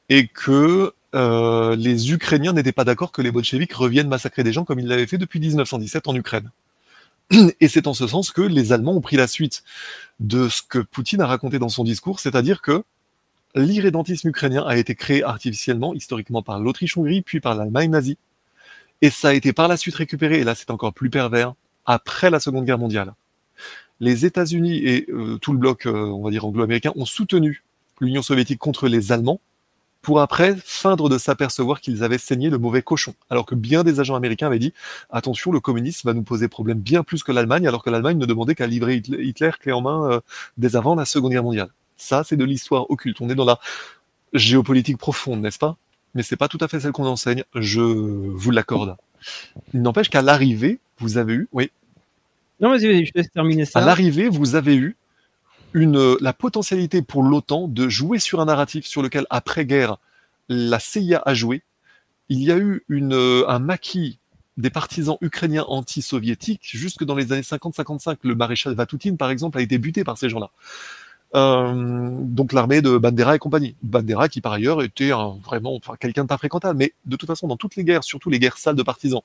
et que euh, les Ukrainiens n'étaient pas d'accord que les bolcheviks reviennent massacrer des gens comme ils l'avaient fait depuis 1917 en Ukraine. Et c'est en ce sens que les Allemands ont pris la suite de ce que Poutine a raconté dans son discours, c'est-à-dire que l'irrédentisme ukrainien a été créé artificiellement, historiquement par l'Autriche-Hongrie, puis par l'Allemagne nazie. Et ça a été par la suite récupéré, et là c'est encore plus pervers, après la Seconde Guerre mondiale. Les États-Unis et euh, tout le bloc, euh, on va dire anglo-américain, ont soutenu l'Union soviétique contre les Allemands, pour après feindre de s'apercevoir qu'ils avaient saigné le mauvais cochon. Alors que bien des agents américains avaient dit attention, le communisme va nous poser problème bien plus que l'Allemagne, alors que l'Allemagne ne demandait qu'à livrer Hitler, clé en main euh, dès avant la Seconde Guerre mondiale. Ça, c'est de l'histoire occulte. On est dans la géopolitique profonde, n'est-ce pas? Mais c'est pas tout à fait celle qu'on enseigne. Je vous l'accorde. Il n'empêche qu'à l'arrivée, vous avez eu, oui, Non, vas-y, vas-y, je te laisse terminer à ça. l'arrivée, vous avez eu une, la potentialité pour l'OTAN de jouer sur un narratif sur lequel, après-guerre, la CIA a joué. Il y a eu une, euh, un maquis des partisans ukrainiens anti-soviétiques jusque dans les années 50-55. Le maréchal Vatoutine, par exemple, a été buté par ces gens-là. Euh, donc l'armée de Bandera et compagnie. Bandera qui par ailleurs était un, vraiment enfin, quelqu'un de pas fréquentable, mais de toute façon dans toutes les guerres, surtout les guerres sales de partisans,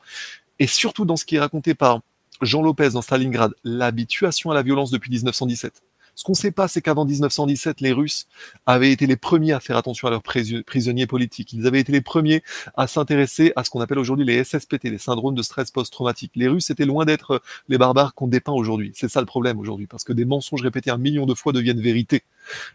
et surtout dans ce qui est raconté par Jean Lopez dans Stalingrad, l'habituation à la violence depuis 1917. Ce qu'on ne sait pas, c'est qu'avant 1917, les Russes avaient été les premiers à faire attention à leurs prisonniers politiques. Ils avaient été les premiers à s'intéresser à ce qu'on appelle aujourd'hui les SSPT, les syndromes de stress post-traumatique. Les Russes étaient loin d'être les barbares qu'on dépeint aujourd'hui. C'est ça le problème aujourd'hui, parce que des mensonges répétés un million de fois deviennent vérité.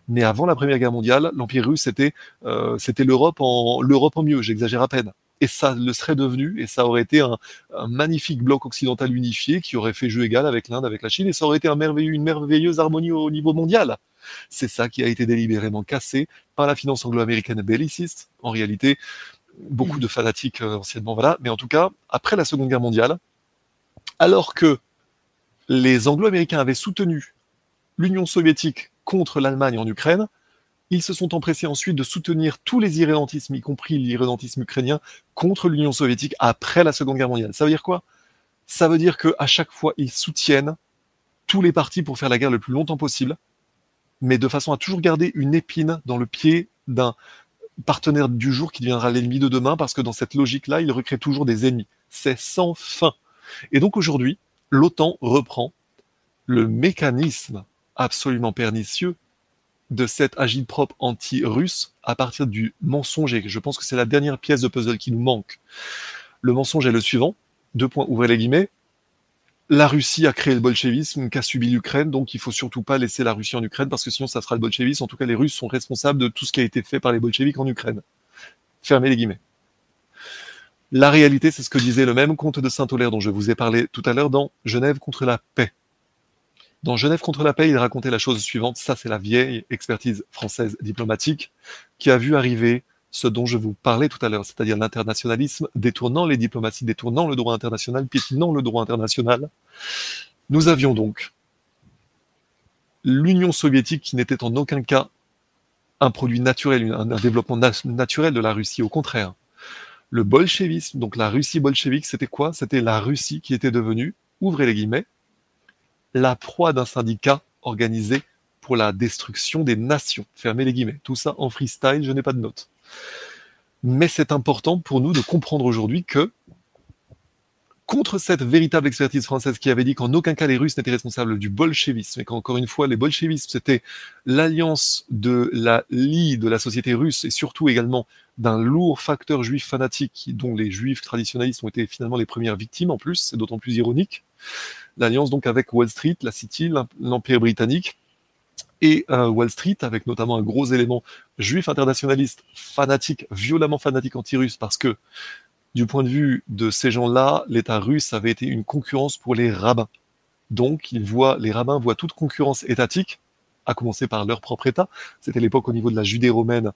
Mais avant la Première Guerre mondiale, l'Empire russe c'était euh, c'était l'Europe en l'Europe en mieux. J'exagère à peine. Et ça le serait devenu, et ça aurait été un, un magnifique bloc occidental unifié qui aurait fait jeu égal avec l'Inde, avec la Chine, et ça aurait été un merveilleux, une merveilleuse harmonie au niveau mondial. C'est ça qui a été délibérément cassé par la finance anglo-américaine belliciste. En réalité, beaucoup de fanatiques euh, anciennement, voilà. Mais en tout cas, après la Seconde Guerre mondiale, alors que les anglo-américains avaient soutenu l'Union soviétique contre l'Allemagne en Ukraine, Ils se sont empressés ensuite de soutenir tous les irrédentismes, y compris l'irrédentisme ukrainien, contre l'Union soviétique après la Seconde Guerre mondiale. Ça veut dire quoi? Ça veut dire qu'à chaque fois, ils soutiennent tous les partis pour faire la guerre le plus longtemps possible, mais de façon à toujours garder une épine dans le pied d'un partenaire du jour qui deviendra l'ennemi de demain, parce que dans cette logique-là, il recrée toujours des ennemis. C'est sans fin. Et donc aujourd'hui, l'OTAN reprend le mécanisme absolument pernicieux de cette agite-propre anti-russe à partir du mensonge, et je pense que c'est la dernière pièce de puzzle qui nous manque. Le mensonge est le suivant, deux points, ouvrez les guillemets, la Russie a créé le bolchevisme qu'a subi l'Ukraine, donc il faut surtout pas laisser la Russie en Ukraine parce que sinon ça sera le bolchevisme. En tout cas, les Russes sont responsables de tout ce qui a été fait par les bolcheviks en Ukraine. Fermez les guillemets. La réalité, c'est ce que disait le même comte de Saint-Olaire dont je vous ai parlé tout à l'heure dans Genève contre la paix. Dans Genève contre la paix, il racontait la chose suivante. Ça, c'est la vieille expertise française diplomatique qui a vu arriver ce dont je vous parlais tout à l'heure, c'est-à-dire l'internationalisme, détournant les diplomaties, détournant le droit international, piétinant le droit international. Nous avions donc l'Union soviétique qui n'était en aucun cas un produit naturel, un, développement naturel de la Russie, au contraire. Le bolchevisme, donc la Russie bolchevique, c'était quoi? C'était la Russie qui était devenue, ouvrez les guillemets, la proie d'un syndicat organisé pour la destruction des nations. Fermez les guillemets. Tout ça en freestyle, je n'ai pas de notes. Mais c'est important pour nous de comprendre aujourd'hui que contre cette véritable expertise française qui avait dit qu'en aucun cas les Russes n'étaient responsables du bolchevisme et qu'encore une fois les bolchevismes c'était l'alliance de la lie de la société russe et surtout également d'un lourd facteur juif fanatique dont les juifs traditionnalistes ont été finalement les premières victimes en plus, c'est d'autant plus ironique. L'alliance donc avec Wall Street, la City, l'Empire britannique et euh, Wall Street, avec notamment un gros élément juif internationaliste, fanatique, violemment fanatique anti-russe, parce que du point de vue de ces gens-là, l'État russe avait été une concurrence pour les rabbins. Donc, ils voient, les rabbins voient toute concurrence étatique, à commencer par leur propre État. C'était l'époque au niveau de la Judée romaine.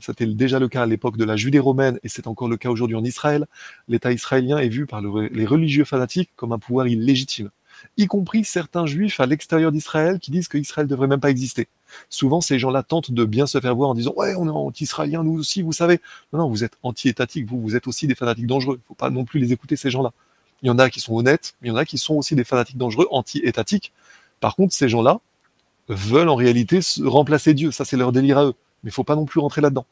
C'était déjà le cas à l'époque de la Judée romaine, et c'est encore le cas aujourd'hui en Israël. L'État israélien est vu par les religieux fanatiques comme un pouvoir illégitime y compris certains juifs à l'extérieur d'Israël qui disent qu'Israël ne devrait même pas exister. Souvent, ces gens-là tentent de bien se faire voir en disant Ouais, on est anti-israélien, nous aussi, vous savez. Non, non, vous êtes anti-étatique, vous, vous êtes aussi des fanatiques dangereux. Il ne faut pas non plus les écouter, ces gens-là. Il y en a qui sont honnêtes, mais il y en a qui sont aussi des fanatiques dangereux, anti-étatiques. Par contre, ces gens-là veulent en réalité remplacer Dieu. Ça, c'est leur délire à eux. Mais il faut pas non plus rentrer là-dedans.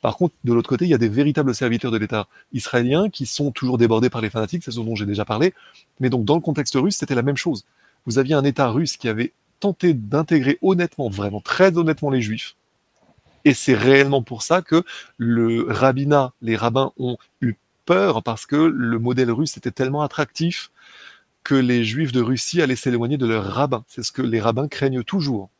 Par contre, de l'autre côté, il y a des véritables serviteurs de l'État israélien qui sont toujours débordés par les fanatiques, c'est ce dont j'ai déjà parlé. Mais donc, dans le contexte russe, c'était la même chose. Vous aviez un État russe qui avait tenté d'intégrer honnêtement, vraiment très honnêtement les Juifs. Et c'est réellement pour ça que le rabbinat, les rabbins ont eu peur parce que le modèle russe était tellement attractif que les Juifs de Russie allaient s'éloigner de leurs rabbins. C'est ce que les rabbins craignent toujours.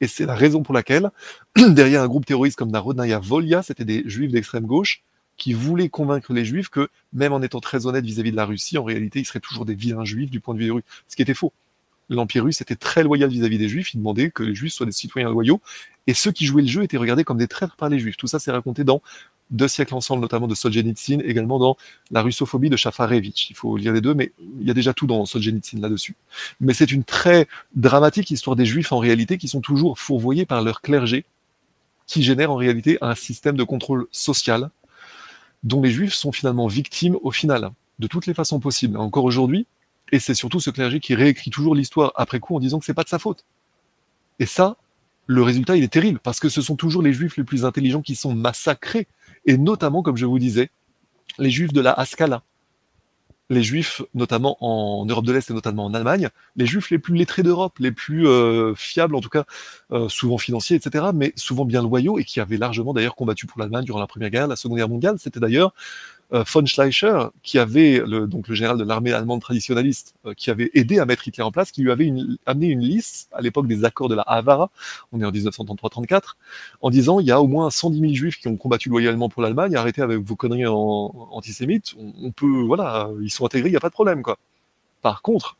Et c'est la raison pour laquelle, derrière un groupe terroriste comme Narodnaya Volia, c'était des juifs d'extrême gauche qui voulaient convaincre les juifs que, même en étant très honnêtes vis-à-vis de la Russie, en réalité, ils seraient toujours des vilains juifs du point de vue des Russes. Ce qui était faux. L'Empire russe était très loyal vis-à-vis des juifs, il demandait que les juifs soient des citoyens loyaux, et ceux qui jouaient le jeu étaient regardés comme des traîtres par les juifs. Tout ça, c'est raconté dans deux siècles ensemble, notamment de Solzhenitsyn, également dans La russophobie de Shafarevitch. Il faut lire les deux, mais il y a déjà tout dans Solzhenitsyn là-dessus. Mais c'est une très dramatique histoire des Juifs en réalité qui sont toujours fourvoyés par leur clergé, qui génère en réalité un système de contrôle social dont les Juifs sont finalement victimes au final, de toutes les façons possibles. Encore aujourd'hui, et c'est surtout ce clergé qui réécrit toujours l'histoire après coup en disant que c'est pas de sa faute. Et ça, le résultat, il est terrible, parce que ce sont toujours les juifs les plus intelligents qui sont massacrés et notamment, comme je vous disais, les juifs de la Haskalah, les juifs, notamment en Europe de l'Est et notamment en Allemagne, les juifs les plus lettrés d'Europe, les plus euh, fiables, en tout cas, euh, souvent financiers, etc., mais souvent bien loyaux et qui avaient largement d'ailleurs combattu pour l'Allemagne durant la Première Guerre, la Seconde Guerre mondiale. C'était d'ailleurs von Schleicher, qui avait le, donc le général de l'armée allemande traditionnaliste, euh, qui avait aidé à mettre Hitler en place, qui lui avait amené une liste à l'époque des accords de la Havara, on est en 1933-34, en disant il y a au moins 110 000 juifs qui ont combattu loyalement pour l'Allemagne, arrêtez avec vos conneries en, antisémites, on, peut, voilà, ils sont intégrés, il n'y a pas de problème, quoi. Par contre,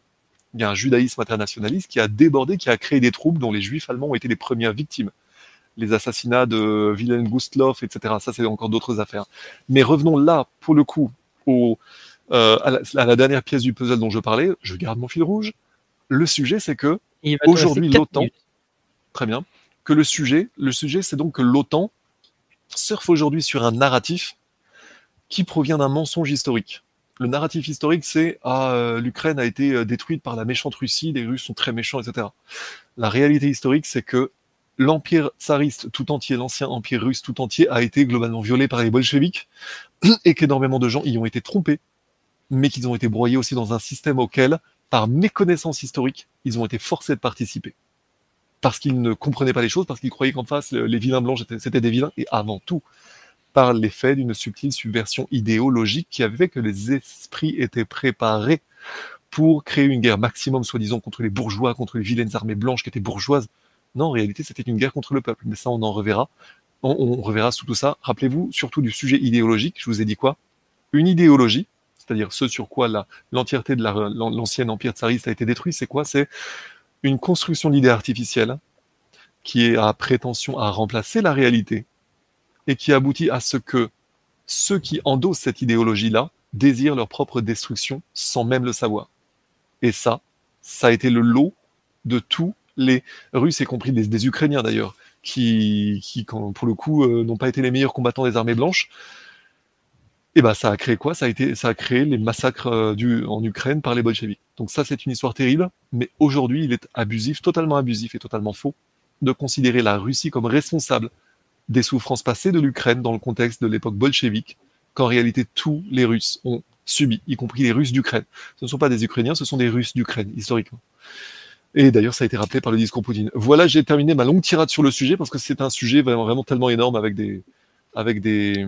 il y a un judaïsme internationaliste qui a débordé, qui a créé des troubles dont les juifs allemands ont été les premières victimes les assassinats de Wilhelm Gustloff, etc. Ça, c'est encore d'autres affaires. Mais revenons là, pour le coup, au, euh, à, la, dernière pièce du puzzle dont je parlais. Je garde mon fil rouge. Le sujet, c'est que aujourd'hui, l'OTAN, très bien, que le sujet, le sujet, c'est donc que l'OTAN surfe aujourd'hui sur un narratif qui provient d'un mensonge historique. Le narratif historique, c'est ah, euh, l'Ukraine a été euh, détruite par la méchante Russie, les Russes sont très méchants, etc. La réalité historique, c'est que l'empire tsariste tout entier, l'ancien empire russe tout entier, a été globalement violé par les bolcheviks et qu'énormément de gens y ont été trompés, mais qu'ils ont été broyés aussi dans un système auquel, par méconnaissance historique, ils ont été forcés de participer. Parce qu'ils ne comprenaient pas les choses, parce qu'ils croyaient qu'en face, les vilains blancs, c'était des vilains, et avant tout, par l'effet d'une subtile subversion idéologique qui avait fait que les esprits étaient préparés pour créer une guerre maximum, soi-disant, contre les bourgeois, contre les vilaines armées blanches qui étaient bourgeoises. Non, en réalité, c'était une guerre contre le peuple. Mais ça, on en reverra. On, reverra sous tout ça. Rappelez-vous surtout du sujet idéologique. Je vous ai dit quoi? Une idéologie, c'est-à-dire ce sur quoi l'entièreté de l'ancien empire tsariste a été détruit, c'est quoi? C'est une construction d'idées artificielles qui a prétention à remplacer la réalité et qui aboutit à ce que ceux qui endossent cette idéologie-là désirent leur propre destruction sans même le savoir. Et ça, ça a été le lot de tous les Russes, y compris des, Ukrainiens d'ailleurs, qui, pour le coup, euh, n'ont pas été les meilleurs combattants des armées blanches. Et ben, ça a créé quoi? Ça a, été, créé les massacres euh, en Ukraine par les bolcheviks. Donc ça, c'est une histoire terrible, mais aujourd'hui, il est abusif, totalement abusif et totalement faux de considérer la Russie comme responsable des souffrances passées de l'Ukraine dans le contexte de l'époque bolchevique, qu'en réalité tous les Russes ont subi, y compris les Russes d'Ukraine. Ce ne sont pas des Ukrainiens, ce sont des Russes d'Ukraine, historiquement. Et d'ailleurs, ça a été rappelé par le discours Poutine. Voilà, j'ai terminé ma longue tirade sur le sujet parce que c'est un sujet vraiment, tellement énorme avec des, avec des,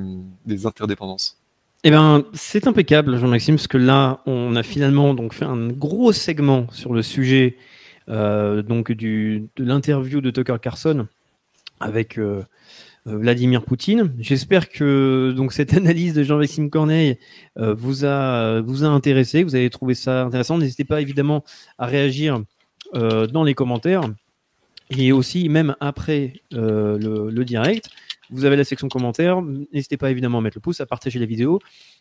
interdépendances. Eh ben, c'est impeccable, Jean-Maxime, parce que là, on a finalement donc fait un gros segment sur le sujet euh, donc du, de l'interview de Tucker Carlson avec euh, euh, Vladimir Poutine. J'espère que donc cette analyse de Jean-Maxime Corneille vous a vous a intéressé, vous avez trouvé ça intéressant. N'hésitez pas évidemment à réagir dans les commentaires et aussi même après le, direct. Vous avez la section commentaires. N'hésitez pas évidemment à mettre le pouce, à partager la vidéo.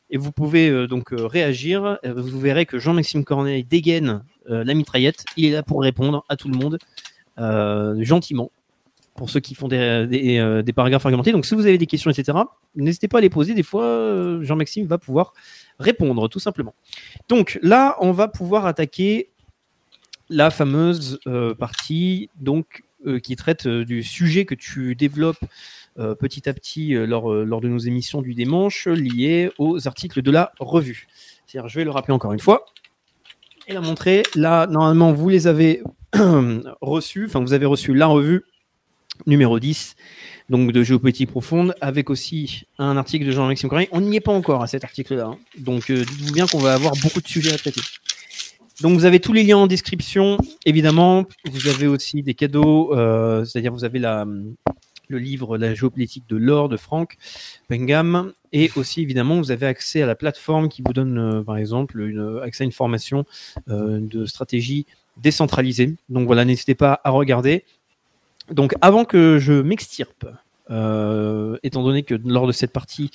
Et vous pouvez donc réagir. Vous verrez que Jean-Maxime Corneille dégaine la mitraillette. Il est là pour répondre à tout le monde gentiment pour ceux qui font des, euh, des, paragraphes argumentés. Donc, si vous avez des questions, etc., n'hésitez pas à les poser. Des fois, euh, Jean-Maxime va pouvoir répondre, tout simplement. Donc, là, on va pouvoir attaquer la fameuse euh, partie donc, qui traite du sujet que tu développes petit à petit lors, de nos émissions du dimanche lié aux articles de la revue. C'est-à-dire, je vais le rappeler encore une fois et la montrer. Là, normalement, vous les avez reçus, enfin, vous avez reçu la revue numéro 10 donc de géopolitique profonde, avec aussi un article de Jean-Maxime Corneille. On n'y est pas encore à cet article-là, hein. donc euh, dites-vous bien qu'on va avoir beaucoup de sujets à traiter. Donc vous avez tous les liens en description, évidemment. Vous avez aussi des cadeaux, euh, c'est-à-dire vous avez le livre La géopolitique de l'or de Franck Pengam, et aussi évidemment vous avez accès à la plateforme qui vous donne euh, par exemple accès à une formation de stratégie décentralisée. Donc voilà, n'hésitez pas à regarder. Donc avant que je m'extirpe, euh, étant donné que lors de cette partie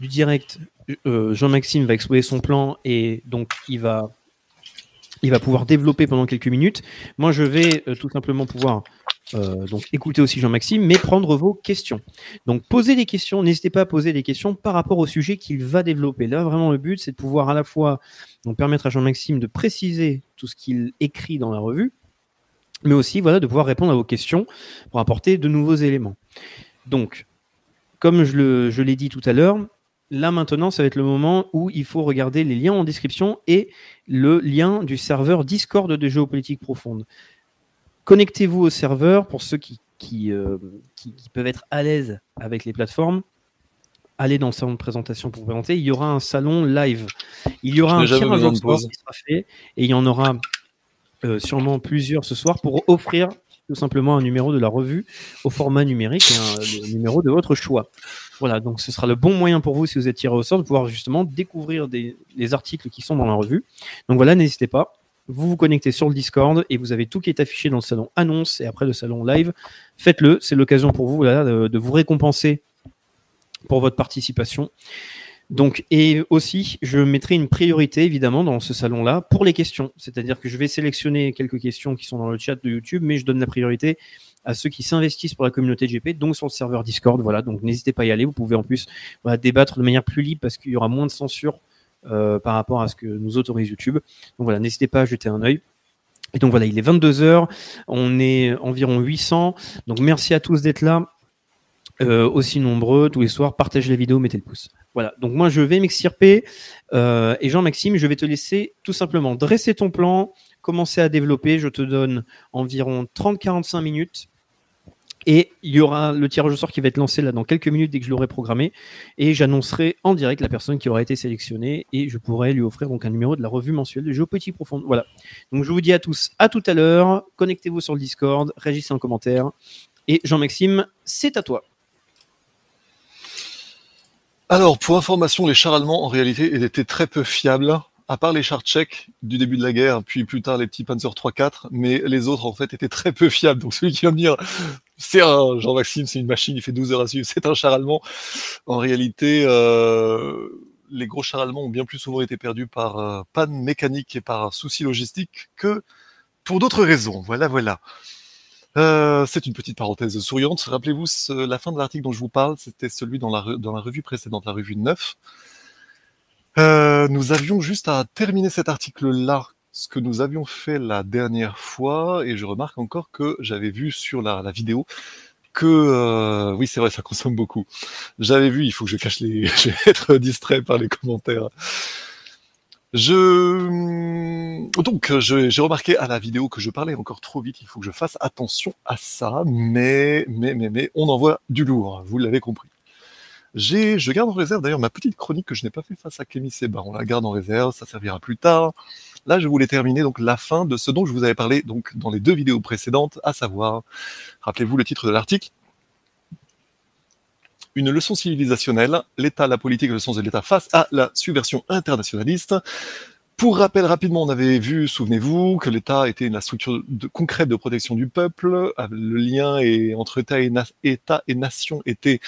du direct, euh, Jean-Maxime va exposer son plan et donc il va, il va pouvoir développer pendant quelques minutes. Moi, je vais euh, tout simplement pouvoir donc écouter aussi Jean-Maxime, mais prendre vos questions. Donc posez des questions, n'hésitez pas à poser des questions par rapport au sujet qu'il va développer. Là, vraiment, le but, c'est de pouvoir à la fois permettre à Jean-Maxime de préciser tout ce qu'il écrit dans la revue, mais aussi voilà, de pouvoir répondre à vos questions pour apporter de nouveaux éléments. Donc, comme je l'ai dit tout à l'heure, là maintenant, ça va être le moment où il faut regarder les liens en description et le lien du serveur Discord de géopolitique profonde. Connectez-vous au serveur pour ceux qui, qui, euh, qui, peuvent être à l'aise avec les plateformes. Allez dans le salon de présentation pour vous présenter. Il y aura un salon live. Il y aura un tirage au sort qui sera fait et il y en aura euh, sûrement plusieurs ce soir pour offrir tout simplement un numéro de la revue au format numérique et un numéro de votre choix. Voilà, donc ce sera le bon moyen pour vous si vous êtes tiré au sort de pouvoir justement découvrir des, les articles qui sont dans la revue. Donc voilà, n'hésitez pas. Vous vous connectez sur le Discord et vous avez tout qui est affiché dans le salon annonce et après le salon live. Faites-le, c'est l'occasion pour vous de vous récompenser pour votre participation. Donc, et aussi, je mettrai une priorité évidemment dans ce salon-là pour les questions. C'est-à-dire que je vais sélectionner quelques questions qui sont dans le chat de YouTube, mais je donne la priorité à ceux qui s'investissent pour la communauté GP, donc sur le serveur Discord. Voilà, donc n'hésitez pas à y aller. Vous pouvez en plus débattre de manière plus libre parce qu'il y aura moins de censure euh, par rapport à ce que nous autorise YouTube. Donc voilà, n'hésitez pas à jeter un œil. Et donc voilà, il est 22h, on est environ 800. Donc merci à tous d'être là. Euh, aussi nombreux tous les soirs, partagez la vidéo, mettez le pouce. Voilà, donc moi je vais m'extirper euh, et Jean-Maxime, je vais te laisser tout simplement dresser ton plan, commencer à développer. Je te donne environ 30-45 minutes et il y aura le tirage au sort qui va être lancé là dans quelques minutes dès que je l'aurai programmé et j'annoncerai en direct la personne qui aura été sélectionnée et je pourrai lui offrir donc un numéro de la revue mensuelle de Géopolitique Profonde. Voilà. Donc je vous dis à tous à tout à l'heure. Connectez-vous sur le Discord, réagissez en commentaire et Jean-Maxime, c'est à toi. Alors, pour information, les chars allemands, en réalité, étaient très peu fiables, à part les chars tchèques du début de la guerre, puis plus tard les petits Panzer 3-4, mais les autres, en fait, étaient très peu fiables. Donc, celui qui va me dire, c'est un Jean-Maxime, c'est une machine, il fait 12 heures à suivre, c'est un char allemand. En réalité, euh, les gros chars allemands ont bien plus souvent été perdus par euh, panne mécanique et par souci logistique que pour d'autres raisons. Voilà, voilà. Euh, c'est une petite parenthèse souriante. Rappelez-vous, la fin de l'article dont je vous parle, c'était celui dans la, revue précédente, la revue 9. Euh, nous avions juste à terminer cet article-là, ce que nous avions fait la dernière fois, et je remarque encore que j'avais vu sur la, vidéo que euh, oui c'est vrai ça consomme beaucoup. J'avais vu, il faut que je cache les, je vais être distrait par les commentaires. Je donc j'ai remarqué à la vidéo que je parlais encore trop vite. Il faut que je fasse attention à ça, mais mais mais mais on envoie du lourd. Vous l'avez compris. Je garde en réserve d'ailleurs ma petite chronique que je n'ai pas fait face à Kémy Seba. On la garde en réserve, ça servira plus tard. Là, je voulais terminer donc la fin de ce dont je vous avais parlé dans les deux vidéos précédentes, à savoir, rappelez-vous le titre de l'article, une leçon civilisationnelle, l'État, la politique et le sens de l'État face à la subversion internationaliste. Pour rappel rapidement, on avait vu, souvenez-vous, que l'État était la structure concrète de protection du peuple. Le lien entre État et, État et nation était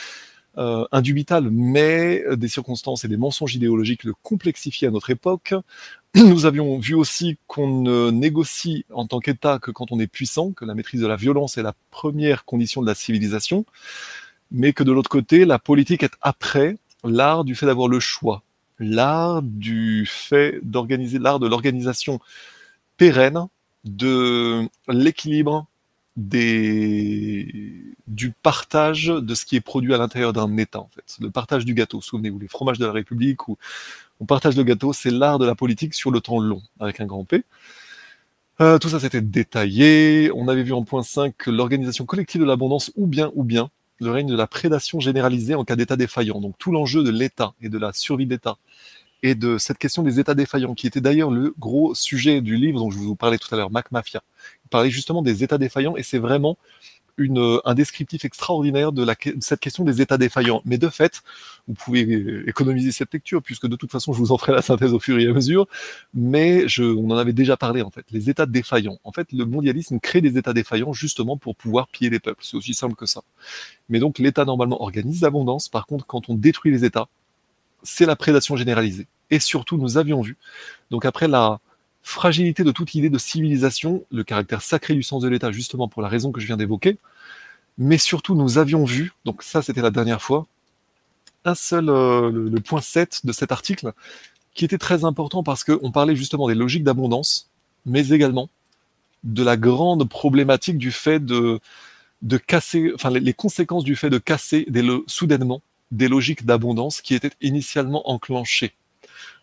euh, indubitable, mais des circonstances et des mensonges idéologiques le complexifiaient à notre époque. Nous avions vu aussi qu'on ne négocie en tant qu'État que quand on est puissant, que la maîtrise de la violence est la première condition de la civilisation mais que de l'autre côté, la politique est après l'art du fait d'avoir le choix, l'art du fait d'organiser, l'art de l'organisation pérenne, de l'équilibre du partage de ce qui est produit à l'intérieur d'un État, en fait. Le partage du gâteau. Souvenez-vous, les fromages de la République où on partage le gâteau, c'est l'art de la politique sur le temps long, avec un grand P. Euh, tout ça, c'était détaillé. On avait vu en point 5 que l'organisation collective de l'abondance, ou bien, ou bien, le règne de la prédation généralisée en cas d'état défaillant. Donc tout l'enjeu de l'État et de la survie d'État et de cette question des États défaillants, qui était d'ailleurs le gros sujet du livre dont je vous parlais tout à l'heure, Mac Mafia. Il parlait justement des États défaillants et c'est vraiment une, un descriptif extraordinaire de, la, cette question des états défaillants. Mais de fait, vous pouvez économiser cette lecture, puisque de toute façon, je vous en ferai la synthèse au fur et à mesure. Mais je, on en avait déjà parlé, en fait. Les états défaillants. En fait, le mondialisme crée des états défaillants justement pour pouvoir piller les peuples. C'est aussi simple que ça. Mais donc, l'État, normalement, organise l'abondance. Par contre, quand on détruit les États, c'est la prédation généralisée. Et surtout, nous avions vu, donc après la, fragilité de toute idée de civilisation, le caractère sacré du sens de l'État, justement pour la raison que je viens d'évoquer. Mais surtout, nous avions vu, donc ça c'était la dernière fois, un seul, euh, le, point 7 de cet article, qui était très important parce qu'on parlait justement des logiques d'abondance, mais également de la grande problématique du fait de, casser, enfin les, conséquences du fait de casser des, soudainement des logiques d'abondance qui étaient initialement enclenchées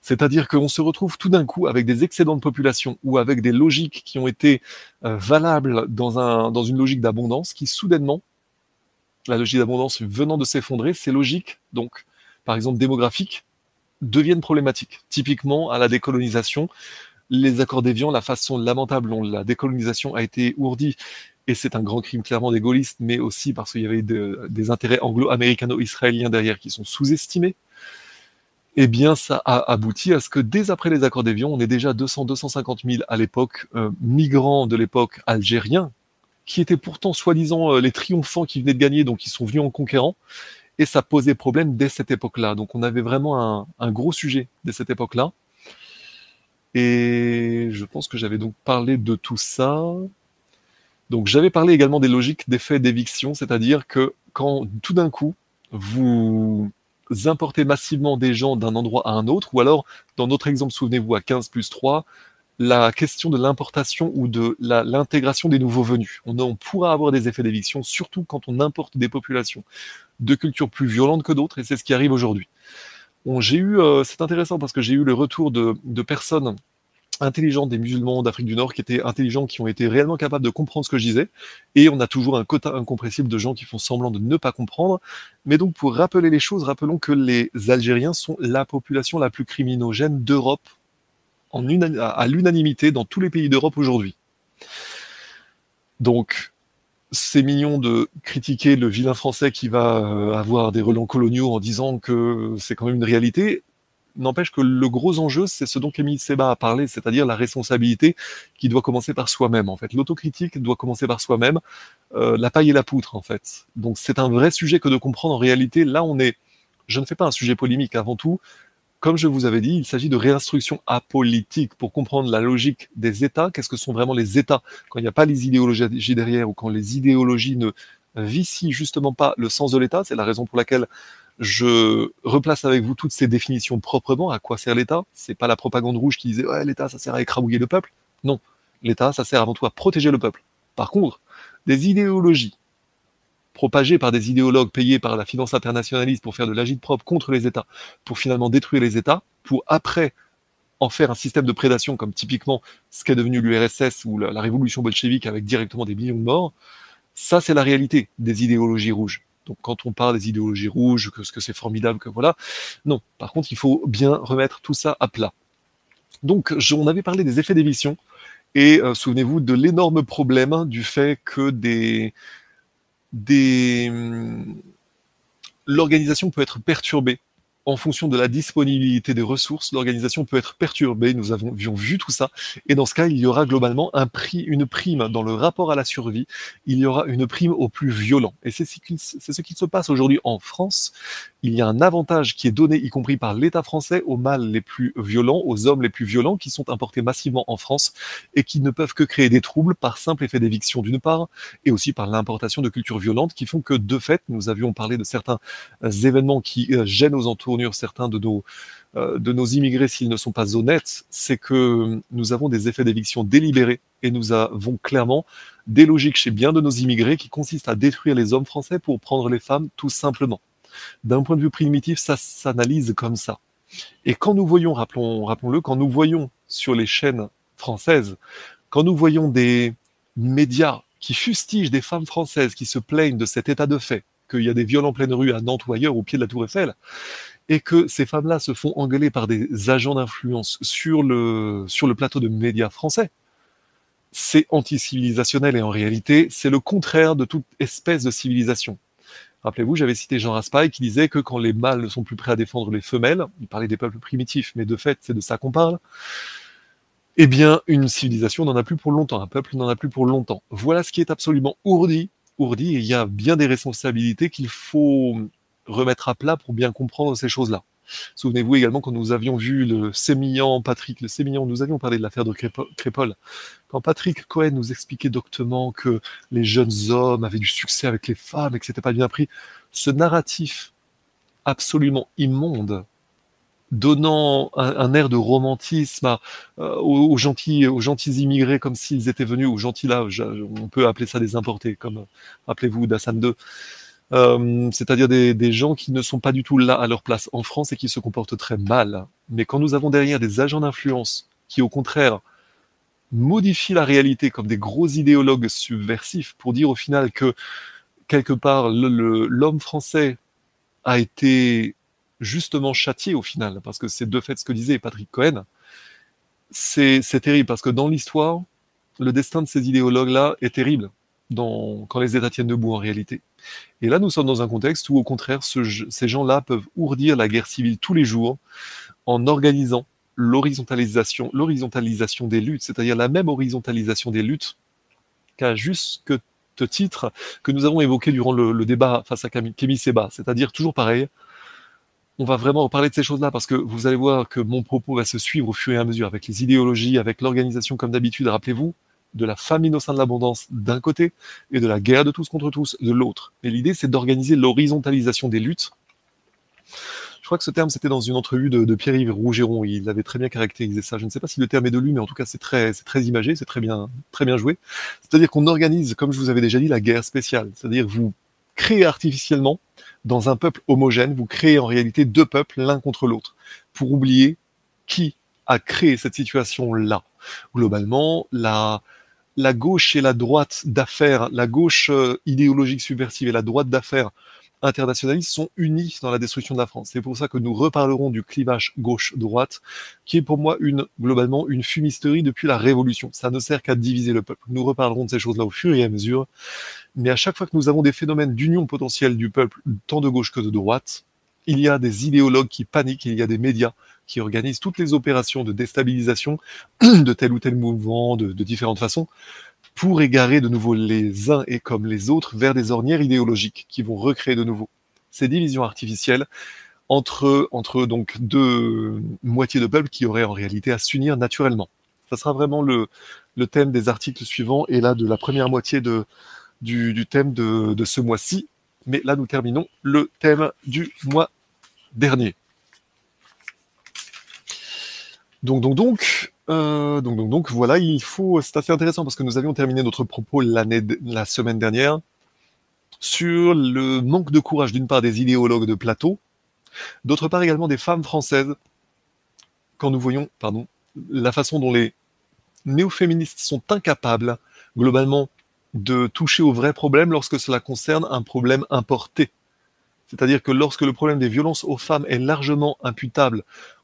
c'est-à-dire qu'on se retrouve tout d'un coup avec des excédents de population ou avec des logiques qui ont été euh, valables dans, un, dans une logique d'abondance qui soudainement, la logique d'abondance venant de s'effondrer, ces logiques, donc par exemple démographiques, deviennent problématiques. Typiquement à la décolonisation, les accords d'Évian, la façon lamentable dont la décolonisation a été ourdie, et c'est un grand crime clairement des gaullistes, mais aussi parce qu'il y avait des intérêts anglo-américano-israéliens derrière qui sont sous-estimés eh bien, ça a abouti à ce que dès après les accords d'Évian, on est déjà 200-250 000 à l'époque euh, migrants de l'époque algériens, qui étaient pourtant soi-disant euh, les triomphants qui venaient de gagner, donc ils sont venus en conquérant, et ça posait problème dès cette époque-là. Donc on avait vraiment un gros sujet dès cette époque-là. Et je pense que j'avais donc parlé de tout ça. Donc j'avais parlé également des logiques d'effet d'éviction, c'est-à-dire que quand tout d'un coup, vous importez massivement des gens d'un endroit à un autre, ou alors, dans notre exemple, souvenez-vous, à 15 plus 3, la question de l'importation ou de l'intégration des nouveaux venus. On, on, pourra avoir des effets d'éviction, surtout quand on importe des populations de cultures plus violentes que d'autres, et c'est ce qui arrive aujourd'hui. Bon, j'ai eu, euh, c'est intéressant parce que j'ai eu le retour de, de personnes intelligents des musulmans d'Afrique du Nord qui étaient intelligents, qui ont été réellement capables de comprendre ce que je disais. Et on a toujours un quota incompressible de gens qui font semblant de ne pas comprendre. Mais donc, pour rappeler les choses, rappelons que les Algériens sont la population la plus criminogène d'Europe en à l'unanimité dans tous les pays d'Europe aujourd'hui. Donc, c'est mignon de critiquer le vilain français qui va euh, avoir des relents coloniaux en disant que c'est quand même une réalité. N'empêche que le gros enjeu, c'est ce dont Camille Seba a parlé, c'est-à-dire la responsabilité qui doit commencer par soi-même. En fait, l'autocritique doit commencer par soi-même, euh, la paille et la poutre, en fait. Donc, c'est un vrai sujet que de comprendre. En réalité, là, on est. Je ne fais pas un sujet polémique avant tout. Comme je vous avais dit, il s'agit de réinstruction apolitique pour comprendre la logique des États. Qu'est-ce que sont vraiment les États? Quand il n'y a pas les idéologies derrière ou quand les idéologies ne vicient justement pas le sens de l'État. C'est la raison pour laquelle je replace avec vous toutes ces définitions proprement. À quoi sert l'État? C'est pas la propagande rouge qui disait ouais l'État ça sert à écrabouiller le peuple. Non, l'État ça sert avant tout à protéger le peuple. Par contre, des idéologies propagées par des idéologues payés par la finance internationaliste pour faire de l'agite propre contre les États, pour finalement détruire les États, pour après en faire un système de prédation comme typiquement ce qu'est devenu l'URSS ou la, la révolution bolchevique avec directement des millions de morts, ça c'est la réalité des idéologies rouges. Donc quand on parle des idéologies rouges, que ce que c'est formidable, que voilà, non. Par contre, il faut bien remettre tout ça à plat. Donc on avait parlé des effets d'émission et euh, souvenez-vous de l'énorme problème du fait que des hum, l'organisation peut être perturbée en fonction de la disponibilité des ressources, l'organisation peut être perturbée. Nous avions vu tout ça. Et dans ce cas, il y aura globalement une prime dans le rapport à la survie. Il y aura une prime au plus violent. Et c'est ce qui se passe aujourd'hui en France. Il y a un avantage qui est donné, y compris par l'État français, aux mâles les plus violents, aux hommes les plus violents, qui sont importés massivement en France et qui ne peuvent que créer des troubles par simple effet d'éviction d'une part, et aussi par l'importation de cultures violentes qui font que, de fait, nous avions parlé de certains événements qui euh, gênent aux entours certains de nos, euh, de nos immigrés s'ils ne sont pas honnêtes, c'est que nous avons des effets d'éviction délibérés et nous avons clairement des logiques chez bien de nos immigrés qui consistent à détruire les hommes français pour prendre les femmes tout simplement. D'un point de vue primitif, ça s'analyse comme ça. Et quand nous voyons, rappelons, rappelons-le, quand nous voyons sur les chaînes françaises, quand nous voyons des médias qui fustigent des femmes françaises qui se plaignent de cet état de fait, qu'il y a des viols en pleine rue à Nantes ou ailleurs au pied de la Tour Eiffel, et que ces femmes-là se font engueuler par des agents d'influence sur le, sur le plateau de médias français, c'est anti-civilisationnel et en réalité, c'est le contraire de toute espèce de civilisation. Rappelez-vous, j'avais cité Jean Raspail qui disait que quand les mâles ne sont plus prêts à défendre les femelles, il parlait des peuples primitifs, mais de fait, c'est de ça qu'on parle, eh bien, une civilisation n'en a plus pour longtemps, un peuple n'en a plus pour longtemps. Voilà ce qui est absolument ourdi, ourdi, et il y a bien des responsabilités qu'il faut remettre à plat pour bien comprendre ces choses-là. Souvenez-vous également quand nous avions vu le sémillant Patrick, le sémillant, nous avions parlé de l'affaire de Crépol, quand Patrick Cohen nous expliquait doctement que les jeunes hommes avaient du succès avec les femmes et que c'était pas bien pris, ce narratif absolument immonde, donnant un, air de romantisme euh, aux, gentils, immigrés comme s'ils étaient venus, aux gentils là, on peut appeler ça des importés, comme rappelez-vous d'Assan II. Euh, c'est-à-dire des, gens qui ne sont pas du tout là à leur place en France et qui se comportent très mal. Mais quand nous avons derrière des agents d'influence qui, au contraire, modifient la réalité comme des gros idéologues subversifs pour dire au final que quelque part l'homme français a été justement châtié au final, parce que c'est de fait ce que disait Patrick Cohen, c'est terrible, parce que dans l'histoire, le destin de ces idéologues-là est terrible quand les États tiennent debout en réalité. Et là, nous sommes dans un contexte où, au contraire, ces gens-là peuvent ourdir la guerre civile tous les jours en organisant l'horizontalisation, l'horizontalisation des luttes, c'est-à-dire la même horizontalisation des luttes qu'à juste titre que nous avons évoqué durant le, débat face à Kémy Seba, c'est-à-dire toujours pareil. On va vraiment parler de ces choses-là parce que vous allez voir que mon propos va se suivre au fur et à mesure avec les idéologies, avec l'organisation comme d'habitude. Rappelez-vous, de la famine au sein de l'abondance d'un côté et de la guerre de tous contre tous de l'autre. Et l'idée, c'est d'organiser l'horizontalisation des luttes. Je crois que ce terme, c'était dans une entrevue de, Pierre-Yves Rougeron. Il avait très bien caractérisé ça. Je ne sais pas si le terme est de lui, mais en tout cas, c'est très, très imagé, c'est très bien, très bien joué. C'est-à-dire qu'on organise, comme je vous avais déjà dit, la guerre spéciale. C'est-à-dire vous créez artificiellement dans un peuple homogène, vous créez en réalité deux peuples l'un contre l'autre pour oublier qui a créé cette situation-là. Globalement, la, la gauche et la droite d'affaires, la gauche euh, idéologique subversive et la droite d'affaires internationalistes sont unis dans la destruction de la France. C'est pour ça que nous reparlerons du clivage gauche-droite, qui est pour moi une, globalement une fumisterie depuis la Révolution. Ça ne sert qu'à diviser le peuple. Nous reparlerons de ces choses-là au fur et à mesure. Mais à chaque fois que nous avons des phénomènes d'union potentielle du peuple, tant de gauche que de droite, il y a des idéologues qui paniquent, il y a des médias qui organisent toutes les opérations de déstabilisation de tel ou tel mouvement de, différentes façons pour égarer de nouveau les uns et comme les autres vers des ornières idéologiques qui vont recréer de nouveau ces divisions artificielles entre, entre donc deux moitiés de peuple qui auraient en réalité à s'unir naturellement. Ça sera vraiment le, thème des articles suivants et là de la première moitié de, du, thème de ce mois-ci. Mais là, nous terminons le thème du mois dernier. Donc, donc, donc, euh, donc, donc, donc, voilà, il faut. C'est assez intéressant parce que nous avions terminé notre propos l'année, la semaine dernière sur le manque de courage d'une part des idéologues de plateau, d'autre part également des femmes françaises. Quand nous voyons, pardon, la façon dont les néo-féministes sont incapables, globalement, de toucher au vrai problème lorsque cela concerne un problème importé. C'est-à-dire que lorsque le problème des violences aux femmes est largement imputable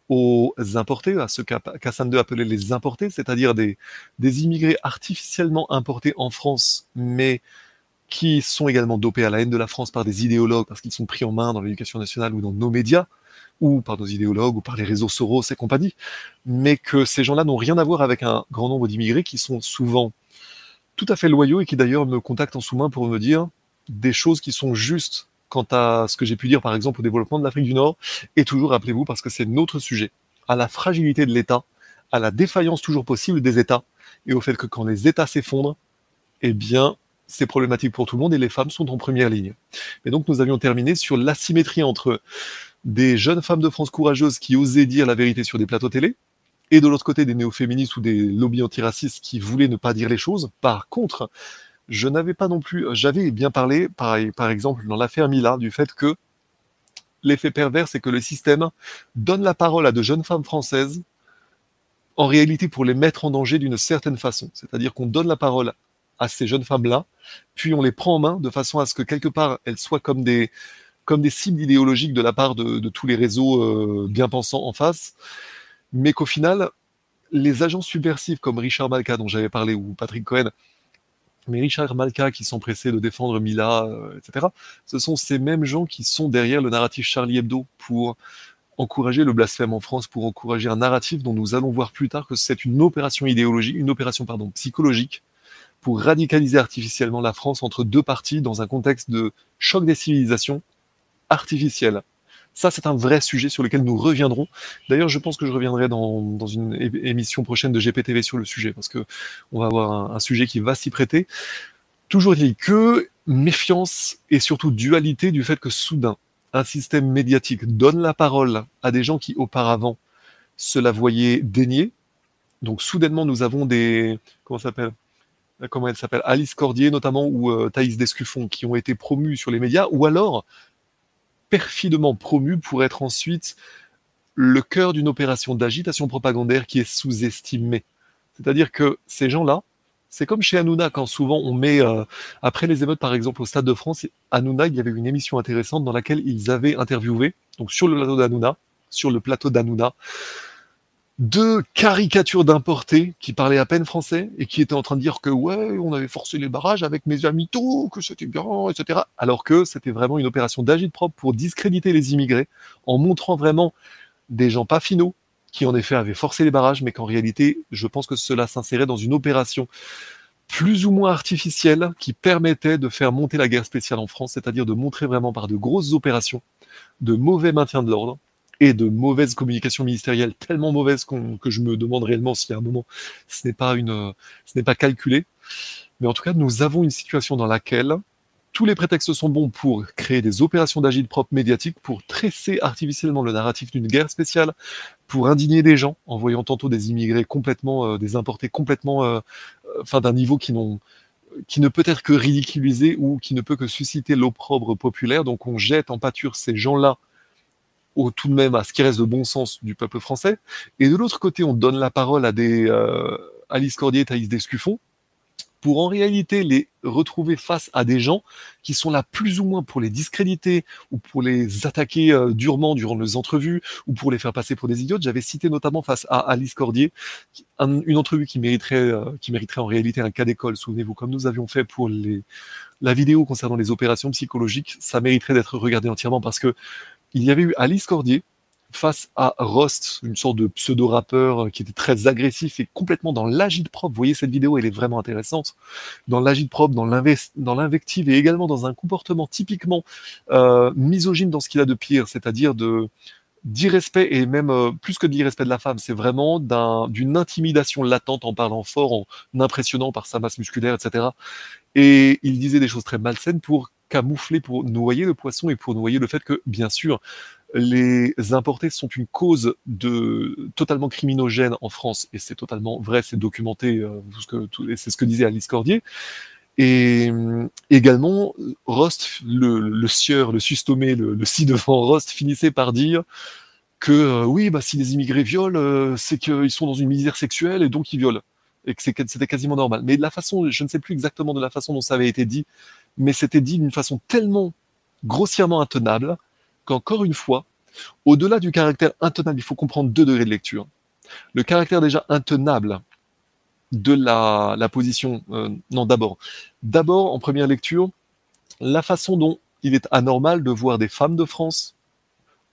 aux importés, à ce qu'Hassan II appelait les importés, c'est-à-dire des, des immigrés artificiellement importés en France, mais qui sont également dopés à la haine de la France par des idéologues parce qu'ils sont pris en main dans l'éducation nationale ou dans nos médias, ou par nos idéologues ou par les réseaux Soros et compagnie, mais que ces gens-là n'ont rien à voir avec un grand nombre d'immigrés qui sont souvent tout à fait loyaux et qui d'ailleurs me contactent en sous-main pour me dire des choses qui sont justes quant à ce que j'ai pu dire par exemple au développement de l'Afrique du Nord, et toujours rappelez-vous parce que c'est notre sujet, à la fragilité de l'État, à la défaillance toujours possible des États, et au fait que quand les États s'effondrent, eh bien c'est problématique pour tout le monde et les femmes sont en première ligne. Et donc nous avions terminé sur l'asymétrie entre des jeunes femmes de France courageuses qui osaient dire la vérité sur des plateaux télé, et de l'autre côté des néo-féministes ou des lobbies antiracistes qui voulaient ne pas dire les choses. Par contre, je n'avais pas non plus, j'avais bien parlé, par, exemple, dans l'affaire Mila, du fait que l'effet pervers, c'est que le système donne la parole à de jeunes femmes françaises, en réalité pour les mettre en danger d'une certaine façon. C'est-à-dire qu'on donne la parole à ces jeunes femmes-là, puis on les prend en main de façon à ce que quelque part elles soient comme des, cibles idéologiques de la part de, de tous les réseaux euh, bien pensants en face, mais qu'au final, les agents subversifs comme Richard Malka dont j'avais parlé ou Patrick Cohen, mais Richard Malka qui pressés de défendre Mila, euh, etc., ce sont ces mêmes gens qui sont derrière le narratif Charlie Hebdo pour encourager le blasphème en France, pour encourager un narratif dont nous allons voir plus tard que c'est une opération idéologique, une opération pardon, psychologique pour radicaliser artificiellement la France entre deux parties dans un contexte de choc des civilisations artificiel. Ça, c'est un vrai sujet sur lequel nous reviendrons. D'ailleurs, je pense que je reviendrai dans, une émission prochaine de GPTV sur le sujet, parce que on va avoir un, sujet qui va s'y prêter. Toujours dit que méfiance et surtout dualité du fait que soudain, un système médiatique donne la parole à des gens qui auparavant se la voyaient dénier. Donc soudainement, nous avons des comment s'appelle? Comment elle s'appelle? Alice Cordier notamment ou euh, Thaïs Descuffon qui ont été promus sur les médias ou alors perfidement promu pour être ensuite le cœur d'une opération d'agitation propagandaire qui est sous-estimée. C'est-à-dire que ces gens-là, c'est comme chez Hanouna, quand souvent on met, euh, après les émeutes par exemple au Stade de France, Hanouna, il y avait une émission intéressante dans laquelle ils avaient interviewé, donc sur le plateau d'Hanouna, sur le plateau d'Hanouna, deux caricatures d'importés qui parlaient à peine français et qui étaient en train de dire que ouais, on avait forcé les barrages avec mes amis tout, que c'était bien, etc. Alors que c'était vraiment une opération d'agite propre pour discréditer les immigrés en montrant vraiment des gens pas finaux qui en effet avaient forcé les barrages, mais qu'en réalité, je pense que cela s'insérait dans une opération plus ou moins artificielle qui permettait de faire monter la guerre spéciale en France, c'est-à-dire de montrer vraiment par de grosses opérations de mauvais maintien de l'ordre et de mauvaise communication ministérielle, tellement mauvaise que je me demande réellement si à un moment ce n'est pas une, ce n'est pas calculé. Mais en tout cas, nous avons une situation dans laquelle tous les prétextes sont bons pour créer des opérations d'agile propre médiatique, pour tresser artificiellement le narratif d'une guerre spéciale, pour indigner des gens en voyant tantôt des immigrés complètement, euh, des importés complètement, euh, euh, enfin d'un niveau qui n'ont qui ne peut être que ridiculisé ou qui ne peut que susciter l'opprobre populaire. Donc on jette en pâture ces gens-là au tout de même à ce qui reste de bon sens du peuple français. Et de l'autre côté, on donne la parole à des euh, Alice Cordier et Thaïs Descuffon pour en réalité les retrouver face à des gens qui sont là plus ou moins pour les discréditer ou pour les attaquer euh, durement durant les entrevues ou pour les faire passer pour des idiotes. J'avais cité notamment face à Alice Cordier une entrevue qui mériterait, euh, qui mériterait en réalité un cas d'école. Souvenez-vous, comme nous avions fait pour les, la vidéo concernant les opérations psychologiques, ça mériterait d'être regardé entièrement parce que il y avait eu Alice Cordier face à Rost, une sorte de pseudo-rappeur euh, qui était très agressif et complètement dans l'agite propre. Vous voyez cette vidéo, elle est vraiment intéressante. Dans l'agite propre, dans l'invective et également dans un comportement typiquement euh, misogyne dans ce qu'il a de pire, c'est-à-dire de d'irrespect et même euh, plus que de l'irrespect de la femme, c'est vraiment d'un- d'une intimidation latente en parlant fort, en impressionnant par sa masse musculaire, etc. Et il disait des choses très malsaines pour camoufler, pour noyer le poisson et pour noyer le fait que, bien sûr, les importés sont une cause de totalement criminogène en France et c'est totalement vrai, c'est documenté, euh, c'est ce que disait Alice Cordier. Et euh, également, Rost, le, sieur, le sustomé, le, le ci devant Rost, finissait par dire que euh, oui, bah, si les immigrés violent, c'est qu'ils sont dans une misère sexuelle et donc ils violent. Et que c'était quasiment normal. Mais de la façon, je ne sais plus exactement de la façon dont ça avait été dit, mais c'était dit d'une façon tellement grossièrement intenable qu'encore une fois, au-delà du caractère intenable, il faut comprendre deux degrés de lecture. Le caractère déjà intenable de la, position, euh, non d'abord, d'abord en première lecture, la façon dont il est anormal de voir des femmes de France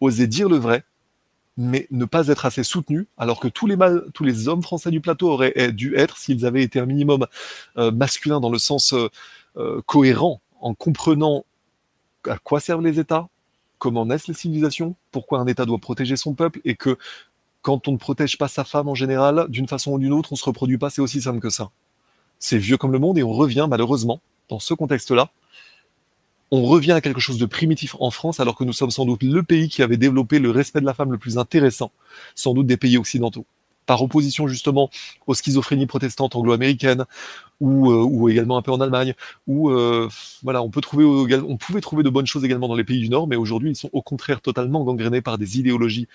oser dire le vrai, mais ne pas être assez soutenus, alors que tous les, tous les hommes français du plateau auraient dû être, s'ils avaient été un minimum euh, masculin dans le sens euh, euh, cohérent, en comprenant à quoi servent les États, comment naissent les civilisations, pourquoi un État doit protéger son peuple, et que quand on ne protège pas sa femme en général, d'une façon ou d'une autre, on se reproduit pas, c'est aussi simple que ça. C'est vieux comme le monde, et on revient malheureusement, dans ce contexte-là, on revient à quelque chose de primitif en France, alors que nous sommes sans doute le pays qui avait développé le respect de la femme le plus intéressant, sans doute des pays occidentaux. Par opposition justement aux schizophrénies protestantes anglo-américaines, ou, euh, également un peu en Allemagne, où euh, voilà, on peut trouver, on pouvait trouver de bonnes choses également dans les pays du Nord, mais aujourd'hui ils sont au contraire totalement gangrénés par des idéologies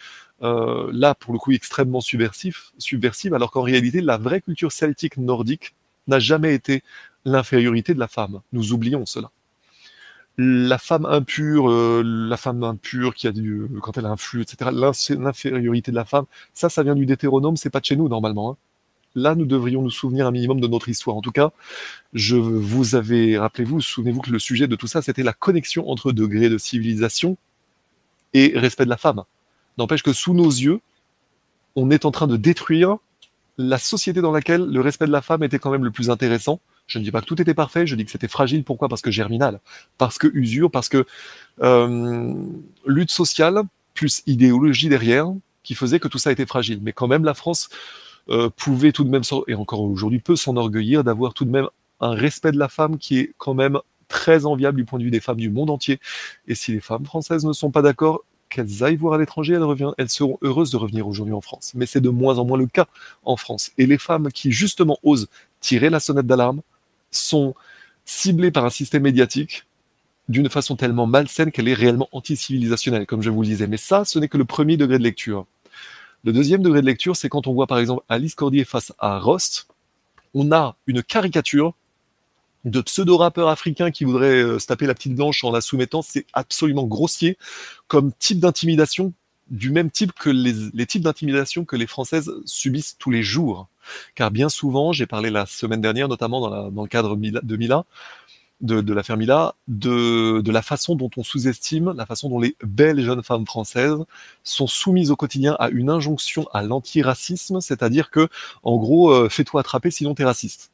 euh, là pour le coup extrêmement subversives, subversives, alors qu'en réalité la vraie culture celtique nordique n'a jamais été l'infériorité de la femme. Nous oublions cela la femme impure, euh, la femme impure qui a du, quand elle a un flux, etc. L'infériorité de la femme, ça, ça vient du Deutéronome, c'est pas de chez nous normalement. hein. Là, nous devrions nous souvenir un minimum de notre histoire. En tout cas, je vous avais, rappelez-vous, souvenez-vous que le sujet de tout ça, c'était la connexion entre degrés de civilisation et respect de la femme. N'empêche que sous nos yeux, on est en train de détruire la société dans laquelle le respect de la femme était quand même le plus intéressant. Je ne dis pas que tout était parfait, je dis que c'était fragile. Pourquoi? Parce que germinal, parce que usure, parce que euh, lutte sociale plus idéologie derrière qui faisait que tout ça était fragile. Mais quand même, la France euh, pouvait tout de même, et encore aujourd'hui peut s'enorgueillir d'avoir tout de même un respect de la femme qui est quand même très enviable du point de vue des femmes du monde entier. Et si les femmes françaises ne sont pas d'accord, qu'elles aillent voir à l'étranger, elles, elles seront heureuses de revenir aujourd'hui en France. Mais c'est de moins en moins le cas en France. Et les femmes qui justement osent tirer la sonnette d'alarme sont ciblées par un système médiatique d'une façon tellement malsaine qu'elle est réellement anti-civilisationnelle, comme je vous le disais. Mais ça, ce n'est que le premier degré de lecture. Le deuxième degré de lecture, c'est quand on voit par exemple Alice Cordier face à Rost, on a une caricature de pseudo-rappeurs africains qui voudraient euh, se taper la petite blanche en la soumettant. C'est absolument grossier comme type d'intimidation, du même type que les, types d'intimidation que les Françaises subissent tous les jours. Car bien souvent, j'ai parlé la semaine dernière, notamment dans, le cadre de Mila, de, l'affaire Mila, de, de la façon dont on sous-estime, la façon dont les belles jeunes femmes françaises sont soumises au quotidien à une injonction à l'antiracisme, c'est-à-dire que, en gros, euh, fais-toi attraper sinon t'es raciste.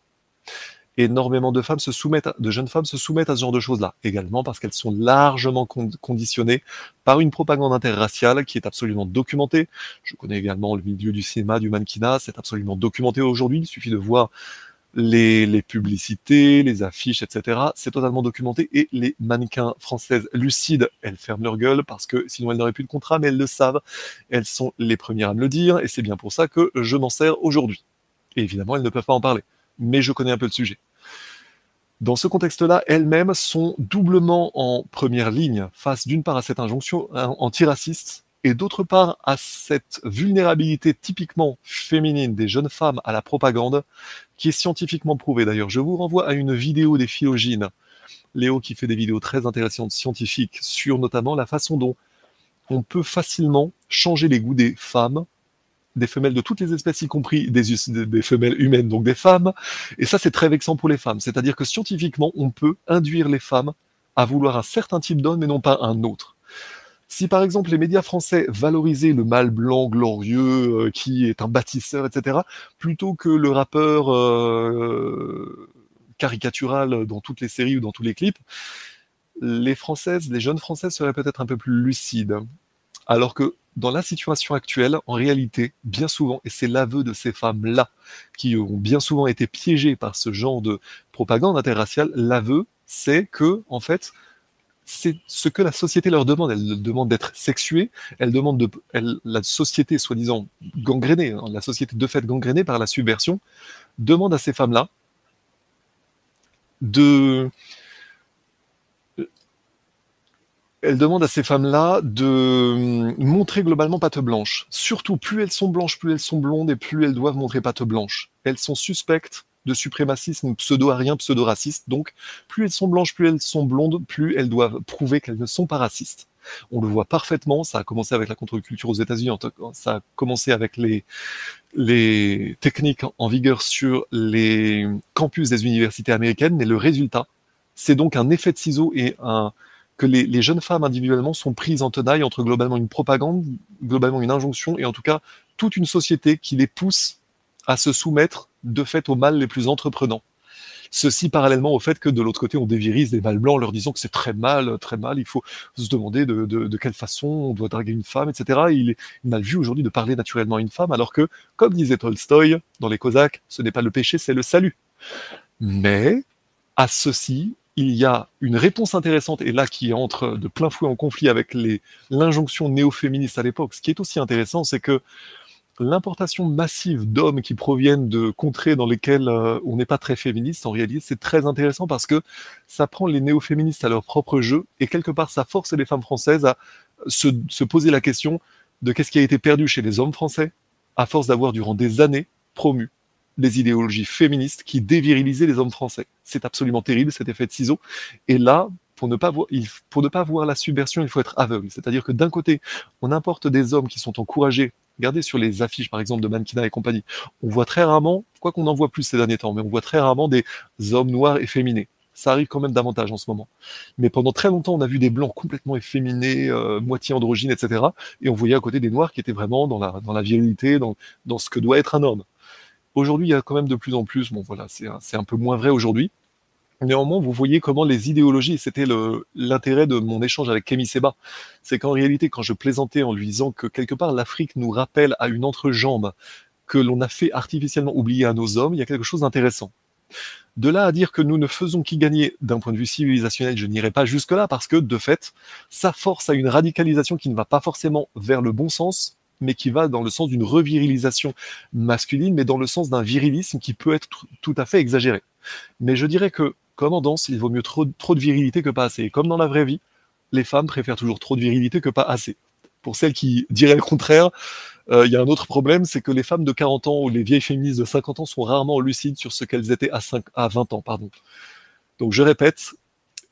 Énormément de femmes se soumettent, de jeunes femmes se soumettent à ce genre de choses-là. Également parce qu'elles sont largement con- conditionnées par une propagande interraciale qui est absolument documentée. Je connais également le milieu du cinéma, du mannequinat, c'est absolument documenté aujourd'hui. Il suffit de voir les, les publicités, les affiches, etc. C'est totalement documenté et les mannequins françaises lucides, elles ferment leur gueule parce que sinon elles n'auraient plus de contrat, mais elles le savent. Elles sont les premières à me le dire et c'est bien pour ça que je m'en sers aujourd'hui. Et évidemment, elles ne peuvent pas en parler, mais je connais un peu le sujet. Dans ce contexte-là, elles-mêmes sont doublement en première ligne face d'une part à cette injonction hein, antiraciste et d'autre part à cette vulnérabilité typiquement féminine des jeunes femmes à la propagande qui est scientifiquement prouvée. D'ailleurs, je vous renvoie à une vidéo des philogines, Léo qui fait des vidéos très intéressantes scientifiques sur notamment la façon dont on peut facilement changer les goûts des femmes des femelles de toutes les espèces, y compris des, femelles humaines, donc des femmes. Et ça, c'est très vexant pour les femmes. C'est-à-dire que scientifiquement, on peut induire les femmes à vouloir un certain type d'homme et non pas un autre. Si par exemple les médias français valorisaient le mâle blanc glorieux euh, qui est un bâtisseur, etc., plutôt que le rappeur euh, caricatural dans toutes les séries ou dans tous les clips, les françaises, les jeunes françaises seraient peut-être un peu plus lucides. Alors que dans la situation actuelle, en réalité, bien souvent, et c'est l'aveu de ces femmes-là, qui ont bien souvent été piégées par ce genre de propagande interraciale, l'aveu, c'est que, en fait, c'est ce que la société leur demande. Elle demande d'être sexuée, elle demande de, la société, soi-disant gangrénée, hein, la société de fait gangrénée par la subversion, demande à ces femmes-là de, elle demande à ces femmes-là de hum, montrer globalement patte blanche. Surtout, plus elles sont blanches, plus elles sont blondes et plus elles doivent montrer patte blanche. Elles sont suspectes de suprémacisme pseudo-arien, pseudo-raciste. Donc, plus elles sont blanches, plus elles sont blondes, plus elles doivent prouver qu'elles ne sont pas racistes. On le voit parfaitement. Ça a commencé avec la contre-culture aux États-Unis. Ça a commencé avec les, les techniques en vigueur sur les campus des universités américaines. Mais le résultat, c'est donc un effet de ciseau et un, que les, jeunes femmes individuellement sont prises en tenaille entre globalement une propagande, globalement une injonction, et en tout cas toute une société qui les pousse à se soumettre de fait aux mâles les plus entreprenants. Ceci parallèlement au fait que de l'autre côté, on dévirise des mâles blancs en leur disant que c'est très mal, très mal, il faut se demander de, quelle façon on doit draguer une femme, etc. Et il est mal vu aujourd'hui de parler naturellement à une femme, alors que, comme disait Tolstoï dans les Cosaques, ce n'est pas le péché, c'est le salut. Mais, à ceci, il y a une réponse intéressante, et là qui entre de plein fouet en conflit avec l'injonction néo-féministe à l'époque. Ce qui est aussi intéressant, c'est que l'importation massive d'hommes qui proviennent de contrées dans lesquelles euh, on n'est pas très féministe, en réalité, c'est très intéressant parce que ça prend les néo-féministes à leur propre jeu, et quelque part, ça force les femmes françaises à se, se poser la question de qu'est-ce qui a été perdu chez les hommes français, à force d'avoir durant des années promu des idéologies féministes qui dévirilisaient les hommes français. C'est absolument terrible cet effet de ciseau. Et là, pour ne pas voir, la subversion, il faut être aveugle. C'est-à-dire que d'un côté, on importe des hommes qui sont encouragés. Regardez sur les affiches, par exemple, de mannequinat et compagnie. On voit très rarement, quoi qu'on en voit plus ces derniers temps, mais on voit très rarement des hommes noirs efféminés. Ça arrive quand même davantage en ce moment. Mais pendant très longtemps, on a vu des blancs complètement efféminés, euh, moitié androgynes, etc. Et on voyait à côté des noirs qui étaient vraiment dans la, virilité, dans ce que doit être un homme. Aujourd'hui, il y a quand même de plus en plus, bon voilà, c'est un, peu moins vrai aujourd'hui. Néanmoins, vous voyez comment les idéologies, c'était l'intérêt de mon échange avec Kémy Seba, c'est qu'en réalité, quand je plaisantais en lui disant que quelque part l'Afrique nous rappelle à une entrejambe que l'on a fait artificiellement oublier à nos hommes, il y a quelque chose d'intéressant. De là à dire que nous ne faisons qu'y gagner d'un point de vue civilisationnel, je n'irai pas jusque-là parce que, de fait, ça force à une radicalisation qui ne va pas forcément vers le bon sens, mais qui va dans le sens d'une revirilisation masculine, mais dans le sens d'un virilisme qui peut être tr- tout à fait exagéré. Mais je dirais que, comme en danse, il vaut mieux trop, de virilité que pas assez. Et comme dans la vraie vie, les femmes préfèrent toujours trop de virilité que pas assez. Pour celles qui diraient le contraire, euh, il y a un autre problème, c'est que les femmes de 40 ans ou les vieilles féministes de 50 ans sont rarement lucides sur ce qu'elles étaient à, 5, à 20 ans. Pardon. Donc je répète,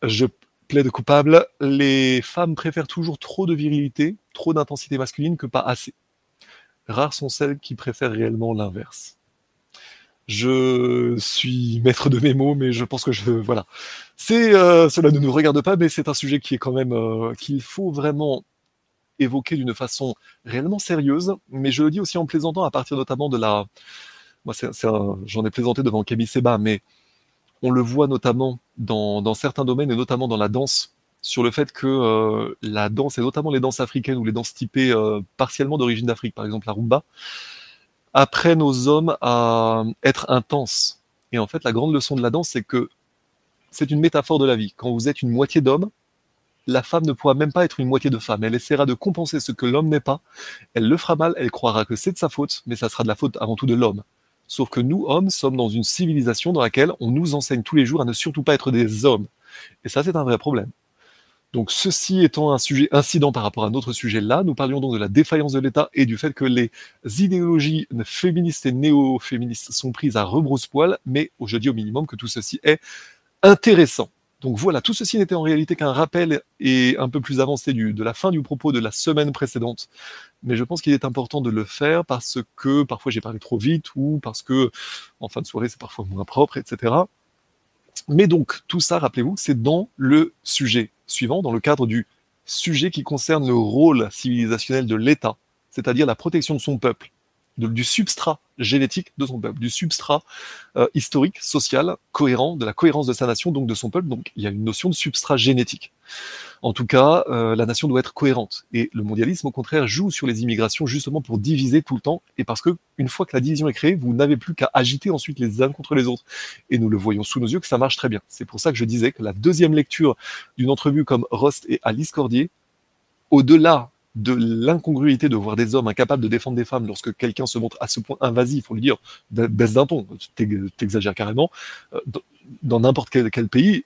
je plaide coupable, les femmes préfèrent toujours trop de virilité, trop d'intensité masculine que pas assez. Rares sont celles qui préfèrent réellement l'inverse. Je suis maître de mes mots, mais je pense que je voilà. C'est euh, cela ne nous regarde pas, mais c'est un sujet qui est quand même euh, qu'il faut vraiment évoquer d'une façon réellement sérieuse. Mais je le dis aussi en plaisantant à partir notamment de la. Moi, j'en ai plaisanté devant Camille Seba, mais On le voit notamment dans, certains domaines et notamment dans la danse, sur le fait que euh, la danse, et notamment les danses africaines ou les danses typées euh, partiellement d'origine d'Afrique, par exemple la rumba, apprennent aux hommes à être intenses. Et en fait, la grande leçon de la danse, c'est que c'est une métaphore de la vie. Quand vous êtes une moitié d'homme, la femme ne pourra même pas être une moitié de femme. Elle essaiera de compenser ce que l'homme n'est pas. Elle le fera mal, elle croira que c'est de sa faute, mais ça sera de la faute avant tout de l'homme. Sauf que nous, hommes, sommes dans une civilisation dans laquelle on nous enseigne tous les jours à ne surtout pas être des hommes. Et ça, c'est un vrai problème. Donc, ceci étant un sujet incident par rapport à notre sujet là, nous parlions donc de la défaillance de l'État et du fait que les idéologies féministes et néo-féministes sont prises à rebrousse-poil, mais je dis au minimum que tout ceci est intéressant. Donc voilà, tout ceci n'était en réalité qu'un rappel et un peu plus avancé de la fin du propos de la semaine précédente. Mais je pense qu'il est important de le faire parce que parfois j'ai parlé trop vite ou parce que en fin de soirée c'est parfois moins propre, etc. Mais donc, tout ça, rappelez-vous, c'est dans le sujet suivant, dans le cadre du sujet qui concerne le rôle civilisationnel de l'État, c'est-à-dire la protection de son peuple, du substrat génétique de son peuple, du substrat euh, historique, social, cohérent, de la cohérence de sa nation, donc de son peuple. Donc il y a une notion de substrat génétique. En tout cas, euh, la nation doit être cohérente. Et le mondialisme, au contraire, joue sur les immigrations justement pour diviser tout le temps. Et parce que une fois que la division est créée, vous n'avez plus qu'à agiter ensuite les uns contre les autres. Et nous le voyons sous nos yeux que ça marche très bien. C'est pour ça que je disais que la deuxième lecture d'une entrevue comme Rost et Alice Cordier, au-delà de l'incongruité de voir des hommes incapables de défendre des femmes lorsque quelqu'un se montre à ce point invasif, faut le dire, baisse d'un ton, t'exagères carrément, euh, dans n'importe quel, pays,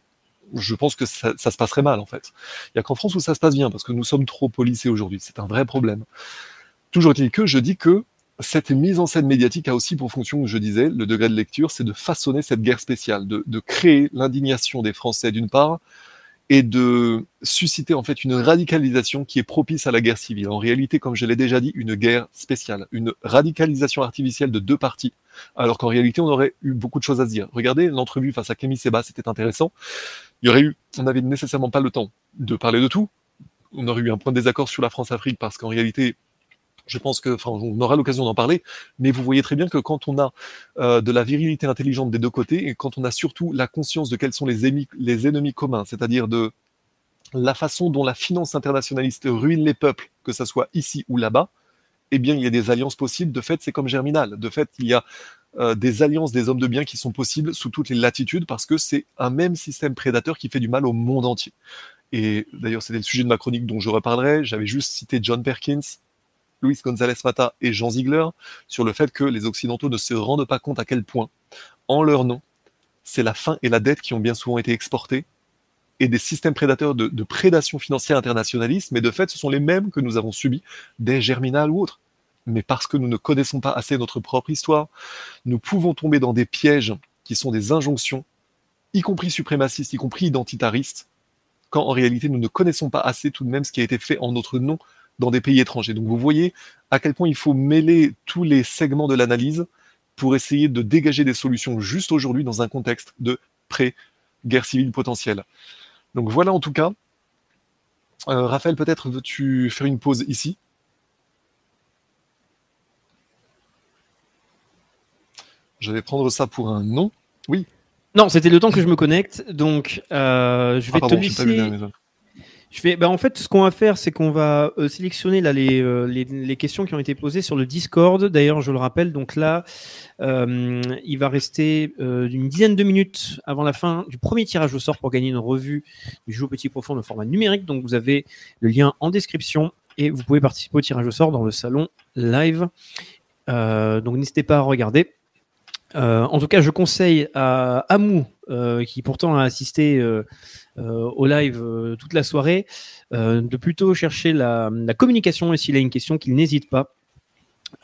je pense que ça, se passerait mal en fait. Il n'y a qu'en France où ça se passe bien, parce que nous sommes trop policés aujourd'hui, c'est un vrai problème. Toujours est-il que je dis que cette mise en scène médiatique a aussi pour fonction, je disais, le degré de lecture, c'est de façonner cette guerre spéciale, de créer l'indignation des Français d'une part, et de susciter en fait une radicalisation qui est propice à la guerre civile. En réalité, comme je l'ai déjà dit, une guerre spéciale, une radicalisation artificielle de deux parties, alors qu'en réalité, on aurait eu beaucoup de choses à se dire. Regardez l'entrevue face à Kémy Seba, c'était intéressant. Il y aurait eu, on n'avait nécessairement pas le temps de parler de tout. On aurait eu un point de désaccord sur la France-Afrique parce qu'en réalité, je pense que, enfin, on aura l'occasion d'en parler, mais vous voyez très bien que quand on a euh, de la virilité intelligente des deux côtés, et quand on a surtout la conscience de quels sont les, ennemis, les ennemis communs, c'est-à-dire de la façon dont la finance internationaliste ruine les peuples, que ce soit ici ou là-bas, eh bien, il y a des alliances possibles. De fait, c'est comme Germinal. De fait, il y a euh, des alliances des hommes de bien qui sont possibles sous toutes les latitudes parce que c'est un même système prédateur qui fait du mal au monde entier. Et d'ailleurs, c'était le sujet de ma chronique dont je reparlerai. J'avais juste cité John Perkins, Luis González Mata et Jean Ziegler sur le fait que les Occidentaux ne se rendent pas compte à quel point, en leur nom, c'est la faim et la dette qui ont bien souvent été exportés et des systèmes prédateurs de, prédation financière internationaliste, mais de fait, ce sont les mêmes que nous avons subis des Germinal ou autres. Mais parce que nous ne connaissons pas assez notre propre histoire, nous pouvons tomber dans des pièges qui sont des injonctions, y compris suprémacistes, y compris identitaristes, quand en réalité nous ne connaissons pas assez tout de même ce qui a été fait en notre nom dans des pays étrangers. Donc vous voyez à quel point il faut mêler tous les segments de l'analyse pour essayer de dégager des solutions juste aujourd'hui dans un contexte de pré-guerre civile potentielle. Donc voilà en tout cas. Euh, Raphaël, peut-être veux-tu faire une pause ici? Je vais prendre ça pour un non. Oui? Non, c'était le temps que je me connecte, donc euh, je vais ah, pardon, te laisser. Bah en fait, ce qu'on va faire, c'est qu'on va euh, sélectionner là les, euh, les, questions qui ont été posées sur le Discord. D'ailleurs, je le rappelle, donc là, euh, il va rester une dizaine de minutes avant la fin du premier tirage au sort pour gagner une revue du jeu au petit profond de format numérique. Donc, vous avez le lien en description et vous pouvez participer au tirage au sort dans le salon live. Donc, n'hésitez pas à regarder. en tout cas, je conseille à Amou, qui pourtant a assisté au live euh, toute la soirée, euh, de plutôt chercher la, communication et s'il a une question, qu'il n'hésite pas.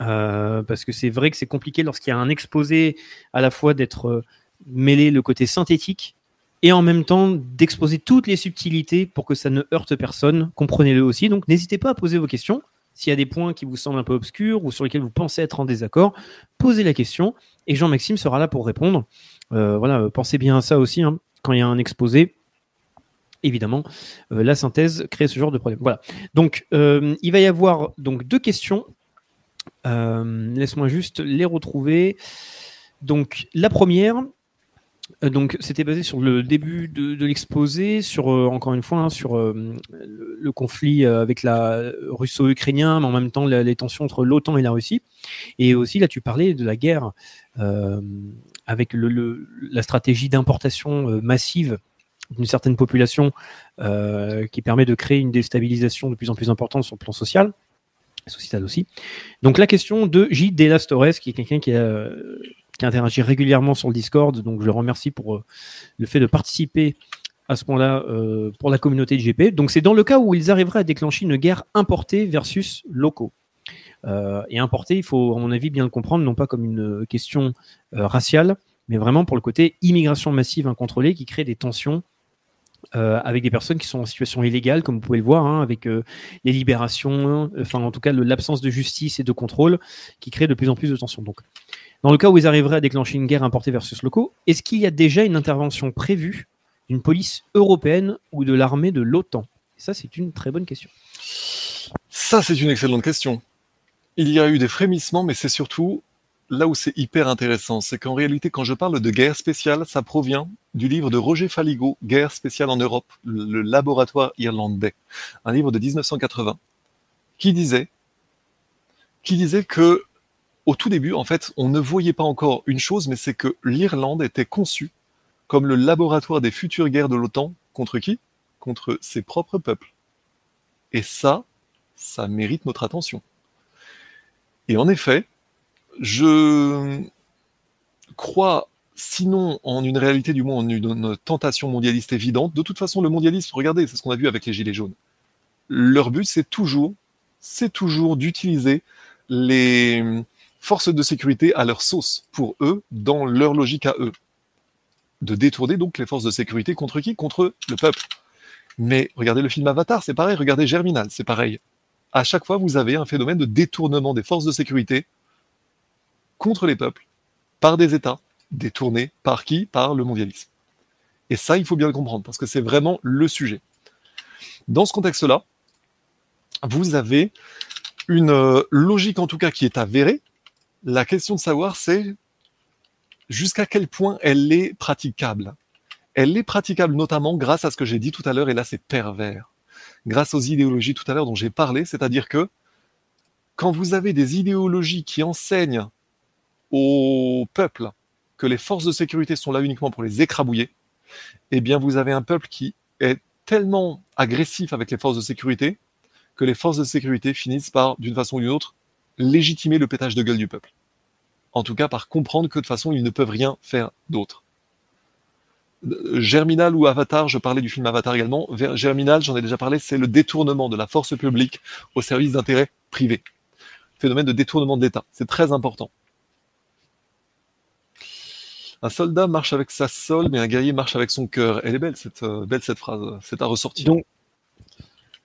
Euh, parce que c'est vrai que c'est compliqué lorsqu'il y a un exposé à la fois d'être mêlé le côté synthétique et en même temps d'exposer toutes les subtilités pour que ça ne heurte personne. Comprenez-le aussi. Donc n'hésitez pas à poser vos questions. S'il y a des points qui vous semblent un peu obscurs ou sur lesquels vous pensez être en désaccord, posez la question et Jean-Maxime sera là pour répondre. Euh, voilà, pensez bien à ça aussi. Hein. Quand il y a un exposé, évidemment, euh, la synthèse crée ce genre de problème. Voilà. Donc, euh, il va y avoir donc deux questions. Euh, laisse-moi juste les retrouver. Donc, la première, c'était basé sur le début de, l'exposé, sur encore une fois hein, sur le, conflit avec la russo-ukrainien, mais en même temps les tensions entre l'OTAN et la Russie. Et aussi, là, tu parlais de la guerre avec la stratégie d'importation massive d'une certaine population euh, qui permet de créer une déstabilisation de plus en plus importante sur le plan social, sociétal aussi. Donc, la question de J. Delas Torres, qui est quelqu'un qui qui interagit régulièrement sur le Discord. Donc, je le remercie pour euh, le fait de participer à ce point-là euh, pour la communauté de GP. Donc, c'est dans le cas où ils arriveraient à déclencher une guerre importée versus locaux. Et importée, il faut, à mon avis, bien le comprendre, non pas comme une question raciale, mais vraiment pour le côté immigration massive incontrôlée qui crée des tensions euh, avec des personnes qui sont en situation illégale, comme vous pouvez le voir, hein, avec euh, les libérations, euh, enfin en tout cas l'absence de justice et de contrôle qui crée de plus en plus de tensions. Donc, dans le cas où ils arriveraient à déclencher une guerre importée versus locaux, est-ce qu'il y a déjà une intervention prévue d'une police européenne ou de l'armée de l'OTAN? Ça, c'est une très bonne question. Ça, c'est une excellente question. Il y a eu des frémissements, mais c'est surtout là où c'est hyper intéressant. C'est qu'en réalité, quand je parle de guerre spéciale, ça provient du livre de Roger Faligo, Guerre spéciale en Europe, le le laboratoire irlandais. Un livre de 1980, qui disait, qui disait que, au tout début, en fait, on ne voyait pas encore une chose, mais c'est que l'Irlande était conçue comme le laboratoire des futures guerres de l'OTAN. Contre qui? Contre ses propres peuples. Et ça, ça mérite notre attention. Et en effet, je crois, sinon en une réalité, du moins en une, tentation mondialiste évidente. De toute façon, le mondialisme, regardez, c'est ce qu'on a vu avec les Gilets jaunes. Leur but, c'est toujours, c'est toujours d'utiliser les forces de sécurité à leur sauce, pour eux, dans leur logique à eux. De détourner donc les forces de sécurité contre qui? Contre le peuple. Mais regardez le film Avatar, c'est pareil, regardez Germinal, c'est pareil à chaque fois, vous avez un phénomène de détournement des forces de sécurité contre les peuples, par des États, détournés par qui? Par le mondialisme. Et ça, il faut bien le comprendre, parce que c'est vraiment le sujet. Dans ce contexte-là, vous avez une euh, logique, en tout cas, qui est avérée. La question de savoir, c'est jusqu'à quel point elle est praticable. Elle est praticable notamment grâce à ce que j'ai dit tout à l'heure, et là, c'est pervers grâce aux idéologies tout à l'heure dont j'ai parlé, c'est-à-dire que quand vous avez des idéologies qui enseignent au peuple que les forces de sécurité sont là uniquement pour les écrabouiller, eh bien vous avez un peuple qui est tellement agressif avec les forces de sécurité que les forces de sécurité finissent par, d'une façon ou d'une autre, légitimer le pétage de gueule du peuple. En tout cas, par comprendre que de toute façon, ils ne peuvent rien faire d'autre. Germinal ou Avatar, je parlais du film Avatar également. Germinal, j'en ai déjà parlé, c'est le détournement de la force publique au service d'intérêts privés. Phénomène de détournement d'État. C'est très important. Un soldat marche avec sa sole, mais un guerrier marche avec son cœur. Elle est belle cette, euh, belle cette phrase. C'est à ressortir. Donc,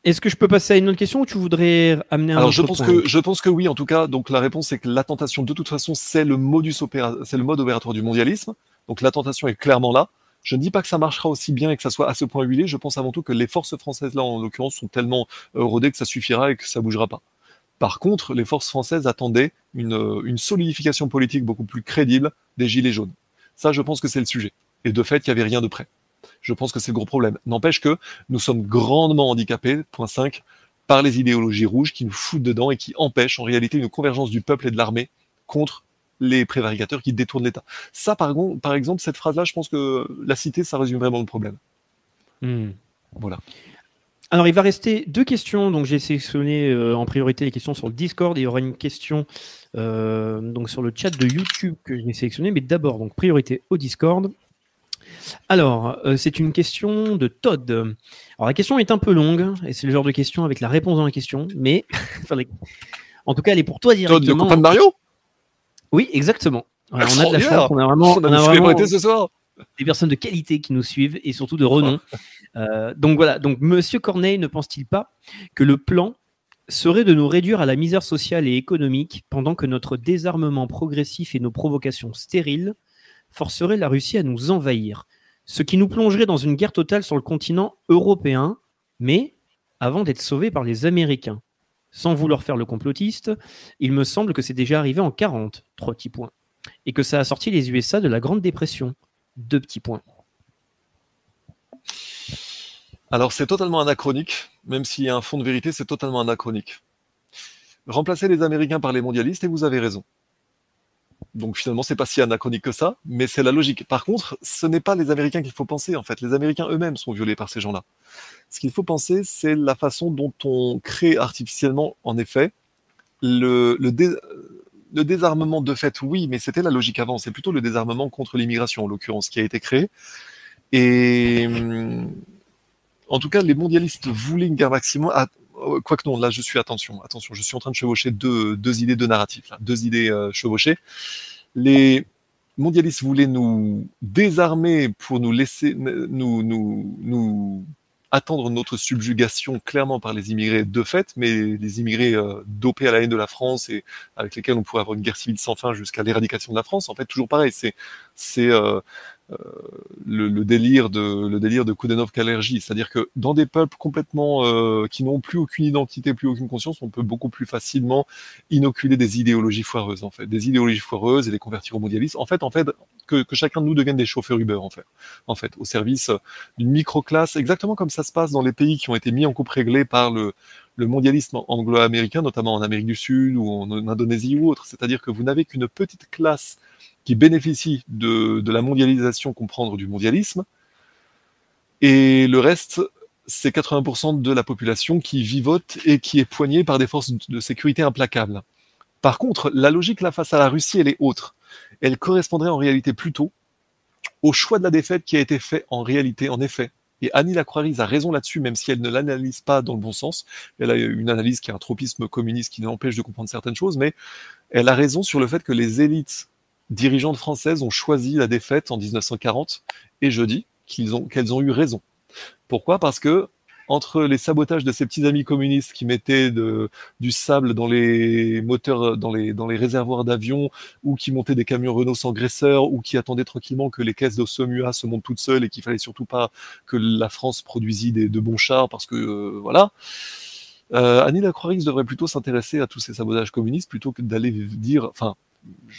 est-ce que je peux passer à une autre question ou tu voudrais amener un Alors autre je pense point que je pense que oui. En tout cas, donc la réponse c'est que la tentation, de toute façon, c'est le modus opéra, c'est le mode opératoire du mondialisme. Donc la tentation est clairement là. Je ne dis pas que ça marchera aussi bien et que ça soit à ce point huilé. Je pense avant tout que les forces françaises là, en l'occurrence, sont tellement euh, rodées que ça suffira et que ça bougera pas. Par contre, les forces françaises attendaient une, euh, une solidification politique beaucoup plus crédible des gilets jaunes. Ça, je pense que c'est le sujet. Et de fait, il n'y avait rien de prêt. Je pense que c'est le gros problème. N'empêche que nous sommes grandement handicapés, point 5, par les idéologies rouges qui nous foutent dedans et qui empêchent en réalité une convergence du peuple et de l'armée contre les prévaricateurs qui détournent l'État. Ça, par exemple, cette phrase-là, je pense que la cité, ça résume vraiment le problème. Hmm. Voilà. Alors, il va rester deux questions. Donc, j'ai sélectionné euh, en priorité les questions sur le Discord. Et il y aura une question euh, donc sur le chat de YouTube que j'ai sélectionné. Mais d'abord, donc priorité au Discord. Alors, euh, c'est une question de Todd. Alors, la question est un peu longue et c'est le genre de question avec la réponse dans la question. Mais en tout cas, elle est pour toi Todd, le directement. copain de Mario? Oui, exactement. Voilà, on a de la chance. On a vraiment, On a on a une vraiment- célébrité ce soir des personnes de qualité qui nous suivent et surtout de renom. Euh, donc voilà, donc Monsieur Corneille ne pense-t-il pas que le plan serait de nous réduire à la misère sociale et économique pendant que notre désarmement progressif et nos provocations stériles forceraient la Russie à nous envahir, ce qui nous plongerait dans une guerre totale sur le continent européen, mais avant d'être sauvés par les Américains. Sans vouloir faire le complotiste, il me semble que c'est déjà arrivé en 40, trois petits points, et que ça a sorti les USA de la Grande Dépression. Deux petits points. Alors c'est totalement anachronique, même s'il y a un fond de vérité, c'est totalement anachronique. Remplacer les Américains par les mondialistes et vous avez raison. Donc finalement, c'est pas si anachronique que ça, mais c'est la logique. Par contre, ce n'est pas les Américains qu'il faut penser, en fait. Les Américains eux-mêmes sont violés par ces gens-là. Ce qu'il faut penser, c'est la façon dont on crée artificiellement, en effet, le, le, dé- le désarmement de fait, oui, mais c'était la logique avant. C'est plutôt le désarmement contre l'immigration, en l'occurrence, qui a été créé. Et hum, en tout cas, les mondialistes voulaient une guerre maximum. Ah, euh, Quoique non, là, je suis attention, attention, je suis en train de chevaucher deux, idées, deux narratifs, là, deux idées euh, chevauchées. Les mondialistes voulaient nous désarmer pour nous laisser, nous, nous, nous attendre notre subjugation clairement par les immigrés de fait, mais les immigrés euh, dopés à la haine de la France et avec lesquels on pourrait avoir une guerre civile sans fin jusqu'à l'éradication de la France. En fait, toujours pareil, c'est c'est euh, le, le délire de le délire de Koudenov-Kalergi, c'est-à-dire que dans des peuples complètement euh, qui n'ont plus aucune identité, plus aucune conscience, on peut beaucoup plus facilement inoculer des idéologies foireuses en fait, des idéologies foireuses et les convertir au mondialisme. En fait, en fait, que, que chacun de nous devienne des chauffeurs Uber en fait, en fait, au service d'une microclasse, exactement comme ça se passe dans les pays qui ont été mis en coupe réglée par le le mondialisme anglo-américain, notamment en Amérique du Sud ou en Indonésie ou autre. C'est-à-dire que vous n'avez qu'une petite classe qui bénéficie de, la mondialisation, comprendre du mondialisme, et le reste, c'est 80% de la population qui vivote et qui est poignée par des forces de sécurité implacables. Par contre, la logique là face à la Russie, elle est autre. Elle correspondrait en réalité plutôt au choix de la défaite qui a été fait en réalité, en effet. Et Annie Lacroix a raison là-dessus, même si elle ne l'analyse pas dans le bon sens. Elle a une analyse qui a un tropisme communiste qui l'empêche de comprendre certaines choses, mais elle a raison sur le fait que les élites dirigeantes françaises ont choisi la défaite en 1940, et je dis qu'elles ont eu raison. Pourquoi? Parce que entre les sabotages de ces petits amis communistes qui mettaient de, du sable dans les moteurs, dans les, réservoirs d'avions, ou qui montaient des camions Renault sans graisseur, ou qui attendaient tranquillement que les caisses d'Osomua se montent toutes seules et qu'il fallait surtout pas que la France produisit des, de bons chars parce que euh, voilà. Euh, Annie Lacroix devrait plutôt s'intéresser à tous ces sabotages communistes plutôt que d'aller dire, enfin,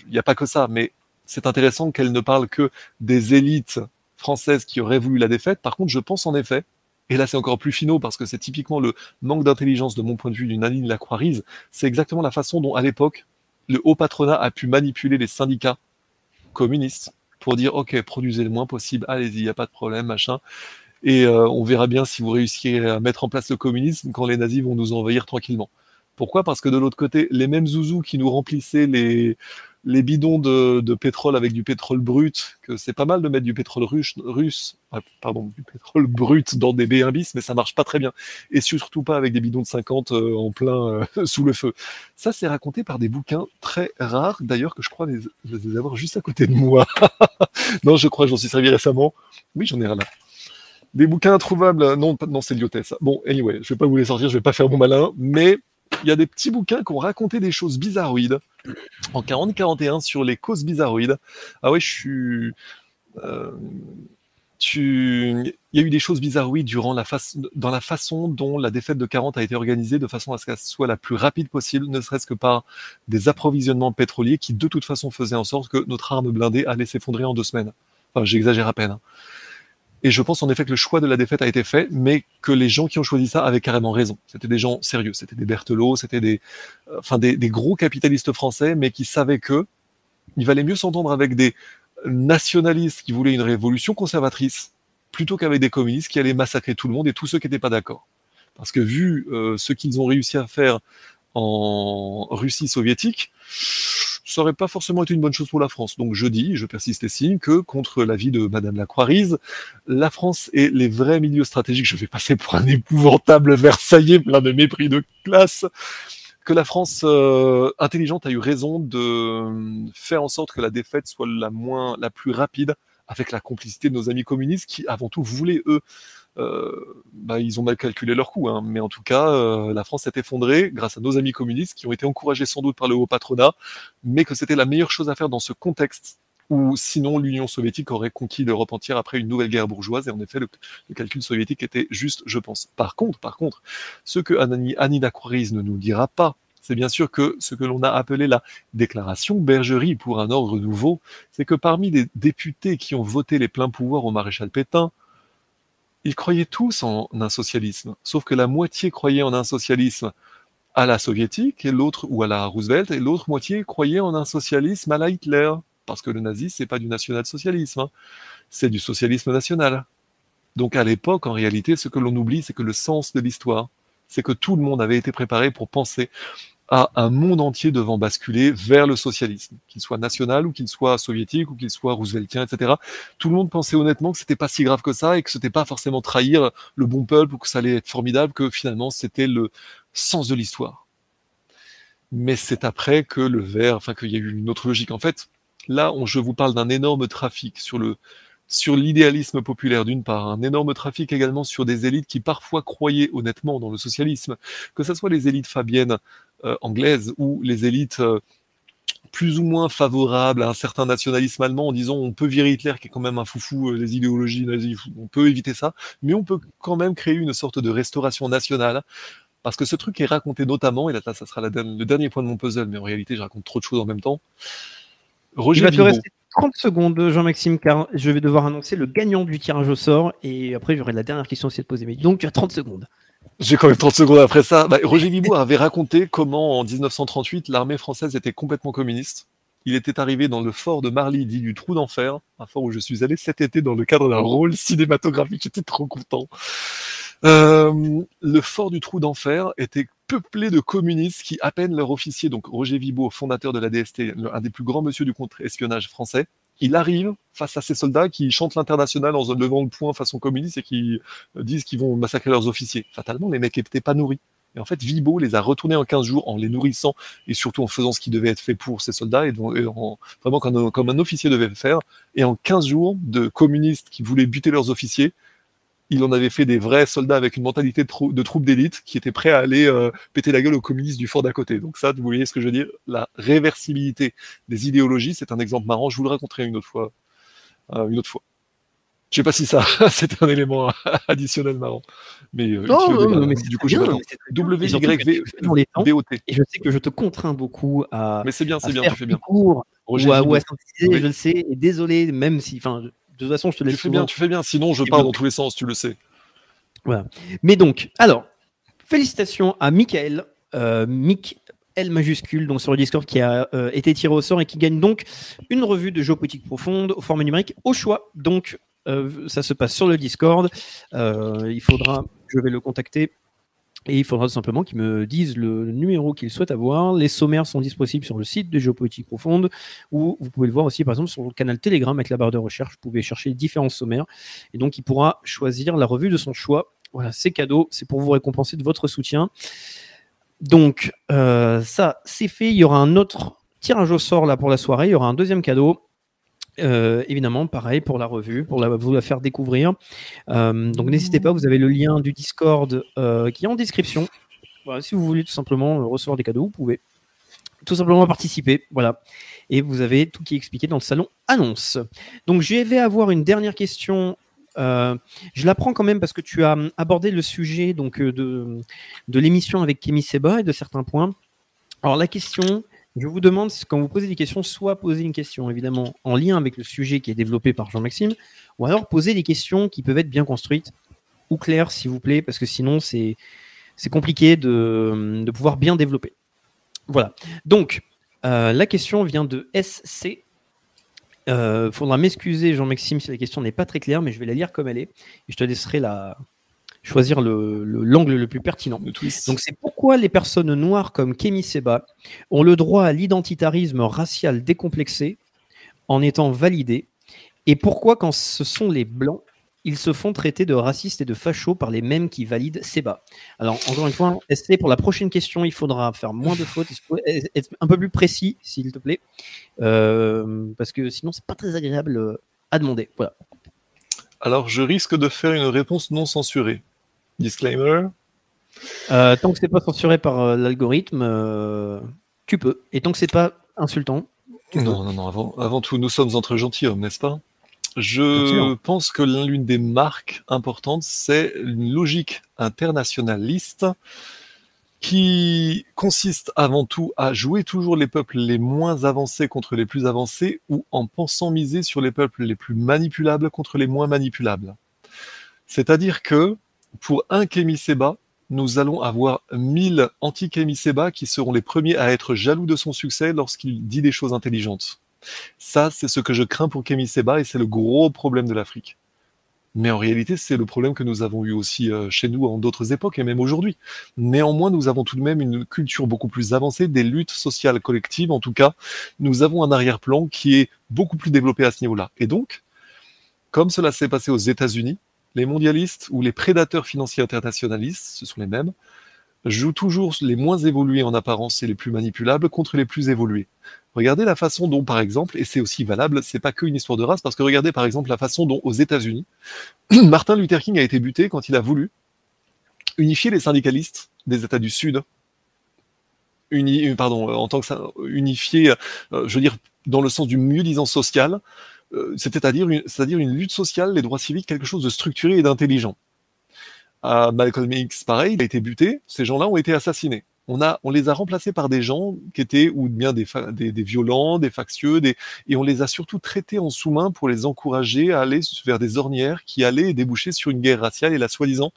il n'y a pas que ça, mais c'est intéressant qu'elle ne parle que des élites françaises qui auraient voulu la défaite. Par contre, je pense en effet, et là c'est encore plus finaux parce que c'est typiquement le manque d'intelligence de mon point de vue d'une Annie Lacroix-Rise, c'est exactement la façon dont à l'époque le haut patronat a pu manipuler les syndicats communistes pour dire ok produisez le moins possible, allez-y, il n'y a pas de problème, machin. Et euh, on verra bien si vous réussirez à mettre en place le communisme quand les nazis vont nous envahir tranquillement. Pourquoi? Parce que de l'autre côté, les mêmes zouzous qui nous remplissaient les, bidons de, pétrole avec du pétrole brut, que c'est pas mal de mettre du pétrole russe, russe pardon, du pétrole brut dans des B1 bis, mais ça marche pas très bien. Et surtout pas avec des bidons de 50 euh, en plein euh, sous le feu. Ça, c'est raconté par des bouquins très rares, d'ailleurs, que je crois les, les avoir juste à côté de moi. non, je crois que j'en suis servi récemment. Oui, j'en ai un là. Des bouquins introuvables, non, non c'est Lyotet. Bon, anyway, je vais pas vous les sortir, je vais pas faire mon malin, mais il y a des petits bouquins qui ont raconté des choses bizarroïdes en 40-41 sur les causes bizarroïdes. Ah ouais, je suis. Euh. Il y a eu des choses bizarroïdes durant la dans la façon dont la défaite de 40 a été organisée, de façon à ce qu'elle soit la plus rapide possible, ne serait-ce que par des approvisionnements pétroliers qui, de toute façon, faisaient en sorte que notre arme blindée allait s'effondrer en deux semaines. Enfin, j'exagère à peine. Et je pense en effet que le choix de la défaite a été fait, mais que les gens qui ont choisi ça avaient carrément raison. C'était des gens sérieux, c'était des Berthelot, c'était des, euh, enfin des, gros capitalistes français, mais qui savaient que il valait mieux s'entendre avec des nationalistes qui voulaient une révolution conservatrice plutôt qu'avec des communistes qui allaient massacrer tout le monde et tous ceux qui n'étaient pas d'accord. Parce que vu euh, ce qu'ils ont réussi à faire en Russie soviétique, ça n'aurait pas forcément été une bonne chose pour la France. Donc je dis, je persiste et signe que contre l'avis de Madame Lacroix-Rise, la France et les vrais milieux stratégiques, je vais passer pour un épouvantable Versaillais plein de mépris de classe, que la France euh, intelligente a eu raison de faire en sorte que la défaite soit la moins, la plus rapide, avec la complicité de nos amis communistes qui, avant tout, voulaient eux euh, bah, ils ont mal calculé leur coup, hein. mais en tout cas, euh, la France s'est effondrée grâce à nos amis communistes qui ont été encouragés sans doute par le haut patronat, mais que c'était la meilleure chose à faire dans ce contexte où sinon l'Union soviétique aurait conquis l'Europe entière après une nouvelle guerre bourgeoise, et en effet, le, calcul soviétique était juste, je pense. Par contre, par contre, ce que Annie Lacroix ne nous dira pas, c'est bien sûr que ce que l'on a appelé la déclaration Bergerie pour un ordre nouveau, c'est que parmi les députés qui ont voté les pleins pouvoirs au maréchal Pétain, ils croyaient tous en un socialisme, sauf que la moitié croyait en un socialisme à la soviétique et l'autre ou à la Roosevelt et l'autre moitié croyait en un socialisme à la Hitler parce que le nazisme c'est pas du national-socialisme, hein. c'est du socialisme national. Donc à l'époque, en réalité, ce que l'on oublie, c'est que le sens de l'histoire, c'est que tout le monde avait été préparé pour penser à un monde entier devant basculer vers le socialisme, qu'il soit national ou qu'il soit soviétique ou qu'il soit rooseveltien, etc. Tout le monde pensait honnêtement que c'était pas si grave que ça et que c'était pas forcément trahir le bon peuple ou que ça allait être formidable, que finalement c'était le sens de l'histoire. Mais c'est après que le vert, enfin qu'il y a eu une autre logique. En fait, là, je vous parle d'un énorme trafic sur le sur l'idéalisme populaire d'une part, un énorme trafic également sur des élites qui parfois croyaient honnêtement dans le socialisme, que ce soit les élites fabiennes euh, anglaises ou les élites euh, plus ou moins favorables à un certain nationalisme allemand en disant on peut virer Hitler qui est quand même un foufou, euh, les idéologies nazies, on peut éviter ça, mais on peut quand même créer une sorte de restauration nationale. Parce que ce truc est raconté notamment, et là, ça sera la, le dernier point de mon puzzle, mais en réalité je raconte trop de choses en même temps. Roger Il va te rester 30 secondes, Jean-Maxime, car je vais devoir annoncer le gagnant du tirage au sort, et après j'aurai la dernière question aussi à te poser. Donc tu as 30 secondes. J'ai quand même 30 secondes après ça. Bah, Roger Vibourg avait raconté comment en 1938 l'armée française était complètement communiste. Il était arrivé dans le fort de Marly, dit du Trou d'Enfer, un fort où je suis allé cet été dans le cadre d'un rôle cinématographique. J'étais trop content. Euh, le fort du Trou d'Enfer était peuplé de communistes qui, à peine leur officier, donc Roger Vibourg, fondateur de la DST, un des plus grands monsieur du contre-espionnage français, il arrive face à ces soldats qui chantent l'international en levant le poing façon communiste et qui euh, disent qu'ils vont massacrer leurs officiers. Fatalement, les mecs n'étaient pas nourris. Et en fait, Vibo les a retournés en 15 jours en les nourrissant et surtout en faisant ce qui devait être fait pour ces soldats et, vraiment comme un, officier devait faire. Et en 15 jours de communistes qui voulaient buter leurs officiers, il en avait fait des vrais soldats avec une mentalité de, troupes d'élite qui étaient prêts à aller euh, péter la gueule aux communistes du fort d'à côté. Donc ça, vous voyez ce que je veux dire? La réversibilité des idéologies, c'est un exemple marrant. Je vous le raconterai une autre fois. Euh, une autre fois. Je sais pas si ça, c'était un élément additionnel marrant. Mais, euh, non, mais du coup, bien, W Y dans les temps. Et je sais que je te contrains beaucoup à. Mais c'est bien, c'est bien, tu fais bien. Cours, ou à, ou à je le sais. Et désolé, même si, enfin, de toute façon, je te laisse. Tu fais bien, tu fais bien. Sinon, je pars dans tous les sens, tu le sais. Voilà. Mais donc, alors, félicitations à Michael, euh, Mick L majuscule, donc sur le Discord, qui a euh, été tiré au sort et qui gagne donc une revue de géopolitique profonde au format numérique au choix. Donc, euh, ça se passe sur le Discord. il faudra, je vais le contacter et il faudra tout simplement qu'ils me disent le numéro qu'ils souhaitent avoir. Les sommaires sont disponibles sur le site de Géopolitique Profonde, ou vous pouvez le voir aussi, par exemple, sur le canal Telegram avec la barre de recherche. Vous pouvez chercher différents sommaires. Et donc, il pourra choisir la revue de son choix. Voilà, c'est cadeau. C'est pour vous récompenser de votre soutien. Donc, euh, ça, c'est fait. Il y aura un autre tirage au sort là pour la soirée. Il y aura un deuxième cadeau. Euh, évidemment, pareil pour la revue, pour la, vous la faire découvrir. Euh, donc n'hésitez pas, vous avez le lien du Discord euh, qui est en description. si vous voulez tout simplement recevoir des cadeaux, vous pouvez tout simplement participer. Voilà. Et vous avez tout qui est expliqué dans le salon annonce. Donc je vais avoir une dernière question. je la prends quand même parce que tu as abordé le sujet donc, de, de l'émission avec Kémy Seba et de certains points. Alors la question, je vous demande, quand vous posez des questions, soit poser une question évidemment en lien avec le sujet qui est développé par Jean-Maxime, ou alors poser des questions qui peuvent être bien construites ou claires, s'il vous plaît, parce que sinon c'est compliqué de, pouvoir bien développer. Voilà. Donc, euh, la question vient de SC. Il euh, faudra m'excuser, Jean-Maxime, si la question n'est pas très claire, mais je vais la lire comme elle est. Et je te laisserai la, choisir l'angle le, l'angle le, plus pertinent. Donc c'est pourquoi les personnes noires comme Kemi Seba ont le droit à l'identitarisme racial décomplexé en étant validés, et pourquoi quand ce sont les blancs, ils se font traiter de racistes et de fachos par les mêmes qui valident Seba. Alors, encore une fois, ST, pour la prochaine question, il faudra faire moins de fautes, être un peu plus précis, s'il te plaît, euh, parce que sinon, c'est pas très agréable euh, à demander. Voilà. Alors, je risque de faire une réponse non censurée. Disclaimer. Euh, tant que c'est pas censuré par euh, l'algorithme, euh, tu peux. Et tant que c'est pas insultant. Non, non, non. Avant, avant tout, nous sommes entre gentilshommes, n'est-ce pas? Je pense que l'une des marques importantes, c'est une logique internationaliste qui consiste avant tout à jouer toujours les peuples les moins avancés contre les plus avancés ou en pensant miser sur les peuples les plus manipulables contre les moins manipulables. C'est-à-dire que pour un Kémy Seba, nous allons avoir 1000 anti-Kémy Seba qui seront les premiers à être jaloux de son succès lorsqu'il dit des choses intelligentes. Ça, c'est ce que je crains pour Kémy Seba et c'est le gros problème de l'Afrique. Mais en réalité, c'est le problème que nous avons eu aussi euh, chez nous en d'autres époques et même aujourd'hui. Néanmoins, nous avons tout de même une culture beaucoup plus avancée des luttes sociales collectives. En tout cas, nous avons un arrière-plan qui est beaucoup plus développé à ce niveau-là. Et donc, comme cela s'est passé aux États-Unis, les mondialistes ou les prédateurs financiers internationalistes, ce sont les mêmes, jouent toujours les moins évolués en apparence et les plus manipulables contre les plus évolués. Regardez la façon dont, par exemple, et c'est aussi valable, c'est pas qu'une histoire de race, parce que regardez par exemple la façon dont aux États-Unis, Martin Luther King a été buté quand il a voulu unifier les syndicalistes des États du Sud. Euh, pardon, en tant que unifier, euh, je veux dire, dans le sens du mieux-disant social, c'est-à-dire une, c'est-à-dire une lutte sociale, les droits civiques, quelque chose de structuré et d'intelligent. À Malcolm X, pareil, il a été buté, ces gens-là ont été assassinés on, les a remplacés par des gens qui étaient ou bien des, violents, des factieux, et on les a surtout traités en sous-main pour les encourager à aller vers des ornières qui allaient déboucher sur une guerre raciale et la soi-disant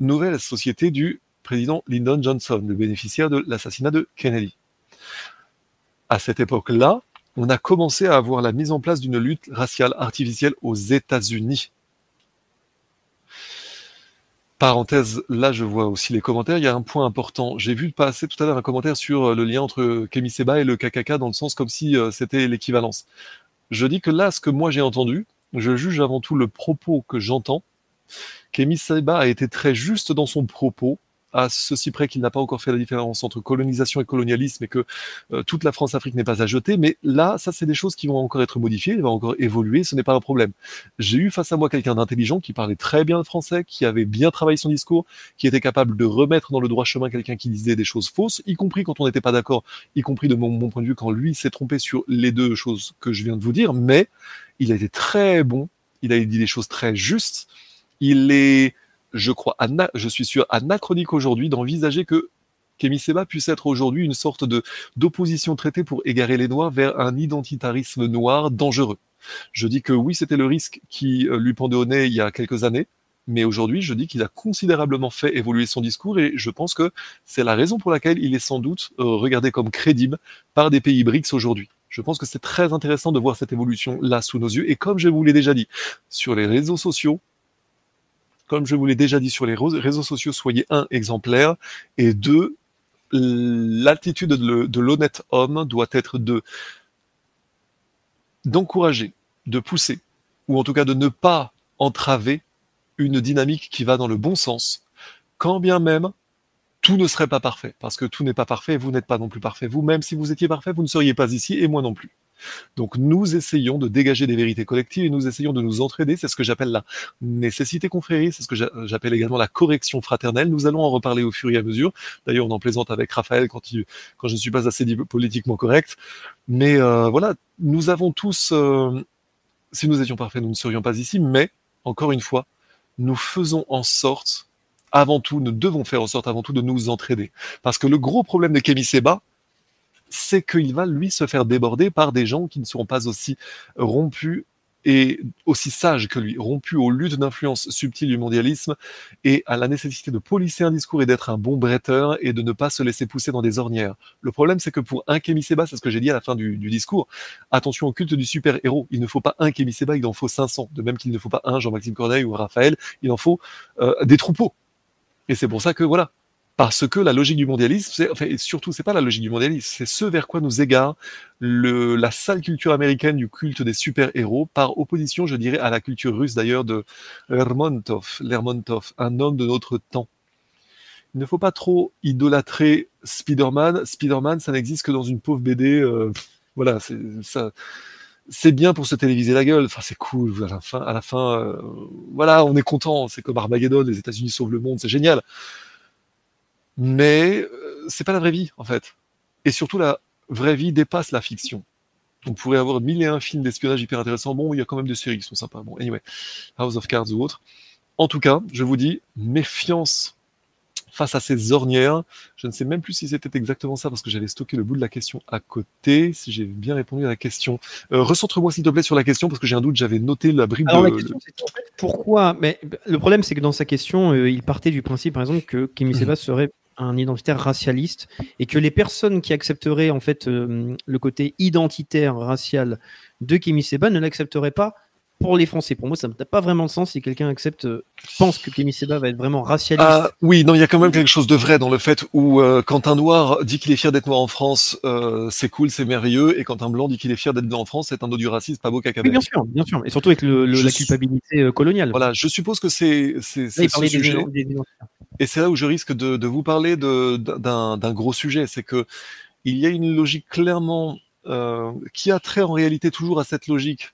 nouvelle société du président Lyndon Johnson, le bénéficiaire de l'assassinat de Kennedy. À cette époque-là, on a commencé à avoir la mise en place d'une lutte raciale artificielle aux États-Unis Parenthèse, là je vois aussi les commentaires, il y a un point important. J'ai vu passer tout à l'heure un commentaire sur euh, le lien entre Kemi Seba et le KKK dans le sens comme si euh, c'était l'équivalence. Je dis que là, ce que moi j'ai entendu, je juge avant tout le propos que j'entends. Kemi Seba a été très juste dans son propos, à ceci près qu'il n'a pas encore fait la différence entre colonisation et colonialisme et que euh, toute la France-Afrique n'est pas à jeter. Mais là, ça, c'est des choses qui vont encore être modifiées, elles vont encore évoluer, ce n'est pas un problème. J'ai eu face à moi quelqu'un d'intelligent qui parlait très bien le français, qui avait bien travaillé son discours, qui était capable de remettre dans le droit chemin quelqu'un qui disait des choses fausses, y compris quand on n'était pas d'accord, y compris de mon, mon, point de vue quand lui s'est trompé sur les deux choses que je viens de vous dire. Mais il a été très bon, il a dit des choses très justes. Il est je crois, je suis sûr, anachronique aujourd'hui d'envisager que Kémy Seba puisse être aujourd'hui une sorte de d'opposition traitée pour égarer les Noirs vers un identitarisme noir dangereux. Je dis que oui, c'était le risque qui euh, lui pendait au nez il y a quelques années, mais aujourd'hui, je dis qu'il a considérablement fait évoluer son discours et je pense que c'est la raison pour laquelle il est sans doute euh, regardé comme crédible par des pays BRICS aujourd'hui. Je pense que c'est très intéressant de voir cette évolution là sous nos yeux et comme je vous l'ai déjà dit, sur les réseaux sociaux, comme je vous l'ai déjà dit sur les réseaux sociaux, soyez un exemplaire et deux, l'attitude de l'honnête homme doit être de d'encourager, de pousser, ou en tout cas de ne pas entraver une dynamique qui va dans le bon sens, quand bien même tout ne serait pas parfait, parce que tout n'est pas parfait, vous n'êtes pas non plus parfait. Vous-même, si vous étiez parfait, vous ne seriez pas ici, et moi non plus. Donc nous essayons de dégager des vérités collectives et nous essayons de nous entraider. C'est ce que j'appelle la nécessité confrérie, c'est ce que j'appelle également la correction fraternelle. Nous allons en reparler au fur et à mesure. D'ailleurs, on en plaisante avec Raphaël quand je ne suis pas assez politiquement correct. Mais euh, voilà, nous avons tous, euh, si nous étions parfaits, nous ne serions pas ici. Mais, encore une fois, nous faisons en sorte avant tout, nous devons faire en sorte avant tout de nous entraider. Parce que le gros problème de Kémy Seba, c'est qu'il va lui se faire déborder par des gens qui ne seront pas aussi rompus et aussi sages que lui, rompus aux luttes d'influence subtiles du mondialisme et à la nécessité de polisser un discours et d'être un bon bretteur et de ne pas se laisser pousser dans des ornières. Le problème, c'est que pour un Kémy Seba, c'est ce que j'ai dit à la fin du, discours, attention au culte du super-héros. Il ne faut pas un Kémy Seba, il en faut 500. De même qu'il ne faut pas un Jean-Maxime Corneille ou Raphaël, il en faut euh, des troupeaux. Et c'est pour ça que, voilà, parce que la logique du mondialisme, c'est, enfin, surtout, c'est pas la logique du mondialisme, c'est ce vers quoi nous égare la sale culture américaine du culte des super-héros, par opposition, je dirais, à la culture russe d'ailleurs de Lermontov, Lermontov, un homme de notre temps. Il ne faut pas trop idolâtrer Spider-Man. Spider-Man, ça n'existe que dans une pauvre BD. Euh, voilà, c'est bien pour se téléviser la gueule. Enfin, c'est cool. À la fin, à la fin, euh, voilà, on est content. C'est comme Armageddon, les États-Unis sauvent le monde, c'est génial mais euh, c'est pas la vraie vie en fait. Et surtout la vraie vie dépasse la fiction. On pourrait avoir mille et un films d'espionnage hyper intéressants. Bon, il y a quand même des séries qui sont sympas. Bon, anyway, House of Cards ou autre. En tout cas, je vous dis, méfiance face à ces ornières. Je ne sais même plus si c'était exactement ça parce que j'avais stocké le bout de la question à côté. Si j'ai bien répondu à la question, euh, recentre-moi s'il te plaît sur la question parce que j'ai un doute. J'avais noté la bribe. Alors de... la question c'était en fait pourquoi Mais le problème c'est que dans sa question, euh, il partait du principe par exemple que Kimi Sebas serait un identitaire racialiste et que les personnes qui accepteraient en fait euh, le côté identitaire racial de Kimi Seba ne l'accepteraient pas pour les Français. Pour moi, ça n'a pas vraiment de sens si quelqu'un accepte, euh, pense que Kémy Seba va être vraiment racialiste. Ah, oui, non, il y a quand même quelque chose de vrai dans le fait où euh, quand un noir dit qu'il est fier d'être noir en France, euh, c'est cool, c'est merveilleux, et quand un blanc dit qu'il est fier d'être blanc en France, c'est un dos du racisme, pas beau caca. Oui, bien sûr, bien sûr, et surtout avec le, le, Je la culpabilité euh, coloniale. Voilà, je suppose que c'est c'est ce sujet. des. Et c'est là où je risque de, de vous parler de- d'un d'un gros sujet, c'est que il y a une logique clairement euh, qui a trait en réalité toujours à cette logique.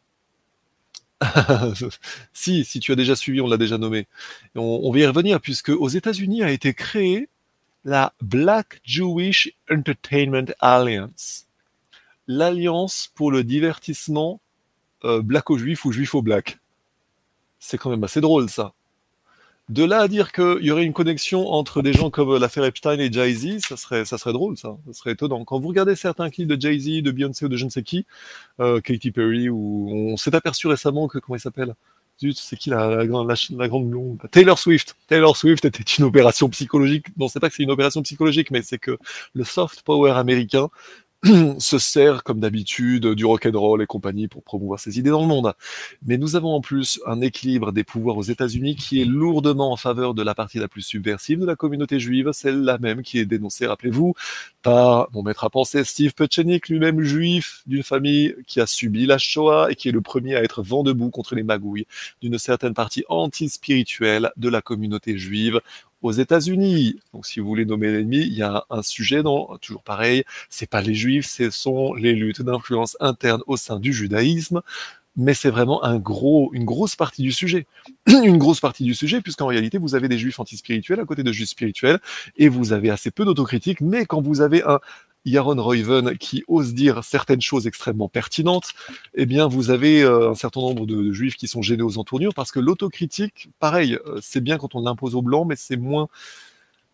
si, si tu as déjà suivi, on l'a déjà nommé. On va y revenir puisque aux États-Unis a été créée la Black Jewish Entertainment Alliance, l'alliance pour le divertissement euh, black aux juifs ou juif aux black. C'est quand même assez drôle ça. De là à dire qu'il y aurait une connexion entre des gens comme l'affaire Epstein et Jay-Z, ça serait, ça serait drôle, ça. Ça serait étonnant. Quand vous regardez certains clips de Jay-Z, de Beyoncé ou de je ne sais qui, euh, Katy Perry, ou on s'est aperçu récemment que, comment il s'appelle? C'est qui la, la, la, la grande blonde Taylor Swift. Taylor Swift était une opération psychologique. Non, c'est pas que c'est une opération psychologique, mais c'est que le soft power américain se sert, comme d'habitude, du rock'n'roll et compagnie pour promouvoir ses idées dans le monde. Mais nous avons en plus un équilibre des pouvoirs aux États-Unis qui est lourdement en faveur de la partie la plus subversive de la communauté juive, celle-là même qui est dénoncée, rappelez-vous, par mon maître à penser Steve Petchenik, lui-même juif d'une famille qui a subi la Shoah et qui est le premier à être vent debout contre les magouilles d'une certaine partie anti-spirituelle de la communauté juive aux États-Unis. Donc, si vous voulez nommer l'ennemi, il y a un sujet dans, toujours pareil, c'est pas les juifs, ce sont les luttes d'influence interne au sein du judaïsme, mais c'est vraiment un gros, une grosse partie du sujet. une grosse partie du sujet, puisqu'en réalité, vous avez des juifs antispirituels à côté de juifs spirituels, et vous avez assez peu d'autocritique, mais quand vous avez un Yaron Reuven qui ose dire certaines choses extrêmement pertinentes, eh bien, vous avez euh, un certain nombre de, juifs qui sont gênés aux entournures, parce que l'autocritique, pareil, euh, c'est bien quand on l'impose aux blancs, mais c'est moins,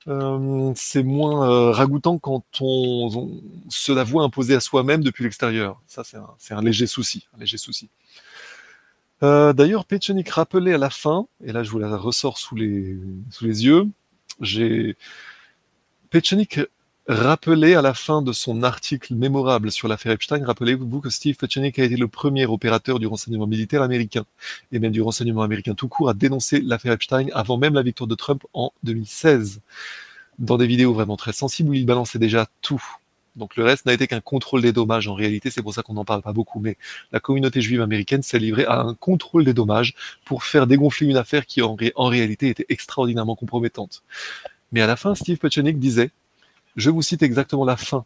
euh, c'est moins ragoûtant quand on, se la voit imposer à soi-même depuis l'extérieur. Ça, c'est un, léger souci, léger souci. D'ailleurs, Pechenik rappelait à la fin, et là je vous la ressors sous les, sous les yeux, j'ai Pechenik rappelait à la fin de son article mémorable sur l'affaire Epstein, rappelez-vous que Steve Pechenik a été le premier opérateur du renseignement militaire américain, et même du renseignement américain tout court, à dénoncer l'affaire Epstein avant même la victoire de Trump en 2016, dans des vidéos vraiment très sensibles où il balançait déjà tout. Donc le reste n'a été qu'un contrôle des dommages en réalité, c'est pour ça qu'on n'en parle pas beaucoup, mais la communauté juive américaine s'est livrée à un contrôle des dommages pour faire dégonfler une affaire qui en, en réalité était extraordinairement compromettante. Mais à la fin, Steve Pechenik disait, je vous cite exactement la fin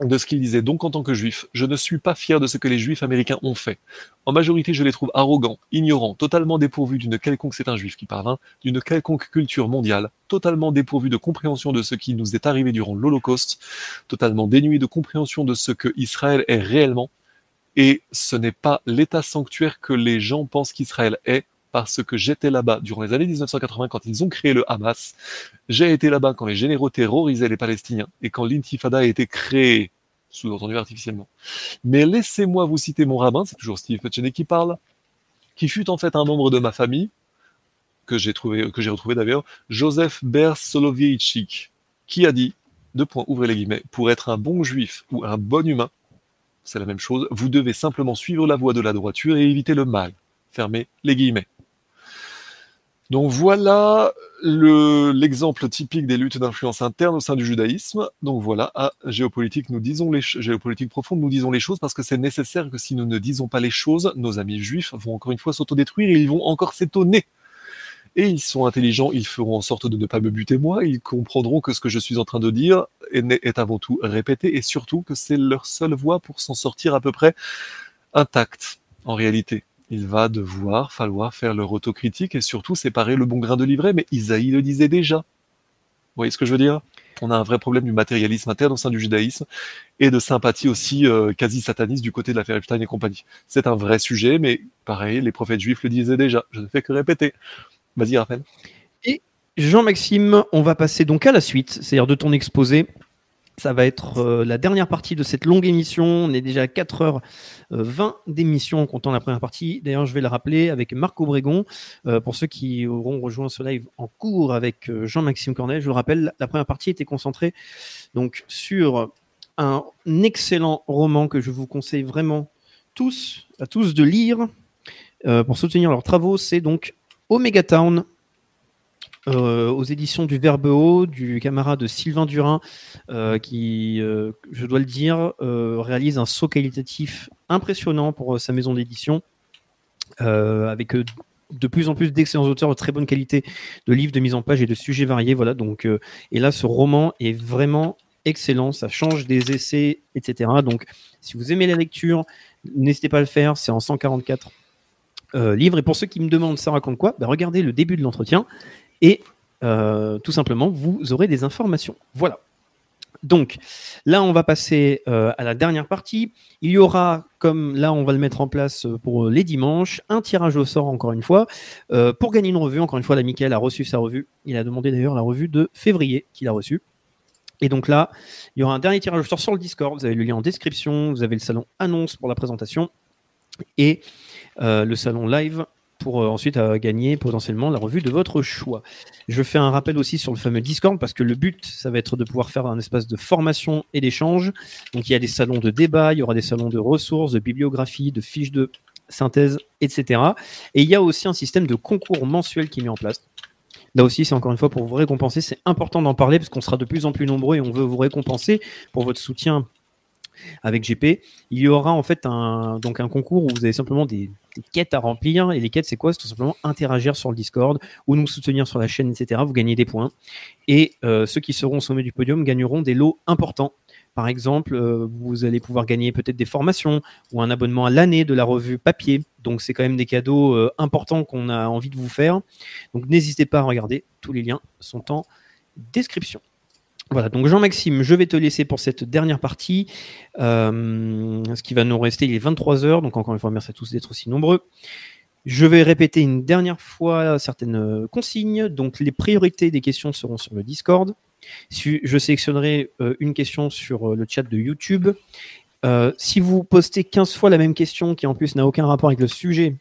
de ce qu'il disait. Donc, en tant que juif, je ne suis pas fier de ce que les juifs américains ont fait. En majorité, je les trouve arrogants, ignorants, totalement dépourvus d'une quelconque, c'est un juif qui parle, hein, d'une quelconque culture mondiale, totalement dépourvus de compréhension de ce qui nous est arrivé durant l'Holocauste, totalement dénués de compréhension de ce que Israël est réellement. Et ce n'est pas l'État sanctuaire que les gens pensent qu'Israël est, parce que j'étais là-bas durant les années 1980 quand ils ont créé le Hamas. J'ai été là-bas quand les généraux terrorisaient les Palestiniens et quand l'intifada a été créée, sous-entendu artificiellement. Mais laissez-moi vous citer mon rabbin, c'est toujours Steve Petchenik qui parle, qui fut en fait un membre de ma famille, que j'ai trouvé, que j'ai retrouvé d'ailleurs, Joseph Ber Soloveitchik, qui a dit, deux points, ouvrez les guillemets, pour être un bon juif ou un bon humain, c'est la même chose, vous devez simplement suivre la voie de la droiture et éviter le mal. Fermez les guillemets. Donc voilà le- l'exemple typique des luttes d'influence interne au sein du judaïsme. Donc voilà, à géopolitique, nous disons les géopolitique profonde, nous disons les choses parce que c'est nécessaire que si nous ne disons pas les choses, nos amis juifs vont encore une fois s'autodétruire et ils vont encore s'étonner. Et ils sont intelligents, ils feront en sorte de ne pas me buter moi, ils comprendront que ce que je suis en train de dire est, avant tout répété et surtout que c'est leur seule voie pour s'en sortir à peu près intact en réalité. Il va devoir falloir faire leur autocritique et surtout séparer le bon grain de l'ivraie, mais Isaïe le disait déjà. Vous voyez ce que je veux dire? On a un vrai problème du matérialisme interne au sein du judaïsme et de sympathie aussi euh, quasi sataniste du côté de l'affaire Epstein et compagnie. C'est un vrai sujet, mais pareil, les prophètes juifs le disaient déjà. Je ne fais que répéter. Vas-y, Raphaël. Jean-Maxime, on va passer donc à la suite, c'est-à-dire de ton exposé. Ça va être euh, la dernière partie de cette longue émission. On est déjà à 4h20 d'émission en comptant la première partie. D'ailleurs, je vais le rappeler avec Marc Obrégon. Euh, pour ceux qui auront rejoint ce live en cours avec euh, Jean-Maxime Cornet, je le rappelle, la première partie était concentrée donc sur un excellent roman que je vous conseille vraiment tous, à tous de lire pour soutenir leurs travaux. C'est donc Omega Town euh, aux éditions du Verbe Haut, du camarade Sylvain Durin, euh, qui, euh, je dois le dire, réalise un saut qualitatif impressionnant pour sa maison d'édition, avec de plus en plus d'excellents auteurs de très bonne qualité de livres, de mise en page et de sujets variés. Voilà, donc, et là, ce roman est vraiment excellent, ça change des essais, etc. Donc, si vous aimez la lecture, n'hésitez pas à le faire, c'est en 144 livres. Et pour ceux qui me demandent ça raconte quoi, bah, regardez le début de l'entretien et euh, tout simplement, vous aurez des informations. Voilà. Donc là, on va passer euh, à la dernière partie. Il y aura, comme là, on va le mettre en place pour les dimanches, un tirage au sort encore une fois euh, pour gagner une revue. Encore une fois, la Michael a reçu sa revue. Il a demandé d'ailleurs la revue de février qu'il a reçue. Et donc là, il y aura un dernier tirage au sort sur le Discord. Vous avez le lien en description. Vous avez le salon annonce pour la présentation et le salon live pour euh, ensuite euh, gagner potentiellement la revue de votre choix. Je fais un rappel aussi sur le fameux Discord parce que le but, ça va être de pouvoir faire un espace de formation et d'échange. Donc il y a des salons de débat, il y aura des salons de ressources, de bibliographie, de fiches de synthèse, etc. Et il y a aussi un système de concours mensuel qui est mis en place. Là aussi, c'est encore une fois pour vous récompenser. C'est important d'en parler parce qu'on sera de plus en plus nombreux et on veut vous récompenser pour votre soutien avec GP. Il y aura en fait donc un concours où vous avez simplement des, quêtes à remplir. Et les quêtes, c'est quoi? C'est tout simplement interagir sur le Discord ou nous soutenir sur la chaîne, etc. Vous gagnez des points. Et euh, ceux qui seront au sommet du podium gagneront des lots importants. Par exemple, euh, vous allez pouvoir gagner peut-être des formations ou un abonnement à l'année de la revue papier. Donc c'est quand même des cadeaux euh, importants qu'on a envie de vous faire. Donc n'hésitez pas à regarder. Tous les liens sont en description. Voilà, donc Jean-Maxime, je vais te laisser pour cette dernière partie. Euh, ce qui va nous rester, il est 23h, donc encore une fois, merci à tous d'être aussi nombreux. Je vais répéter une dernière fois certaines consignes. Donc, les priorités des questions seront sur le Discord. Je sélectionnerai euh, une question sur euh, le chat de YouTube. si vous postez 15 fois la même question, qui en plus n'a aucun rapport avec le sujet,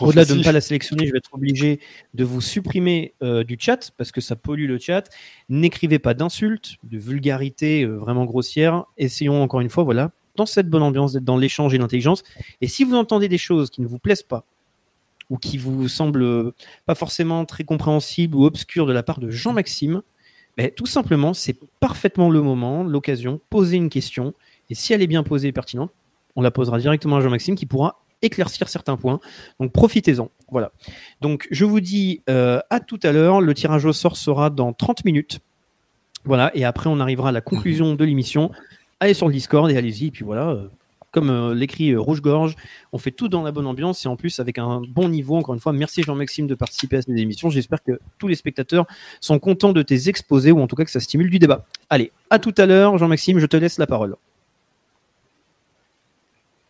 au-delà de ne pas la sélectionner, je vais être obligé de vous supprimer euh, du chat parce que ça pollue le chat. N'écrivez pas d'insultes, de vulgarité euh, vraiment grossière. Essayons encore une fois, voilà, dans cette bonne ambiance, d'être dans l'échange et l'intelligence. Et si vous entendez des choses qui ne vous plaisent pas ou qui vous semblent euh, pas forcément très compréhensibles ou obscures de la part de Jean-Maxime, ben, tout simplement, c'est parfaitement le moment, l'occasion, poser une question. Et si elle est bien posée et pertinente, on la posera directement à Jean-Maxime qui pourra éclaircir certains points. Donc profitez-en. Voilà. Donc je vous dis euh, à tout à l'heure. Le tirage au sort sera dans 30 minutes. Voilà. Et après, on arrivera à la conclusion de l'émission. Allez sur le Discord et allez-y. Et puis voilà. Euh, comme euh, l'écrit Rouge-Gorge, on fait tout dans la bonne ambiance et en plus avec un bon niveau. Encore une fois, merci Jean-Maxime de participer à cette émission. J'espère que tous les spectateurs sont contents de tes exposés ou en tout cas que ça stimule du débat. Allez, à tout à l'heure, Jean-Maxime, je te laisse la parole.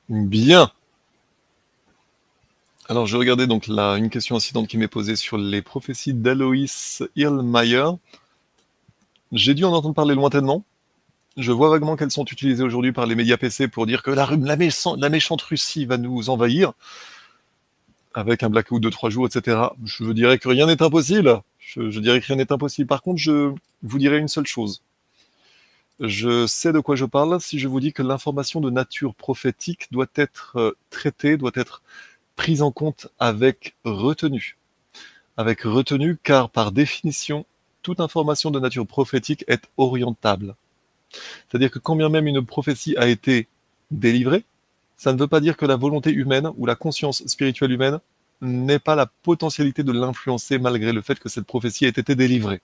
Bien. Alors, je regardais donc là une question incidente qui m'est posée sur les prophéties d'Aloïs Irlmayer. J'ai dû en entendre parler lointainement. Je vois vaguement qu'elles sont utilisées aujourd'hui par les médias PC pour dire que la, la, la méchante Russie va nous envahir avec un blackout de trois jours, etc. Je dirais que rien n'est impossible. Je, je, dirais que rien n'est impossible. Par contre, je vous dirais une seule chose. Je sais de quoi je parle si je vous dis que l'information de nature prophétique doit être euh, traitée, doit être prise en compte avec retenue. Avec retenue car par définition, toute information de nature prophétique est orientable. C'est-à-dire que quand bien même une prophétie a été délivrée, ça ne veut pas dire que la volonté humaine ou la conscience spirituelle humaine n'ait pas la potentialité de l'influencer malgré le fait que cette prophétie ait été délivrée.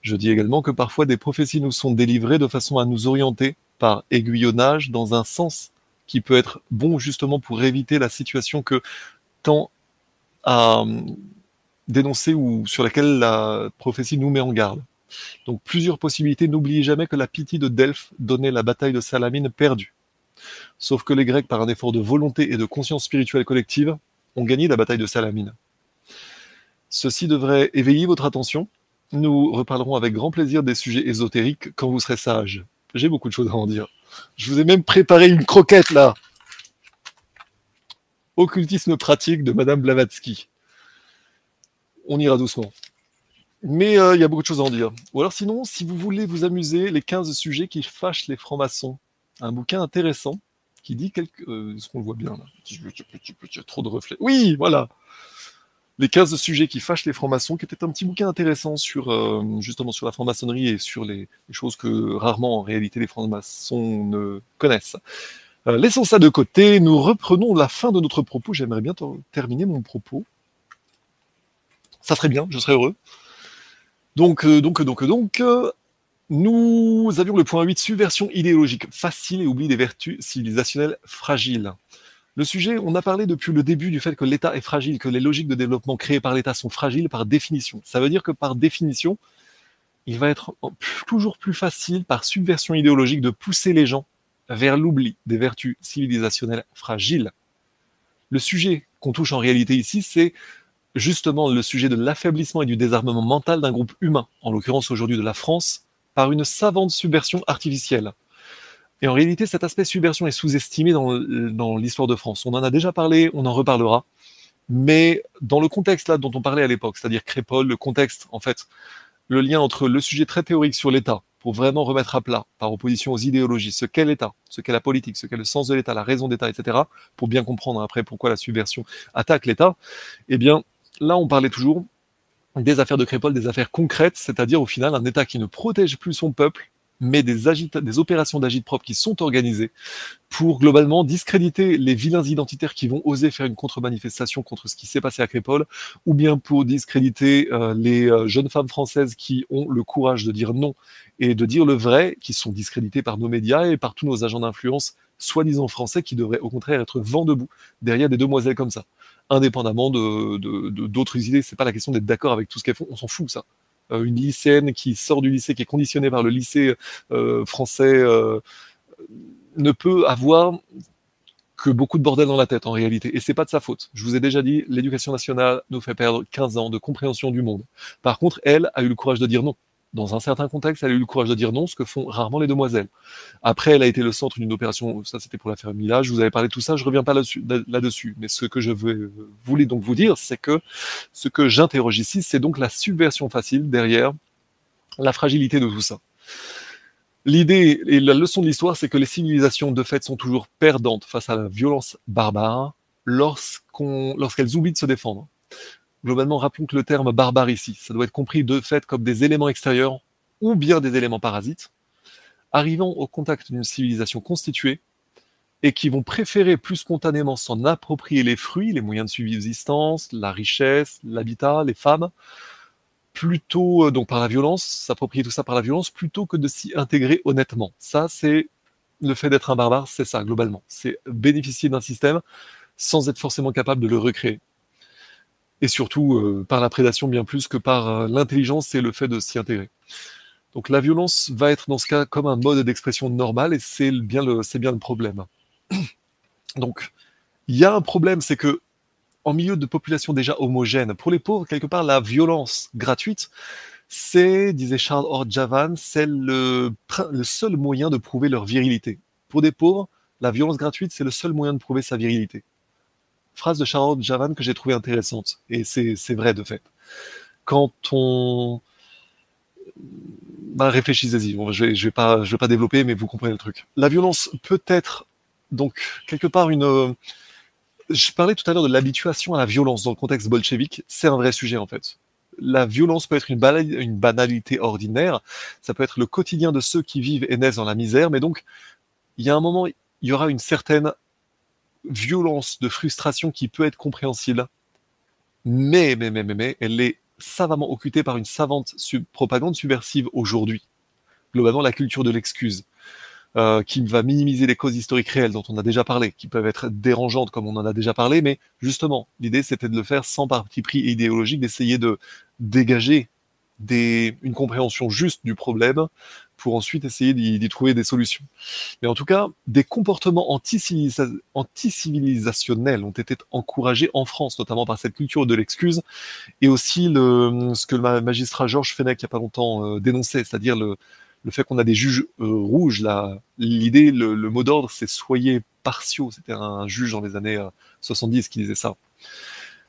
Je dis également que parfois des prophéties nous sont délivrées de façon à nous orienter par aiguillonnage dans un sens qui peut être bon justement pour éviter la situation que tend à euh, dénoncer ou sur laquelle la prophétie nous met en garde. Donc plusieurs possibilités. N'oubliez jamais que la pitié de Delphes donnait la bataille de Salamine perdue. Sauf que les Grecs, par un effort de volonté et de conscience spirituelle collective, ont gagné la bataille de Salamine. Ceci devrait éveiller votre attention. Nous reparlerons avec grand plaisir des sujets ésotériques quand vous serez sage. J'ai beaucoup de choses à en dire. Je vous ai même préparé une croquette là. Occultisme pratique de Madame Blavatsky. On ira doucement. Mais euh, il y a beaucoup de choses à en dire. Ou alors sinon, si vous voulez vous amuser, les 15 sujets qui fâchent les francs-maçons. Un bouquin intéressant qui dit quelque... Euh, Est-ce qu'on voit bien là trop de reflets. Oui, voilà les 15 sujets qui fâchent les francs-maçons, qui était un petit bouquin intéressant sur euh, la franc-maçonnerie et sur les, choses que rarement en réalité les francs-maçons ne connaissent. Euh, laissons ça de côté, nous reprenons la fin de notre propos. J'aimerais bien terminer mon propos. Ça serait bien, je serais heureux. Donc, euh, donc, donc, donc, nous avions le point 8, subversion idéologique facile et oubli des vertus civilisationnelles fragiles. Le sujet, on a parlé depuis le début du fait que l'État est fragile, que les logiques de développement créées par l'État sont fragiles par définition. Ça veut dire que par définition, il va être toujours plus facile, par subversion idéologique, de pousser les gens vers l'oubli des vertus civilisationnelles fragiles. Le sujet qu'on touche en réalité ici, c'est justement le sujet de l'affaiblissement et du désarmement mental d'un groupe humain, en l'occurrence aujourd'hui de la France, par une savante subversion artificielle. Et en réalité, cet aspect subversion est sous-estimé dans, dans l'histoire de France. On en a déjà parlé, on en reparlera. Mais dans le contexte là dont on parlait à l'époque, c'est-à-dire Crépol, le contexte, en fait, le lien entre le sujet très théorique sur l'État, pour vraiment remettre à plat, par opposition aux idéologies, ce qu'est l'État, ce qu'est la politique, ce qu'est le sens de l'État, la raison d'État, etc., pour bien comprendre après pourquoi la subversion attaque l'État, eh bien, là, on parlait toujours des affaires de Crépol, des affaires concrètes, c'est-à-dire au final un État qui ne protège plus son peuple, mais des, des opérations d'agite propre qui sont organisées pour globalement discréditer les vilains identitaires qui vont oser faire une contre-manifestation contre ce qui s'est passé à Crépole, ou bien pour discréditer euh, les euh, jeunes femmes françaises qui ont le courage de dire non et de dire le vrai, qui sont discréditées par nos médias et par tous nos agents d'influence soi-disant français qui devraient au contraire être vent debout derrière des demoiselles comme ça, indépendamment de d'autres de, idées. C'est pas la question d'être d'accord avec tout ce qu'elles font, on s'en fout ça. Euh, une lycéenne qui sort du lycée, qui est conditionnée par le lycée euh, français, euh, ne peut avoir que beaucoup de bordel dans la tête en réalité. Et c'est pas de sa faute. Je vous ai déjà dit, l'éducation nationale nous fait perdre 15 ans de compréhension du monde. Par contre, elle a eu le courage de dire non dans un certain contexte, elle a eu le courage de dire non, ce que font rarement les demoiselles. Après, elle a été le centre d'une opération, ça c'était pour l'affaire Mila, je vous avais parlé de tout ça, je reviens pas là-dessus. Mais ce que je veux, voulais donc vous dire, c'est que ce que j'interroge ici, c'est donc la subversion facile derrière la fragilité de tout ça. L'idée et la leçon de l'histoire, c'est que les civilisations de fait sont toujours perdantes face à la violence barbare lorsqu'elles oublient de se défendre. Globalement, rappelons que le terme barbare ici, ça doit être compris de fait comme des éléments extérieurs ou bien des éléments parasites, arrivant au contact d'une civilisation constituée et qui vont préférer plus spontanément s'en approprier les fruits, les moyens de subsistance, la richesse, l'habitat, les femmes, plutôt euh, donc par la violence, s'approprier tout ça par la violence, plutôt que de s'y intégrer honnêtement. Ça, c'est le fait d'être un barbare, c'est ça globalement. C'est bénéficier d'un système sans être forcément capable de le recréer et surtout euh, par la prédation bien plus que par euh, l'intelligence et le fait de s'y intégrer. Donc la violence va être dans ce cas comme un mode d'expression normal et c'est bien le problème. Donc il y a un problème, c'est que en milieu de population déjà homogène, pour les pauvres quelque part la violence gratuite, c'est disait Charles Orjavan, c'est le, le seul moyen de prouver leur virilité. Pour des pauvres, la violence gratuite c'est le seul moyen de prouver sa virilité phrase de Charlotte Javan que j'ai trouvé intéressante. Et c'est vrai, de fait. Quand on... Bah, réfléchissez-y. je vais, je vais pas, vais pas développer, mais vous comprenez le truc. La violence peut être, donc, quelque part une... Je parlais tout à l'heure de l'habituation à la violence dans le contexte bolchevique. C'est un vrai sujet, en fait. La violence peut être une banalité ordinaire. Ça peut être le quotidien de ceux qui vivent et naissent dans la misère. Mais donc, il y a un moment, il y aura une certaine violence de frustration qui peut être compréhensible, mais, mais, mais, mais, elle est savamment occultée par une savante propagande subversive aujourd'hui. Globalement, la culture de l'excuse, euh, qui va minimiser les causes historiques réelles dont on a déjà parlé, qui peuvent être dérangeantes comme on en a déjà parlé, mais justement, l'idée c'était de le faire sans parti pris idéologique, d'essayer de dégager une compréhension juste du problème pour ensuite essayer d'y trouver des solutions. Mais en tout cas, des comportements anti-civilisa- anti-civilisationnels ont été encouragés en France, notamment par cette culture de l'excuse, et aussi le, ce que le ma- magistrat Georges Fenech, il n'y a pas longtemps, euh, dénonçait, c'est-à-dire le, le fait qu'on a des juges euh, rouges. L'idée, le, mot d'ordre, c'est soyez partiaux. C'était un juge dans les années euh, 70 qui disait ça.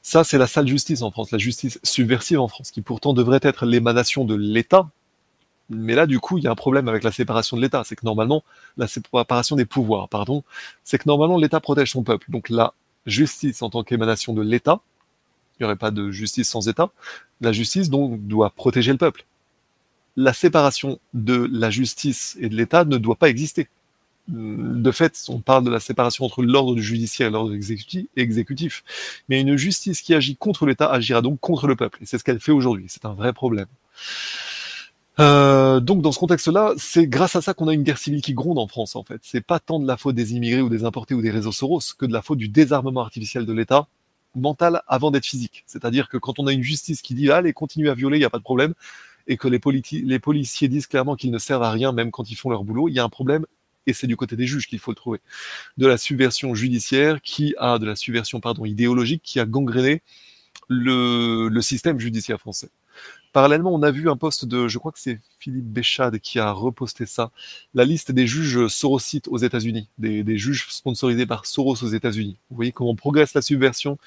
Ça, c'est la sale justice en France, la justice subversive en France, qui pourtant devrait être l'émanation de l'État. Mais là, du coup, il y a un problème avec la séparation de l'État. C'est que normalement, la séparation des pouvoirs, pardon, c'est que normalement, l'État protège son peuple. Donc la justice en tant qu'émanation de l'État, il n'y aurait pas de justice sans État. La justice, donc, doit protéger le peuple. La séparation de la justice et de l'État ne doit pas exister. De fait, on parle de la séparation entre l'ordre du judiciaire et l'ordre exécuti- exécutif. Mais une justice qui agit contre l'État agira donc contre le peuple. Et c'est ce qu'elle fait aujourd'hui. C'est un vrai problème. Euh, donc dans ce contexte-là, c'est grâce à ça qu'on a une guerre civile qui gronde en France en fait. C'est pas tant de la faute des immigrés ou des importés ou des réseaux Soros que de la faute du désarmement artificiel de l'État mental avant d'être physique. C'est-à-dire que quand on a une justice qui dit allez continuez à violer, il n'y a pas de problème, et que les, policiers disent clairement qu'ils ne servent à rien même quand ils font leur boulot, il y a un problème et c'est du côté des juges qu'il faut le trouver. De la subversion judiciaire qui a de la subversion pardon idéologique qui a gangréné le, le système judiciaire français. Parallèlement, on a vu un poste de, je crois que c'est Philippe Béchade qui a reposté ça, la liste des juges sorosites aux États-Unis, des, des juges sponsorisés par Soros aux États-Unis. Vous voyez comment progresse la subversion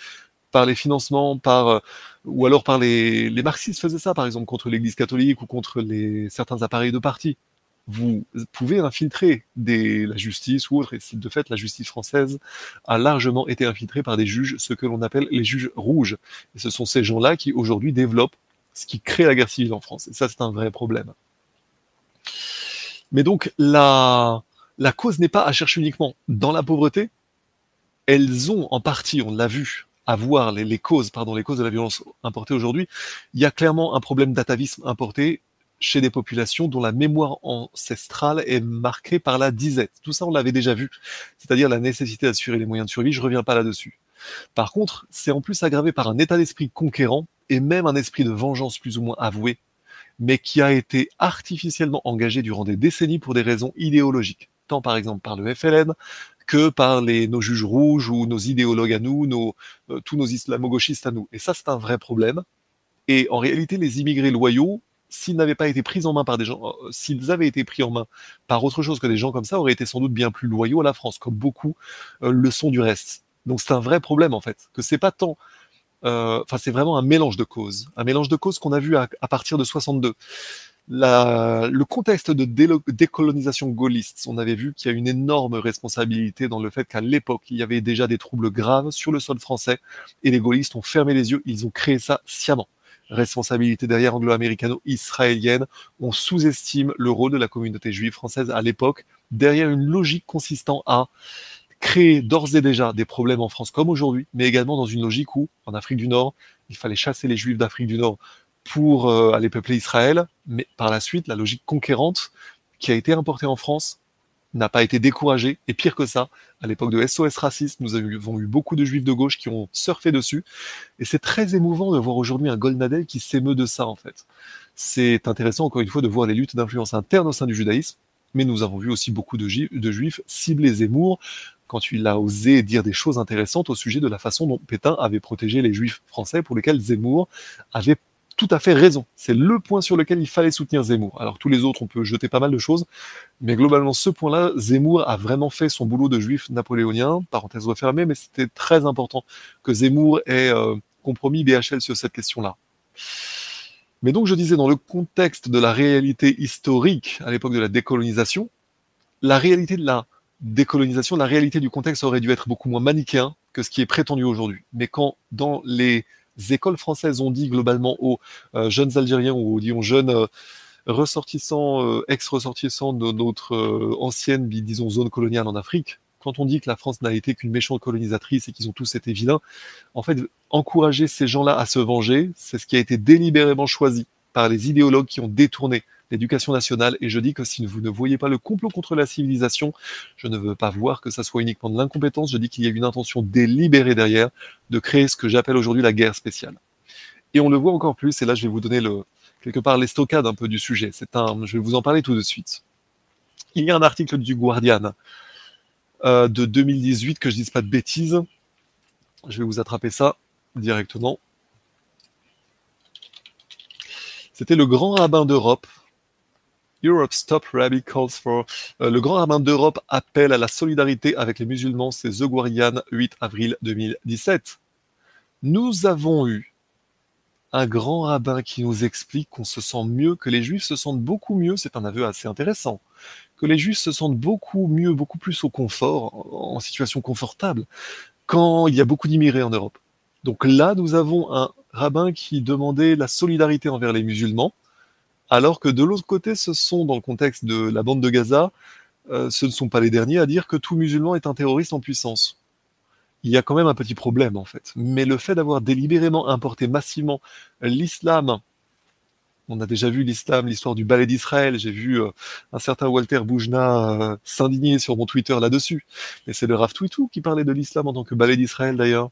par les financements, par euh, ou alors par les, les marxistes faisaient ça par exemple contre l'Église catholique ou contre les certains appareils de parti. Vous pouvez infiltrer des, la justice ou autre, et de fait la justice française a largement été infiltrée par des juges, ce que l'on appelle les juges rouges. Et ce sont ces gens-là qui aujourd'hui développent ce qui crée la guerre civile en France. Et ça, c'est un vrai problème. Mais donc, la, cause n'est pas à chercher uniquement dans la pauvreté. Elles ont en partie, on l'a vu, à voir les, causes, les causes de la violence importée aujourd'hui. Il y a clairement un problème d'atavisme importé chez des populations dont la mémoire ancestrale est marquée par la disette. Tout ça, on l'avait déjà vu, c'est-à-dire la nécessité d'assurer les moyens de survie. Je reviens pas là-dessus. Par contre, c'est en plus aggravé par un état d'esprit conquérant et même un esprit de vengeance plus ou moins avoué, mais qui a été artificiellement engagé durant des décennies pour des raisons idéologiques, tant par exemple par le FLN que par les, nos juges rouges ou nos idéologues à nous, euh, tous nos islamo-gauchistes à nous. Et ça, c'est un vrai problème. Et en réalité, les immigrés loyaux, s'ils n'avaient pas été pris en main par des gens, euh, s'ils avaient été pris en main par autre chose que des gens comme ça, auraient été sans doute bien plus loyaux à la France, comme beaucoup euh, le sont du reste. Donc c'est un vrai problème en fait, que c'est pas tant euh, enfin c'est vraiment un mélange de causes, un mélange de causes qu'on a vu à, partir de 62. La, le contexte de décolonisation gaulliste, on avait vu qu'il y a une énorme responsabilité dans le fait qu'à l'époque, il y avait déjà des troubles graves sur le sol français et les gaullistes ont fermé les yeux, ils ont créé ça sciemment. Responsabilité derrière anglo-américano-israélienne, on sous-estime le rôle de la communauté juive française à l'époque, derrière une logique consistant à créer d'ores et déjà des problèmes en France comme aujourd'hui, mais également dans une logique où, en Afrique du Nord, il fallait chasser les Juifs d'Afrique du Nord pour euh, aller peupler Israël, mais par la suite, la logique conquérante qui a été importée en France n'a pas été découragée, et pire que ça, à l'époque de SOS Racisme, nous avons eu beaucoup de juifs de gauche qui ont surfé dessus, et c'est très émouvant de voir aujourd'hui un Goldnadel qui s'émeut de ça, en fait. C'est intéressant, encore une fois, de voir les luttes d'influence interne au sein du judaïsme, mais nous avons vu aussi beaucoup de, juifs, de juifs cibler Zemmour quand il a osé dire des choses intéressantes au sujet de la façon dont Pétain avait protégé les juifs français pour lesquels Zemmour avait tout à fait raison. C'est le point sur lequel il fallait soutenir Zemmour. Alors tous les autres, on peut jeter pas mal de choses, mais globalement, ce point-là, Zemmour a vraiment fait son boulot de juif napoléonien, parenthèse refermée, mais c'était très important que Zemmour ait euh, compromis BHL sur cette question-là. Mais donc, je disais, dans le contexte de la réalité historique à l'époque de la décolonisation, la réalité de la décolonisation, la réalité du contexte aurait dû être beaucoup moins manichéen que ce qui est prétendu aujourd'hui. Mais quand dans les écoles françaises on dit globalement aux euh, jeunes Algériens ou aux jeunes euh, ressortissants, euh, ex-ressortissants de notre ancienne, disons, zone coloniale en Afrique, quand on dit que la France n'a été qu'une méchante colonisatrice et qu'ils ont tous été vilains, en fait, encourager ces gens-là à se venger, c'est ce qui a été délibérément choisi par les idéologues qui ont détourné l'éducation nationale. Et je dis que si vous ne voyez pas le complot contre la civilisation, je ne veux pas voir que ça soit uniquement de l'incompétence. Je dis qu'il y a une intention délibérée derrière de créer ce que j'appelle aujourd'hui la guerre spéciale. Et on le voit encore plus, et là je vais vous donner quelque part l'estocade un peu du sujet. C'est un, je vais vous en parler tout de suite. Il y a un article du Guardian euh, de 2018 que je dise pas de bêtises. Je vais vous attraper ça directement. C'était le grand rabbin d'Europe. Europe's top rabbi calls for. Euh, le grand rabbin d'Europe appelle à la solidarité avec les musulmans. C'est The Guardian, 8 avril 2017. Nous avons eu un grand rabbin qui nous explique qu'on se sent mieux, que les juifs se sentent beaucoup mieux. C'est un aveu assez intéressant. Que les juifs se sentent beaucoup mieux, beaucoup plus au confort, en situation confortable, quand il y a beaucoup d'immigrés en Europe. Donc là, nous avons un rabbin qui demandait la solidarité envers les musulmans, alors que de l'autre côté, ce sont, dans le contexte de la bande de Gaza, euh, ce ne sont pas les derniers à dire que tout musulman est un terroriste en puissance. Il y a quand même un petit problème en fait. Mais le fait d'avoir délibérément importé massivement l'islam, on a déjà vu l'islam, l'histoire du ballet d'Israël, j'ai vu euh, un certain Walter Boujna euh, s'indigner sur mon Twitter là-dessus. Mais c'est le Rav Twitou qui parlait de l'islam en tant que ballet d'Israël d'ailleurs.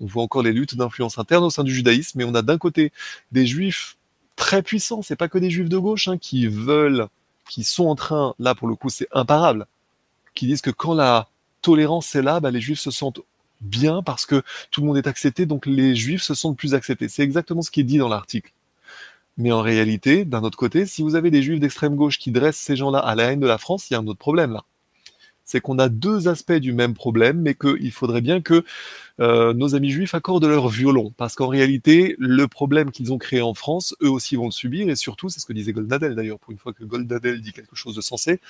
On voit encore les luttes d'influence interne au sein du judaïsme, mais on a d'un côté des juifs très puissants, c'est pas que des juifs de gauche hein, qui veulent, qui sont en train, là pour le coup c'est imparable, qui disent que quand la tolérance est là, bah, les juifs se sentent bien parce que tout le monde est accepté, donc les juifs se sentent plus acceptés. C'est exactement ce qui est dit dans l'article. Mais en réalité, d'un autre côté, si vous avez des juifs d'extrême gauche qui dressent ces gens-là à la haine de la France, il y a un autre problème là c'est qu'on a deux aspects du même problème, mais qu'il faudrait bien que euh, nos amis juifs accordent leur violon, parce qu'en réalité, le problème qu'ils ont créé en France, eux aussi vont le subir, et surtout, c'est ce que disait Goldnadel d'ailleurs, pour une fois que Goldnadel dit quelque chose de sensé,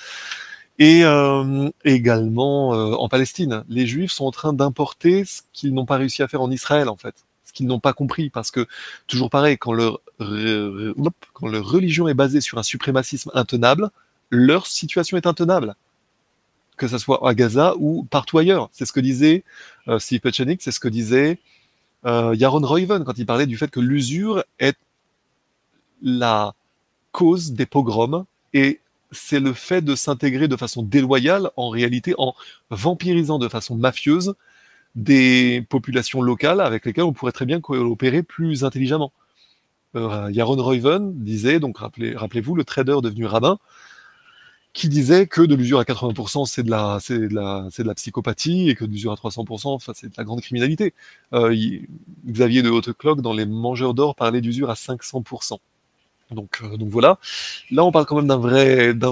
et euh, également euh, en Palestine, les juifs sont en train d'importer ce qu'ils n'ont pas réussi à faire en Israël, en fait. Ce qu'ils n'ont pas compris, parce que toujours pareil, quand leur, quand leur religion est basée sur un suprémacisme intenable, leur situation est intenable que ce soit à Gaza ou partout ailleurs. C'est ce que disait euh, Steve Pechenik, c'est ce que disait euh, Yaron Reuven quand il parlait du fait que l'usure est la cause des pogroms et c'est le fait de s'intégrer de façon déloyale, en réalité en vampirisant de façon mafieuse des populations locales avec lesquelles on pourrait très bien coopérer plus intelligemment. Euh, Yaron Reuven disait, donc rappelez-vous, le trader devenu rabbin, qui disait que de l'usure à 80%, c'est de la, psychopathie et que de l'usure à 300%, enfin, c'est de la grande criminalité. Euh, Xavier de Haute-Cloque, dans Les Mangeurs d'Or, parlait d'usure à 500%. Donc, euh, donc voilà. Là, on parle quand même d'un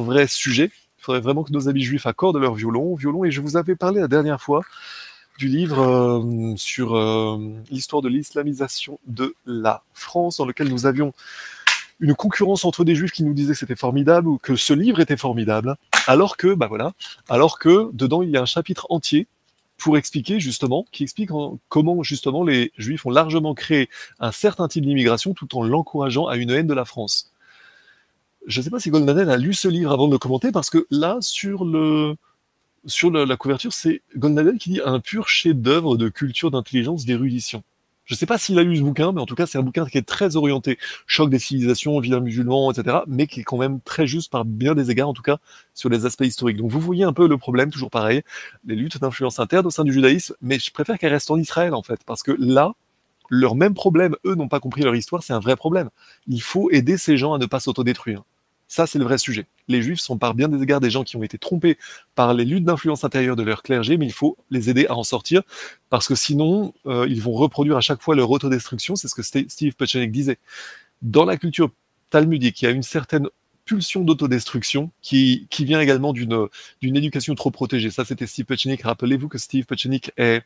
vrai, sujet. Il faudrait vraiment que nos amis juifs accordent leur violon, violon. Et je vous avais parlé la dernière fois du livre euh, sur l'histoire de l'islamisation de la France, dans lequel nous avions une concurrence entre des juifs qui nous disaient que c'était formidable ou que ce livre était formidable, alors que, bah voilà, alors que dedans il y a un chapitre entier pour expliquer justement, qui explique comment justement les juifs ont largement créé un certain type d'immigration tout en l'encourageant à une haine de la France. Je ne sais pas si Goldnadel a lu ce livre avant de le commenter, parce que là, sur la couverture, c'est Goldnadel qui dit un pur chef-d'œuvre de culture, d'intelligence, d'érudition. Je ne sais pas s'il a lu ce bouquin, mais en tout cas, c'est un bouquin qui est très orienté choc des civilisations, vilain musulman, etc., mais qui est quand même très juste par bien des égards, en tout cas, sur les aspects historiques. Donc vous voyez un peu le problème, toujours pareil, les luttes d'influence interne au sein du judaïsme, mais je préfère qu'elles restent en Israël, en fait, parce que là, leur même problème, eux n'ont pas compris leur histoire, c'est un vrai problème. Il faut aider ces gens à ne pas s'autodétruire. Ça, c'est le vrai sujet. Les juifs sont par bien des égards des gens qui ont été trompés par les luttes d'influence intérieure de leur clergé, mais il faut les aider à en sortir, parce que sinon, euh, ils vont reproduire à chaque fois leur autodestruction. C'est ce que Steve Pechenik disait. Dans la culture talmudique, il y a une certaine pulsion d'autodestruction qui, qui vient également d'une éducation trop protégée. Ça, c'était Steve Pechenik. Rappelez-vous que Steve Pechenik est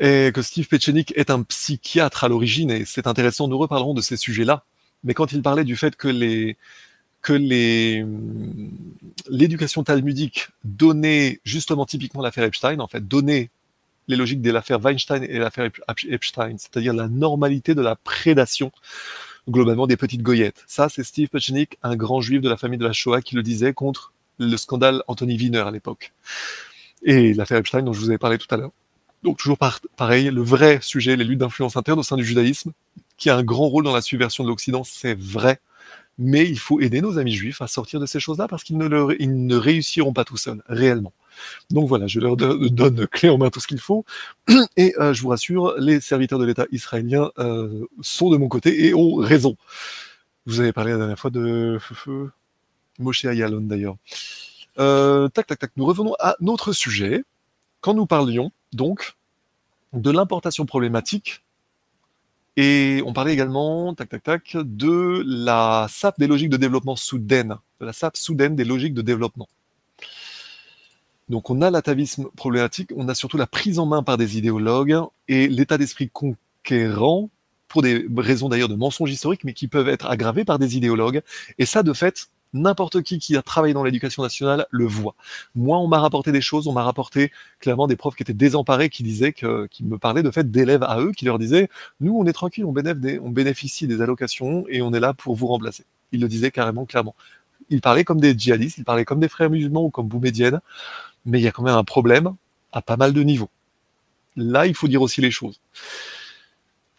que Steve Pechenik est un psychiatre à l'origine, et c'est intéressant, nous reparlerons de ces sujets-là mais quand il parlait du fait que l'éducation talmudique donnait justement typiquement l'affaire Epstein, en fait, donnait les logiques de l'affaire Weinstein et l'affaire Epstein, c'est-à-dire la normalité de la prédation globalement des petites goyettes. Ça, c'est Steve Pechenik, un grand juif de la famille de la Shoah, qui le disait contre le scandale Anthony Wiener à l'époque. Et l'affaire Epstein dont je vous avais parlé tout à l'heure. Donc toujours pareil, le vrai sujet, les luttes d'influence interne au sein du judaïsme, qui a un grand rôle dans la subversion de l'Occident, c'est vrai. Mais il faut aider nos amis juifs à sortir de ces choses-là parce qu'ils ne, réussiront pas tout seuls, réellement. Donc voilà, je leur do- donne clé en main tout ce qu'il faut. Et euh, je vous rassure, les serviteurs de l'État israélien euh, sont de mon côté et ont raison. Vous avez parlé la dernière fois de Moshe Ayalon d'ailleurs. Euh, tac, tac, tac. Nous revenons à notre sujet. Quand nous parlions donc de l'importation problématique et on parlait également, tac, tac, tac, de la SAP des logiques de développement soudaine, de la SAP soudaine des logiques de développement. Donc on a l'atavisme problématique, on a surtout la prise en main par des idéologues et l'état d'esprit conquérant, pour des raisons d'ailleurs de mensonges historiques, mais qui peuvent être aggravés par des idéologues. Et ça, de fait, n'importe qui qui a travaillé dans l'éducation nationale le voit. Moi, on m'a rapporté des choses, on m'a rapporté clairement des profs qui étaient désemparés, qui disaient que, qui me parlaient de fait d'élèves à eux, qui leur disaient, nous, on est tranquille, on bénéficie, des, allocations et on est là pour vous remplacer. Ils le disaient carrément, clairement. Ils parlaient comme des djihadistes, ils parlaient comme des frères musulmans ou comme Boumedienne, mais il y a quand même un problème à pas mal de niveaux. Là, il faut dire aussi les choses.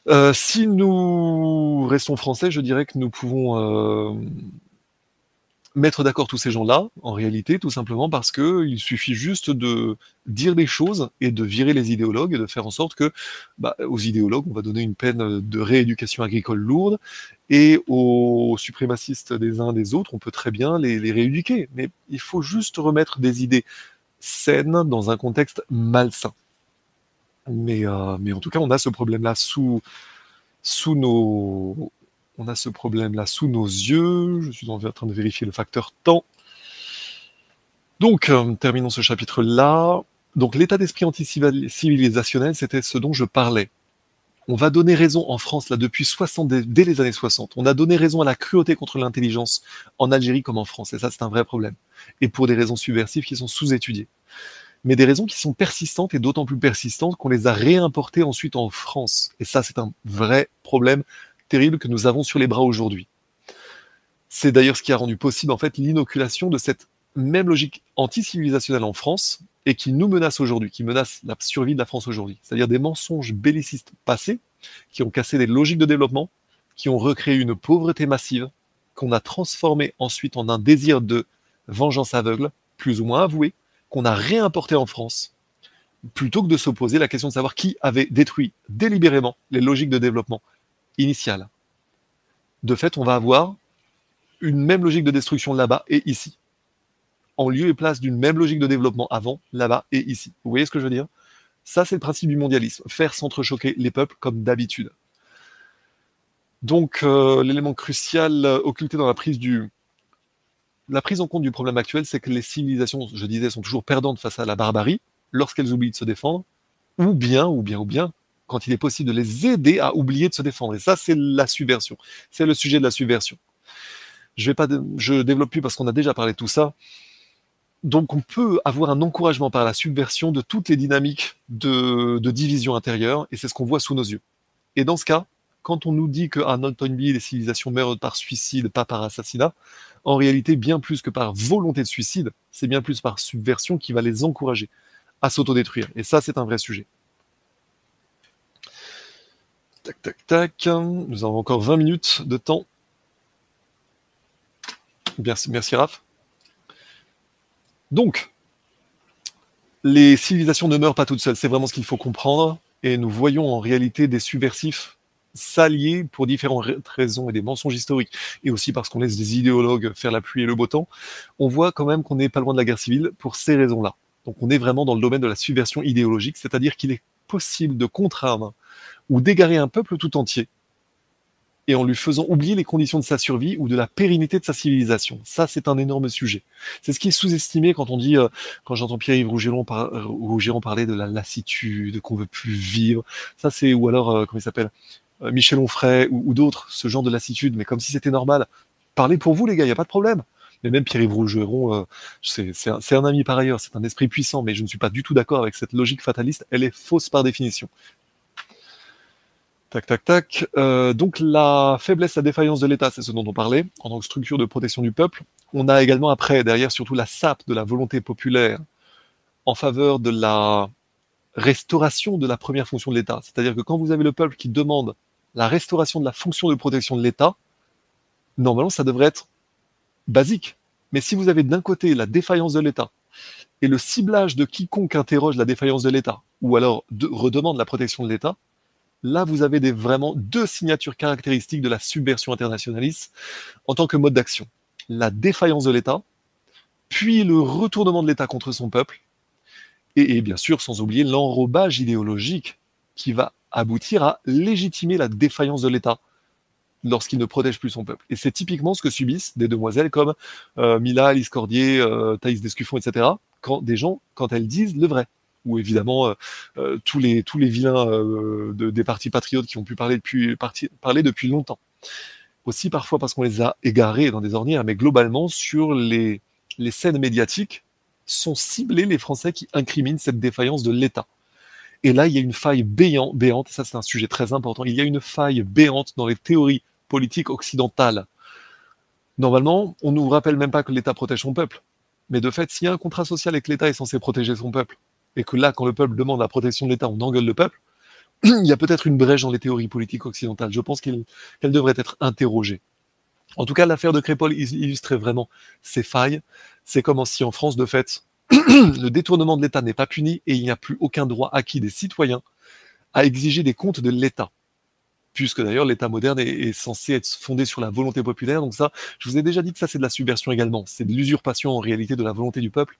Euh, si nous restons français, je dirais que nous pouvons euh, mettre d'accord tous ces gens-là, en réalité, tout simplement parce que il suffit juste de dire les choses et de virer les idéologues et de faire en sorte que, bah, aux idéologues, on va donner une peine de rééducation agricole lourde et aux suprémacistes des uns des autres, on peut très bien les, les rééduquer. Mais il faut juste remettre des idées saines dans un contexte malsain. Mais, euh, mais en tout cas, on a ce problème-là sous, sous nos, on a ce problème-là sous nos yeux. Je suis en train de vérifier le facteur temps. Donc, euh, terminons ce chapitre-là. Donc, l'état d'esprit anti-civilisationnel, c'était ce dont je parlais. On va donner raison en France, là, depuis 60, dès les années 60. On a donné raison à la cruauté contre l'intelligence en Algérie comme en France. Et ça, c'est un vrai problème. Et pour des raisons subversives qui sont sous-étudiées. Mais des raisons qui sont persistantes et d'autant plus persistantes qu'on les a réimportées ensuite en France. Et ça, c'est un vrai problème terrible que nous avons sur les bras aujourd'hui. C'est d'ailleurs ce qui a rendu possible, en fait, l'inoculation de cette même logique anti-civilisationnelle en France et qui nous menace aujourd'hui, qui menace la survie de la France aujourd'hui. C'est-à-dire des mensonges bellicistes passés qui ont cassé des logiques de développement, qui ont recréé une pauvreté massive, qu'on a transformé ensuite en un désir de vengeance aveugle, plus ou moins avoué, qu'on a réimporté en France, plutôt que de s'opposer à la question de savoir qui avait détruit délibérément les logiques de développement initiales. De fait, on va avoir une même logique de destruction là-bas et ici en lieu et place d'une même logique de développement avant, là-bas et ici. Vous voyez ce que je veux dire? Ça, c'est le principe du mondialisme, faire s'entrechoquer les peuples comme d'habitude. Donc, euh, l'élément crucial euh, occulté dans la prise du, la prise en compte du problème actuel, c'est que les civilisations, je disais, sont toujours perdantes face à la barbarie lorsqu'elles oublient de se défendre, ou bien, ou bien, ou bien, quand il est possible de les aider à oublier de se défendre. Et ça, c'est la subversion. C'est le sujet de la subversion. Je vais pas, je développe plus parce qu'on a déjà parlé de tout ça. Donc, on peut avoir un encouragement par la subversion de toutes les dynamiques de, de division intérieure, et c'est ce qu'on voit sous nos yeux. Et dans ce cas, quand on nous dit qu'à Toynbee, les civilisations meurent par suicide, pas par assassinat, en réalité, bien plus que par volonté de suicide, c'est bien plus par subversion qui va les encourager à s'autodétruire. Et ça, c'est un vrai sujet. Tac, tac, tac. Nous avons encore 20 minutes de temps. Merci, Raph. Donc, les civilisations ne meurent pas toutes seules. C'est vraiment ce qu'il faut comprendre. Et nous voyons en réalité des subversifs s'allier pour différentes raisons et des mensonges historiques, et aussi parce qu'on laisse des idéologues faire la pluie et le beau temps, on voit quand même qu'on n'est pas loin de la guerre civile pour ces raisons-là. Donc on est vraiment dans le domaine de la subversion idéologique, c'est-à-dire qu'il est possible de contraindre ou d'égarer un peuple tout entier, et en lui faisant oublier les conditions de sa survie ou de la pérennité de sa civilisation. Ça, c'est un énorme sujet. C'est ce qui est sous-estimé quand on dit, euh, quand j'entends Pierre-Yves Rougeron, par, euh, Rougeron parler de la lassitude, qu'on veut plus vivre. Ça, c'est, ou alors, euh, comment il s'appelle Michel Onfray ou, d'autres, ce genre de lassitude, mais comme si c'était normal. Parlez pour vous, les gars, il n'y a pas de problème. Mais même Pierre-Yves Rougeron, euh, c'est un, ami par ailleurs, c'est un esprit puissant, mais je ne suis pas du tout d'accord avec cette logique fataliste. Elle est fausse par définition. Tac, tac, tac. Euh, donc la faiblesse, la défaillance de l'État, c'est ce dont on parlait, en tant que structure de protection du peuple. On a également après, derrière, surtout la sape de la volonté populaire en faveur de la restauration de la première fonction de l'État. C'est-à-dire que quand vous avez le peuple qui demande la restauration de la fonction de protection de l'État, normalement, ça devrait être basique. Mais si vous avez d'un côté la défaillance de l'État et le ciblage de quiconque interroge la défaillance de l'État ou alors de, redemande la protection de l'État, là vous avez des, vraiment deux signatures caractéristiques de la subversion internationaliste en tant que mode d'action. La défaillance de l'État, puis le retournement de l'État contre son peuple, et, bien sûr sans oublier l'enrobage idéologique qui va aboutir à légitimer la défaillance de l'État lorsqu'il ne protège plus son peuple. Et c'est typiquement ce que subissent des demoiselles comme euh, Mila, Alice Cordier, euh, Thaïs Descuffon, etc., quand des gens, quand elles disent le vrai. Ou évidemment euh, euh, tous les tous les vilains euh, de, des partis patriotes qui ont pu parler depuis parler depuis longtemps. Aussi parfois parce qu'on les a égarés dans des ornières, mais globalement sur les les scènes médiatiques sont ciblés les Français qui incriminent cette défaillance de l'État. Et là, il y a une faille béant, béante, et ça c'est un sujet très important, il y a une faille béante dans les théories politiques occidentales. Normalement, on ne nous rappelle même pas que l'État protège son peuple. Mais de fait, s'il y a un contrat social et que l'État est censé protéger son peuple, et que là, quand le peuple demande la protection de l'État, on engueule le peuple, il y a peut-être une brèche dans les théories politiques occidentales. Je pense qu'elle qu devrait être interrogée. En tout cas, l'affaire de Crépol illustrait vraiment ces failles. C'est comme si en France, de fait, le détournement de l'État n'est pas puni et il n'y a plus aucun droit acquis des citoyens à exiger des comptes de l'État. Puisque d'ailleurs l'État moderne est, censé être fondé sur la volonté populaire. Donc ça, je vous ai déjà dit que ça c'est de la subversion également. C'est de l'usurpation en réalité de la volonté du peuple.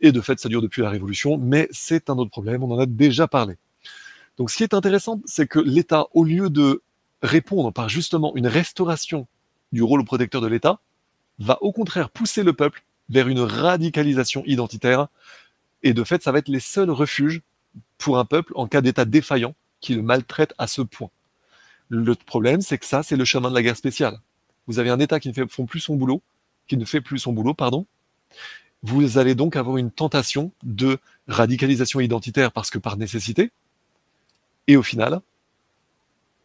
Et de fait, ça dure depuis la Révolution, mais c'est un autre problème, on en a déjà parlé. Donc ce qui est intéressant, c'est que l'État, au lieu de répondre par justement une restauration du rôle protecteur de l'État, va au contraire pousser le peuple vers une radicalisation identitaire. Et de fait, ça va être les seuls refuges pour un peuple en cas d'état défaillant qui le maltraite à ce point. Le problème, c'est que ça, c'est le chemin de la guerre spéciale. Vous avez un État qui ne fait plus son boulot, qui ne fait plus son boulot, pardon. Vous allez donc avoir une tentation de radicalisation identitaire parce que par nécessité. Et au final,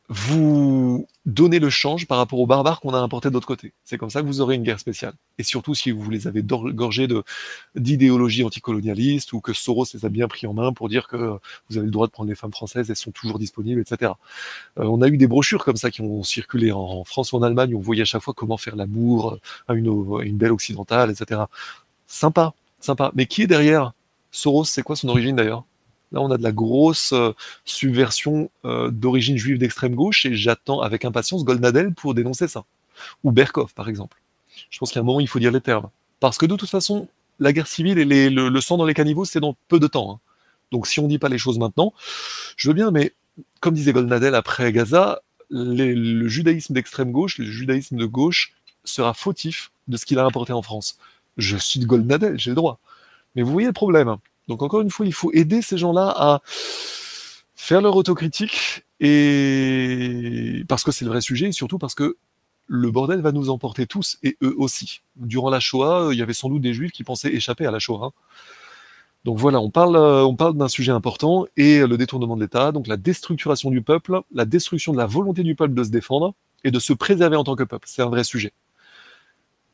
vous donnez le change par rapport aux barbares qu'on a importés de l'autre côté. C'est comme ça que vous aurez une guerre spéciale. Et surtout si vous les avez gorgés d'idéologie anticolonialiste ou que Soros les a bien pris en main pour dire que vous avez le droit de prendre les femmes françaises, elles sont toujours disponibles, etc. Euh, on a eu des brochures comme ça qui ont circulé en, France ou en Allemagne où on voyait à chaque fois comment faire l'amour à une, à une belle occidentale, etc. Sympa, sympa. Mais qui est derrière Soros? C'est quoi son origine d'ailleurs? Là, on a de la grosse euh, subversion euh, d'origine juive d'extrême gauche et j'attends avec impatience Goldnadel pour dénoncer ça. Ou Berkov, par exemple. Je pense qu'à un moment, il faut dire les termes. Parce que de toute façon, la guerre civile et le, sang dans les caniveaux, c'est dans peu de temps. Hein. Donc si on ne dit pas les choses maintenant, je veux bien, mais comme disait Goldnadel après Gaza, le judaïsme d'extrême gauche, le judaïsme de gauche sera fautif de ce qu'il a apporté en France. Je suis de Goldnadel, j'ai le droit. Mais vous voyez le problème. Donc encore une fois, il faut aider ces gens-là à faire leur autocritique et parce que c'est le vrai sujet et surtout parce que le bordel va nous emporter tous et eux aussi. Durant la Shoah, il y avait sans doute des juifs qui pensaient échapper à la Shoah. Donc voilà, on parle, on parle d'un sujet important et le détournement de l'État, donc la déstructuration du peuple, la destruction de la volonté du peuple de se défendre et de se préserver en tant que peuple. C'est un vrai sujet.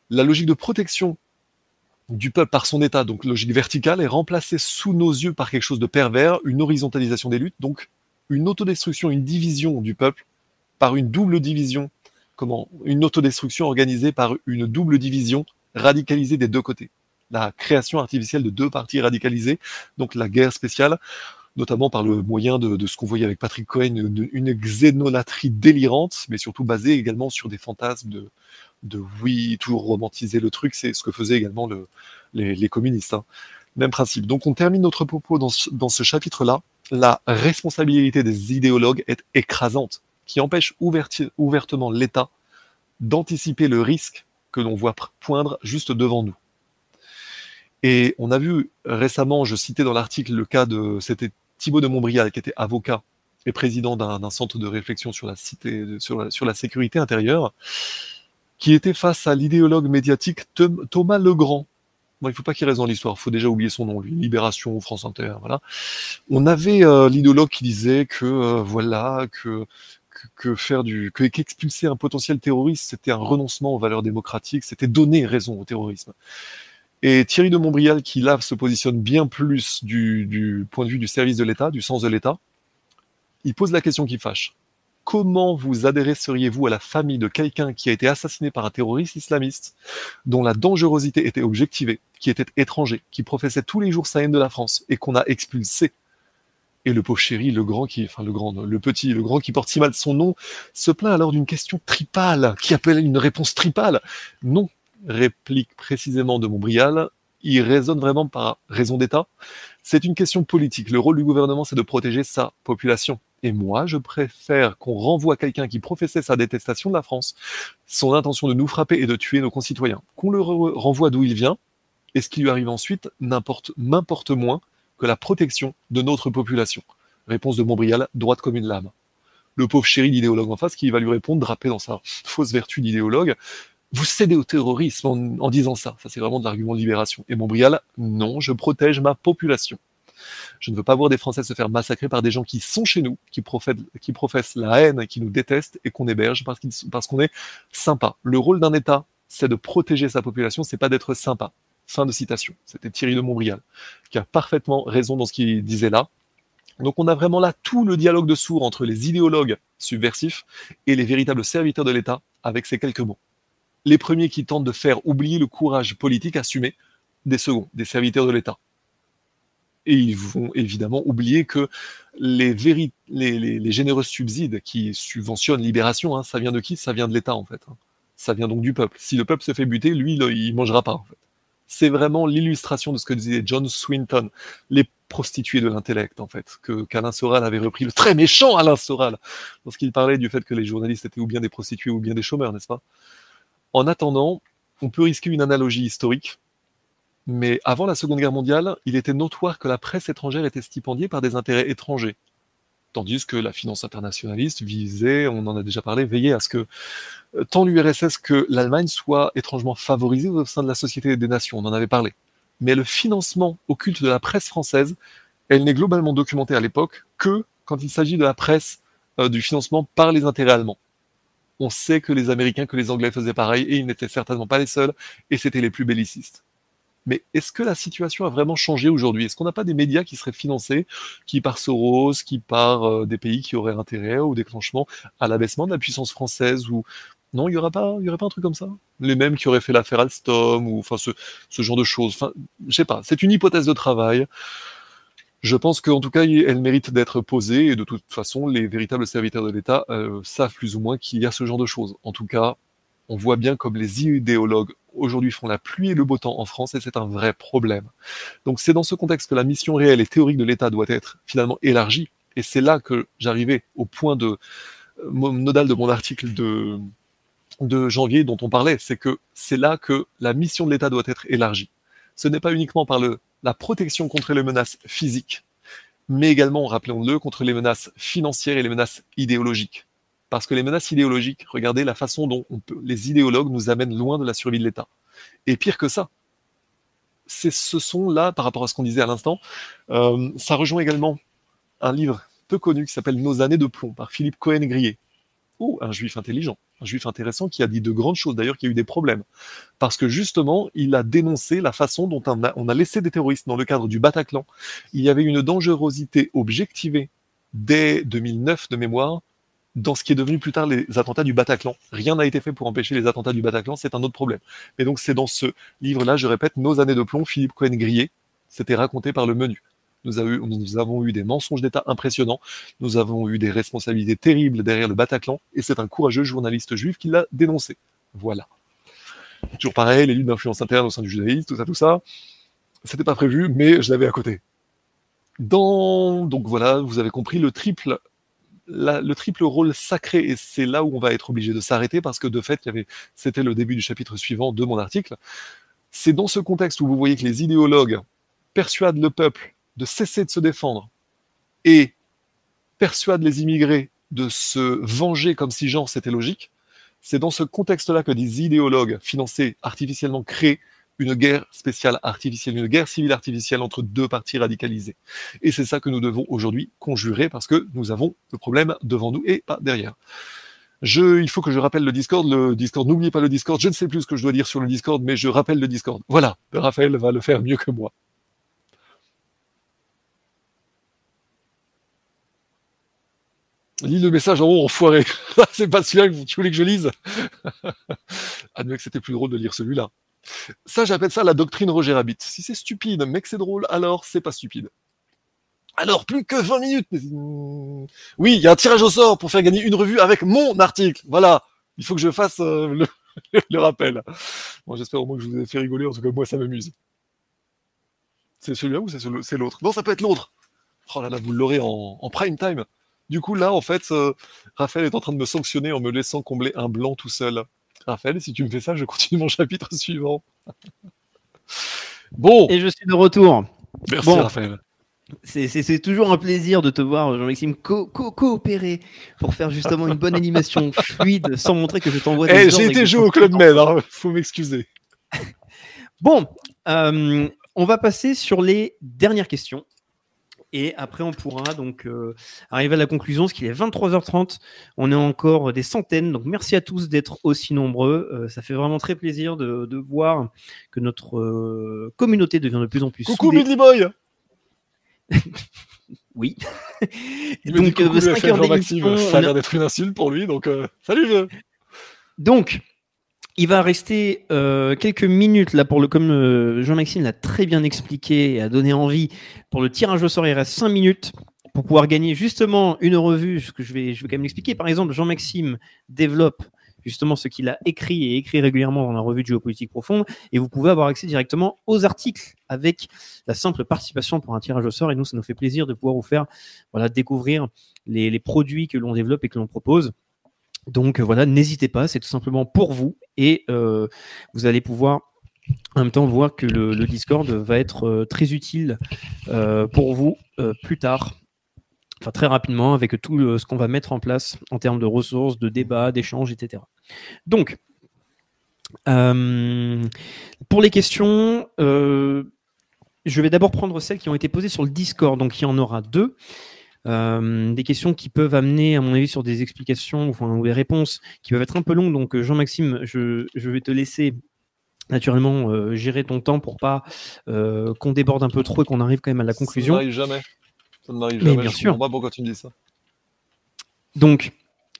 La logique de protection du peuple par son état, donc logique verticale, est remplacée sous nos yeux par quelque chose de pervers, une horizontalisation des luttes, donc une autodestruction, une division du peuple par une double division, comment? Une autodestruction organisée par une double division radicalisée des deux côtés. La création artificielle de deux partis radicalisés, donc la guerre spéciale, notamment par le moyen de, ce qu'on voyait avec Patrick Cohen, une, une xénolatrie délirante, mais surtout basée également sur des fantasmes de, de oui, toujours romantiser le truc, c'est ce que faisaient également le, les, communistes. Hein. Même principe. Donc on termine notre propos dans ce, chapitre-là. La responsabilité des idéologues est écrasante, qui empêche ouvertement l'État d'anticiper le risque que l'on voit poindre juste devant nous. Et on a vu récemment, je citais dans l'article le cas de, c'était Thibaut de Montbrial, qui était avocat et président d'un centre de réflexion sur la sécurité intérieure, qui était face à l'idéologue médiatique Thomas Legrand. Bon, il ne faut pas qu'il reste dans l'histoire, il faut déjà oublier son nom, lui. Libération, France Inter, voilà. On avait euh, l'idéologue qui disait que, euh, voilà, que, faire du, que, qu'expulser un potentiel terroriste, c'était un renoncement aux valeurs démocratiques, c'était donner raison au terrorisme. Et Thierry de Montbrial, qui là se positionne bien plus du, du point de vue du service de l'État, du sens de l'État, il pose la question qui fâche. Comment vous adresseriez-vous à la famille de quelqu'un qui a été assassiné par un terroriste islamiste, dont la dangerosité était objectivée, qui était étranger, qui professait tous les jours sa haine de la France et qu'on a expulsé? Et le pauvre chéri, le grand qui, enfin le grand, le petit, le grand qui porte si mal son nom, se plaint alors d'une question tripale, qui appelle une réponse tripale. Non, réplique précisément de Montbrial, il raisonne vraiment par raison d'État. C'est une question politique. Le rôle du gouvernement, c'est de protéger sa population. Et moi, je préfère qu'on renvoie quelqu'un qui professait sa détestation de la France, son intention de nous frapper et de tuer nos concitoyens, qu'on le renvoie d'où il vient, et ce qui lui arrive ensuite m'importe moins que la protection de notre population. Réponse de Montbrial, droite comme une lame. Le pauvre chéri d'idéologue en face qui va lui répondre, drapé dans sa fausse vertu d'idéologue, vous cédez au terrorisme en, disant ça. Ça, c'est vraiment de l'argument de libération. Et Montbrial, non, je protège ma population. Je ne veux pas voir des Français se faire massacrer par des gens qui sont chez nous, qui, professent la haine, qui nous détestent et qu'on héberge parce qu'on est sympa. Le rôle d'un État, c'est de protéger sa population, c'est pas d'être sympa. Fin de citation. C'était Thierry de Montbrial, qui a parfaitement raison dans ce qu'il disait là. Donc on a vraiment là tout le dialogue de sourds entre les idéologues subversifs et les véritables serviteurs de l'État avec ces quelques mots les premiers qui tentent de faire oublier le courage politique assumé des seconds, des serviteurs de l'État. Et ils vont évidemment oublier que les, généreux subsides qui subventionnent Libération, hein, ça vient de qui? Ça vient de l'État en fait. Hein. Ça vient donc du peuple. Si le peuple se fait buter, lui, il mangera pas en fait. C'est vraiment l'illustration de ce que disait John Swinton, les prostituées de l'intellect en fait, que qu'Alain Soral avait repris, le très méchant Alain Soral, lorsqu'il parlait du fait que les journalistes étaient ou bien des prostituées ou bien des chômeurs, n'est-ce pas? En attendant, on peut risquer une analogie historique, mais avant la Seconde Guerre mondiale, il était notoire que la presse étrangère était stipendiée par des intérêts étrangers, tandis que la finance internationaliste visait, on en a déjà parlé, veillait à ce que euh, tant l'URSS que l'Allemagne soient étrangement favorisées au sein de la Société des Nations, on en avait parlé. Mais le financement occulte de la presse française, elle n'est globalement documentée à l'époque que quand il s'agit de la presse euh, du financement par les intérêts allemands on sait que les Américains, que les Anglais faisaient pareil, et ils n'étaient certainement pas les seuls, et c'était les plus bellicistes. Mais est-ce que la situation a vraiment changé aujourd'hui? Est-ce qu'on n'a pas des médias qui seraient financés, qui par Soros, qui par euh, des pays qui auraient intérêt au déclenchement, à l'abaissement de la puissance française ou non, il y aura pas, il aurait pas un truc comme ça? Les mêmes qui auraient fait l'affaire Alstom ou enfin ce, ce genre de choses. Enfin, je sais pas. C'est une hypothèse de travail. Je pense qu'en tout cas, elle mérite d'être posée et de toute façon, les véritables serviteurs de l'État euh, savent plus ou moins qu'il y a ce genre de choses. En tout cas, on voit bien comme les idéologues aujourd'hui font la pluie et le beau temps en France et c'est un vrai problème. Donc c'est dans ce contexte que la mission réelle et théorique de l'État doit être finalement élargie et c'est là que j'arrivais au point de euh, nodal de mon article de, de janvier dont on parlait, c'est que c'est là que la mission de l'État doit être élargie. Ce n'est pas uniquement par la protection contre les menaces physiques, mais également, rappelons-le, contre les menaces financières et les menaces idéologiques. Parce que les menaces idéologiques, regardez la façon dont les idéologues nous amènent loin de la survie de l'État. Et pire que ça, c'est ce sont là, par rapport à ce qu'on disait à l'instant, euh, ça rejoint également un livre peu connu qui s'appelle Nos années de plomb par Philippe Cohen-Grillet. Ou un juif intelligent un juif intéressant qui a dit de grandes choses, d'ailleurs, qui a eu des problèmes. Parce que justement, il a dénoncé la façon dont on a, laissé des terroristes dans le cadre du Bataclan. Il y avait une dangerosité objectivée dès 2009 de mémoire dans ce qui est devenu plus tard les attentats du Bataclan. Rien n'a été fait pour empêcher les attentats du Bataclan, c'est un autre problème. Mais donc c'est dans ce livre-là, je répète, Nos années de plomb, Philippe Cohen-Grillet, c'était raconté par le menu. Nous, avons eu des mensonges d'État impressionnants. Nous avons eu des responsabilités terribles derrière le Bataclan. Et c'est un courageux journaliste juif qui l'a dénoncé. Voilà. Toujours pareil, les luttes d'influence interne au sein du judaïsme, tout ça, tout ça. C'était pas prévu, mais je l'avais à côté. Dans, donc voilà, vous avez compris le triple, le triple rôle sacré, et c'est là où on va être obligé de s'arrêter parce que de fait, c'était le début du chapitre suivant de mon article. C'est dans ce contexte où vous voyez que les idéologues persuadent le peuple de cesser de se défendre et persuade les immigrés de se venger comme si genre c'était logique, c'est dans ce contexte-là que des idéologues financés artificiellement créent une guerre spéciale artificielle, une guerre civile artificielle entre deux partis radicalisés. Et c'est ça que nous devons aujourd'hui conjurer parce que nous avons le problème devant nous et pas derrière. Il faut que je rappelle le Discord. Le Discord, n'oubliez pas le Discord. Je ne sais plus ce que je dois dire sur le Discord, mais je rappelle le Discord. Voilà, Raphaël va le faire mieux que moi. Lis le message en haut, enfoiré. c'est pas celui-là que tu voulais que je lise. Admets que c'était plus drôle de lire celui-là. Ça, j'appelle ça la doctrine Roger Rabbit. Si c'est stupide, mais c'est drôle, alors c'est pas stupide. Alors, plus que 20 minutes. Oui, il y a un tirage au sort pour faire gagner une revue avec mon article. Voilà. Il faut que je fasse euh, le, rappel. Bon, j'espère au moins que je vous ai fait rigoler. En tout cas, moi, ça m'amuse. C'est celui-là ou c'est l'autre? Non, ça peut être l'autre. Oh là là, vous l'aurez en, prime time. Du coup, là, en fait, euh, Raphaël est en train de me sanctionner en me laissant combler un blanc tout seul. Raphaël, si tu me fais ça, je continue mon chapitre suivant. bon. Et je suis de retour. Merci, Raphaël. C'est toujours un plaisir de te voir, Jean-Maxime, coopérer pour faire justement une bonne animation fluide sans montrer que je t'envoie des hey, eh, J'ai été joué au Club Med, hein, faut m'excuser. bon, euh, on va passer sur les dernières questions. Et après, on pourra donc euh, arriver à la conclusion, ce qu'il est 23h30. On est encore des centaines. Donc, merci à tous d'être aussi nombreux. Euh, ça fait vraiment très plaisir de, de voir que notre communauté devient de plus en plus Coucou Billy Boy oui. donc, euh, 5 heures d'émission. Ça a l'air d'être une insulte pour lui, donc euh, salut vieux. Donc, il va rester euh, quelques minutes là pour le, comme euh, Jean-Maxime l'a très bien expliqué et a donné envie pour le tirage au sort. Il reste 5 minutes pour pouvoir gagner justement une revue. Ce que je vais, je vais quand même l'expliquer. Par exemple, Jean-Maxime développe justement ce qu'il a écrit et écrit régulièrement dans la revue de géopolitique profonde. Et vous pouvez avoir accès directement aux articles avec la simple participation pour un tirage au sort. Et nous, ça nous fait plaisir de pouvoir vous faire découvrir les produits que l'on développe et que l'on propose. Donc voilà, n'hésitez pas, c'est tout simplement pour vous. Et euh, vous allez pouvoir en même temps voir que le, Discord va être euh, très utile euh, pour vous euh, plus tard enfin très rapidement avec tout ce qu'on va mettre en place en termes de ressources, de débats, d'échanges, etc. Donc, euh, pour les questions, euh, je vais d'abord prendre celles qui ont été posées sur le Discord. Donc, il y en aura deux. Euh, des questions qui peuvent amener, à mon avis, sur des explications enfin, ou des réponses qui peuvent être un peu longues. Donc, Jean-Maxime, je, je, vais te laisser naturellement euh, gérer ton temps pour pas euh, qu'on déborde un peu trop et qu'on arrive quand même à la conclusion. Ça n'arrive jamais. Ça ne m'arrive jamais. bien je sûr. pas pourquoi tu me dis ça. Donc,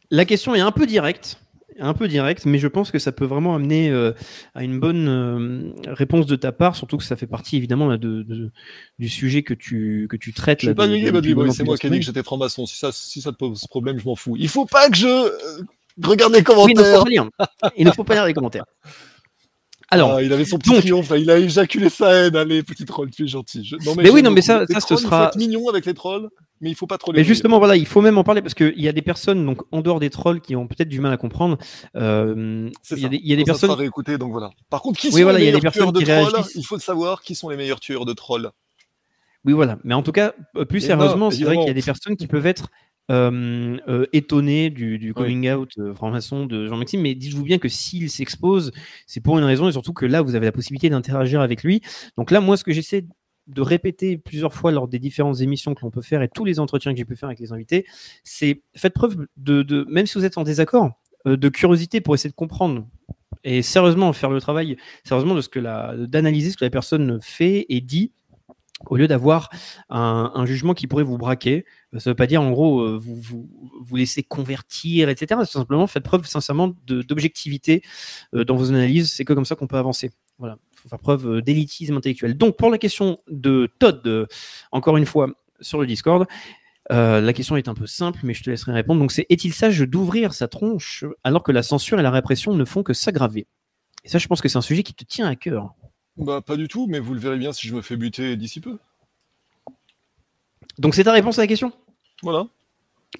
la question est un peu directe un peu direct, mais je pense que ça peut vraiment amener euh, à une bonne euh, réponse de ta part, surtout que ça fait partie évidemment là, de, de, du sujet que tu, que tu traites. Je suis pas grillé, c'est moi qui ai dit que j'étais franc-maçon. Si ça, si ça te pose problème, je m'en fous. Il faut pas que je euh, regarde les commentaires. Oui, il, ne faut pas lire. il ne faut pas lire les commentaires. Alors, ah, il avait son petit donc, triomphe, il a éjaculé sa haine. Allez, petit troll, tu es gentil. Je... Non, mais, mais oui, non, mais ça, ça ce sera. mignon avec les trolls mais il faut pas trop les Mais justement, voilà, il faut même en parler parce qu'il y a des personnes, donc en dehors des trolls, qui ont peut-être du mal à comprendre. Euh, il y a des, y a des personnes. Réécouter, donc voilà. Par contre, qui sont voilà, les meilleurs tueurs de trolls. Il faut savoir qui sont les meilleurs tueurs de trolls. Oui, voilà. Mais en tout cas, euh, plus sérieusement, c'est vrai qu'il y a des personnes qui peuvent être euh, euh, étonnées du, du coming out euh, franc-maçon de Jean-Maxime. Mais dites-vous bien que s'il s'expose, c'est pour une raison et surtout que là, vous avez la possibilité d'interagir avec lui. Donc là, moi, ce que j'essaie de répéter plusieurs fois lors des différentes émissions que l'on peut faire et tous les entretiens que j'ai pu faire avec les invités, c'est faites preuve de, de même si vous êtes en désaccord, euh, de curiosité pour essayer de comprendre et sérieusement faire le travail, sérieusement de ce que la, d'analyser ce que la personne fait et dit au lieu d'avoir un, jugement qui pourrait vous braquer. Euh, Ça ne veut pas dire en gros euh, vous, vous laisser convertir, etc. C'est simplement faites preuve sincèrement d'objectivité euh, dans vos analyses. C'est que comme ça qu'on peut avancer. Voilà, faut faire preuve d'élitisme intellectuel. Donc pour la question de Todd, encore une fois sur le Discord. la question est un peu simple, mais je te laisserai répondre. Donc, c'est est-il sage d'ouvrir sa tronche alors que la censure et la répression ne font que s'aggraver? Et ça, je pense que c'est un sujet qui te tient à cœur. Bah, pas du tout, mais vous le verrez bien si je me fais buter d'ici peu. Donc, c'est ta réponse à la question? Voilà.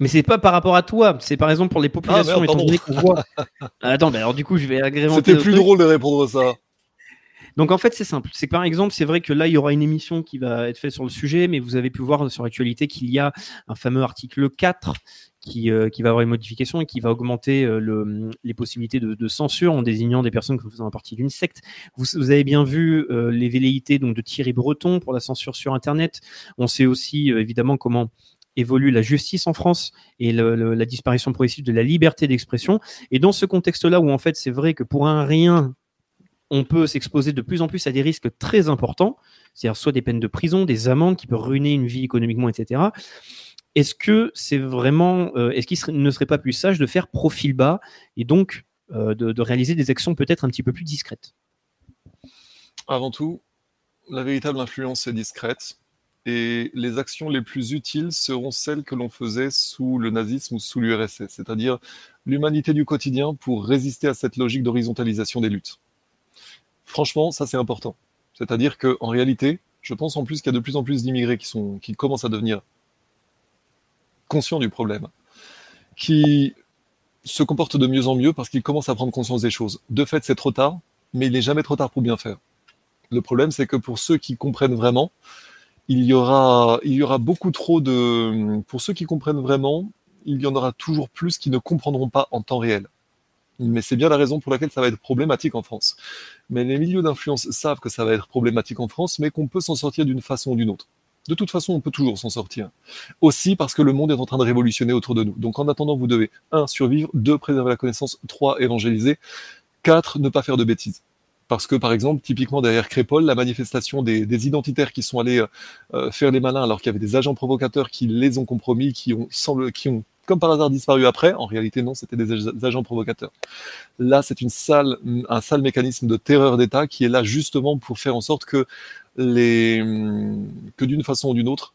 Mais c'est pas par rapport à toi, c'est par exemple pour les populations, Ah, étant donné qu'on voit. Ah, Attends, bah alors du coup, je vais agrémenter. C'était plus truc. drôle de répondre à ça. Donc en fait, c'est simple. C'est que par exemple, c'est vrai que là, il y aura une émission qui va être faite sur le sujet, mais vous avez pu voir sur l'actualité qu'il y a un fameux article 4 qui, euh, qui va avoir une modification et qui va augmenter euh, le, les possibilités de, censure en désignant des personnes comme faisant partie d'une secte. Vous, avez bien vu euh, les velléités donc, de Thierry Breton pour la censure sur Internet. On sait aussi évidemment comment évolue la justice en France et la disparition progressive de la liberté d'expression. Et dans ce contexte-là où en fait c'est vrai que pour un rien, on peut s'exposer de plus en plus à des risques très importants, c'est-à-dire soit des peines de prison, des amendes qui peuvent ruiner une vie économiquement, etc. est-ce que c'est vraiment, euh, est-ce qu'il ne serait pas plus sage de faire profil bas et donc euh, de, réaliser des actions peut-être un petit peu plus discrètes? Avant tout, la véritable influence est discrète et les actions les plus utiles seront celles que l'on faisait sous le nazisme ou sous l'URSS, c'est-à-dire l'humanité du quotidien pour résister à cette logique d'horizontalisation des luttes. Franchement, ça c'est important. C'est-à-dire qu'en réalité, je pense en plus qu'il y a de plus en plus d'immigrés qui commencent à devenir conscients du problème, qui se comportent de mieux en mieux parce qu'ils commencent à prendre conscience des choses. De fait, c'est trop tard, mais il n'est jamais trop tard pour bien faire. Le problème, c'est que pour ceux qui comprennent vraiment, il y aura, il y aura beaucoup trop de. Pour ceux qui comprennent vraiment, il y en aura toujours plus qui ne comprendront pas en temps réel. Mais c'est bien la raison pour laquelle ça va être problématique en France. Mais les milieux d'influence savent que ça va être problématique en France, mais qu'on peut s'en sortir d'une façon ou d'une autre. De toute façon, on peut toujours s'en sortir. Aussi parce que le monde est en train de révolutionner autour de nous. Donc en attendant, vous devez 1. survivre, 2. préserver la connaissance, 3. évangéliser, 4. ne pas faire de bêtises. Parce que, par exemple, typiquement derrière Crépol, la manifestation des, identitaires qui sont allés euh, faire les malins alors qu'il y avait des agents provocateurs qui les ont compromis, qui ont, qui ont comme par hasard disparu après. En réalité, non, c'était des ag- agents provocateurs. Là, c'est une sale, un sale mécanisme de terreur d'État qui est là justement pour faire en sorte que, d'une façon ou d'une autre,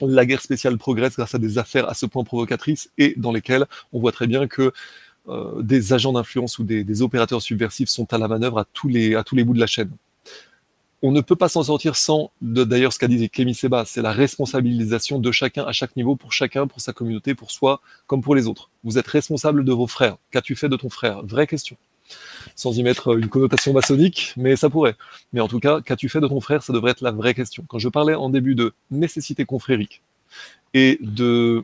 la guerre spéciale progresse grâce à des affaires à ce point provocatrices et dans lesquelles on voit très bien que euh, des agents d'influence ou des, opérateurs subversifs sont à la manœuvre à tous les bouts de la chaîne. On ne peut pas s'en sortir sans, d'ailleurs, ce qu'a dit Clémy Seba, c'est la responsabilisation de chacun à chaque niveau, pour chacun, pour sa communauté, pour soi, comme pour les autres. Vous êtes responsable de vos frères. Qu'as-tu fait de ton frère? Vraie question. Sans y mettre une connotation maçonnique, mais ça pourrait. Mais en tout cas, qu'as-tu fait de ton frère? Ça devrait être la vraie question. Quand je parlais en début de nécessité confrérique et de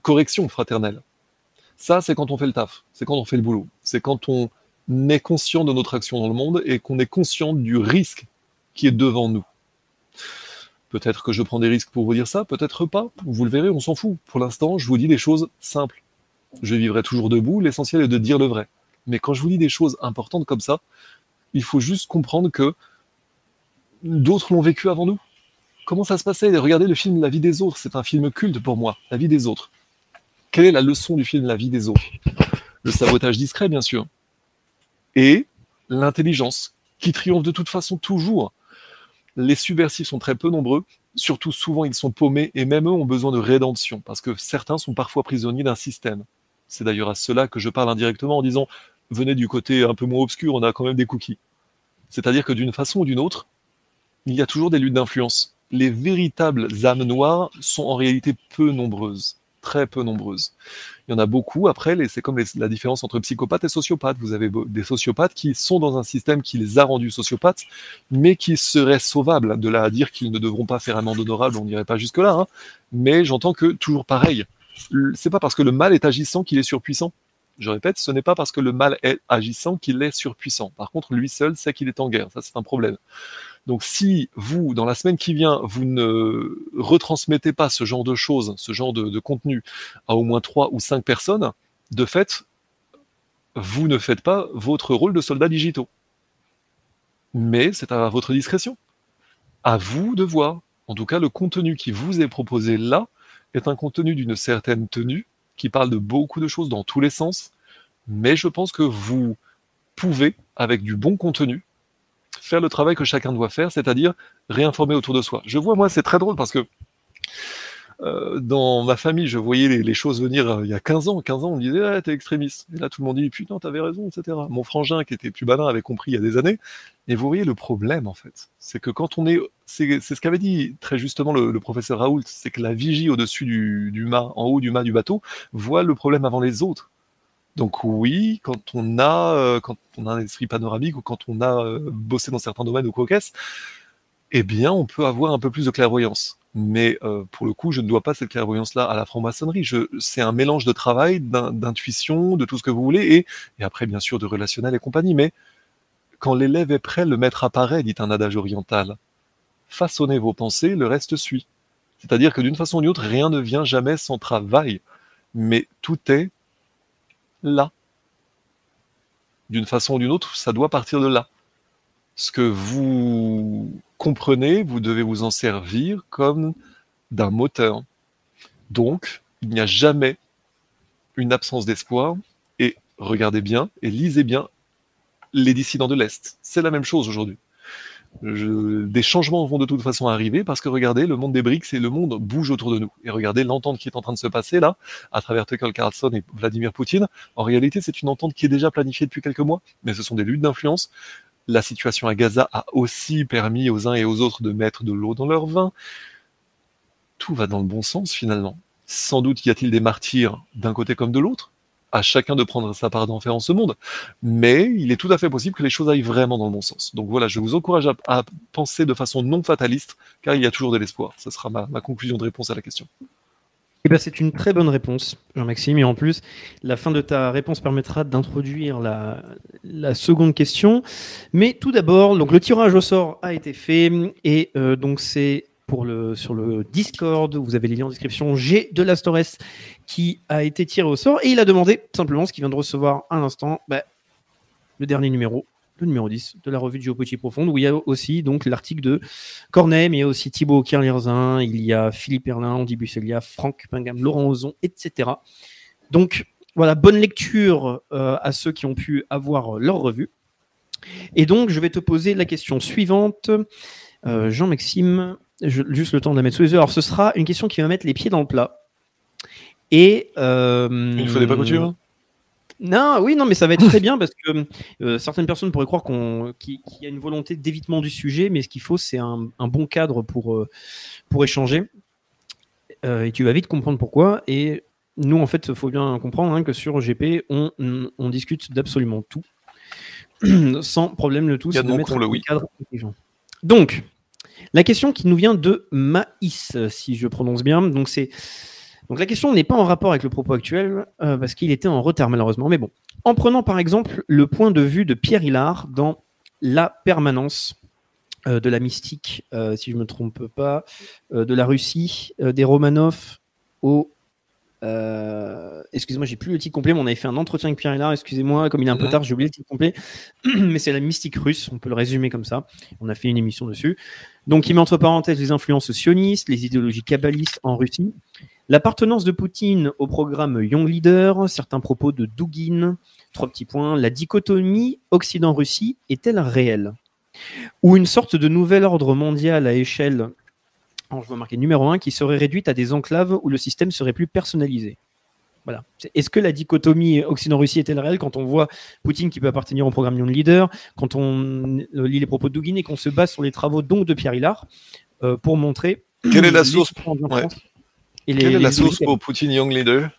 correction fraternelle, ça, c'est quand on fait le taf, c'est quand on fait le boulot, c'est quand on est conscient de notre action dans le monde et qu'on est conscient du risque qui est devant nous. Peut-être que je prends des risques pour vous dire ça, peut-être pas, vous le verrez, on s'en fout. Pour l'instant, je vous dis des choses simples. Je vivrai toujours debout, l'essentiel est de dire le vrai. Mais quand je vous dis des choses importantes comme ça, il faut juste comprendre que d'autres l'ont vécu avant nous. Comment ça se passait? Regardez le film La vie des autres, c'est un film culte pour moi, La vie des autres. Quelle est la leçon du film La vie des autres? Le sabotage discret, bien sûr. Et l'intelligence, qui triomphe de toute façon toujours. Les subversifs sont très peu nombreux, surtout souvent ils sont paumés, et même eux ont besoin de rédemption, parce que certains sont parfois prisonniers d'un système. C'est d'ailleurs à cela que je parle indirectement en disant venez du côté un peu moins obscur, on a quand même des cookies. C'est-à-dire que d'une façon ou d'une autre, il y a toujours des luttes d'influence. Les véritables âmes noires sont en réalité peu nombreuses, très peu nombreuses. Il y en a beaucoup. Après, c'est comme la différence entre psychopathe et sociopathe. Vous avez des sociopathes qui sont dans un système qui les a rendus sociopathes, mais qui seraient sauvables. De là à dire qu'ils ne devront pas faire amende honorable, on n'irait pas jusque-là. hein. Mais j'entends que, toujours pareil, c'est pas parce que le mal est agissant qu'il est surpuissant. Je répète, ce n'est pas parce que le mal est agissant qu'il est surpuissant. Par contre, lui seul sait qu'il est en guerre. Ça, c'est un problème. Donc, si vous, dans la semaine qui vient, vous ne retransmettez pas ce genre de choses, ce genre de, contenu à au moins trois ou cinq personnes, de fait, vous ne faites pas votre rôle de soldat digitaux. Mais c'est à votre discrétion. À vous de voir. En tout cas, le contenu qui vous est proposé là est un contenu d'une certaine tenue, qui parle de beaucoup de choses dans tous les sens, mais je pense que vous pouvez, avec du bon contenu, faire le travail que chacun doit faire, c'est-à-dire réinformer autour de soi. Je vois, moi, c'est très drôle parce que euh, dans ma famille, je voyais les, choses venir euh, il y a 15 ans. 15 ans, on me disait, ah, t'es extrémiste. Et là, tout le monde dit, putain, t'avais raison, etc. Mon frangin, qui était plus malin, avait compris il y a des années. Et vous voyez le problème, en fait. C'est que quand on est. C'est ce qu'avait dit très justement le, le professeur Raoult, c'est que la vigie au-dessus du, du mât, en haut du mât du bateau, voit le problème avant les autres. Donc oui, quand on a, euh, quand on a un esprit panoramique ou quand on a euh, bossé dans certains domaines ou quoi eh bien, on peut avoir un peu plus de clairvoyance. Mais euh, pour le coup, je ne dois pas cette clairvoyance-là à la franc-maçonnerie. C'est un mélange de travail, d'in- d'intuition, de tout ce que vous voulez, et, et après, bien sûr, de relationnel et compagnie. Mais quand l'élève est prêt, le maître apparaît, dit un adage oriental. Façonnez vos pensées, le reste suit. C'est-à-dire que d'une façon ou d'une autre, rien ne vient jamais sans travail, mais tout est là. D'une façon ou d'une autre, ça doit partir de là. Ce que vous comprenez, vous devez vous en servir comme d'un moteur. Donc, il n'y a jamais une absence d'espoir. Et regardez bien et lisez bien les dissidents de l'Est. C'est la même chose aujourd'hui. Je- des changements vont de toute façon arriver parce que regardez, le monde des BRICS et le monde bouge autour de nous. Et regardez l'entente qui est en train de se passer là, à travers Tucker Carlson et Vladimir Poutine. En réalité, c'est une entente qui est déjà planifiée depuis quelques mois, mais ce sont des luttes d'influence. La situation à Gaza a aussi permis aux uns et aux autres de mettre de l'eau dans leur vin. Tout va dans le bon sens finalement. Sans doute y a-t-il des martyrs d'un côté comme de l'autre, à chacun de prendre sa part d'enfer en ce monde, mais il est tout à fait possible que les choses aillent vraiment dans le bon sens. Donc voilà, je vous encourage à, penser de façon non fataliste, car il y a toujours de l'espoir. Ce sera ma, conclusion de réponse à la question. Eh c'est une très bonne réponse, Jean-Maxime. Et en plus, la fin de ta réponse permettra d'introduire la, seconde question. Mais tout d'abord, le tirage au sort a été fait et euh, donc c'est sur le Discord. Vous avez les liens en description. J'ai de la qui a été tiré au sort et il a demandé simplement ce qu'il vient de recevoir à l'instant, bah, le dernier numéro. Le numéro 10 de la revue de Géopolitique Profonde, où il y a aussi donc l'article de Cornet, mais il y a aussi Thibaut Kirlierzin, il y a Philippe Erlin, Andy Busselia, Franck Pingam, Laurent Ozon, etc. Donc voilà, bonne lecture euh, à ceux qui ont pu avoir leur revue. Et donc, je vais te poser la question suivante. Euh, Jean-Maxime, je- juste le temps de la mettre sous les yeux. Alors, ce sera une question qui va mettre les pieds dans le plat. Et. Euh, Une fois n'est pas coutume. non, oui, non, mais ça va être très bien parce que euh, certaines personnes pourraient croire qu'on qu'il y a une volonté d'évitement du sujet, mais ce qu'il faut, c'est un, un bon cadre pour, euh, pour échanger. Euh, et tu vas vite comprendre pourquoi. Et nous, en fait, il faut bien comprendre hein, que sur GP, on, discute d'absolument tout. Sans problème, le tout, Il y a de mon con, le un oui. cadre. Donc, la question qui nous vient de Maïs, si je prononce bien. Donc, c'est. Donc la question n'est pas en rapport avec le propos actuel, euh, parce qu'il était en retard malheureusement. Mais bon, en prenant par exemple le point de vue de Pierre Hillard dans La permanence euh, de la mystique, euh, si je ne me trompe pas, euh, de la Russie, euh, des Romanov au. euh, excusez-moi, j'ai plus le titre complet, mais on avait fait un entretien avec Pierre Hillard, excusez-moi, comme il est un peu tard, j'ai oublié le titre complet, mais c'est la mystique russe, on peut le résumer comme ça. On a fait une émission dessus. Donc, il met entre parenthèses les influences sionistes, les idéologies kabbalistes en Russie, l'appartenance de Poutine au programme Young Leader, certains propos de Dugin, trois petits points, la dichotomie Occident-Russie est-elle réelle? Ou une sorte de nouvel ordre mondial à échelle, je vais marquer numéro un, qui serait réduite à des enclaves où le système serait plus personnalisé voilà. Est-ce que la dichotomie Occident-Russie est-elle réelle quand on voit Poutine qui peut appartenir au programme Young Leader, quand on euh, lit les propos de Dugin et qu'on se base sur les travaux donc de Pierre Hillard euh, pour montrer Quelle est la source différentes ouais. influences et les- Quelle est les la source idéologies. pour Poutine Young Leader?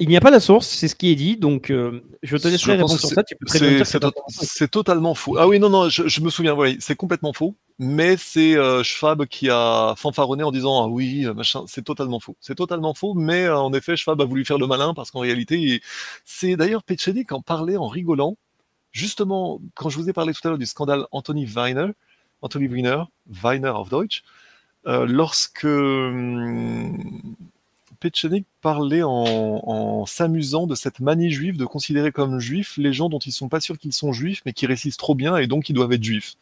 Il n'y a pas la source, c'est ce qui est dit, donc euh, je te pense répondre sur ça. Tu peux C'est totalement faux. Ah oui, non, non, je, je me souviens, voilà, c'est complètement faux. Mais c'est euh, Schwab qui a fanfaronné en disant ah oui, euh, machin, c'est totalement faux. C'est totalement faux, mais euh, en effet, Schwab a voulu faire le malin parce qu'en réalité, il- c'est d'ailleurs Petchenik en parlait en rigolant. Justement, quand je vous ai parlé tout à l'heure du scandale Anthony Weiner, Anthony Weiner, Weiner auf Deutsch, euh, lorsque hum, Petchenik parlait en, s'amusant de cette manie juive de considérer comme juifs les gens dont ils sont pas sûrs qu'ils sont juifs, mais qui récissent trop bien et donc ils doivent être juifs.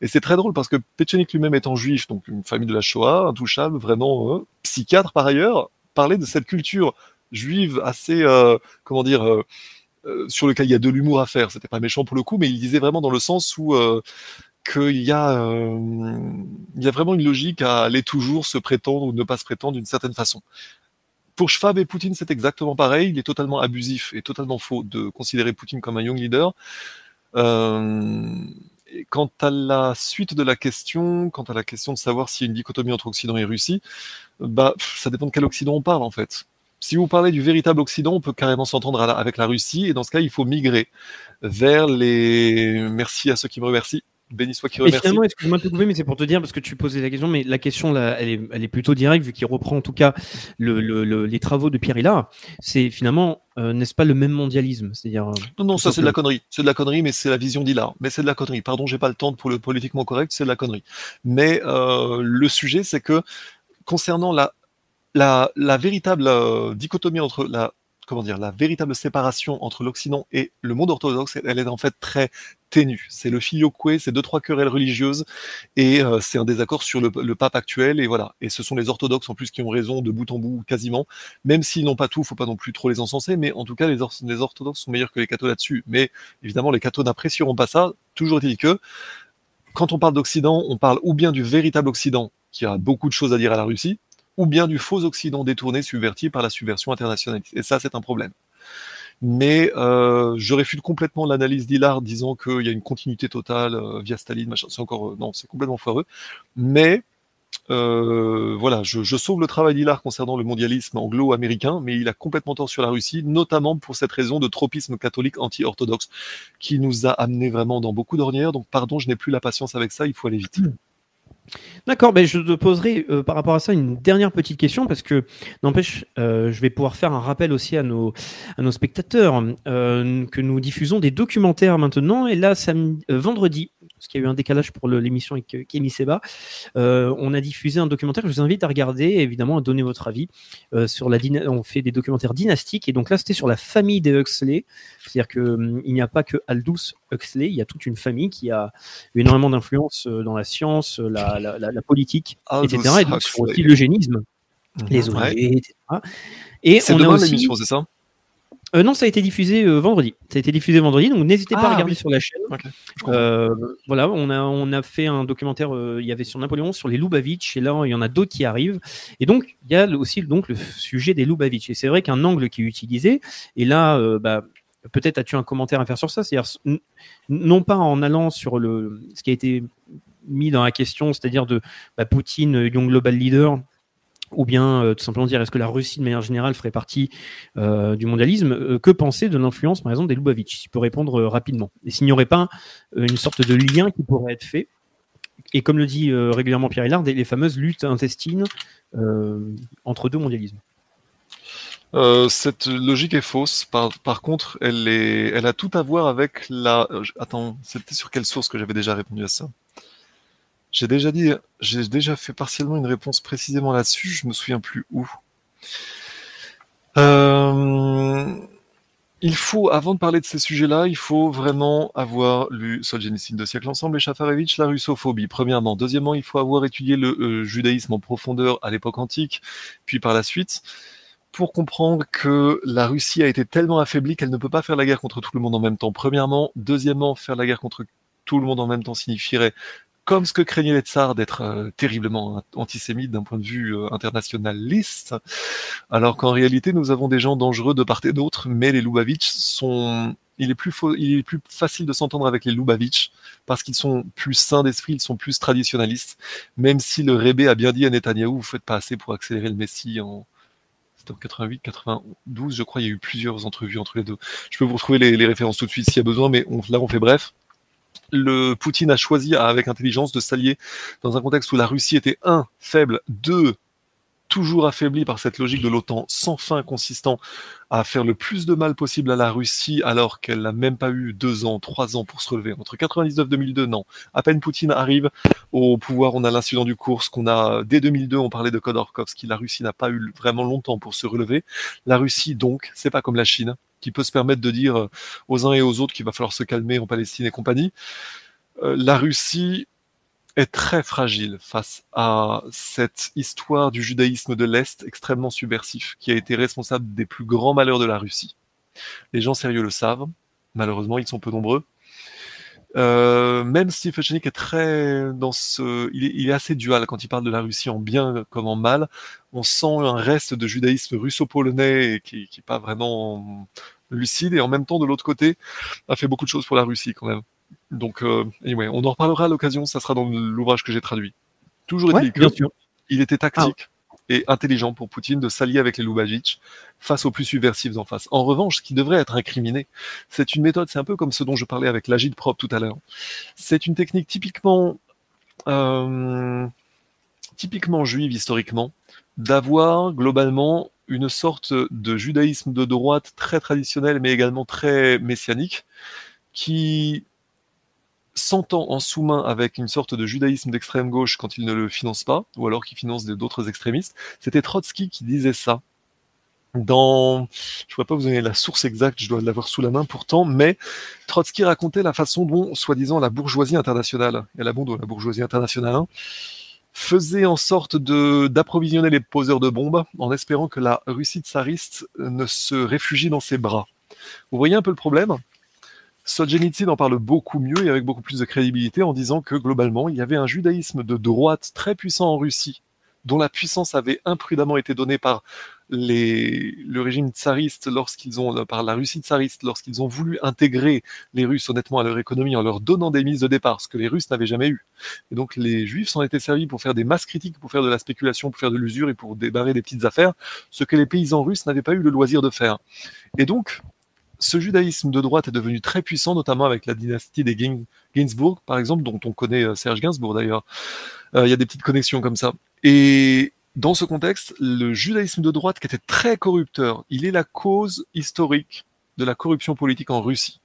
Et c'est très drôle parce que Petchenik lui-même étant juif, donc une famille de la Shoah, intouchable, vraiment euh, psychiatre par ailleurs, parlait de cette culture juive assez, euh, comment dire, euh, sur lequel il y a de l'humour à faire. C'était pas méchant pour le coup, mais il disait vraiment dans le sens où qu'il y a, il y a vraiment une logique à aller toujours se prétendre ou ne pas se prétendre d'une certaine façon. Pour Schwab et Poutine, c'est exactement pareil. Il est totalement abusif et totalement faux de considérer Poutine comme un young leader. Euh, quant à la suite de la question, quant à la question de savoir s'il y a une dichotomie entre Occident et Russie, bah, ça dépend de quel Occident on parle en fait. Si vous parlez du véritable Occident, on peut carrément s'entendre avec la Russie, et dans ce cas, il faut migrer vers les. Merci à ceux qui me remercient. Béni soit qui Et remercie. finalement, excuse-moi de te couper, mais c'est pour te dire, parce que tu posais la question, mais la question, là, elle, est, elle est plutôt directe, vu qu'il reprend en tout cas le, le- le- les travaux de Pierre Hillard. C'est finalement, euh, n'est-ce pas le même mondialisme? C'est-à-dire, euh, Non, non, ça c'est de la connerie. C'est de la connerie, mais c'est la vision d'Hilar. Mais c'est de la connerie. Pardon, j'ai pas le temps pour le politiquement correct, c'est de la connerie. Mais euh, le sujet, c'est que concernant la, la, la véritable euh, dichotomie entre la comment dire, la véritable séparation entre l'Occident et le monde orthodoxe, elle, est en fait très ténue. C'est le filioque, c'est deux trois querelles religieuses et euh, c'est un désaccord sur le, pape actuel et voilà. Et ce sont les orthodoxes en plus qui ont raison de bout en bout quasiment, même s'ils n'ont pas tout, faut pas non plus trop les encenser, mais en tout cas les, orthodoxes sont meilleurs que les cathos là-dessus. Mais évidemment les cathos n'apprécieront pas ça. Toujours est-il que quand on parle d'Occident, on parle ou bien du véritable Occident qui a beaucoup de choses à dire à la Russie, ou bien du faux Occident détourné, subverti par la subversion internationaliste. Et ça, c'est un problème. Mais euh, je réfute complètement l'analyse d'Hillard disant qu'il y a une continuité totale euh, via Staline. C'est encore euh, non, c'est complètement foireux. Mais voilà, je, je, sauve le travail d'Hillard concernant le mondialisme anglo-américain, mais il a complètement tort sur la Russie, notamment pour cette raison de tropisme catholique anti-orthodoxe qui nous a amené vraiment dans beaucoup d'ornières. Donc pardon, je n'ai plus la patience avec ça, il faut aller vite. D'accord, ben je te poserai euh, par rapport à ça une dernière petite question parce que n'empêche, euh, je vais pouvoir faire un rappel aussi à nos, spectateurs euh, que nous diffusons des documentaires maintenant et là samedi, vendredi parce qu'il y a eu un décalage pour l'émission avec euh, Kémy Seba. Euh, on a diffusé un documentaire. Que je vous invite à regarder, évidemment à donner votre avis euh, sur la on fait des documentaires dynastiques. Et donc là c'était sur la famille des Huxley, c'est-à-dire que hum, n'y a pas que Aldous Huxley, il y a toute une famille qui a énormément d'influence dans la science, la, la, politique, etc. Et donc sur aussi l'eugénisme, les ouvriers, etc. Et on a aussi c'est ça? Euh, non, ça a été diffusé euh, vendredi. Ça a été diffusé vendredi, donc n'hésitez pas à ah, regarder sur la chaîne. Euh, voilà, on a, on a fait un documentaire, il y avait sur Napoléon, sur les Lubavitch, et là, il y en a d'autres qui arrivent. Et donc, il y a aussi donc, le sujet des Lubavitch. Et c'est vrai qu'un angle qui est utilisé, et là, bah, peut-être as-tu un commentaire à faire sur ça, c'est-à-dire non pas en allant sur le, ce qui a été mis dans la question, c'est-à-dire de bah, Poutine, Young Global Leader, ou bien euh, tout simplement dire est-ce que la Russie de manière générale ferait partie euh, du mondialisme euh, Que penser de l'influence par exemple des Lubavitch? Si tu peux répondre rapidement. Et s'il n'y aurait pas une sorte de lien qui pourrait être fait et comme le dit régulièrement Pierre Hillard, les fameuses luttes intestines entre deux mondialismes. cette logique est fausse. Par, contre, elle, elle a tout à voir avec la. Attends, c'était sur quelle source que j'avais déjà répondu à ça? J'ai déjà dit, j'ai déjà fait partiellement une réponse précisément là-dessus, je me souviens plus où. Euh, il faut, avant de parler de ces sujets-là, il faut vraiment avoir lu Solzhenitsyn de siècle ensemble et Shafarevitch, la russophobie, premièrement. Deuxièmement, il faut avoir étudié le euh, judaïsme en profondeur à l'époque antique, puis par la suite, pour comprendre que la Russie a été tellement affaiblie qu'elle ne peut pas faire la guerre contre tout le monde en même temps. Premièrement. Deuxièmement, faire la guerre contre tout le monde en même temps signifierait comme ce que craignait les tsars d'être euh, terriblement antisémite d'un point de vue euh, internationaliste, alors qu'en réalité nous avons des gens dangereux de part et d'autre, mais les Lubavitch sont il est plus, facile de s'entendre avec les Lubavitch parce qu'ils sont plus sains d'esprit, ils sont plus traditionnalistes. Même si le Rébé a bien dit à Netanyahou, vous faites pas assez pour accélérer le Messie en, c'était en 88, 92, je crois, il y a eu plusieurs entrevues entre les deux. Je peux vous retrouver les, références tout de suite s'il y a besoin, mais là on fait bref le Poutine a choisi avec intelligence de s'allier dans un contexte où la Russie était un faible, deux toujours affaiblie par cette logique de l'OTAN sans fin consistant à faire le plus de mal possible à la Russie alors qu'elle n'a même pas eu deux ans, trois ans pour se relever. Entre 99 et 2002, non. À peine Poutine arrive au pouvoir, on a l'incident du cours, qu'on a, dès 2002, on parlait de Khodorkovsky, la Russie n'a pas eu vraiment longtemps pour se relever. La Russie, donc, c'est pas comme la Chine qui peut se permettre de dire euh, aux uns et aux autres qu'il va falloir se calmer en Palestine et compagnie. Euh, la Russie est très fragile face à cette histoire du judaïsme de l'Est extrêmement subversif, qui a été responsable des plus grands malheurs de la Russie. Les gens sérieux le savent, malheureusement ils sont peu nombreux. Euh, même Steve Fetchenik est très dans ce, il est, assez dual quand il parle de la Russie en bien comme en mal. On sent un reste de judaïsme russo-polonais qui, qui est pas vraiment lucide et en même temps de l'autre côté a fait beaucoup de choses pour la Russie quand même. Donc, euh, on en reparlera à l'occasion. Ça sera dans l'ouvrage que j'ai traduit. Toujours est-il il était tactique et intelligent pour Poutine de s'allier avec les Lubavitch face aux plus subversifs en face. En revanche, ce qui devrait être incriminé, c'est une méthode, c'est un peu comme ce dont je parlais avec l'agide propre tout à l'heure. C'est une technique typiquement, euh, typiquement juive historiquement, d'avoir globalement une sorte de judaïsme de droite très traditionnel, mais également très messianique, qui s'entend en sous-main avec une sorte de judaïsme d'extrême gauche quand il ne le finance pas, ou alors qu'il finance d'autres extrémistes. C'était Trotsky qui disait ça. dans, je ne vois pas vous donner la source exacte, je dois l'avoir sous la main pourtant, mais Trotsky racontait la façon dont, soi-disant, la bourgeoisie internationale, et la la bourgeoisie internationale, hein, faisait en sorte d'approvisionner les poseurs de bombes en espérant que la Russie tsariste ne se réfugie dans ses bras. Vous voyez un peu le problème? Solzhenitsyn en parle beaucoup mieux et avec beaucoup plus de crédibilité en disant que globalement, il y avait un judaïsme de droite très puissant en Russie, dont la puissance avait imprudemment été donnée par le régime tsariste lorsqu'ils ont, par la Russie tsariste, lorsqu'ils ont voulu intégrer les Russes honnêtement à leur économie en leur donnant des mises de départ, ce que les Russes n'avaient jamais eu. Et donc les Juifs s'en étaient servis pour faire des masses critiques, pour faire de la spéculation, pour faire de l'usure et pour débarrer des petites affaires, ce que les paysans russes n'avaient pas eu le loisir de faire. Et donc, ce judaïsme de droite est devenu très puissant, notamment avec la dynastie des Gainsbourg, par exemple, dont on connaît euh, Serge Gainsbourg d'ailleurs. Euh, il y a des petites connexions comme ça. Et dans ce contexte, le judaïsme de droite, qui était très corrupteur, il est la cause historique de la corruption politique en Russie.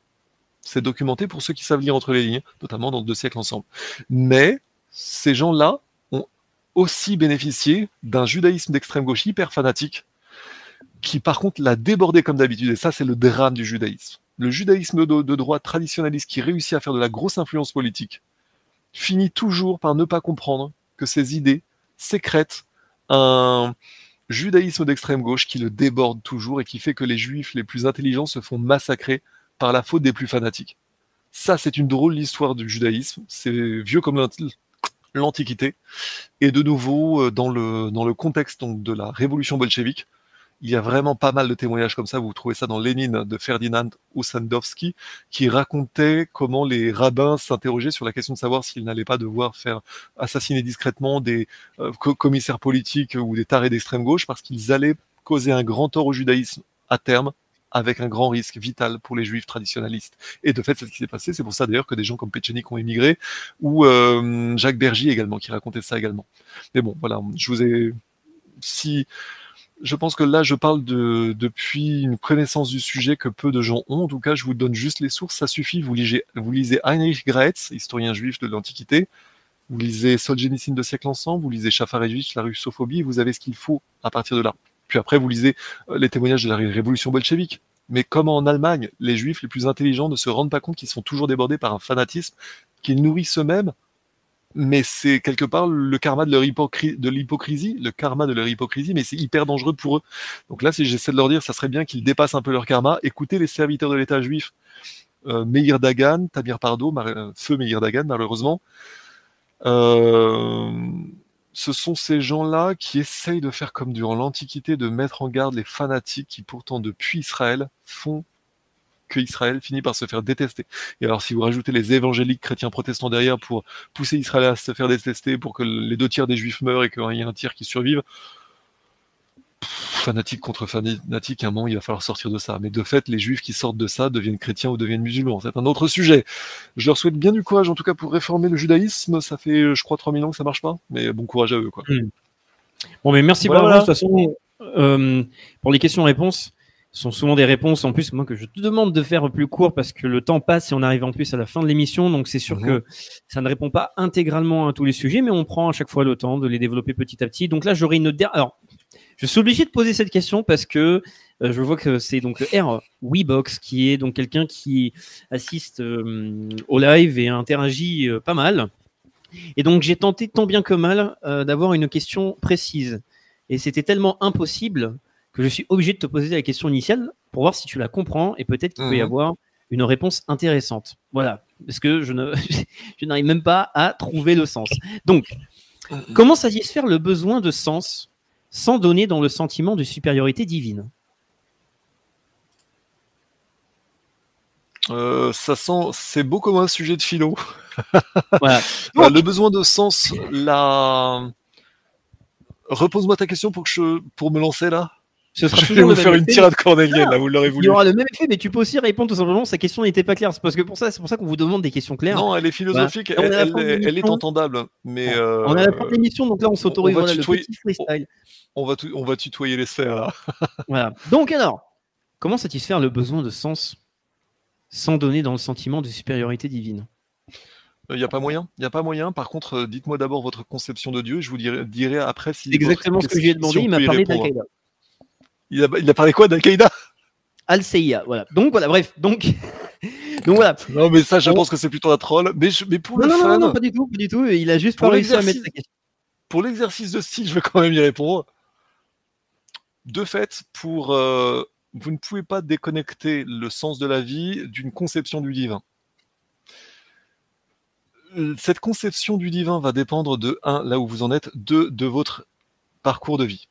C'est documenté pour ceux qui savent lire entre les lignes, notamment dans deux siècles ensemble. Mais ces gens-là ont aussi bénéficié d'un judaïsme d'extrême gauche hyper fanatique, qui par contre l'a débordé comme d'habitude. Et ça, c'est le drame du judaïsme. Le judaïsme de, droite traditionnaliste qui réussit à faire de la grosse influence politique finit toujours par ne pas comprendre que ses idées sécrètent un judaïsme d'extrême gauche qui le déborde toujours et qui fait que les juifs les plus intelligents se font massacrer par la faute des plus fanatiques. Ça, c'est une drôle d'histoire du judaïsme. C'est vieux comme l'Antiquité. Et de nouveau, euh, dans le, contexte de la révolution bolchevique, il y a vraiment pas mal de témoignages comme ça. Vous trouvez ça dans Lénine de Ferdinand Ossendowski, qui racontait comment les rabbins s'interrogeaient sur la question de savoir s'ils n'allaient pas devoir faire assassiner discrètement des euh, commissaires politiques ou des tarés d'extrême gauche parce qu'ils allaient causer un grand tort au judaïsme à terme avec un grand risque vital pour les juifs traditionnalistes. Et de fait, c'est ce qui s'est passé. C'est pour ça d'ailleurs que des gens comme Pechenik ont émigré, ou euh, Jacques Bergy également, qui racontait ça également. Mais bon, voilà, je vous ai... Si je pense que là, je parle de, depuis une connaissance du sujet que peu de gens ont. En tout cas, je vous donne juste les sources, ça suffit. Vous lisez, Heinrich Graetz, historien juif de l'Antiquité. Vous lisez Solzhenitsyn de siècle ensemble. Vous lisez Shafarevich, la russophobie. Vous avez ce qu'il faut à partir de là. Puis après, vous lisez euh, les témoignages de la révolution bolchevique. Mais comme en Allemagne, les juifs les plus intelligents ne se rendent pas compte qu'ils sont toujours débordés par un fanatisme qu'ils nourrissent eux-mêmes mais c'est quelque part le karma de leur de l'hypocrisie, le karma de leur hypocrisie, mais c'est hyper dangereux pour eux. Donc là, si j'essaie de leur dire, ça serait bien qu'ils dépassent un peu leur karma, écoutez les serviteurs de l'État juif, euh, Meir Dagan, Tamir Pardo, euh, feu Meir Dagan malheureusement. Euh, ce sont ces gens-là qui essayent de faire comme durant l'Antiquité, de mettre en garde les fanatiques qui pourtant depuis Israël font que Israël finit par se faire détester. Et alors si vous rajoutez les évangéliques chrétiens protestants derrière pour pousser Israël à se faire détester, pour que les deux tiers des juifs meurent et qu'il y ait un tiers qui survive, fanatique contre fanatique, un moment il va falloir sortir de ça. Mais de fait, les juifs qui sortent de ça deviennent chrétiens ou deviennent musulmans. C'est un autre sujet. Je leur souhaite bien du courage, en tout cas pour réformer le judaïsme. Ça fait, je crois, 3000 ans que ça marche pas. Mais bon courage à eux, quoi. Hmm. Bon, mais merci beaucoup. De toute façon, euh, pour les questions-réponses, sont souvent des réponses. En plus moi que je te demande de faire plus court parce que le temps passe et on arrive en plus à la fin de l'émission. Donc c'est sûr mhm. que ça ne répond pas intégralement à tous les sujets mais on prend à chaque fois le temps de les développer petit à petit. Donc là j'aurais une dernière alors je suis obligé de poser cette question parce que euh, je vois que c'est donc R Webox qui est donc quelqu'un qui assiste euh, au live et interagit euh, pas mal. Et donc j'ai tenté tant bien que mal d'avoir une question précise. Et c'était tellement impossible que je suis obligé de te poser la question initiale pour voir si tu la comprends et peut-être qu'il peut y mhm. avoir une réponse intéressante. Voilà, parce que je ne je n'arrive même pas à trouver le sens. Donc, mhm. comment satisfaire le besoin de sens sans donner dans le sentiment de supériorité divine? Euh, ça sent, c'est beau comme un sujet de philo. voilà. Euh, le besoin de sens, la. Repose-moi ta question pour que je, pour me lancer là. Ce sera je vais vous faire une tirade cornélienne, là, vous l'aurez voulu. Il y aura le même effet, mais tu peux aussi répondre tout simplement, sa question n'était pas claire. C'est parce que pour ça, c'est pour ça qu'on vous demande des questions claires. Non, elle est philosophique, elle, elle, est entendable. Mais euh, On a la fin de l'émission, donc là, on s'autorise voilà, le petit freestyle. On va, on va tutoyer les sphères, là. voilà. Donc alors, comment satisfaire le besoin de sens sans donner dans le sentiment de supériorité divine? Il n'y a pas moyen. Il n'y a pas moyen. Par contre, euh, dites-moi d'abord votre conception de Dieu. Je vous dirai, dirai après si. exactement ce que j'ai demandé. il m'a parlé d'Al-Qaïda. Il a, il a parlé quoi d'Al-Qaïda? Al-Seia, voilà. Donc voilà, bref, donc, donc voilà. Non, mais ça, je On- pense que c'est plutôt un troll. Mais, je- mais pour Non, le non, non, non, pas du tout, pas du tout. Il a juste Pour pas réussi à mettre sa question. pour l'exercice de style, je vais quand même y répondre. De fait, pour, euh, vous ne pouvez pas déconnecter le sens de la vie d'une conception du divin. Euh, Cette conception du divin va dépendre de un, là où vous en êtes, deux, de votre parcours de vie.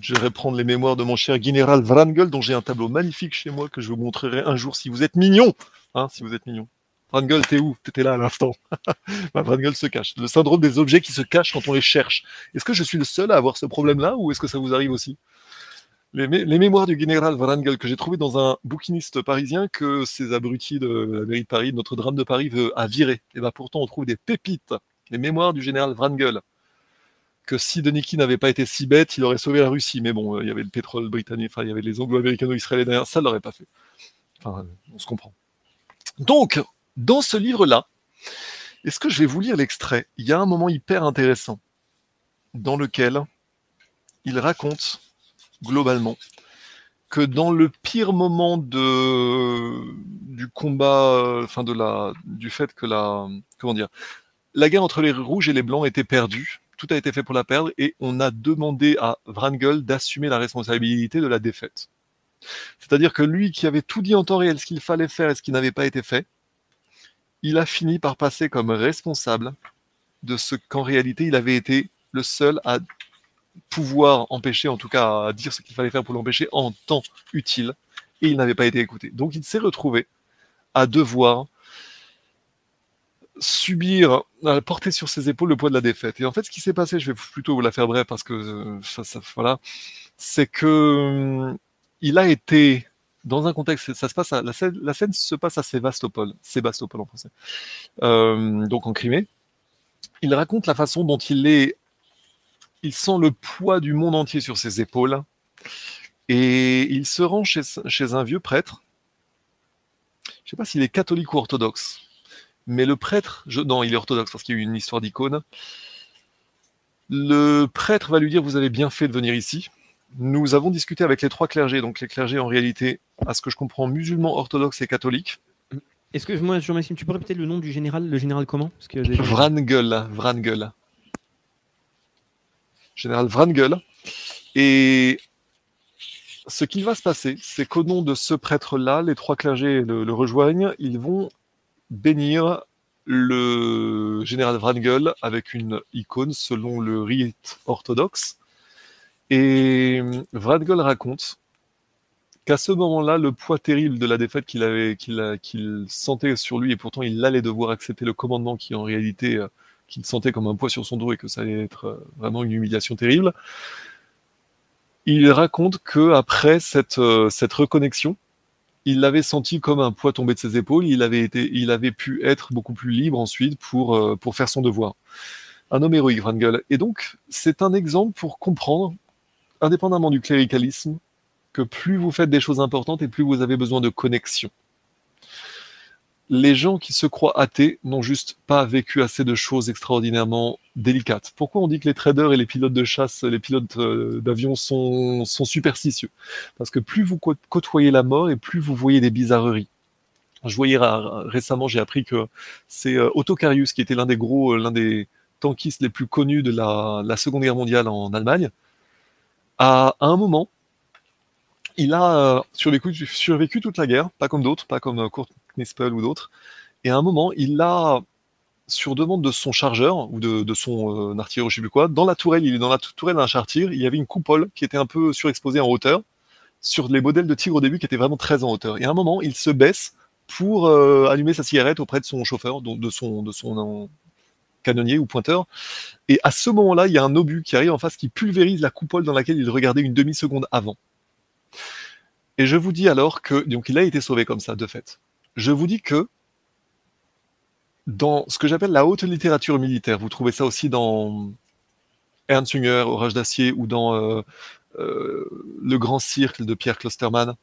Je vais reprendre les mémoires de mon cher général Vrangel, dont j'ai un tableau magnifique chez moi que je vous montrerai un jour si vous êtes mignon. Hein, si vous êtes mignon. Vrangel, t'es où? T'étais là à l'instant. Ma Vrangel se cache. Le syndrome des objets qui se cachent quand on les cherche. Est-ce que je suis le seul à avoir ce problème-là ou est-ce que ça vous arrive aussi? Les, mé- les mémoires du général Vrangel que j'ai trouvé dans un bouquiniste parisien que ces abrutis de la mairie de Paris, notre drame de Paris, veut à virer. Et ben pourtant on trouve des pépites. Les mémoires du général Vrangel. Que si Deniki n'avait pas été si bête, il aurait sauvé la Russie. Mais bon, euh, il y avait le pétrole britannique, enfin il y avait les anglo-américano-israéliens derrière, ça ne l'aurait pas fait. Enfin, euh, on se comprend. Donc, dans ce livre-là, est-ce que je vais vous lire l'extrait? Il y a un moment hyper intéressant dans lequel il raconte globalement que dans le pire moment du combat, enfin de la du fait que la comment dire la guerre entre les rouges et les blancs était perdue, tout a été fait pour la perdre et on a demandé à Vrangel d'assumer la responsabilité de la défaite. C'est-à-dire que lui qui avait tout dit en temps réel ce qu'il fallait faire et ce qui n'avait pas été fait, il a fini par passer comme responsable de ce qu'en réalité il avait été le seul à pouvoir empêcher, en tout cas à dire ce qu'il fallait faire pour l'empêcher en temps utile, et il n'avait pas été écouté. Donc il s'est retrouvé à devoir subir, à porter sur ses épaules le poids de la défaite. Et en fait, ce qui s'est passé, je vais plutôt vous la faire brève parce que euh, ça, ça- voilà, c'est que hum, il a été dans un contexte, ça se passe à, la, scène, la scène se passe à Sébastopol, Sébastopol en français, euh, donc en Crimée. Il raconte la façon dont il est, il sent le poids du monde entier sur ses épaules, et il se rend chez, un vieux prêtre. Je sais pas s'il est catholique ou orthodoxe, mais le prêtre, je, non, il est orthodoxe parce qu'il y a eu une histoire d'icône. Le prêtre va lui dire Vous avez bien fait de venir ici. Nous avons discuté avec les trois clergés, donc les clergés en réalité, à ce que je comprends, musulmans, orthodoxes et catholiques. Est-ce que moi, Jean-Maxime, tu peux répéter le nom du général Le général comment? Parce que déjà- Vrangel, Vrangel. Général Vrangel. Et ce qui va se passer, c'est qu'au nom de ce prêtre-là, les trois clergés le, le rejoignent, ils vont bénir le général Vrangel avec une icône selon le rite orthodoxe. Et Vrangel raconte qu'à ce moment-là, le poids terrible de la défaite qu'il avait, qu'il sentait sur lui, et pourtant il allait devoir accepter le commandement qui en réalité euh, qu'il sentait comme un poids sur son dos et que ça allait être euh, vraiment une humiliation terrible. Il raconte que après cette, euh, cette reconnexion, il l'avait senti comme un poids tombé de ses épaules. Il avait été, il avait pu être beaucoup plus libre ensuite pour euh, pour faire son devoir. Un homme héroïque, Vrangel. Et donc, c'est un exemple pour comprendre, indépendamment du cléricalisme, que plus vous faites des choses importantes et plus vous avez besoin de connexion. Les gens qui se croient athées n'ont juste pas vécu assez de choses extraordinairement délicates. Pourquoi on dit que les traders et les pilotes de chasse, les pilotes euh, d'avion sont, superstitieux? Parce que plus vous cô- côtoyez la mort et plus vous voyez des bizarreries. Je voyais récemment, j'ai appris que c'est euh, Otto Carius qui était l'un des gros, euh, l'un des tankistes les plus connus de la, Seconde Guerre mondiale en Allemagne. À, un moment, il a euh, survécu, survécu toute la guerre, pas comme d'autres, pas comme euh, Kurt Knispel ou d'autres. Et à un moment, il a, sur demande de son chargeur ou de, son euh, artilleur, je sais plus quoi, dans la tourelle, il est dans la tou- tourelle d'un chartier, il y avait une coupole qui était un peu surexposée en hauteur sur les modèles de Tigre au début qui étaient vraiment très en hauteur. Et à un moment, il se baisse pour euh, allumer sa cigarette auprès de son chauffeur, de son, de son euh, canonnier ou pointeur. Et à ce moment-là, il y a un obus qui arrive en face qui pulvérise la coupole dans laquelle il regardait une demi-seconde avant. Et je vous dis alors que, donc il a été sauvé comme ça, de fait. Je vous dis que dans ce que j'appelle la haute littérature militaire, vous trouvez ça aussi dans Ernst Jünger, Orage d'acier, ou dans euh, euh, Le Grand Cirque de Pierre Klostermann,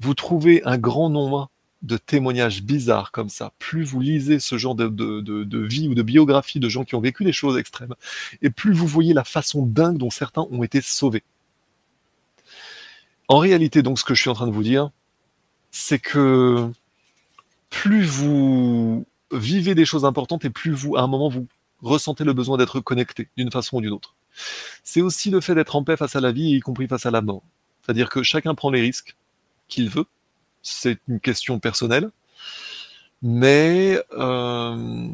vous trouvez un grand nombre de témoignages bizarres comme ça. Plus vous lisez ce genre de vie ou de biographie de gens qui ont vécu des choses extrêmes, et plus vous voyez la façon dingue dont certains ont été sauvés. En réalité, donc, ce que je suis en train de vous dire, c'est que plus vous vivez des choses importantes et plus vous, à un moment, vous ressentez le besoin d'être connecté d'une façon ou d'une autre. C'est aussi le fait d'être en paix face à la vie, y compris face à la mort. C'est-à-dire que chacun prend les risques qu'il veut. C'est une question personnelle. Mais euh,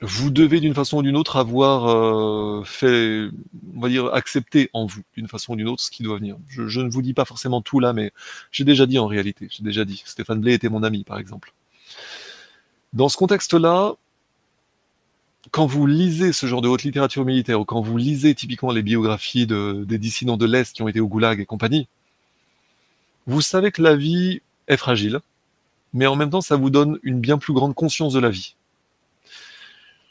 vous devez d'une façon ou d'une autre avoir euh, fait, on va dire, accepter en vous d'une façon ou d'une autre ce qui doit venir. Je, ne vous dis pas forcément tout là, mais j'ai déjà dit en réalité, j'ai déjà dit. Stéphane Blé était mon ami, par exemple. Dans ce contexte-là, quand vous lisez ce genre de haute littérature militaire, ou quand vous lisez typiquement les biographies de, des dissidents de l'Est qui ont été au goulag et compagnie, vous savez que la vie est fragile, mais en même temps, ça vous donne une bien plus grande conscience de la vie.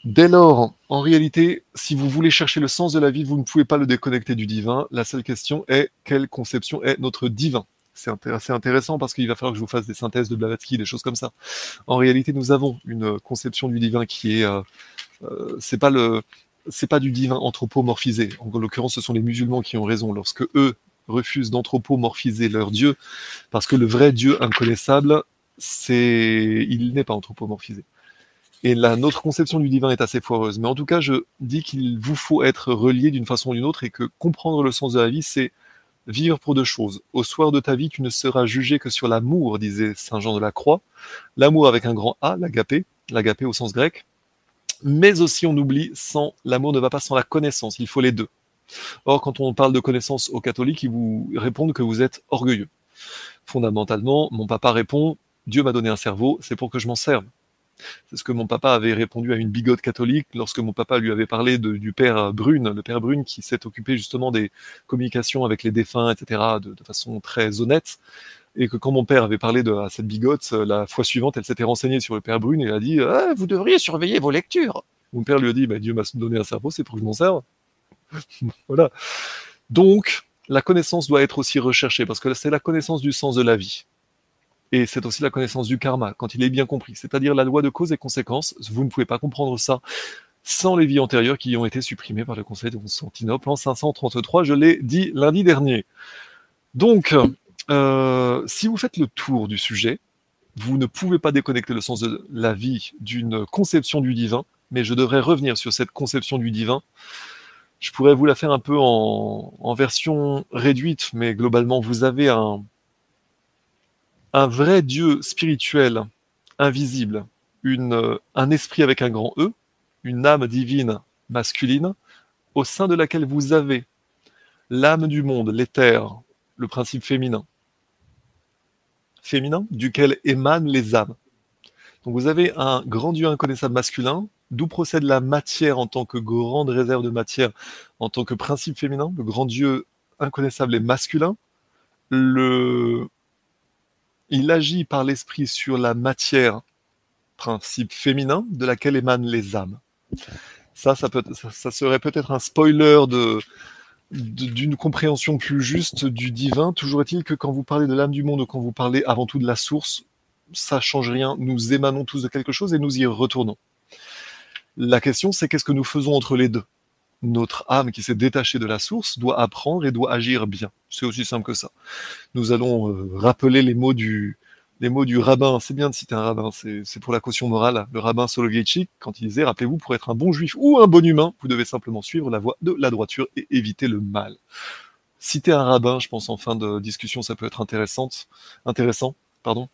Dès lors, en réalité, si vous voulez chercher le sens de la vie, vous ne pouvez pas le déconnecter du divin. La seule question est quelle conception est notre divin? C'est intéressant parce qu'il va falloir que je vous fasse des synthèses de Blavatsky, des choses comme ça. En réalité, nous avons une conception du divin qui est, euh, euh, c'est pas le, c'est pas du divin anthropomorphisé. En l'occurrence, ce sont les musulmans qui ont raison lorsque eux refusent d'anthropomorphiser leur Dieu, parce que le vrai Dieu inconnaissable, c'est, il n'est pas anthropomorphisé. Et la, notre conception du divin est assez foireuse. Mais en tout cas, je dis qu'il vous faut être relié d'une façon ou d'une autre et que comprendre le sens de la vie, c'est vivre pour deux choses. Au soir de ta vie, tu ne seras jugé que sur l'amour, disait Saint Jean de la Croix. L'amour avec un grand A, l'agapé, l'agapé au sens grec. Mais aussi, on oublie, sans l'amour ne va pas sans la connaissance. Il faut les deux. Or, quand on parle de connaissance aux catholiques, ils vous répondent que vous êtes orgueilleux. Fondamentalement, mon papa répond, Dieu m'a donné un cerveau, c'est pour que je m'en serve. C'est ce que mon papa avait répondu à une bigote catholique lorsque mon papa lui avait parlé du père Brune, le père Brune qui s'est occupé justement des communications avec les défunts, etc., de, façon très honnête. Et que quand mon père avait parlé de à cette bigote, la fois suivante, elle s'était renseignée sur le père Brune et a dit ah, Vous devriez surveiller vos lectures. Mon père lui a dit bah, Dieu m'a donné un cerveau, c'est pour que je m'en serve. voilà. Donc, la connaissance doit être aussi recherchée parce que c'est la connaissance du sens de la vie. Et c'est aussi la connaissance du karma, quand il est bien compris, c'est-à-dire la loi de cause et conséquence. Vous ne pouvez pas comprendre ça sans les vies antérieures qui ont été supprimées par le Conseil de Constantinople en 533, je l'ai dit lundi dernier. Donc, euh, si vous faites le tour du sujet, vous ne pouvez pas déconnecter le sens de la vie d'une conception du divin, mais je devrais revenir sur cette conception du divin. Je pourrais vous la faire un peu en, en version réduite, mais globalement, vous avez un, un vrai Dieu spirituel, invisible, une, un esprit avec un grand E, une âme divine masculine, au sein de laquelle vous avez l'âme du monde, l'éther, le principe féminin, féminin, duquel émanent les âmes. Donc vous avez un grand Dieu inconnaissable masculin, d'où procède la matière en tant que grande réserve de matière, en tant que principe féminin, le grand Dieu inconnaissable et masculin, le il agit par l'esprit sur la matière, principe féminin, de laquelle émanent les âmes. Ça, ça, serait peut-être un spoiler d'une compréhension plus juste du divin. Toujours est-il que quand vous parlez de l'âme du monde quand vous parlez avant tout de la source, ça change rien. Nous émanons tous de quelque chose et nous y retournons. La question, c'est qu'est-ce que nous faisons entre les deux? Notre âme qui s'est détachée de la source doit apprendre et doit agir bien. C'est aussi simple que ça. Nous allons euh, rappeler les mots du, les mots du rabbin. C'est bien de citer un rabbin, c'est pour la caution morale. Le rabbin Soloveitchik, quand il disait, rappelez-vous, pour être un bon juif ou un bon humain, vous devez simplement suivre la voie de la droiture et éviter le mal. Citer un rabbin, je pense en fin de discussion, ça peut être intéressante, intéressant. Pardon.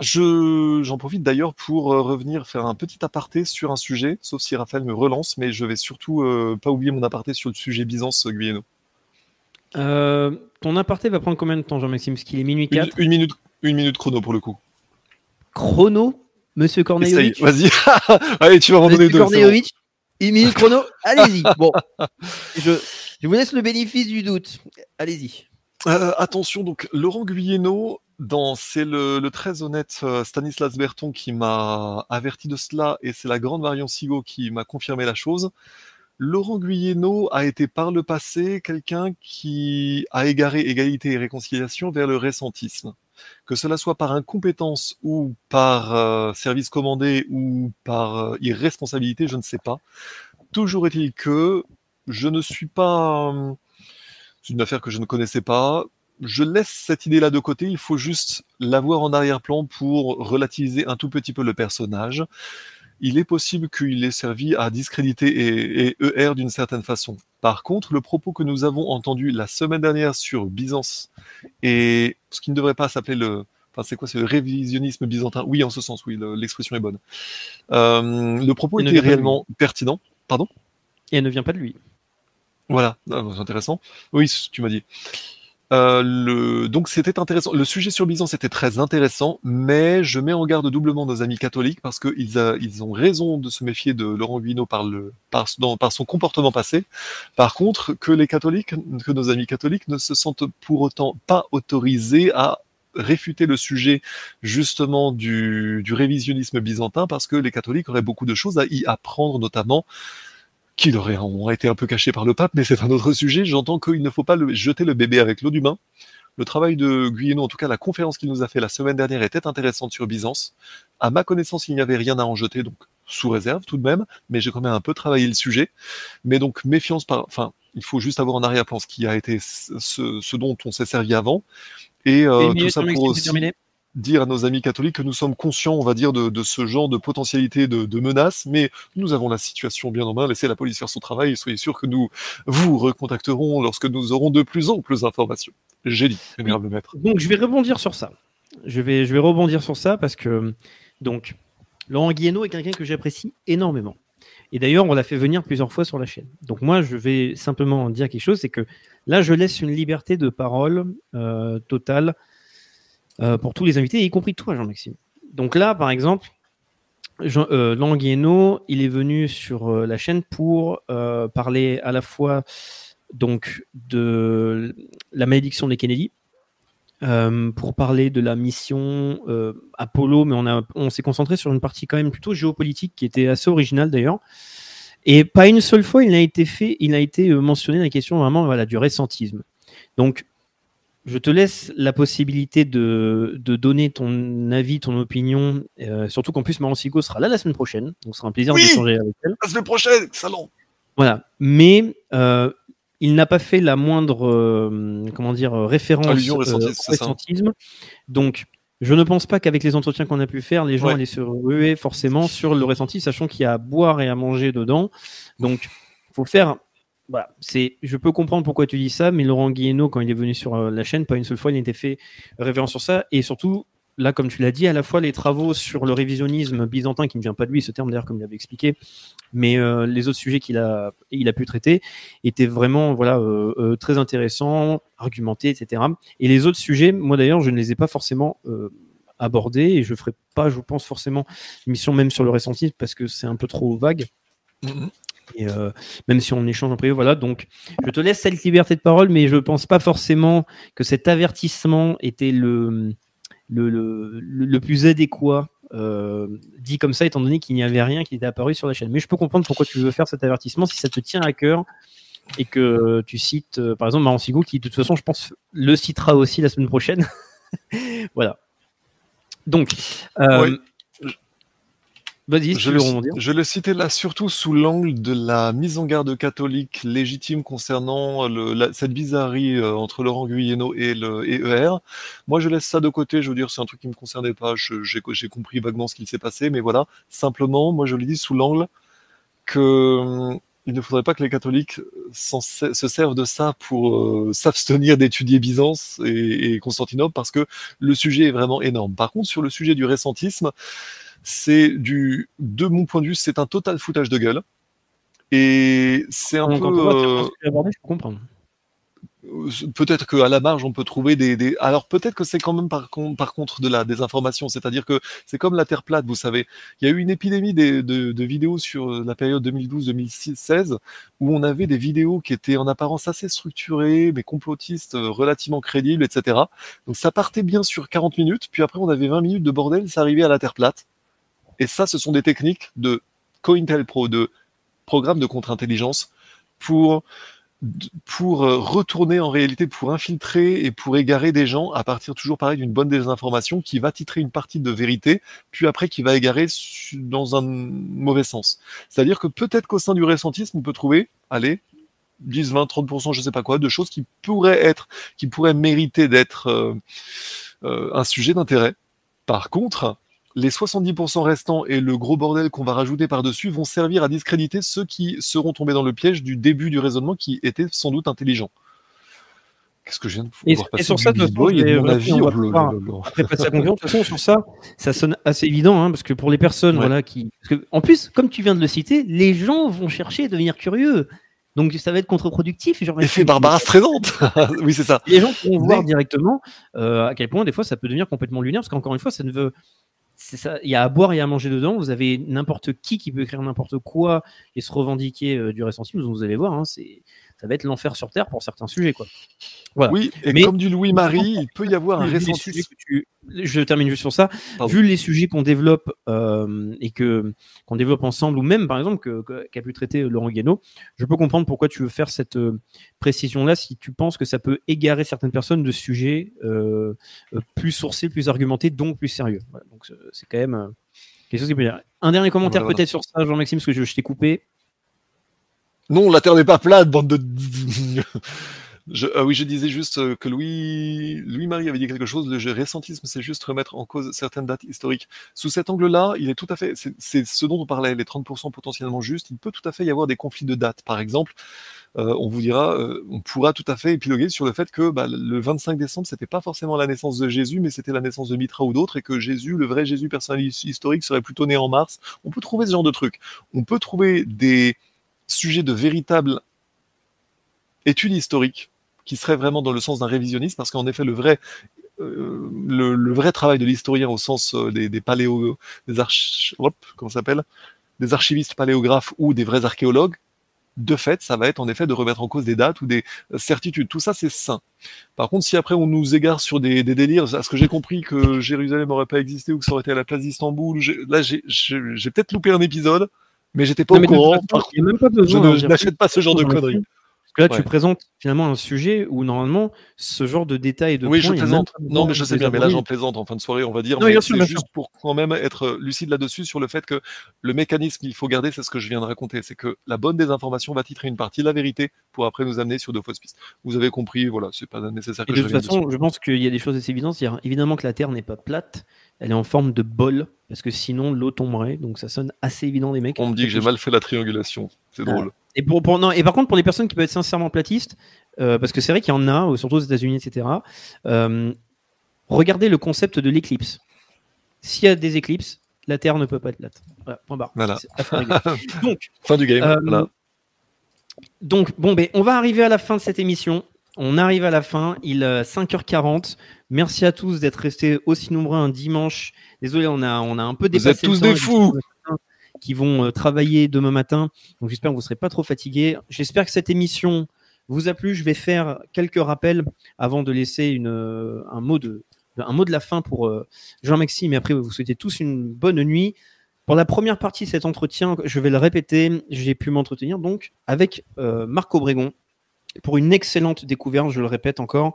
Je, j'en profite d'ailleurs pour euh, revenir faire un petit aparté sur un sujet, sauf si Raphaël me relance, mais je vais surtout euh, pas oublier mon aparté sur le sujet Byzance euh, Guyeno. Euh, ton aparté va prendre combien de temps, Jean-Maxime? Parce qu'il est minuit 4 une, une, minute, une minute chrono pour le coup. Chrono? Monsieur Cornejovic? Vas-y, allez, tu vas en donner deux. Cornejovic, une minute chrono, allez-y. Bon, je, je vous laisse le bénéfice du doute. Allez-y. Euh, attention, donc Laurent Guyeno, c'est le, le, très honnête euh, Stanislas Berton qui m'a averti de cela, et c'est la grande Marion Sigo qui m'a confirmé la chose. Laurent Guyeno a été par le passé quelqu'un qui a égaré égalité et réconciliation vers le récentisme. Que cela soit par incompétence ou par euh, service commandé ou par euh, irresponsabilité, je ne sais pas. Toujours est-il que je ne suis pas... Euh, C'est une affaire que je ne connaissais pas. Je laisse cette idée-là de côté. Il faut juste l'avoir en arrière-plan pour relativiser un tout petit peu le personnage. Il est possible qu'il ait servi à discréditer et, et ER d'une certaine façon. Par contre, le propos que nous avons entendu la semaine dernière sur Byzance et ce qui ne devrait pas s'appeler le, Enfin, c'est quoi, c'est le révisionnisme byzantin? Oui, en ce sens, oui, le- l'expression est bonne. Euh, le propos Il était réellement pertinent. Pardon? Et elle ne vient pas de lui. Voilà, Ah, c'est intéressant. Oui, tu m'as dit. Euh, le... Donc c'était intéressant. Le sujet sur Byzance était très intéressant, mais je mets en garde doublement nos amis catholiques parce qu'ils ils ont raison de se méfier de Laurent Guino par, le... par son comportement passé. Par contre, que les catholiques, que nos amis catholiques ne se sentent pour autant pas autorisés à réfuter le sujet justement du, du révisionnisme byzantin parce que les catholiques auraient beaucoup de choses à y apprendre, notamment qui leur ont été un peu cachés par le pape, mais c'est un autre sujet. J'entends qu'il ne faut pas le- jeter le bébé avec l'eau du bain. Le travail de Guyeno, en tout cas la conférence qu'il nous a fait la semaine dernière, était intéressante sur Byzance. À ma connaissance, il n'y avait rien à en jeter, donc sous réserve tout de même, mais j'ai quand même un peu travaillé le sujet. Mais donc méfiance par, enfin, il faut juste avoir en arrière-plan ce qui a été ce, ce dont on s'est servi avant. Et euh, tout ça pour aussi terminé. Dire à nos amis catholiques que nous sommes conscients, on va dire, de, ce genre de potentialité de, menaces, mais nous avons la situation bien en main. Laissez la police faire son travail et soyez sûr que nous vous recontacterons lorsque nous aurons de plus amples informations. J'ai dit, vénérable maître. Donc je vais rebondir sur ça. Je vais, je vais rebondir sur ça parce que donc Laurent Guiano est quelqu'un que j'apprécie énormément. Et d'ailleurs, on l'a fait venir plusieurs fois sur la chaîne. Donc moi, je vais simplement dire quelque chose, c'est que là, je laisse une liberté de parole euh, totale pour tous les invités, y compris toi, Jean-Maxime. Donc là, par exemple, Jean, euh, Laurent Guiano, il est venu sur euh, la chaîne pour euh, parler à la fois donc de la malédiction des Kennedy, euh, pour parler de la mission euh, Apollo, mais on, on s'est concentré sur une partie quand même plutôt géopolitique qui était assez originale d'ailleurs. Et pas une seule fois il n'a été fait, il a été euh, mentionné la question vraiment voilà, du récentisme. Donc, je te laisse la possibilité de, de donner ton avis, ton opinion, euh, surtout qu'en plus Maron Sigo sera là la semaine prochaine, donc ce sera un plaisir Oui d'échanger avec elle. La semaine prochaine, salon Voilà. Mais euh, il n'a pas fait la moindre euh, comment dire, référence au récentisme. Donc, je ne pense pas qu'avec les entretiens qu'on a pu faire, les gens Ouais. allaient se ruer forcément sur le ressenti, sachant qu'il y a à boire et à manger dedans. Donc, faut faire. Voilà. Je peux comprendre pourquoi tu dis ça, mais Laurent Guillenot, quand il est venu sur euh, la chaîne, pas une seule fois, il n'était fait référence sur ça, et surtout. Là, comme tu l'as dit, à la fois les travaux sur le révisionnisme byzantin, qui ne vient pas de lui, ce terme d'ailleurs, comme il avait expliqué, mais euh, les autres sujets qu'il a, pu traiter étaient vraiment euh, très intéressants, argumentés, etc. Et les autres sujets, moi d'ailleurs, je ne les ai pas forcément abordés et je ferai pas, je pense, forcément une mission même sur le ressentisme parce que c'est un peu trop vague. Mhm. Euh, même si on échange en privé, voilà. Donc, je te laisse cette liberté de parole, mais je pense pas forcément que cet avertissement était le, le, le, le- plus adéquat. euh, dit comme ça, étant donné qu'il n'y avait rien qui était apparu sur la chaîne. Mais je peux comprendre pourquoi tu veux faire cet avertissement si ça te tient à cœur et que tu cites, euh, par exemple, Maran Sigo, qui de toute façon, je pense, le citera aussi la semaine prochaine. voilà. Donc. Vas-y, Je le, rebondir. je le citais là surtout sous l'angle de la mise en garde catholique légitime concernant le- la- cette bizarrerie euh, entre Laurent Guyeno et, le, et ER. Moi, je laisse ça de côté. Je veux dire, c'est un truc qui me concernait pas. J'ai compris vaguement ce qu'il s'est passé, mais voilà. Simplement, moi, je le dis sous l'angle que il ne faudrait pas que les catholiques se servent de ça pour euh, s'abstenir d'étudier Byzance et, et Constantinople parce que le sujet est vraiment énorme. Par contre, sur le sujet du récentisme, c'est du, de mon point de vue, c'est un total foutage de gueule. Et c'est un peu, euh, je peux comprendre. euh, peut-être qu'à la marge on peut trouver des, des... alors peut-être que c'est quand même par, con- par contre de la désinformation c'est-à-dire que c'est comme la terre plate vous savez il y a eu une épidémie de, de vidéos sur euh, la période 2012-2016 où on avait des vidéos qui étaient en apparence assez structurées mais complotistes relativement crédibles etc donc ça partait bien sur 40 minutes puis après on avait 20 minutes de bordel ça arrivait à la terre plate et ça ce sont des techniques de COINTELPRO de programme de contre-intelligence pour pour euh, retourner en réalité, pour infiltrer et pour égarer des gens à partir toujours pareil d'une bonne désinformation qui va titrer une partie de vérité, puis après qui va égarer dans un mauvais sens. C'est-à-dire que peut-être qu'au sein du récentisme, on peut trouver, allez, 10, 20, 30%, je sais pas quoi, de choses qui pourraient être, qui pourraient mériter d'être euh, euh, un sujet d'intérêt. Par contre, les 70% restants et le gros bordel qu'on va rajouter par-dessus vont servir à discréditer ceux qui seront tombés dans le piège du début du raisonnement qui était sans doute intelligent. Qu'est-ce que je viens de Et, voir et sur ça, de toute façon, sur ça, ça sonne assez évident, hein, parce que pour les personnes Ouais. voilà, qui. Parce que, en plus, comme tu viens de le citer, les gens vont chercher à devenir curieux. Donc ça va être contre-productif. Effet Barbara Streisand Oui, c'est ça. Les gens pourront voir directement euh, à quel point, des fois, ça peut devenir complètement lunaire, parce qu'encore une fois, ça ne veut. Il y a à boire et à manger dedans. Vous avez n'importe qui qui peut écrire n'importe quoi et se revendiquer euh, du récentisme. Vous allez voir, hein, c'est, ça va être l'enfer sur terre pour certains sujets, quoi. Voilà. Oui, et Mais- comme du Louis-Marie, il peut y avoir un tu- Je termine juste sur ça. Pardon. Vu les sujets qu'on développe euh, et que qu'on développe ensemble, ou même par exemple que- que- qu'a pu traiter Laurent Guénaud, je peux comprendre pourquoi tu veux faire cette euh, précision-là si tu penses que ça peut égarer certaines personnes de sujets euh, euh, plus sourcés, plus argumentés, donc plus sérieux. Voilà, donc c'est- quand même euh, quelque chose qui peut dire. Un dernier commentaire voilà. peut-être sur ça, Jean-Maxime, parce que je, je t'ai coupé. Non, la Terre n'est pas plate, bande de. Je, ah oui, je disais juste euh, que Louis, Louis-Marie avait dit quelque chose. Le récentisme, c'est juste remettre en cause certaines dates historiques. Sous cet angle-là, il est tout à fait. c'est- ce dont on parlait, les 30% potentiellement justes. Il peut tout à fait y avoir des conflits de dates. Par exemple, euh, on vous dira, euh, on pourra tout à fait épiloguer sur le fait que bah, le 25 décembre, c'était pas forcément la naissance de Jésus, mais c'était la naissance de Mitra ou d'autres, et que Jésus, le vrai Jésus personnalité historique, serait plutôt né en mars. On peut trouver ce genre de trucs. On peut trouver des sujets de véritables études historiques qui seraient vraiment dans le sens d'un révisionnisme, parce qu'en effet, le vrai, euh, le, vrai travail de l'historien au sens euh, des, des paléo, des s'appelle, des archivistes paléographes ou des vrais archéologues, de fait, ça va être en effet de remettre en cause des dates ou des euh, certitudes. Tout ça, c'est sain. Par contre, si après on nous égare sur des, délires, à ce que j'ai compris que Jérusalem n'aurait pas existé ou que ça aurait été à la place d'Istanbul, là, j'ai peut-être loupé un épisode, mais j'étais pas Non, au courant. façon, Par même pas je besoin n'achète pas ce genre de conneries. Que là, Ouais. tu présentes finalement un sujet où normalement ce genre de détails et de Oui, points, je plaisante. Non, mais je de sais bien, mais là, j'en plaisante en fin de soirée, on va dire. Non, mais bien sûr, bien juste sûr. pour quand même être lucide là-dessus sur le fait que le mécanisme qu'il faut garder, c'est ce que je viens de raconter. C'est que la bonne désinformation va titrer une partie, la vérité, pour après nous amener sur de fausses pistes. Vous avez compris, voilà, c'est pas nécessaire Et que de je toute dessus. façon, je pense qu'il y a des choses assez évidentes. C'est-à-dire, évidemment que la Terre n'est pas plate, elle est en forme de bol, parce que sinon l'eau tomberait. Donc ça sonne assez évident des mecs. On me dit que j'ai mal fait la triangulation. C'est Ah. Et, pour, pour- non, et par contre, pour les personnes qui peuvent être sincèrement platistes, euh, parce que c'est vrai qu'il y en a, euh, surtout aux États-Unis, etc., euh, regardez le concept de l'éclipse. S'il y a des éclipses, la Terre ne peut pas être plate. Voilà, point barre. Voilà. Donc, Fin du game. Euh, voilà. Donc, bon, ben, on va arriver à la fin de cette émission. On arrive à la fin. Il est 5h40. Merci à tous d'être restés aussi nombreux un dimanche. Désolé, on a, on a un peu dépassé. êtes tous le temps. des fous. Qui vont euh, travailler demain matin. Donc, j'espère que vous ne serez pas trop fatigués. J'espère que cette émission vous a plu. Je vais faire quelques rappels avant de laisser euh, un, mot de, un mot de la fin pour euh, Jean-Maxime. Et après, vous souhaitez tous une bonne nuit. Pour la première partie de cet entretien, je vais le répéter, j'ai pu m'entretenir donc avec euh, Marc Obregon pour une excellente découverte, je le répète encore.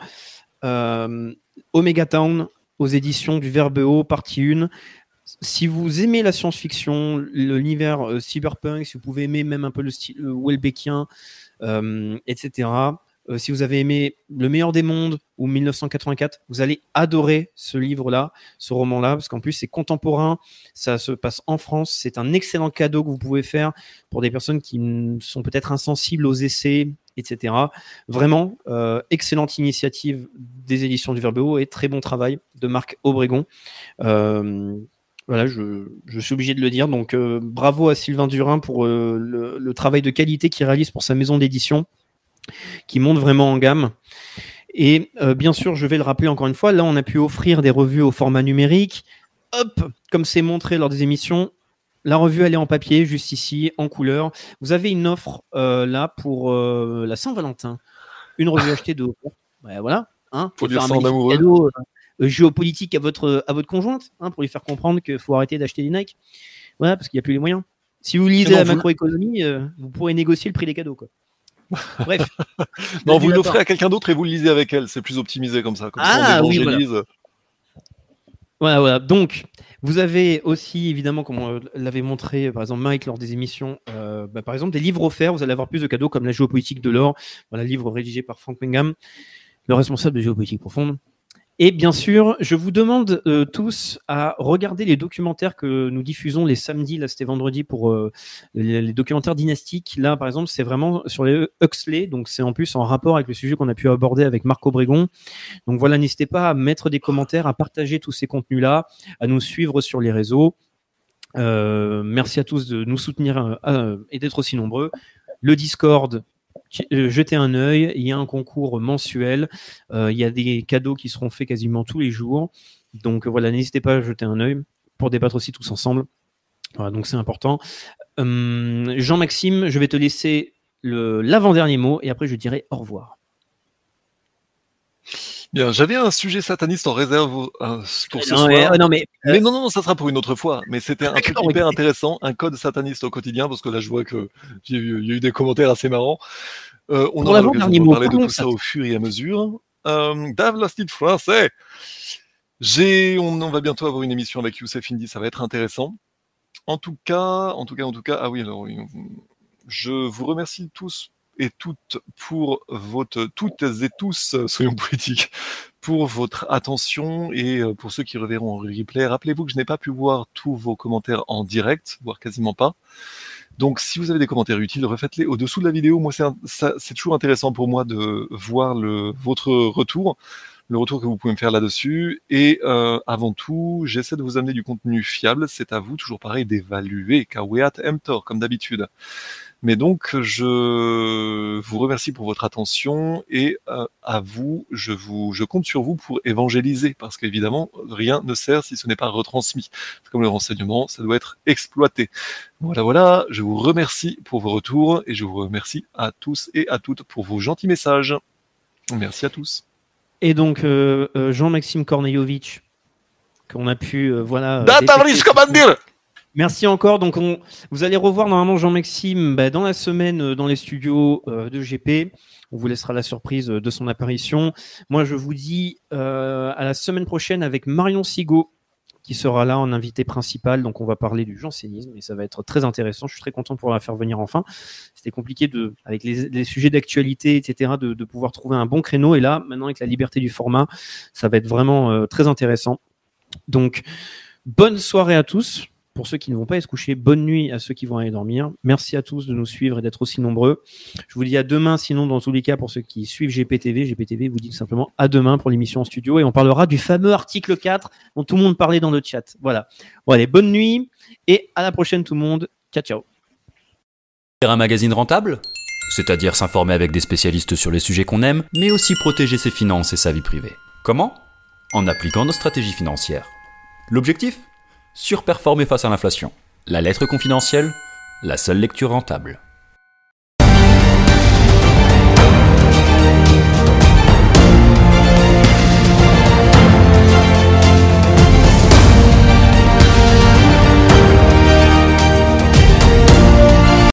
Omega Town aux éditions du Verbe Haut, partie 1. Si vous aimez la science-fiction, l'univers euh, cyberpunk, si vous pouvez aimer même un peu le style euh, Welbeckien, euh, etc., si vous avez aimé Le meilleur des mondes ou 1984, vous allez adorer ce livre-là, ce roman-là, parce qu'en plus c'est contemporain, ça se passe en France, c'est un excellent cadeau que vous pouvez faire pour des personnes qui sont peut-être insensibles aux essais, etc. Vraiment, excellente initiative des éditions du Verbe Haut et très bon travail de Marc Obregon. Voilà, je, je suis obligé de le dire. Donc, euh, bravo à Sylvain Durin pour euh, le, le travail de qualité qu'il réalise pour sa maison d'édition, qui monte vraiment en gamme. Et euh, bien sûr, je vais le rappeler encore une fois, là, on a pu offrir des revues au format numérique. Hop, comme c'est montré lors des émissions, la revue, elle est en papier, juste ici, en couleur. Vous avez une offre là pour la Saint-Valentin. Une revue achetée de Ouais, voilà. Hein, Faut dire faire un euh, géopolitique à votre, à votre conjointe, hein, pour lui faire comprendre qu'il faut arrêter d'acheter des Nike. Voilà, parce qu'il n'y a plus les moyens. Si vous lisez non, la vous- macroéconomie, euh, vous pourrez négocier le prix des cadeaux. Quoi. Bref. Non, vous l'offrez à quelqu'un d'autre et vous le lisez avec elle. C'est plus optimisé comme ça. Comme Ah, ça, on oui, voilà. Voilà, voilà. Donc, Vous avez aussi, évidemment, comme on l'avait montré, par exemple, Mike lors des émissions, euh, bah, par exemple, des livres offerts. Vous allez avoir plus de cadeaux comme la géopolitique de l'or, voilà, livre rédigé par Frank Wingham, le responsable de géopolitique profonde. Et bien sûr, je vous demande euh, tous à regarder les documentaires que nous diffusons les samedis. Là, c'était vendredi pour euh, les, documentaires dynastiques. Là, par exemple, c'est vraiment sur les Huxley. Donc, c'est en plus en rapport avec le sujet qu'on a pu aborder avec Marc Obregon. Donc, voilà, n'hésitez pas à mettre des commentaires, à partager tous ces contenus-là, à nous suivre sur les réseaux. Euh, merci à tous de nous soutenir et d'être aussi nombreux. Le Discord, jetez un œil. Il y a un concours mensuel. Euh, il y a des cadeaux qui seront faits quasiment tous les jours. Donc euh, voilà, n'hésitez pas à jeter un œil pour débattre aussi tous ensemble. Voilà, donc c'est important. Hum, Jean-Maxime, je vais te laisser l'avant-dernier mot et après je dirai au revoir. Bien, j'avais un sujet sataniste en réserve euh, pour ce non, mais, soir. euh, non, mais, euh, Mais non, non, non, ça sera pour une autre fois. Mais c'était un truc hyper intéressant, un code sataniste au quotidien, parce que là, je vois que il y a eu des commentaires assez marrants. Euh, on aura l'occasion de parler de tout ça au fur et à mesure. Euh, Dave français. J'ai, on, on va bientôt avoir une émission avec Youssef Indy, ça va être intéressant. En tout cas, en tout cas, en tout cas, ah oui, alors, je vous remercie tous et toutes pour votre, toutes et tous, euh, soyons politiques, pour votre attention et euh, pour ceux qui reverront en replay. Rappelez-vous que je n'ai pas pu voir tous vos commentaires en direct, voire quasiment pas. Donc, si vous avez des commentaires utiles, refaites-les au-dessous de la vidéo. Moi, c'est toujours intéressant pour moi de voir votre retour, le retour que vous pouvez me faire là-dessus. Et euh, avant tout, j'essaie de vous amener du contenu fiable. C'est à vous, toujours pareil, d'évaluer. Kaweat Mtor, comme d'habitude. Mais donc, je vous remercie pour votre attention et euh, à vous, je vous, je compte sur vous pour évangéliser, parce qu'évidemment, rien ne sert si ce n'est pas retransmis. C'est Comme le renseignement, ça doit être exploité. Voilà, voilà. Je vous remercie pour vos retours et je vous remercie à tous et à toutes pour vos gentils messages. Merci à tous. Et donc, euh, euh, Jean-Maxime Kornejovic, qu'on a pu, euh, voilà. Data Merci encore. Donc, on, vous allez revoir normalement Jean-Maxime bah, dans la semaine euh, dans les studios euh, de GP. On vous laissera la surprise euh, de son apparition. Moi, je vous dis à la semaine prochaine avec Marion Sigaud qui sera là en invité principal. Donc, on va parler du jansénisme et ça va être très intéressant. Je suis très content de pouvoir la faire venir enfin. C'était compliqué de, avec les, sujets d'actualité, etc., de, pouvoir trouver un bon créneau. Et là, maintenant, avec la liberté du format, ça va être vraiment très intéressant. Donc, bonne soirée à tous. Pour ceux qui ne vont pas se coucher, bonne nuit à ceux qui vont aller dormir. Merci à tous de nous suivre et d'être aussi nombreux. Je vous dis à demain, sinon, dans tous les cas, pour ceux qui suivent GPTV, GPTV vous dit simplement à demain pour l'émission en studio et on parlera du fameux article 4 dont tout le monde parlait dans le chat. Voilà. Allez, bonne nuit et à la prochaine, tout le monde. Ciao, ciao. Un magazine rentable C'est-à-dire s'informer avec des spécialistes sur les sujets qu'on aime, mais aussi protéger ses finances et sa vie privée. Comment? En appliquant nos stratégies financières. L'objectif? Surperformer face à l'inflation. La lettre confidentielle La seule lecture rentable.